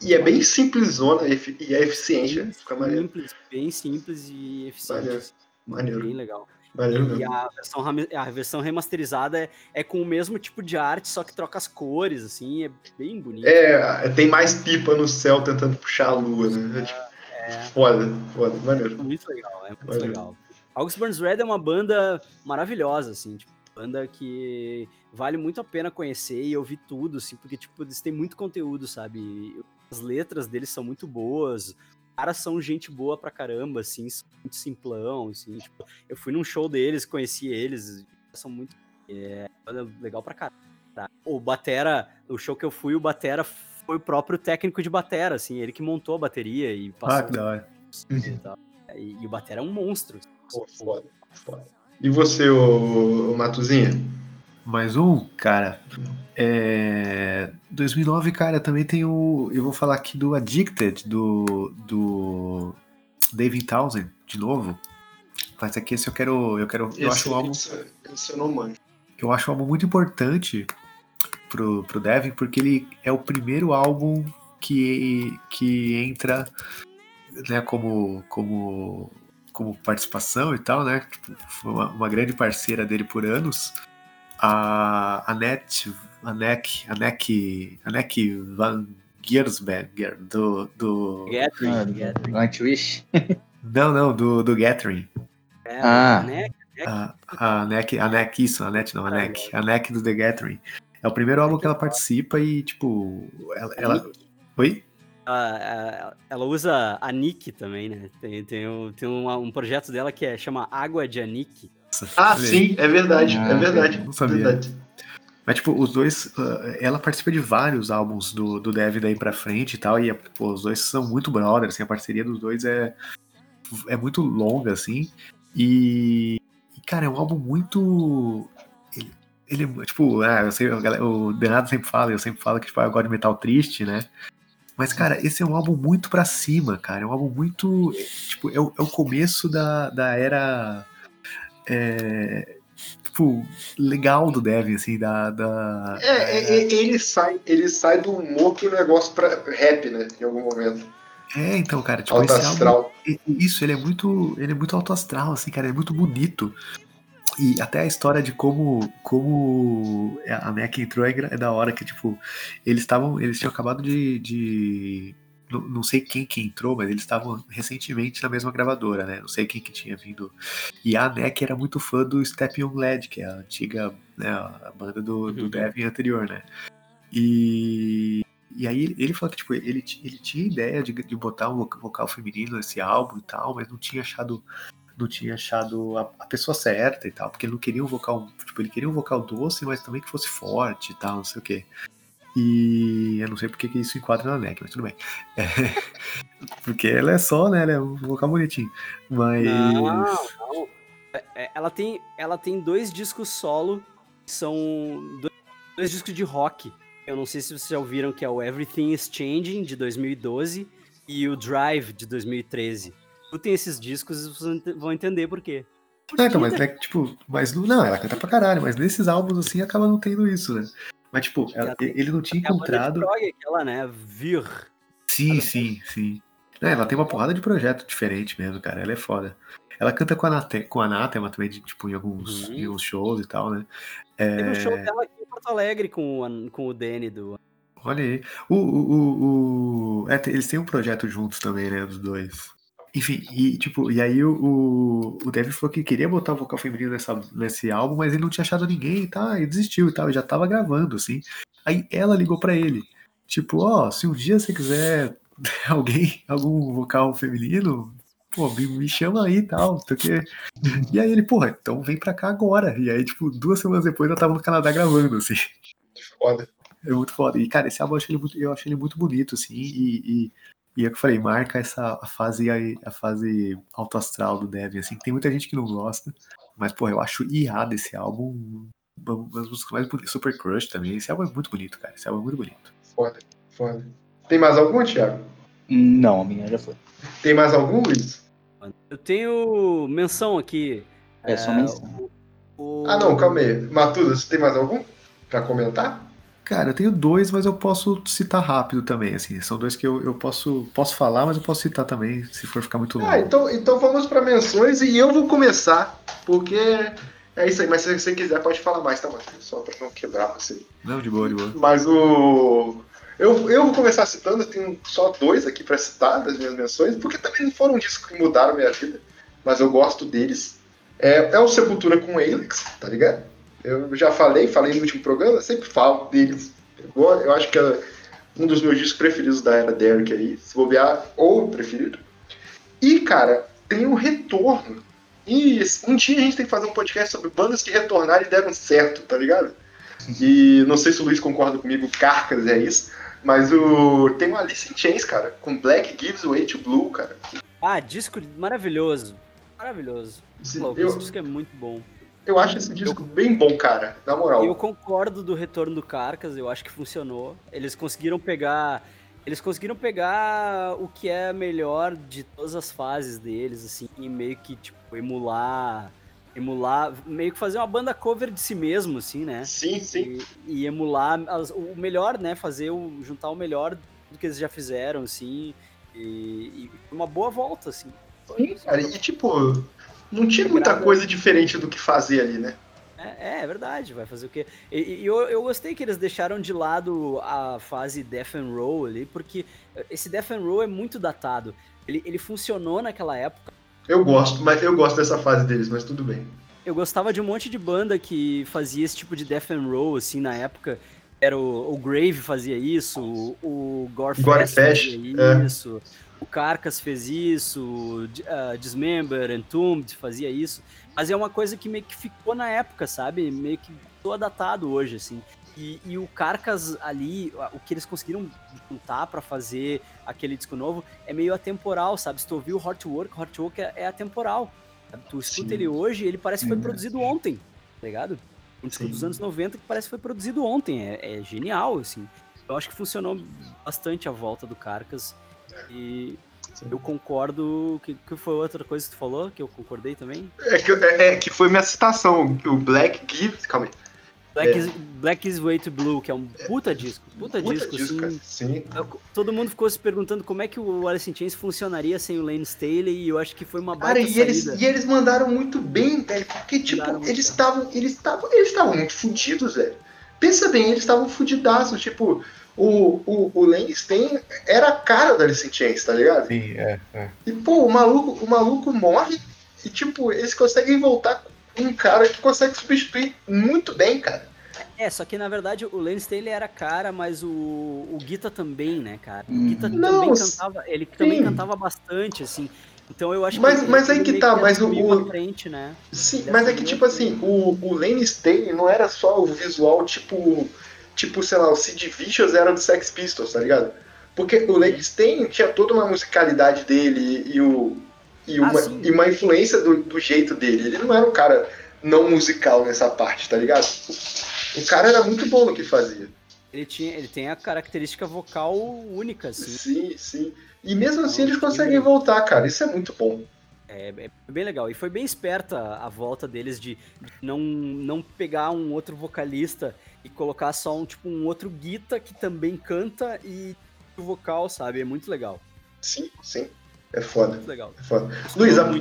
S1: E é bem simplesona e é eficiente, né? Fica maneiro.
S3: Simples, bem simples e eficiente.
S1: Maneiro. Maneiro.
S3: Bem legal.
S1: Maneiro
S3: E
S1: mesmo.
S3: a versão, a versão remasterizada é, é com o mesmo tipo de arte, só que troca as cores, assim, é bem bonito.
S1: É, tem mais pipa no céu tentando puxar a lua, né? É, tipo, Foda, foda, maneiro.
S3: muito legal, é muito
S1: Valeu.
S3: legal. August Burns Red é uma banda maravilhosa, assim, tipo, banda que vale muito a pena conhecer e ouvir tudo, assim, porque, tipo, eles têm muito conteúdo, sabe? As letras deles são muito boas, os caras são gente boa pra caramba, assim, são muito simplão, assim, tipo, eu fui num show deles, conheci eles, são muito... É, legal pra caramba. tá? O Batera, o show que eu fui, o Batera foi o próprio técnico de batera, assim, ele que montou a bateria e
S2: Ah,
S3: passou
S2: que da hora.
S3: e. E, e o Batera é um monstro.
S1: Pô, foda, foda. E você, ô Matuzinha?
S2: Mais um, cara. É... 2009, cara, também tem o. Eu vou falar aqui do Addicted, do. do. David Townsend, de novo. Mas aqui esse eu quero. Eu quero. Eu acho um álbum.
S1: esse, esse eu não manjo.
S2: Eu acho um álbum muito importante pro, pro Devin, porque ele é o primeiro álbum que, que entra né, como, como, como participação e tal, né? Tipo, foi uma, uma grande parceira dele por anos. A Annette, Anneke, Anneke, Anneke Van Giersberger, do, do...
S3: Gathering,
S4: Ah,
S3: Gathering.
S4: Nightwish.
S2: Não, não, do, do Gathering.
S3: É,
S4: Ah.
S3: né?
S2: A, a Neck, a Neck, isso, a Net não, a Neck, a Neck do The Gathering. É o primeiro álbum que ela participa e, tipo, ela. ela... Oi?
S3: Ela, ela usa a Nick também, né? Tem, tem, um, tem um, um projeto dela que é, chama Água de Anique.
S1: Ah, sim, é verdade,
S4: Ah,
S1: é verdade.
S2: não sabia.
S1: Verdade.
S2: Mas, tipo, os dois. uh, ela participa de vários álbuns do, do Dev daí pra frente e tal. E, pô, os dois são muito brothers, assim, a parceria dos dois é, é muito longa, assim. E, e, cara, é um álbum muito. Ele, ele é, tipo, ah, eu sei, galera- o Denado sempre fala, eu sempre falo que, tipo, eu gosto de metal triste, né? Mas, cara, esse é um álbum muito pra cima, cara. É um álbum muito. Tipo, é o, é o começo da, da era. É, tipo, legal do Devin, assim, da. da
S1: É, é, é, ele, sai, ele sai do humor pro negócio pra rap, né? Em algum momento.
S2: É, então, cara, tipo,
S1: Alto
S2: esse
S1: astral.
S2: Isso, ele é muito. Ele é muito alto astral, assim, cara, ele é muito bonito. E até a história de como, como a Mac entrou é, é da hora, que, tipo, eles estavam. Eles tinham acabado de. de não, não sei quem que entrou, mas eles estavam recentemente na mesma gravadora, né? Não sei quem que tinha vindo. E a NEC era muito fã do Step Young Lad, que é a antiga, né, a banda do, do
S3: Uhum.
S2: Devin anterior, né? E, e aí ele- falou que tipo, ele, ele tinha ideia de, de botar um voca- vocal feminino nesse álbum e tal, mas não tinha achado não tinha achado a, a pessoa certa e tal, porque ele não queria um vocal, tipo, ele queria um vocal doce, mas também que fosse forte e tal, não sei o quê. E eu não sei porque que isso enquadra na NEC, mas tudo bem. É, porque ela é só, né? Ela é um vocal bonitinho. Mas.
S3: Não, não. É, é, Ela tem, ela tem dois discos solo, que são dois, dois discos de rock. Eu não sei se vocês já ouviram que é o Everything is Changing de 2012 e o Drive de 2013. Escutem esses discos e vocês vão entender por quê.
S2: É, então, mas é que, tipo, mas não, ela canta pra caralho, mas nesses álbuns assim acaba não tendo isso, né? Mas, tipo, ela- ele não tinha
S3: É
S2: encontrado.
S3: prog, aquela, né? Vir.
S2: Sim, sim, sim. É, ela tem uma porrada de projeto diferente mesmo, cara. Ela é foda. Ela canta com a, Anate, com a Anatema também, de, tipo, em alguns,
S3: Uhum.
S2: em uns shows e tal, né?
S3: Teve um
S2: É,
S3: show dela aqui em Porto Alegre com, o- com o Danny do.
S2: olha aí. O, o, o, o- é, eles têm um projeto juntos também, né? Os dois. Enfim, e tipo, e aí o, o, Devin falou que queria botar o vocal feminino nessa, nesse álbum, mas ele não tinha achado ninguém, tá? E desistiu e tal, e já tava gravando, assim. Aí ela ligou pra ele, tipo, ó, se um dia você quiser alguém, algum vocal feminino, pô, me, me chama aí e tal, porque... E aí ele, porra, então vem pra cá agora. E aí, tipo, duas semanas depois eu tava no Canadá gravando, assim.
S1: Foda.
S2: É muito foda. E, cara, esse álbum eu achei ele muito, eu achei ele muito bonito, assim, e, e, e é o que eu falei, marca essa a fase, aí- a fase alto astral do Devin, assim, que tem muita gente que não gosta, mas, pô, eu acho irado esse álbum, uma das músicas mais bonitas, Super Crush também, esse álbum é muito bonito, cara, esse álbum é muito bonito.
S1: Foda, foda. Tem mais algum, Thiago?
S4: Não, a minha já foi.
S1: Tem mais algum, Luiz?
S3: Eu tenho menção aqui.
S4: É só
S3: É,
S4: menção.
S3: O...
S1: Ah, não, calma aí. Matuda, você tem mais algum pra comentar?
S2: Cara, eu tenho dois, mas eu posso citar rápido também, assim, são dois que eu, eu posso, posso falar, mas eu posso citar também, se for ficar muito longo.
S1: Ah, então, então vamos pra menções e eu vou começar, porque é isso aí. Mas se você quiser, pode falar mais, tá, Matheus? Só pra não quebrar você.
S2: Não, de boa, de boa.
S1: Mas o. Eu, eu vou começar citando, eu tenho só dois aqui pra citar das minhas menções, porque também não foram discos que mudaram minha vida, mas eu gosto deles. É, é o Sepultura com Alex, tá ligado? Eu já falei, falei no último programa, sempre falo deles. Eu, acho que é um dos meus discos preferidos da era Derek aí, se bobear, ou preferido. E, cara, tem o retorno. E um dia a gente tem que fazer um podcast sobre bandas que retornaram e deram certo, tá ligado? E não sei se o Luiz concorda comigo, Carcas é isso. Mas o tem o Alice in Chains, cara, com Black Gives Way to Blue, cara.
S3: Ah, disco maravilhoso. Maravilhoso.
S1: Esse- eu,
S3: Esse disco é muito bom.
S1: Eu acho esse disco bem bom, cara, na moral.
S3: Eu concordo do retorno do Carcas, eu acho que funcionou. Eles conseguiram pegar. Eles conseguiram pegar o que é melhor de todas as fases deles, assim, e meio que, tipo, emular. Emular. Meio que fazer uma banda cover de si mesmo, assim, né?
S1: Sim, sim.
S3: E, e emular as- o melhor, né? Fazer o. juntar o melhor do que eles já fizeram, assim. E, e uma boa volta, assim.
S1: Sim, cara. E tipo, não tinha muita
S3: Agrada.
S1: coisa diferente do que fazer ali, né?
S3: É, é verdade, vai fazer o quê? E, e eu, eu gostei que eles deixaram de lado a fase Death and Roll ali, porque esse Death and Roll é muito datado. Ele, ele funcionou naquela época.
S1: Eu gosto, mas eu gosto dessa fase deles, mas tudo bem.
S3: Eu gostava de um monte de banda que fazia esse tipo de Death and Roll, assim, na época. Era o, o Grave fazia isso, o, o Gorefest fazia
S1: é.
S3: O Carcass fez isso, ah, Dismember, Entombed fazia isso. Mas é uma coisa que meio que ficou na época, sabe? Meio que ficou datado hoje, assim. E, e o Carcass ali, o que eles conseguiram juntar pra fazer aquele disco novo é meio atemporal, sabe? Se tu ouvir o Hot Work, Hot Work é, é atemporal. sabe? Tu escuta
S1: Sim.
S3: ele hoje, ele parece que foi produzido ontem, tá ligado? Um disco
S1: Sim.
S3: dos anos 90 que parece que foi produzido ontem. É, é genial, assim. Eu acho que funcionou bastante a volta do Carcas. E eu concordo. Que, que foi outra coisa que tu falou, que eu concordei também?
S1: É que, é, é que foi minha citação, o Black Gives. Calma aí.
S3: Black,
S1: É.
S3: is, Black is Way to Blue, que é um puta disco. Puta,
S1: Puta
S3: disco,
S1: disco, cara.
S3: assim.
S1: Sim.
S3: Todo mundo ficou se perguntando como é que o Alice in Chains funcionaria sem o Lane Staley e eu acho que foi uma
S1: Cara,
S3: baita
S1: e eles, e eles mandaram muito bem, velho. Porque, tipo,
S3: Mandaram
S1: eles estavam. Eles estavam. Eles estavam muito fudidos, velho. Pensa bem, eles estavam fudidaços. Tipo, o, o, o Lane Stain era a cara da Alice in Chains, tá ligado?
S2: Sim, é, é.
S1: E, pô, o maluco, o maluco morre e, tipo, eles conseguem voltar com um cara que consegue substituir muito bem, cara.
S3: É, só que na verdade o Lane Staley era cara, mas o, o Guita também, né, cara? O. Guita
S1: Não,
S3: também cantava, ele também
S1: sim.
S3: cantava bastante, assim. Então eu acho
S1: Mas-
S3: que
S1: mas aí
S3: ele
S1: que tá, mas o- o-
S3: frente, né?
S1: Sim,
S3: Ele
S1: mas é que, tipo assim, o, o Lane Staley não era só o visual, tipo, tipo, sei lá, o Sid Vicious era do Sex Pistols, tá ligado? Porque o Staley tinha toda uma musicalidade dele e, o, e,
S3: Ah,
S1: uma,
S3: sim.
S1: e uma influência do, do jeito dele. Ele não era um cara não musical nessa parte, tá ligado? O cara era muito bom no que fazia.
S3: Ele, tinha, ele tem a característica vocal única, assim.
S1: Sim, sim. E mesmo assim
S3: Não,
S1: eles conseguem
S3: né?
S1: voltar, cara. Isso é muito bom.
S3: É, é bem legal. E foi bem esperta a volta deles de não, não pegar um outro vocalista e colocar só um tipo um outro guita que também canta e o vocal, sabe? É muito legal.
S1: Sim, sim. É foda.
S3: Muito legal.
S1: É foda. Luiz, a-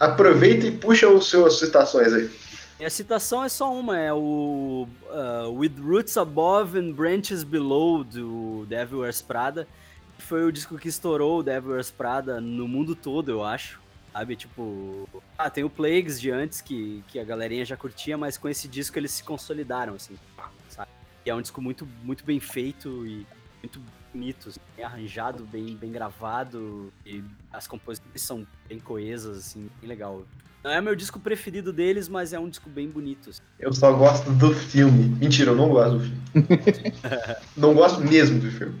S1: aproveita e puxa os seus citações aí.
S3: E a citação é só uma, é o uh, With Roots Above and Branches Below, do Devil Wears Prada. que Foi o disco que estourou o Devil Wears Prada no mundo todo, eu acho. Sabe, tipo... Ah, tem o Plagues de antes, que, que a galerinha já curtia, mas com esse disco eles se consolidaram, assim? E é um disco muito, muito bem feito e muito bonito, assim, bem arranjado, bem, bem gravado, e as composições são bem coesas, assim, bem legal. Não é meu disco preferido deles, mas é um disco bem bonito. assim.
S1: Eu só gosto do filme. Mentira, eu não gosto do filme. não gosto mesmo do filme.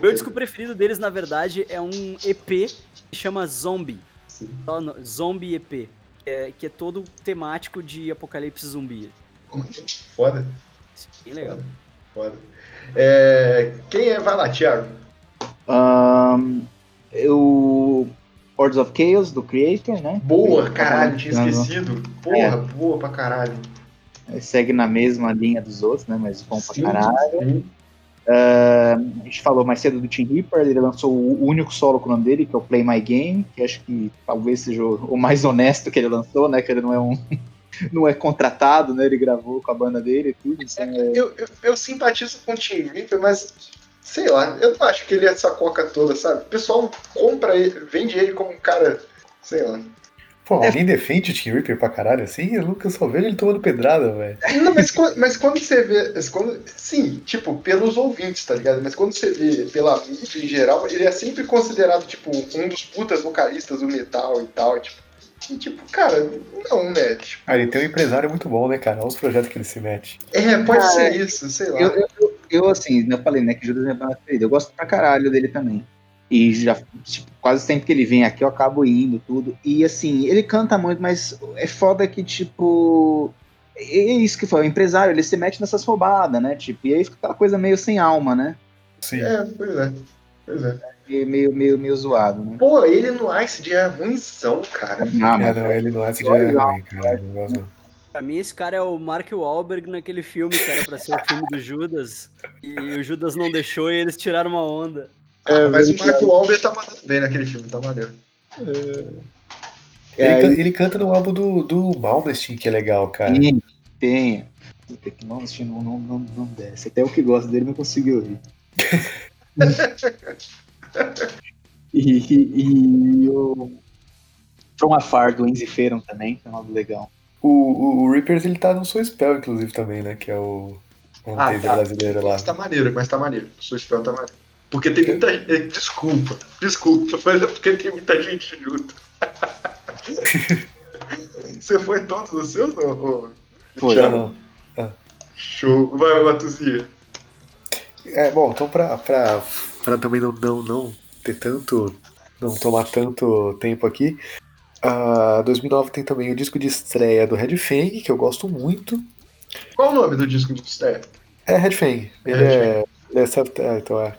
S3: Meu disco preferido deles, na verdade, é um EP que chama Zombie.
S1: Sim.
S3: Zombie EP. Que é, que é todo temático de apocalipse zumbi.
S1: Foda.
S3: Bem legal.
S1: Foda. É, Quem é? Vai lá, Thiago.
S4: Ahn, eu. Hordes of Chaos, do Creator, né?
S1: Boa, caralho, tinha
S4: Aham.
S1: esquecido. Porra, boa pra caralho.
S4: Segue na mesma linha dos outros, né? Mas bom pra
S1: Sim,
S4: caralho.
S1: sim.
S4: A gente falou mais cedo do Tim Reaper, ele lançou o único solo com o nome dele, que é o Play My Game, que acho que talvez seja o mais honesto que ele lançou, né? Que ele não é um. Não é contratado, né? Ele gravou com a banda dele e tudo. então é-
S1: Eu, eu, eu simpatizo com o Tim Reaper, mas sei lá, eu não acho que ele é essa coca toda, sabe? O pessoal compra ele, vende ele como um cara, sei lá.
S2: Pô,
S4: É.
S2: alguém defende o Team Reaper pra caralho assim? Eu nunca só vejo ele tomando pedrada, velho.
S1: Não, mas, quando- mas quando você vê. Quando, sim, tipo, pelos ouvintes, tá ligado? Mas quando você vê pela mídia em geral, ele é sempre considerado, tipo, um dos putas vocalistas do metal e tal. Tipo, e, tipo cara, não, né? Tipo,
S2: Ah, ele tem um empresário muito bom, né, cara? Olha os projetos que ele se mete.
S1: é, pode
S4: Cara,
S1: ser isso, sei lá.
S4: Eu, eu, eu, eu, assim, eu falei, né, que Judas é minha banda preferida. Eu gosto pra caralho dele também. E já, tipo, quase sempre que ele vem aqui, eu acabo indo, tudo. E assim, ele canta muito, mas é foda que, tipo. É isso que foi, o empresário, ele se mete nessas roubadas, né? Tipo, e aí fica aquela coisa meio sem alma, né?
S2: Sim.
S1: É, pois é. Pois é.
S4: E meio, meio, meio zoado, né?
S1: Pô, ele no Ice de é ruimzão, cara.
S4: Ah, mas
S2: não, ele não é esse
S4: Olha,
S2: dia ruim, cara.
S3: Pra mim, esse cara é o Mark Wahlberg naquele filme que era pra ser o filme do Judas. E o Judas não deixou e eles tiraram uma onda.
S1: Ah, mas o Mark Wahlberg tá mandando bem naquele filme, tá maneiro.
S4: É,
S2: Ele, can- ele canta no álbum do, do Malmsteen, que é legal, cara.
S4: Tem, tem. Puta que não, não, não, não desce. Até o que gosta dele não conseguiu ouvir. e, e, e o From Afar do Enzy Feron também, que é um álbum legal.
S2: O, o, o Reapers, ele tá no Soul Spell, inclusive, também, né? Que é o, o
S1: Ah, tá.
S2: brasileiro lá.
S1: Mas tá maneiro, mas tá maneiro. O seu spell tá maneiro. Porque tem muita gente. Desculpa, desculpa, mas é porque tem muita gente junto. Você foi em todos os seus, ô?
S4: Foi.
S1: Thiago?
S2: Não.
S1: Show. Vai, Matuzia.
S2: É, bom, então pra, pra, pra também não, não, não ter tanto. Não tomar tanto tempo aqui. ah, 2009 tem também o disco de estreia do Red Fang, que eu gosto muito.
S1: Qual o nome do disco de estreia?
S2: É Red Fang. Ele
S1: Red
S2: é. Ele é self- é, então é.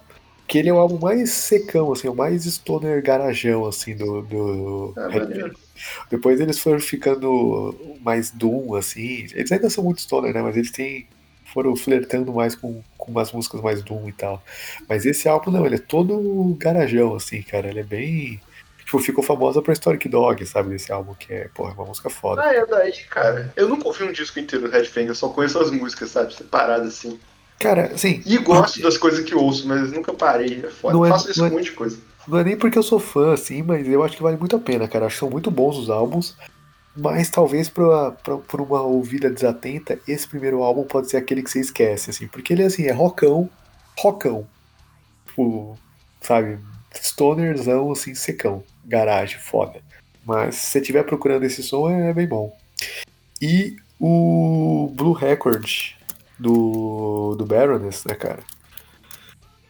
S2: Que ele é o álbum mais secão, assim, o mais stoner garajão, assim, do, do
S1: Ah,
S2: Red. Fang. Depois eles foram ficando mais doom, assim. Eles ainda são muito stoner, né? Mas eles têm, foram flertando mais com, com umas músicas mais doom e tal. Mas esse álbum não, ele é todo garajão, assim, cara. Ele é bem. Tipo, ficou famosa pra Historic Dog, sabe? Desse álbum, que é, porra, uma música foda.
S1: Ah, é daí, cara. Eu nunca ouvi um disco inteiro do Red Fang, eu só conheço as músicas, sabe? Separadas assim.
S2: Cara, assim.
S1: E gosto das coisas que ouço, mas nunca parei. É foda.
S2: Não é-
S1: Faço isso
S2: não é-
S1: com um monte de coisa.
S2: Não é nem porque eu sou fã, assim, mas eu acho que vale muito a pena, cara. Acho que são muito bons os álbuns. Mas talvez por uma ouvida desatenta, esse primeiro álbum pode ser aquele que você esquece, assim. Porque ele, assim, é rockão, rockão. Tipo, sabe? Stonerzão, assim, secão. Garagem, foda. Mas se você estiver procurando esse som, é bem bom. E o Blue Record do, do Baroness, né, cara?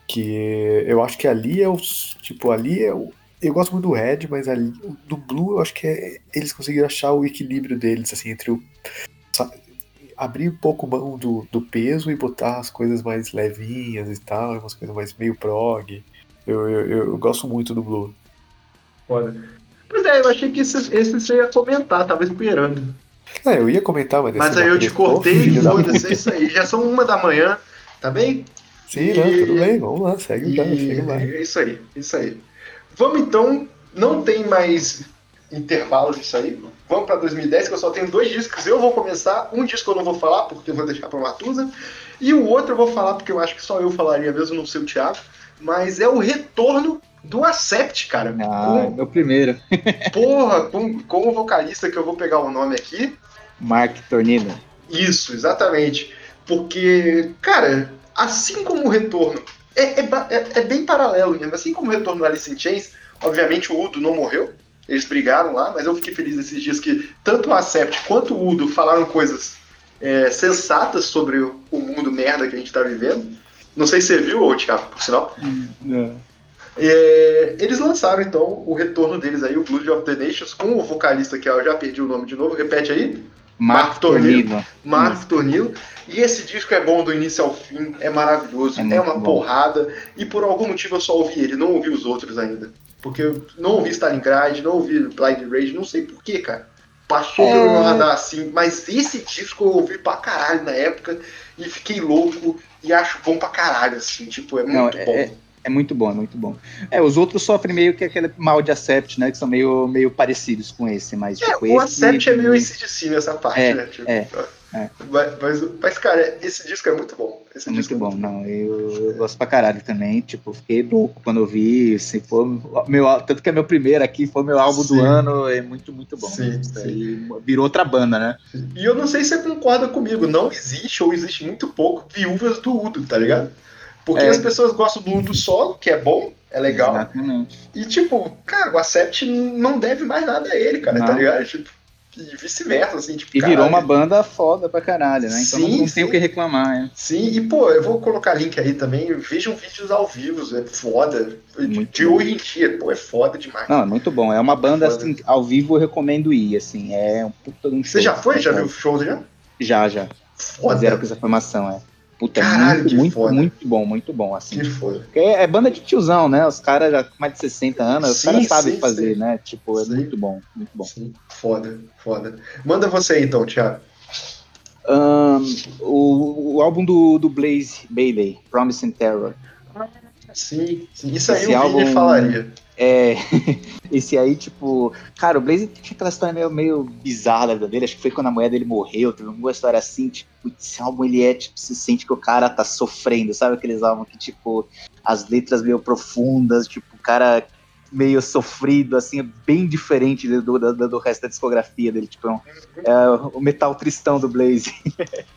S2: Que eu acho que ali é o. Tipo, ali é o. Eu gosto muito do Red, mas ali, do Blue eu acho que é, eles conseguiram achar o equilíbrio deles, assim, entre o. abrir um pouco mão do, do peso e botar as coisas mais levinhas e tal, umas coisas mais meio prog. Eu, eu, eu, gosto muito do Blue.
S1: Foda. Pois é, eu achei que esse, esse você ia comentar, tava esperando.
S2: É, eu ia comentar, mas...
S1: Mas aí eu te cortei e foda-se, é isso aí. Já são uma da manhã, tá bem?
S2: Sim, não, tudo bem, vamos lá, segue o cara,
S1: E
S2: segue lá.
S1: é isso aí, isso aí. Vamos então, não tem mais intervalos disso aí. Vamos pra 2010, que eu só tenho dois discos. Eu vou começar, um disco eu não vou falar, porque eu vou deixar pra Matusa. E o outro eu vou falar, porque eu acho que só eu falaria mesmo, não sei o Thiago. Mas é o retorno do Acept, cara.
S4: Ah,
S1: Com-
S4: meu primeiro.
S1: porra, com, com o vocalista que eu vou pegar o nome aqui.
S4: Mark Tornino.
S1: Isso, exatamente. Porque, cara, assim como o retorno. É, é, é- é bem paralelo mesmo. Assim como o retorno do Alice in Chains, obviamente o Udo não morreu. Eles brigaram lá, mas eu fiquei feliz esses dias que tanto o Acept quanto o Udo falaram coisas é, sensatas sobre o, o mundo merda que a gente tá vivendo. Não sei se você viu, ô, Thiago, por sinal. É, eles lançaram então o retorno deles aí, o Blood of the Nations, com o vocalista que eu já perdi o nome de novo. Repete aí. Tornino.
S4: Tornino.
S1: Mark Tornilo. E esse disco é bom do início ao fim, é maravilhoso,
S4: É
S1: é, uma
S4: bom.
S1: porrada. E por algum motivo eu só ouvi ele, não ouvi os outros ainda. Porque eu não ouvi Stalingrad, não ouvi Blind Rage, não sei porquê, cara. Passou
S4: É.
S1: pelo meu radar assim, mas esse disco eu ouvi pra caralho na época e fiquei louco e acho bom pra caralho, assim, tipo, é
S4: Não,
S1: muito
S4: é-
S1: bom.
S4: É muito bom, é muito bom. É, os outros sofrem meio que aquele mal de Acept, né? Que são meio, meio parecidos com esse, mas
S1: É,
S4: tipo,
S1: o. Acept é meio ACDC nessa parte,
S4: É,
S1: né? Tipo,
S4: é, é.
S1: Mas, mas, mas, cara, esse disco é muito bom. Esse
S4: É muito bom, não. Eu, eu gosto pra caralho também. Tipo, fiquei louco quando eu vi. Assim, foi meu, tanto que é meu primeiro aqui, foi meu álbum
S1: Sim.
S4: do ano. É muito, muito bom.
S1: Sim,
S4: Isso
S1: sim.
S4: virou outra banda, né?
S1: E eu não sei se você concorda comigo, não existe ou existe muito pouco viúvas do Udo, tá ligado? Porque
S4: É.
S1: as pessoas gostam do Udo solo, que é bom, é legal.
S4: Exatamente.
S1: E tipo, cara, o Acept não deve mais nada a ele, cara, tá
S4: Não.
S1: ligado? Tipo, e vice-versa, assim, tipo,
S4: E virou
S1: caralho.
S4: uma banda foda pra caralho, né? Então
S1: Sim,
S4: não, não tem o que reclamar, né?
S1: Sim, e pô, eu vou colocar link aí também, vejam vídeos ao vivo, é foda.
S4: Muito
S1: de
S4: bom.
S1: hoje em dia, pô, é foda demais.
S4: Não, é muito bom. É uma banda,
S1: Foda.
S4: assim, ao vivo eu recomendo ir, assim. É um puta um show.
S1: Você já foi? Já viu o show já?
S4: Já, já.
S1: Foda.
S4: Fizeram com essa formação, é. Puta,
S1: Caralho,
S4: muito,
S1: que
S4: muito,
S1: foda.
S4: muito bom, muito bom, assim.
S1: Que foda.
S4: Porque é banda de tiozão, né? Os caras já com mais de 60 anos, os caras sabem fazer,
S1: sim.
S4: né? Tipo, é
S1: Sim.
S4: muito bom, muito bom.
S1: Sim, foda, foda. Manda você aí, então, Thiago.
S4: Ahn, o, o álbum do, do Blaze Bailey, Promising Terror.
S1: Sim, sim. Isso aí
S4: Esse
S1: o Vini
S4: álbum-
S1: falaria.
S4: É, esse aí, tipo, cara, o Blaze tinha aquela história meio, meio bizarra da vida dele, acho que foi quando a mulher dele morreu, teve uma história assim, tipo, esse álbum ele é, tipo, se sente que o cara tá sofrendo, sabe aqueles álbuns que, tipo, as letras meio profundas, tipo, o cara meio sofrido, assim, é bem diferente do, do, do- resto da discografia dele, tipo, é, um- é o metal tristão do Blaze.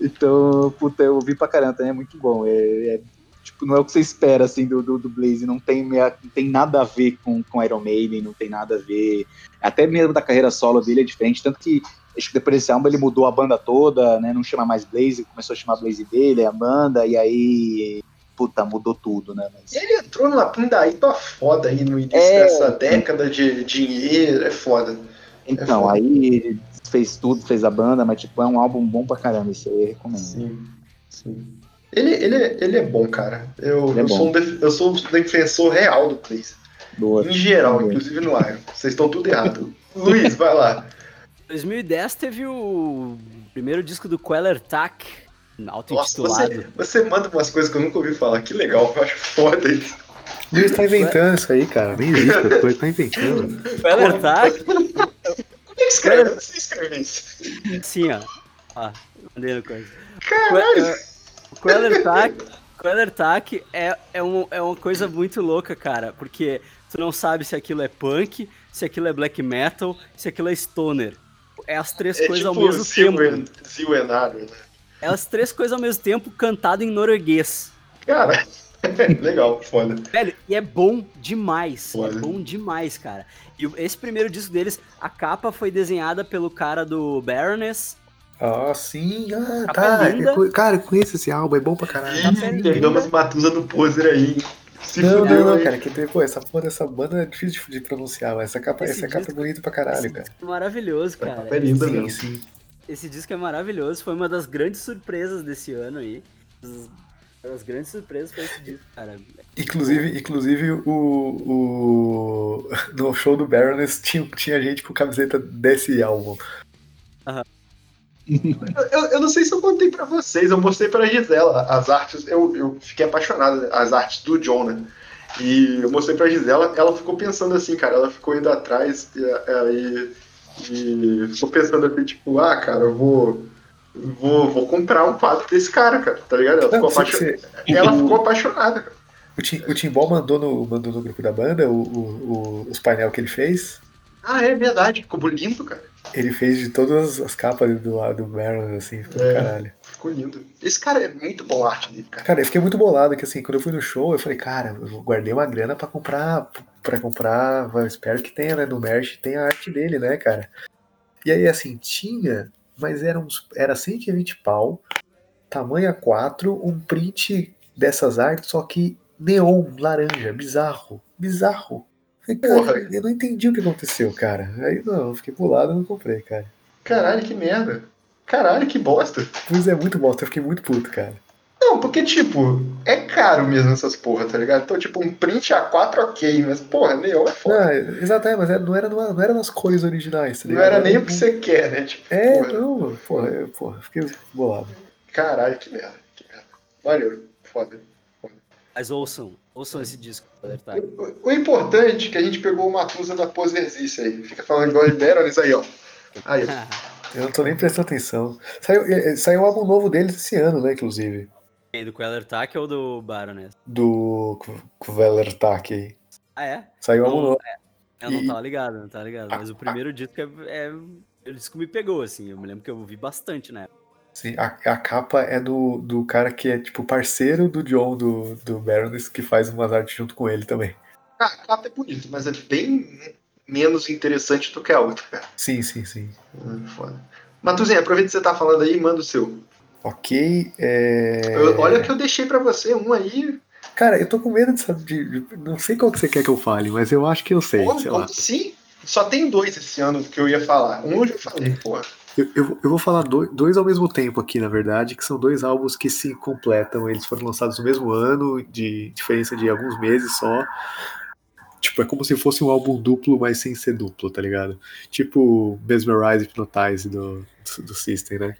S4: então, puta, eu ouvi pra caramba, é muito bom, é, é tipo, não é o que você espera, assim, do, do, do Blaze, não tem, meia- não tem nada a ver com, com Iron Maiden, não tem nada a ver, até mesmo da carreira solo dele é diferente, tanto que acho que depois desse álbum ele mudou a banda toda, né, não chama mais Blaze, começou a chamar Blaze dele, a banda, e aí, puta, mudou tudo, né, mas...
S1: Ele entrou numa pindaíba foda aí no início
S4: É.
S1: dessa década de dinheiro, é foda.
S4: Então,
S1: foda.
S4: aí ele fez tudo, fez a banda, mas tipo, é um álbum bom pra caramba, aí eu recomendo.
S1: Sim, sim. Ele, ele, ele é bom, cara. Eu,
S4: é
S1: eu,
S4: bom.
S1: Sou um def- eu sou um defensor real do Blaze.
S4: Boa.
S1: Em geral,
S4: Boa.
S1: inclusive no Iron. Vocês estão tudo errado. Luiz, vai lá.
S3: 2010 teve o primeiro disco do Queller Tack,
S1: Nossa,
S3: auto-intitulado.
S1: você, você manda umas coisas que eu nunca ouvi falar. Que legal, eu acho foda isso.
S2: Luiz tá inventando isso aí, cara. Nem existe as coisas, tá inventando.
S3: Queller Tack,
S1: Como é que escreve? Você escreve isso?
S3: sim, ó. Ó, mandei no coisa.
S1: Caralho.
S3: Queller Tack, Queller Tack é, é, um, é uma coisa muito louca, cara, porque tu não sabe se aquilo é punk, se aquilo é black metal, se aquilo é stoner. É as três
S1: É
S3: coisas
S1: tipo
S3: ao mesmo
S1: Zil
S3: tempo.
S1: en- Zil Enado, né?
S3: É as três coisas ao mesmo tempo cantado em norueguês.
S1: Cara, legal, foda.
S3: Velho, e é bom demais.
S1: Foda.
S3: É bom demais, cara. E esse primeiro disco deles, a capa foi desenhada pelo cara do Baroness.
S2: Ah, sim. Ah, tá. Eu co- cara, eu conheço esse álbum, é bom pra caralho.
S1: Ih, pegamos Matusa do poser aí. Se
S2: Não, não, não, cara. Que tem, pô, essa porra dessa banda é difícil de, de pronunciar, mas essa capa,
S3: Esse
S2: essa capa é
S3: disco-
S2: bonita pra caralho, cara.
S3: Maravilhoso,
S1: A
S3: cara.
S1: capa é linda
S2: sim,
S1: mesmo.
S2: sim.
S3: esse disco é maravilhoso, foi uma das grandes surpresas desse ano aí. As, as grandes surpresas foi esse disco, cara.
S2: Inclusive, inclusive o, o, no show do Baroness tinha, tinha gente com camiseta desse álbum.
S1: Eu, eu não sei se eu contei pra vocês, eu mostrei pra Gisela as artes, eu, eu fiquei apaixonado, as artes do John, né? E eu mostrei pra Gisela, ela ficou pensando assim, cara, ela ficou indo atrás e, e, e ficou pensando assim, tipo, ah, cara, eu vou, vou, vou comprar um quadro desse cara, cara, tá ligado? Ela ficou,
S2: Não, você-
S1: apaixon...
S2: você-
S1: ela ficou apaixonada, cara.
S2: O, Tim, o Timbó mandou no, mandou no grupo da banda o, o- o- os painel que ele fez.
S1: Ah, é verdade, ficou lindo, cara.
S2: Ele fez de todas as capas do lado do Baron, assim, ficou
S1: É.
S2: caralho.
S1: Ficou lindo. Esse cara é muito bom a arte dele, cara.
S2: Cara, eu fiquei muito bolado que assim, quando eu fui no show, eu falei, cara, eu guardei uma grana pra comprar, para comprar, eu espero que tenha, né, no merch, tenha a arte dele, né, cara. E aí, assim, tinha, mas era, uns, era 120 pau, tamanho A4, um print dessas artes, só que neon, laranja, bizarro, bizarro. Falei, cara,
S1: Porra.
S2: eu não entendi o que aconteceu, cara. Aí, não, eu fiquei bolado e não comprei, cara.
S1: Caralho, que merda. Caralho, que bosta.
S2: Pois é, muito bosta, eu fiquei muito puto, cara.
S1: Não, porque, tipo, é caro mesmo essas porra, tá ligado? Então, tipo, um print A4 ok, mas, porra, neon é foda.
S2: Não, exato, é, mas era- não, era, numa- não era nas cores originais, tá
S1: Não
S2: ligado?
S1: era nem o que você quer, né? Tipo,
S2: É,
S1: porra.
S2: não, porra, eu, porra, fiquei bolado.
S1: Caralho, que merda. Que merda. Valeu, foda.
S3: Mas ouçam, ouçam esse disco, tá?
S1: O, o importante é que a gente pegou uma Matusa da poserzice aí. Fica falando igual de Baroness aí, ó. Aí, ó.
S2: Eu não tô nem prestando atenção. Saiu, eh, saiu um álbum novo deles esse ano, né, inclusive.
S3: Quem, do Quellertac ou do Baroness?
S2: Do Kvelertak aí.
S3: Ah, é?
S2: Saiu um álbum novo.
S3: Eu não
S2: E-
S3: tava ligado, não tava ligado. Mas o primeiro disco é, é. O disco me pegou, assim. Eu me lembro que eu ouvi bastante, né?
S2: Sim, a, a capa é do, do cara que é, tipo, parceiro do John, do, do Baroness, que faz umas artes junto com ele também.
S1: Ah, a capa é bonito, mas é bem menos interessante do que a outra, cara.
S2: Sim, sim, sim.
S1: Hum, Foda. Matuzinha, aproveita que você tá falando aí e manda o seu.
S2: Ok, é...
S1: Eu- olha que eu deixei pra você um aí.
S2: Cara, eu tô com medo de saber. de- de- não sei qual que você quer que eu fale, mas eu acho que eu sei, sei
S1: como sim? Só tem dois esse ano que eu ia falar. Um eu já falei, porra.
S2: Eu, eu, eu vou falar dois, dois ao mesmo tempo aqui, na verdade, que são dois álbuns que se completam. Eles foram lançados no mesmo ano, de diferença de alguns meses só. Tipo, é como se fosse um álbum duplo, mas sem ser duplo, tá ligado? Tipo Mesmerize Hypnotize do, do, do System, né?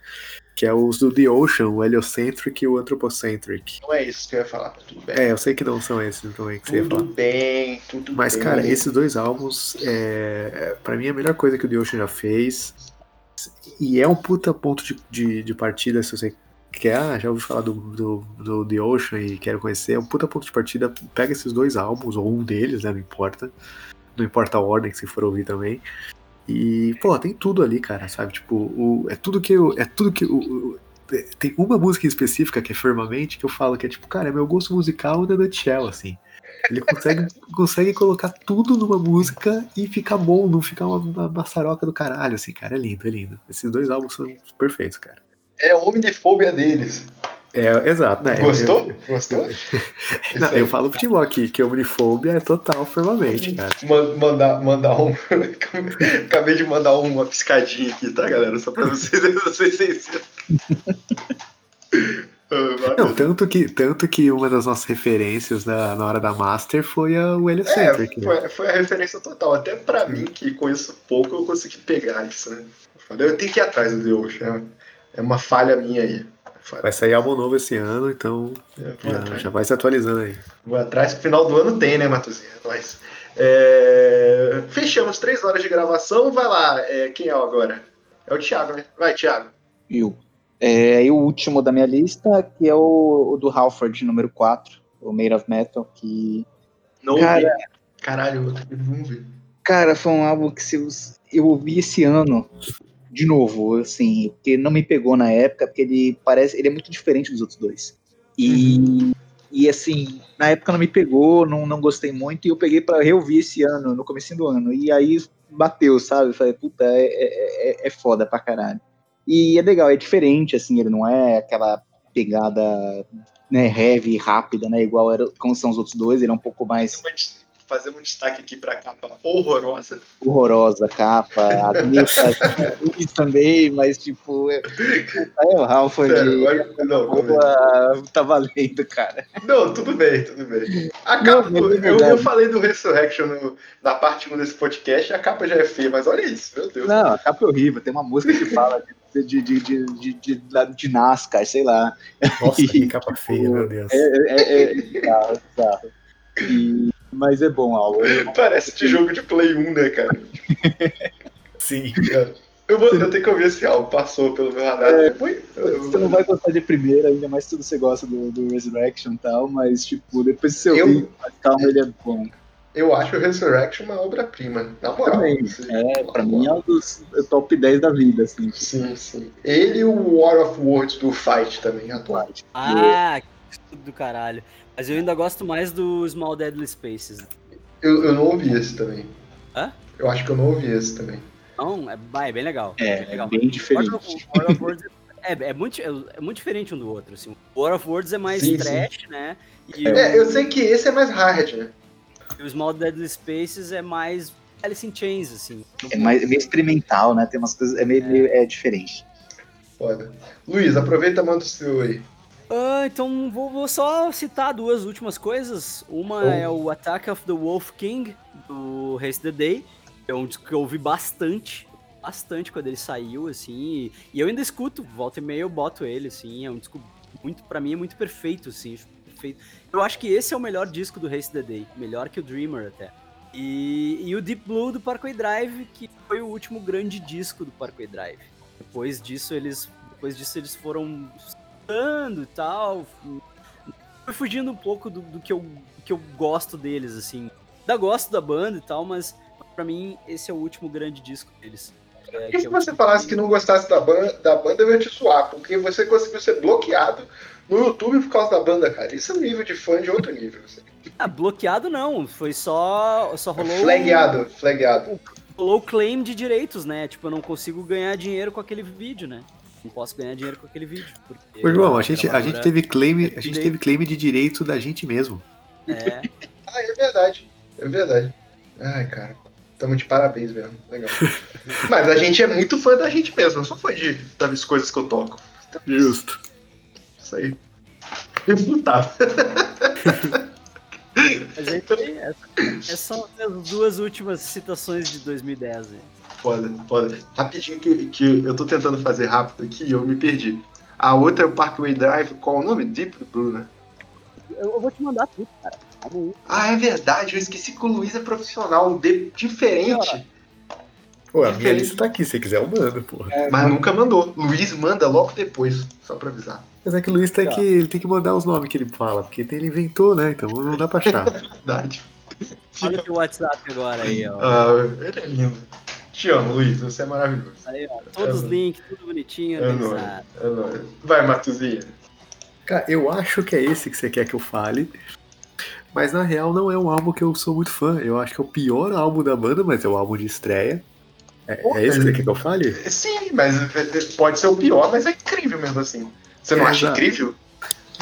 S2: Que é os do The Ocean, o Heliocentric e o Anthropocentric.
S1: Não é isso que eu ia falar. Tudo bem.
S2: É, eu sei que não são esses também que você ia falar.
S1: tudo bem, tudo
S2: Mas,
S1: bem.
S2: cara, esses dois álbuns, é, para mim, é a melhor coisa que o The Ocean já fez. E é um puta ponto de, de, de partida, se você quer, ah, já ouvi falar do, do, do The Ocean e quero conhecer, é um puta ponto de partida. Pega esses dois álbuns, ou um deles, né? Não importa. Não importa a ordem que você for ouvir também. E, pô, tem tudo ali, cara, sabe? Tipo, o, é tudo que eu. É tudo que. O, é, tem uma música específica que é Firmamente que eu falo que é tipo, cara, é meu gosto musical da Nutshell, assim. Ele consegue, consegue colocar tudo numa música e ficar bom, não ficar uma, uma maçaroca do caralho, assim, cara. É lindo, é lindo. Esses dois álbuns são perfeitos, cara.
S1: É a homofobia deles.
S2: É, exato, né?
S1: Gostou?
S2: Eu,
S1: Gostou?
S2: não, eu falo pro Timó aqui que a homofobia é total, firmamente, cara.
S1: Ma- Mandar, mandar um. Acabei de mandar uma piscadinha aqui, tá, galera? Só pra vocês, vocês vocês-.
S2: Não, tanto que, tanto que uma das nossas referências na, na hora da Master foi a, o
S1: É,
S2: né?
S1: foi, foi a referência total. Até pra mim, que conheço pouco, eu consegui pegar isso, né? Eu tenho que ir atrás do The Ocean. É uma falha minha aí. Falha.
S2: Vai sair álbum novo esse ano, então
S1: vou
S2: já, já vai se atualizando aí.
S1: Vou atrás, que final do ano tem, né, Matuzinha? Nós. É, Fechamos três horas de gravação. Vai lá, é, quem é o agora? É o Thiago, né? Vai, Thiago.
S4: Eu. É, e o último da minha lista, que é o, o do Halford, número 4, o Made of Metal, que.
S1: Não
S4: Cara-.
S1: Caralho, vamos ver.
S4: Cara, foi um álbum que se eu, eu ouvi esse ano, de novo, assim, porque não me pegou na época, porque ele parece. Ele é muito diferente dos outros dois. E. E assim, na época não me pegou, não, não gostei muito, e eu peguei pra reouvir esse ano, no começo do ano. E aí bateu, sabe? Eu falei, puta, é, é, é- é foda pra caralho. E é legal, é diferente, assim, ele não é aquela pegada né, heavy, rápida, né? Igual era, como são os outros dois, ele é um pouco mais
S1: Fazer um destaque aqui pra capa horrorosa.
S4: horrorosa a capa, a ruim também, mas tipo, Aí o Ralph foi
S1: Sério,
S4: de.
S1: não.
S4: Boa, tá valendo, cara.
S1: Não, tudo bem, tudo bem. A
S4: Não,
S1: capa,
S4: mas é
S1: eu, eu falei do Resurrection no- na parte 1 desse podcast, a capa já é feia, mas olha isso, meu Deus.
S4: Não, a capa é horrível. Tem uma música que fala de, de, de, de, de, de, de NASCAR, sei lá.
S2: Nossa, que capa feia, meu Deus.
S4: É, é, é, é. E- mas é bom, Al. Eu-
S1: Parece de jogo de Play 1, né, cara?
S2: Sim.
S1: Eu, vou, eu tenho que ouvir esse álbum, passou pelo meu radar.
S4: É,
S1: depois, eu-
S4: Você não vai gostar de primeira, ainda mais se você gosta do, do Resurrection e tal, mas, tipo, depois que você
S1: Eu-
S4: ouvir, mais calma, ele é bom.
S1: Eu acho o Resurrection uma obra-prima, na moral.
S4: Também.
S1: assim.
S4: É, pra mim é um dos top 10 da vida, assim.
S1: Sim, sim. Ele e o War of Words do Fight também, atual.
S3: Ah, que estudo do caralho. Mas eu ainda gosto mais do Small Deadly Spaces.
S1: Eu, eu não ouvi esse também.
S3: Hã?
S1: Eu acho que eu não ouvi esse também.
S3: Não, é, é bem legal.
S4: É,
S3: bem legal.
S4: é bem diferente.
S3: War of, War of Words é, é muito, é muito diferente um do outro. Assim. O War of Words é mais
S1: Sim,
S3: trash, né? E,
S1: É,
S3: o,
S1: eu sei que esse é mais hard, né?
S3: E o Small Deadly Spaces é mais Alice in Chains, assim.
S4: É, mais, é meio experimental, né? Tem umas coisas. É meio, meio- é diferente.
S1: Foda. Luiz, aproveita e manda o seu aí.
S3: Ah, então vou, vou só citar duas últimas coisas. Uma
S1: Oh.
S3: é o Attack of the Wolf King, do Race the Day. É um disco que eu ouvi bastante, bastante quando ele saiu, assim. E, e eu ainda escuto, volta e meia eu boto ele, assim. É um disco muito, pra mim, é muito perfeito, assim. Perfeito. Eu acho que esse é o melhor disco do Race the Day. Melhor que o Dreamer, até. E, e o Deep Blue do Parkway Drive, que foi o último grande disco do Parkway Drive. Depois disso, eles, depois disso, eles foram e tal. Fui fugindo um pouco do, do que, eu, do que eu gosto deles, assim. Ainda gosto da banda e tal, mas pra mim esse é o último grande disco deles. É,
S1: E
S3: que
S1: se
S3: é
S1: você falasse que não gostasse da banda, da banda, eu ia te zoar, porque você conseguiu ser bloqueado no YouTube por causa da banda, cara. Isso é um nível de fã de outro nível. Assim.
S3: Ah, bloqueado não, foi só. Só rolou.
S1: Flagado, flagado.
S3: Rolou o claim de direitos, né? Tipo, eu não consigo ganhar dinheiro com aquele vídeo, né? Não posso ganhar dinheiro com aquele vídeo. porque
S2: Ô, João, a gente, a gente teve claim, a gente
S3: direito.
S2: teve claim de direito da gente mesmo.
S3: É,
S1: Ah, é verdade. É verdade. Ai, cara. Tamo de parabéns mesmo. Legal. Mas a gente é muito fã da gente mesmo. Eu sou fã de, das coisas que eu toco.
S2: Justo.
S1: Isso aí. Refutável.
S3: aí tem essa. Essas são as duas últimas citações de 2010, né?
S1: Foda, foda. Rapidinho que, que eu tô tentando fazer rápido aqui e eu me perdi. A outra é o Parkway Drive, qual o nome? Deep Blue, né?
S3: Eu, eu vou te mandar tudo, cara.
S1: Ah, é verdade, eu esqueci que o Luiz é profissional, de- diferente,
S2: Pô, a minha lista tá aqui, se quiser eu mando, porra.
S1: mas nunca mandou. Luiz manda logo depois, só pra avisar.
S2: Mas é que o Luiz tem
S3: Tá.
S2: que, ele tem que mandar os nomes que ele fala, porque ele inventou, né? Então não dá pra achar.
S1: Verdade.
S3: Olha o teu WhatsApp agora aí, ó.
S1: Ah, ele é lindo. Te amo, Luiz, você é maravilhoso.
S3: Aí, ó. Todos os
S1: É
S3: links, tudo bonitinho,
S1: É nóis, é nóis. Vai, Matuzinha.
S2: Cara, eu acho que é esse que você quer que eu fale. Mas na real não é um álbum que eu sou muito fã. Eu acho que é o pior álbum da banda, mas é o álbum de estreia. É, é esse que você quer que eu fale?
S1: Sim, mas pode ser o pior, mas é incrível mesmo assim. Você não acha incrível?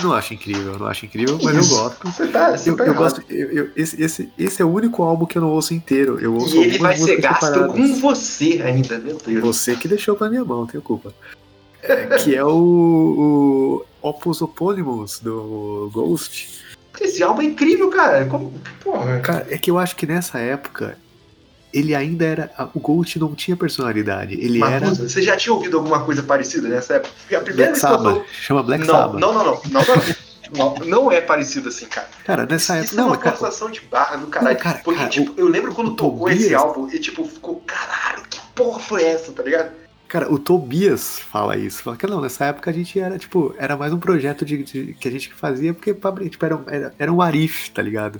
S2: Não acho incrível, não acho incrível, mas
S1: Isso.
S2: eu gosto.
S1: Você tá, você
S2: Eu,
S1: tá
S2: eu gosto. eu- eu- esse, esse, esse é o único álbum que eu não ouço inteiro. Eu ouço
S1: E ele vai ser gasto
S2: separadas.
S1: com você ainda, meu Deus.
S2: Você que deixou pra minha mão, tenho culpa. É, que é o, o Opus do Ghost.
S1: Esse álbum é incrível, cara. Como... Porra.
S2: Cara, é que eu acho que nessa época ele ainda era. O Ghost não tinha personalidade. Ele era
S1: Marcos, você já tinha ouvido alguma coisa parecida nessa época? Porque A primeira
S2: Black Sabbath.
S1: tô...
S2: Chama Black
S1: não,
S2: Sabbath.
S1: não, não, não, não, não, não, não é parecido assim, cara.
S2: Cara, nessa
S1: Isso
S2: época.
S1: é
S2: Não,
S1: uma
S2: mas, cara,
S1: forçação de barra do caralho.
S2: Não, cara,
S1: porque,
S2: cara,
S1: tipo, eu lembro quando
S2: o
S1: tocou
S2: Tobias-
S1: esse álbum e, tipo, ficou, caralho, que porra foi essa, tá ligado?
S2: cara, o Tobias fala isso. Fala que não, nessa época a gente era, tipo, era mais um projeto de, de- que a gente fazia, porque tipo, era, era, era um arif, tá ligado?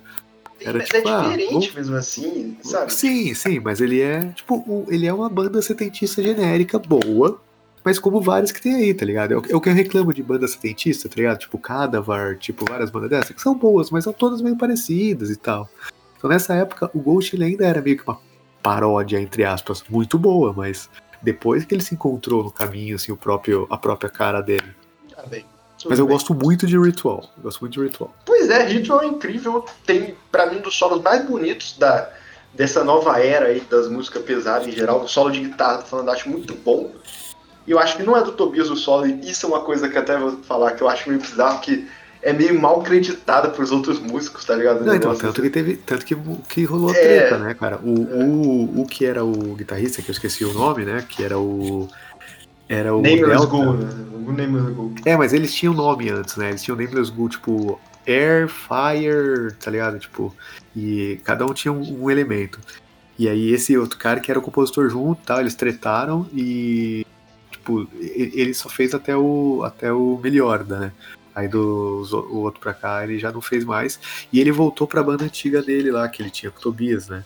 S2: Era
S1: mas
S2: tipo,
S1: é
S2: ah,
S1: diferente
S2: vamos-
S1: mesmo assim, sabe?
S2: Sim, sim, mas ele é, tipo, um- ele é uma banda setentista genérica boa, mas como várias que tem aí, tá ligado? É o, é o que eu reclamo de banda setentista, tá ligado? Tipo, Cadavar, tipo, várias bandas dessas, que são boas, mas são todas meio parecidas e tal. Então nessa época, o Ghost ele ainda era meio que uma paródia, entre aspas, muito boa, mas depois que ele se encontrou no caminho, assim, o próprio, a própria cara dele.
S1: Ah, bem, tudo
S2: Mas eu
S1: bem.
S2: gosto muito de Ritual. Eu gosto muito de Ritual.
S1: Pois é, Ritual é incrível. Tem, pra mim, um dos solos mais bonitos da, dessa nova era aí das músicas pesadas em geral. O solo de guitarra, falando, acho muito bom. E eu acho que não é do Tobias o solo, e isso é uma coisa que até vou falar que eu acho meio bizarro, que é meio mal acreditada pros outros músicos, tá ligado?
S2: Não, então, tanto que teve. Tanto que, que rolou a
S1: É.
S2: treta, né, cara? O, o, o que era o guitarrista, que eu esqueci o nome, né? Que era o. Era o.
S1: Nameless
S2: Delta.
S1: Ghoul, né? O Nameless Ghoul.
S2: É, mas eles tinham nome antes, né? Eles tinham Nameless Ghoul, tipo, Air, Fire, tá ligado? Tipo, e cada um tinha um, um elemento. E aí esse outro cara que era o compositor junto, tal, eles tretaram e tipo, ele só fez até o até o Melhorda, né? Aí do o outro pra cá ele já não fez mais. E ele voltou pra banda antiga dele lá, que ele tinha com o Tobias, né?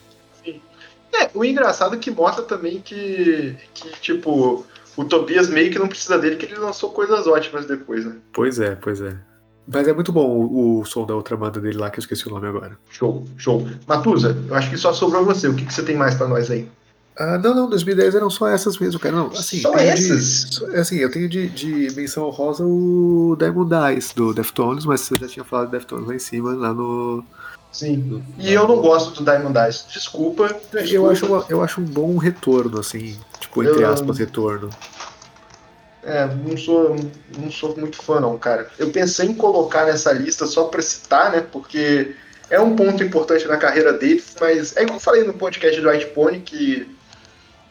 S1: É, o engraçado é que mostra também que, que, tipo, o Tobias meio que não precisa dele, que ele lançou coisas ótimas depois, né?
S2: Pois é, pois é. Mas é muito bom o, o som da outra banda dele lá, que eu esqueci o nome agora.
S1: Show, show. Matusa, eu acho que só sobrou você. O que, que você tem mais pra nós aí?
S2: Ah, não, não, 2010 eram só essas mesmo, cara. Não, assim,
S1: Só essas?
S2: De, só- assim, eu tenho de, de menção rosa o Diamond Eyes do Deftones, mas você já tinha falado de Deftones lá em cima, lá no.
S1: Sim. E eu não gosto do Diamond Eyes. Desculpa.
S2: Eu
S1: desculpa.
S2: acho, uma- eu acho um bom retorno, assim, tipo, entre
S1: Eu-
S2: aspas, retorno.
S1: É, não sou, não sou muito fã, não, cara. Eu pensei em colocar nessa lista só pra citar, né? Porque é um ponto importante na carreira dele, mas é igual eu falei no podcast do White Pony, que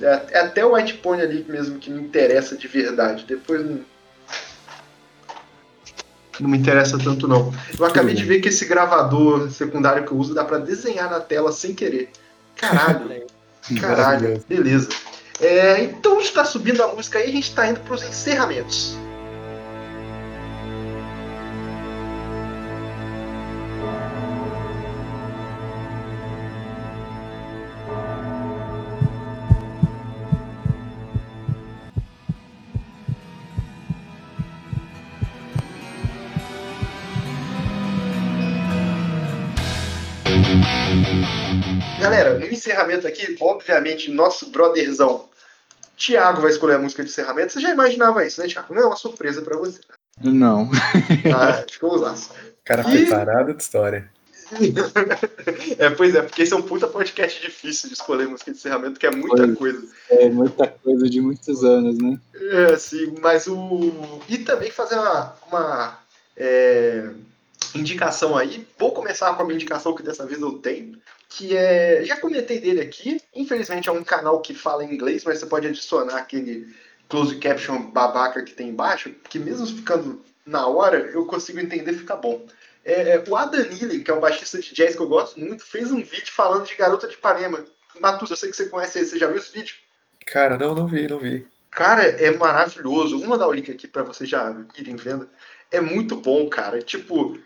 S1: é, é até o White Pony ali mesmo que me interessa de verdade. Depois não. Não me interessa tanto, não. Eu acabei de ver que esse gravador secundário que eu uso dá pra desenhar na tela sem querer. Caralho. Caralho, beleza. É, então está subindo a música aí, a gente está indo para os encerramentos. Galera, no encerramento aqui, obviamente, nosso brotherzão Thiago vai escolher a música de encerramento. Você já imaginava isso, né, Thiago? Não é uma surpresa pra você.
S4: Não.
S1: Ah, ficou laço.
S2: Cara
S1: Ih!
S2: preparado de história.
S1: É, pois é, porque esse é um puta podcast difícil de escolher música de encerramento, que é muita
S4: Pois.
S1: coisa.
S4: É muita coisa de muitos anos, né?
S1: É, sim, mas o. E também fazer uma, uma é, indicação aí. Vou começar com a minha indicação que dessa vez eu tenho. Que é. Já comentei dele aqui. Infelizmente é um canal que fala em inglês, mas você pode adicionar aquele close caption babaca que tem embaixo, que mesmo ficando na hora, eu consigo entender fica bom. É, é, o Adam Neely, que é um baixista de jazz que eu gosto muito, fez um vídeo falando de Garota de Ipanema. Matus, eu sei que você conhece ele, você já viu esse vídeo?
S2: Cara, não, não vi, não vi.
S1: Cara, é maravilhoso. Vou mandar o link aqui pra vocês já irem vendo. É muito bom, cara. Tipo,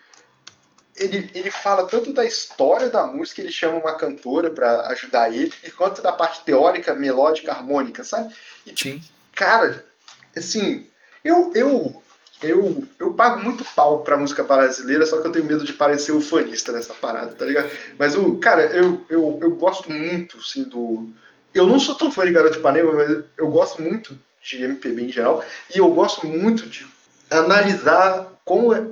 S1: ele, ele fala tanto da história da música, ele chama uma cantora pra ajudar ele, e quanto da parte teórica, melódica, harmônica, sabe? E, tipo,
S2: Sim.
S1: cara, assim, eu, eu, eu, eu pago muito pau pra música brasileira, só que eu tenho medo de parecer ufanista nessa parada, tá ligado? Mas o, cara, eu, eu, eu gosto muito, assim, do. Eu não sou tão fã de Garoto de Ipanema, mas eu gosto muito de MPB em geral, e eu gosto muito de analisar como é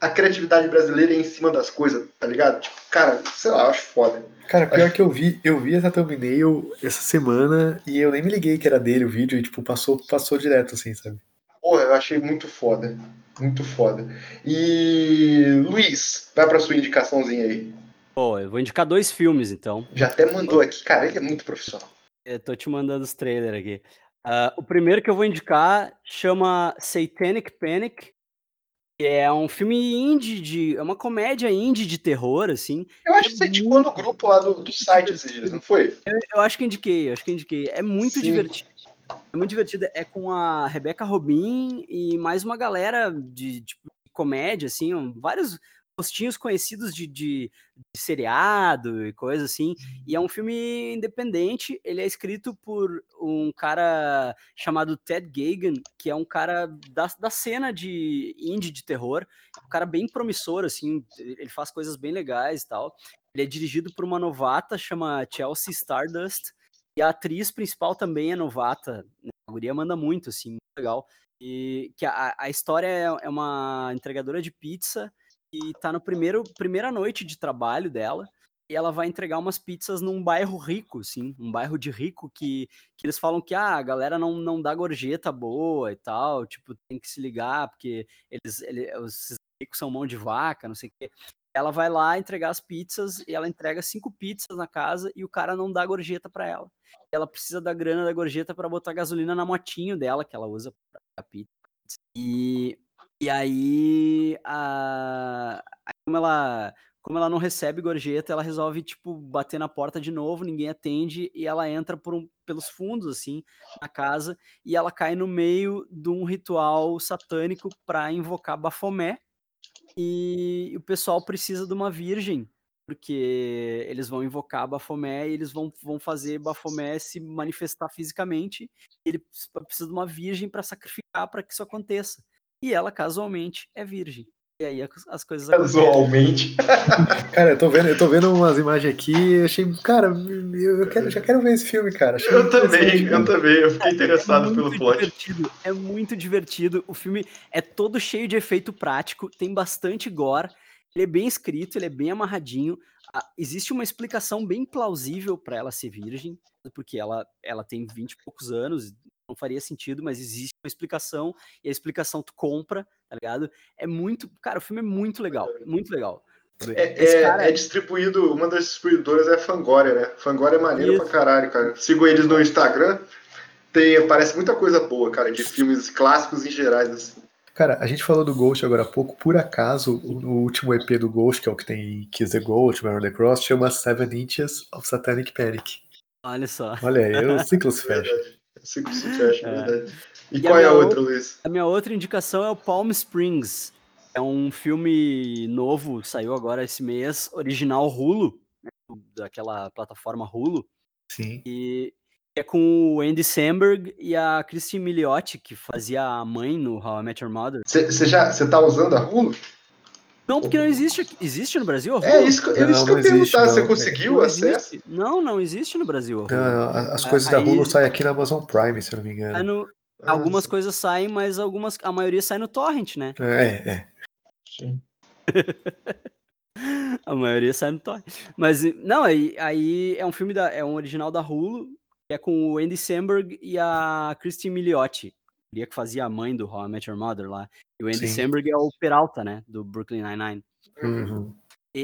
S1: a criatividade brasileira é em cima das coisas, tá ligado? Tipo, cara, sei lá, eu acho foda.
S2: Cara, pior que eu vi, eu vi essa thumbnail essa semana e eu nem me liguei que era dele o vídeo e, tipo, passou, passou direto, assim, sabe?
S1: Porra, eu achei muito foda. Muito foda. E. Luiz, vai pra sua indicaçãozinha aí.
S3: Pô, eu vou indicar dois filmes, então.
S1: Já até mandou aqui. Cara, ele é muito profissional.
S3: Eu tô te mandando os trailers aqui. Ah, o primeiro que eu vou indicar chama Satanic Panic. É um filme indie, de, é uma comédia indie de terror, assim.
S1: Eu acho que você indicou no grupo lá do, do site não foi?
S3: Eu, eu acho que indiquei, eu acho que indiquei. É muito
S1: Sim.
S3: divertido. É muito divertido. É com a Rebecca Robin e mais uma galera de, tipo, comédia, assim, vários rostinhos conhecidos de, de, de seriado e coisa assim. E é um filme independente. Ele é escrito por um cara chamado Ted Gagan, que é um cara da, da cena de indie de terror. Um cara bem promissor, assim. Ele faz coisas bem legais e tal. Ele é dirigido por uma novata, chama Chelsea Stardust. E a atriz principal também é novata. né? A guria manda muito, assim, muito legal. E que a, a história é é uma entregadora de pizza e tá no primeiro primeira noite de trabalho dela. e ela vai entregar umas pizzas num bairro rico, sim, um bairro de rico que, que eles falam que ah, a galera não, não dá gorjeta boa e tal, tipo, tem que se ligar, porque eles, ele, os ricos são mão de vaca, não sei o quê. Ela vai lá entregar as pizzas e ela entrega cinco pizzas na casa e o cara não dá gorjeta para ela. Ela precisa da grana da gorjeta para botar gasolina na motinho dela que ela usa para pizza. E, e aí, a, como ela como ela não recebe gorjeta, ela resolve, tipo, bater na porta de novo, ninguém atende, e ela entra por um, pelos fundos, assim, na casa, e ela cai no meio de um ritual satânico para invocar Bafomé, e o pessoal precisa de uma virgem, porque eles vão invocar Bafomé e eles vão, vão fazer Bafomé se manifestar fisicamente, ele precisa de uma virgem para sacrificar para que isso aconteça. E ela, casualmente, é virgem. E aí as coisas
S1: Casualmente.
S2: Cara, eu tô vendo, eu tô vendo umas imagens aqui e achei, cara, eu eu quero, já quero ver esse filme, cara. Achei
S1: Eu também, eu também. Eu fiquei interessado
S3: é
S1: pelo
S3: muito
S1: plot.
S3: divertido, é muito divertido. O filme é todo cheio de efeito prático, tem bastante gore. Ele é bem escrito, ele é bem amarradinho. Ah, existe uma explicação bem plausível para ela ser virgem, porque ela, ela tem 20 e poucos anos, não faria sentido, mas existe uma explicação, e a explicação tu compra, tá ligado? É muito. Cara, o filme é muito legal, muito legal.
S1: É, é-
S3: cara-
S1: é distribuído, uma das distribuidoras é a Fangoria, né? Fangoria é maneiro
S3: Isso.
S1: pra caralho, cara. Sigo eles no Instagram. Tem, aparece muita coisa boa, cara, de filmes clássicos em gerais, assim.
S2: Cara, a gente falou do Ghost agora há pouco, por acaso, o, último EP do Ghost, que é o que tem Kiss the Ghost, on the Cross, chama Seven Inches of Satanic Panic.
S3: Olha só.
S2: Olha aí, o ciclo se fecha.
S1: Verdade. Cinco se fecha,
S3: É.
S1: verdade. E,
S3: E
S1: qual
S3: a
S1: é a outra, Luiz?
S3: A minha outra indicação é o Palm Springs. É um filme novo, saiu agora esse mês, original Hulu, né, daquela plataforma Hulu,
S2: Sim.
S3: e é com o Andy Samberg e a Christine Milioti, que fazia a mãe no How I Met Your Mother.
S1: Você já você tá usando a Hulu?
S3: Não, porque não existe aqui. Existe no Brasil?
S1: É isso que, é
S2: Não,
S1: isso que eu
S2: existe,
S1: perguntar. Você
S2: não.
S1: conseguiu
S3: Não
S1: acesso?
S3: existe. Não, não existe no Brasil.
S2: Não, não, as
S3: Ah,
S2: coisas da
S3: aí-
S2: Hulu saem aqui na Amazon Prime, se eu não me engano.
S3: Aí no-
S1: Ah,
S3: algumas
S1: sim.
S3: coisas saem, mas algumas, a maioria sai no torrent, né?
S2: É, é.
S1: Sim.
S3: A maioria sai no torrent. Mas, não, aí, aí é um filme, da, é um original da Hulu, que é com o Andy Samberg e a Christine Milioti, que fazia a mãe do How I Met Your Mother lá. E o Andy
S2: Sim.
S3: Samberg é o Peralta, né, do Brooklyn Nine-Nine.
S2: Uhum.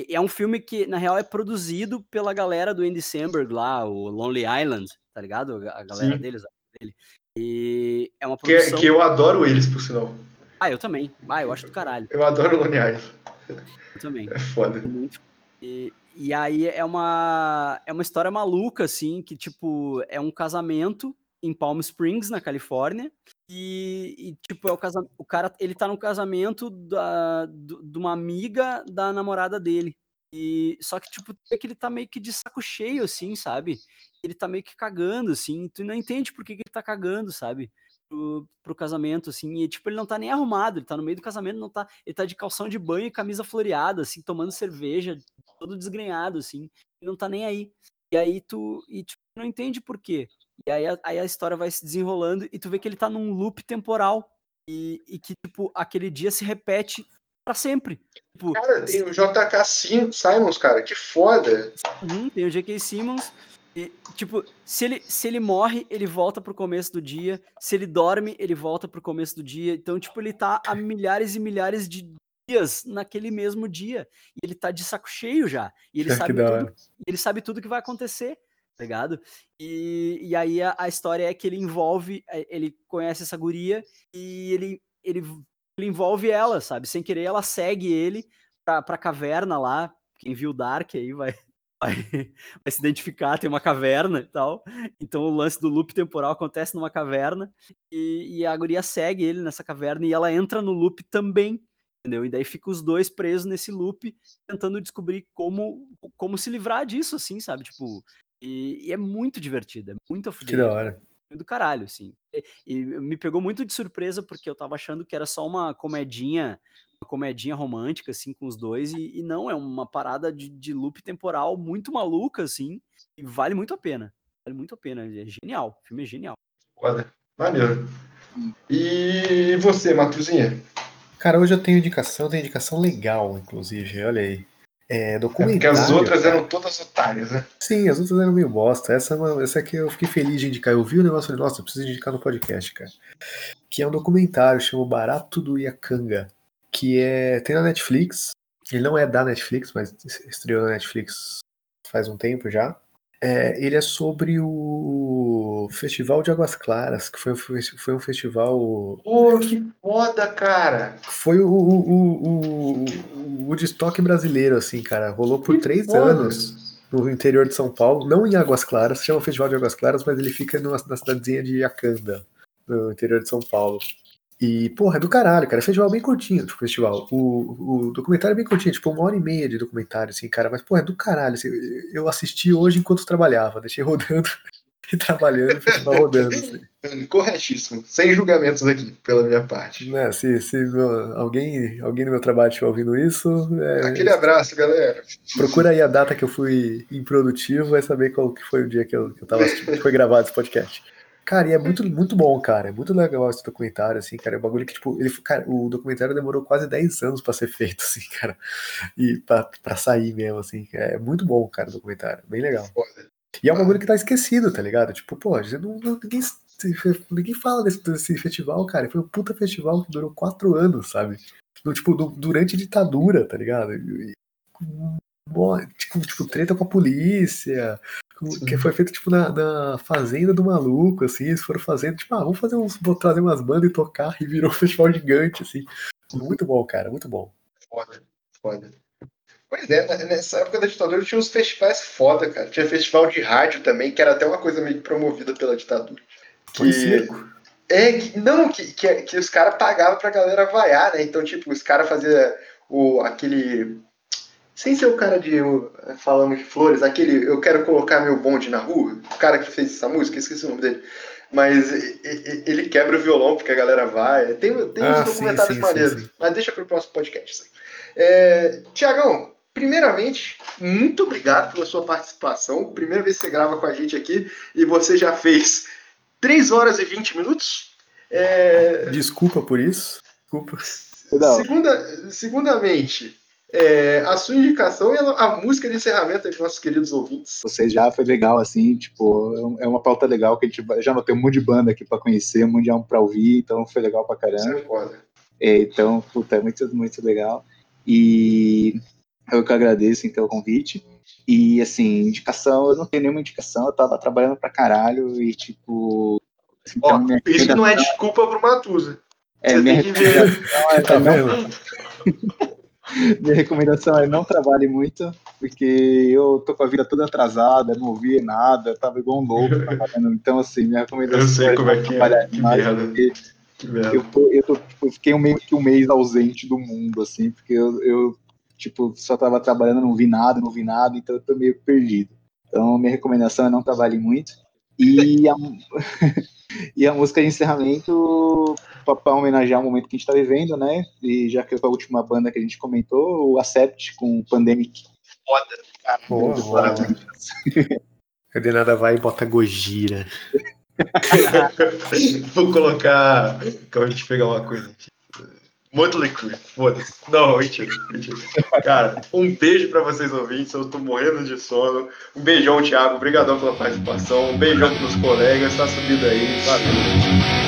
S3: É um filme que, na real, é produzido pela galera do Andy Samberg lá, o Lonely Island, tá ligado? A galera
S1: Sim.
S3: deles, dele. E é uma
S1: Que,
S3: produção...
S1: que eu adoro eles, por sinal.
S3: Ah, eu também. Ah, eu acho do caralho.
S1: Eu adoro Lonely Island.
S3: Eu também.
S1: É foda.
S3: Muito. E, e aí é uma, é uma história maluca, assim, que, tipo, é um casamento em Palm Springs, na Califórnia, e, e, tipo, é o, o cara, ele tá no casamento da, do- de uma amiga da namorada dele. E, só que, tipo, é que ele tá meio que de saco cheio, assim, sabe? Ele tá meio que cagando, assim, tu não entende por que, que ele tá cagando, sabe? Pro, pro casamento, assim, e, tipo, ele não tá nem arrumado, ele tá no meio do casamento, não tá, ele tá de calção de banho e camisa floreada, assim, tomando cerveja, todo desgrenhado, assim, e não tá nem aí. E aí tu, e, tipo, não entende por quê. E aí a, aí a história vai se desenrolando e tu vê que ele tá num loop temporal e, e que, tipo, aquele dia se repete pra sempre. Tipo,
S1: Cara, tem o JK Sim- Simons, cara, que foda.
S3: Uhum, tem o J.K. Simmons. E, tipo, se ele, se ele morre, ele volta pro começo do dia. Se ele dorme, ele volta pro começo do dia. Então, tipo, ele tá há milhares e milhares de dias naquele mesmo dia. E ele tá de saco cheio já. E ele sabe tudo e ele sabe tudo que vai acontecer, ligado? E, e aí a, a história é que ele envolve, é, ele conhece essa guria e ele, ele, ele envolve ela, sabe? Sem querer, ela segue ele pra, pra caverna lá. Quem viu Dark aí vai, vai, vai se identificar, tem uma caverna e tal. Então o lance do loop temporal acontece numa caverna e, e a guria segue ele nessa caverna e ela entra no loop também. Entendeu? E daí fica os dois presos nesse loop, tentando descobrir como, como se livrar disso, assim, sabe? Tipo, e, e é muito divertido, é muito
S2: Que da hora.
S3: do caralho, assim. E, e me pegou muito de surpresa, porque eu tava achando que era só uma comedinha, uma comedinha romântica, assim, com os dois, e, e não, é uma parada de, de loop temporal muito maluca, assim, e vale muito a pena. Vale muito a pena, é genial, o filme é genial.
S1: Foda. Maneiro. E você, Matuzinha?
S2: Cara, hoje eu tenho indicação, tenho indicação legal, inclusive, olha aí. É,
S1: É porque
S2: documentário.
S1: as outras eram todas otárias, né?
S2: Sim, as outras eram meio bosta. Essa, é essa aqui eu fiquei feliz de indicar. Eu vi o negócio e falei, nossa, eu preciso indicar no podcast, cara. Que é um documentário, chama Barato do Iacanga. Que é. Tem na Netflix. Ele não é da Netflix, mas estreou na Netflix faz um tempo já. É, ele é sobre o Festival de Águas Claras, que foi, um foi um festival.
S1: Pô, que foda, cara.
S2: Foi o, o, o, o, Woodstock brasileiro, assim, cara. Rolou por
S1: Que
S2: três
S1: foda.
S2: anos no interior de São Paulo, não em Águas Claras, se chama Festival de Águas Claras, mas ele fica numa, na cidadezinha de Acanda, no interior de São Paulo. E, porra, é do caralho, cara. É festival bem curtinho, tipo, festival. O, o documentário é bem curtinho, tipo, uma hora e meia de documentário, assim, cara. Mas, porra, é do caralho. assim, eu assisti hoje enquanto trabalhava, deixei rodando e trabalhando, o festival rodando. Assim.
S1: Corretíssimo. Sem julgamentos aqui, pela minha parte.
S2: Né, se se meu- alguém, alguém no meu trabalho estiver ouvindo isso, é,
S1: Aquele abraço, galera.
S2: procura aí a data que eu fui improdutivo, vai saber qual que foi o dia que eu, que eu tava assistindo, que foi gravado esse podcast. Cara, e é muito, muito bom, cara. É muito legal esse documentário, assim, cara. É um bagulho que, tipo, ele, cara, o documentário demorou quase 10 anos pra ser feito, assim, cara. E pra, pra sair mesmo, assim. É muito bom, cara, o documentário. Bem legal. E é um bagulho que tá esquecido, tá ligado? Tipo, pô, não, não- ninguém, ninguém fala desse, desse festival, cara. Foi um puta festival que durou quatro anos, sabe? No, tipo, du- durante a ditadura, tá ligado? E- mó- tipo, tipo, treta com a polícia, que foi feito, tipo, na, na fazenda do maluco, assim, eles foram fazendo, tipo, ah, vamos fazer uns, vou trazer umas bandas e tocar, e virou um festival gigante, assim. Muito bom, cara, muito bom.
S1: Foda, foda. Pois é, né, nessa época da ditadura tinha uns festivais foda, cara. Tinha festival de rádio também, que era até uma coisa meio que promovida pela ditadura.
S2: Foi circo.
S1: É, que, não, que, que, que os caras pagavam pra galera vaiar, né? Então, tipo, os caras faziam o, aquele. Sem ser o cara de. o- Falando de flores, aquele. Eu quero colocar meu bonde na rua. O cara que fez essa música, esqueci o nome dele. Mas ele quebra o violão porque a galera vai. Tem, tem
S2: Ah,
S1: uns documentários
S2: sim,
S1: maneiros.
S2: sim.
S1: Mas deixa pro próximo podcast. É, Tiagão, primeiramente, muito obrigado pela sua participação. Primeira vez que você grava com a gente aqui e você já fez 3 horas e 20 minutos. É,
S2: Desculpa por isso. Desculpa.
S1: Segunda, segundamente, é, a sua indicação e a, a música de encerramento dos nossos queridos ouvintes.
S4: Vocês já foi legal, assim, tipo, é uma pauta legal que a gente vai- já anotei um monte de banda aqui pra conhecer, um monte de álbum pra ouvir, então foi legal pra
S1: Isso
S4: caramba.
S1: é foda.
S4: É, então, puta, é muito, muito legal. E eu que agradeço, então, o convite. E, assim, indicação, eu não tenho nenhuma indicação, eu tava trabalhando pra caralho e, tipo...
S1: Ó,
S4: minha
S1: isso não é desculpa pro Matusa.
S4: É,
S1: Você
S4: minha
S1: tem que ver.
S4: é,
S2: Tá
S4: é
S2: vendo?
S4: minha recomendação é não trabalhe muito, porque eu tô com a vida toda atrasada, não ouvi nada, tava igual um louco trabalhando. Então, assim, minha recomendação
S1: Eu sei como é
S4: não
S1: que
S4: trabalhar
S1: é. Que merda.
S4: porque
S1: Que merda.
S4: eu, tô, eu, tô, tipo, eu fiquei um meio que um mês ausente do mundo, assim, porque eu, eu, tipo, só tava trabalhando, não vi nada, não vi nada, então eu tô meio perdido. Então, minha recomendação é não trabalhe muito. E a, e a música de encerramento, para homenagear o momento que a gente tá vivendo, né? E já que foi a última banda que a gente comentou, o Acept com o Pandemic.
S2: Boa, boa. Cadê nada vai e bota Gojira.
S1: Vou colocar. Deixa eu pegar uma coisa aqui. Motley Crue, foda-se. Não, mentira, mentira. Cara, um beijo pra vocês ouvintes, eu tô morrendo de sono. Um beijão, Thiago, obrigadão pela participação. Um beijão pros colegas, tá subindo aí, valeu.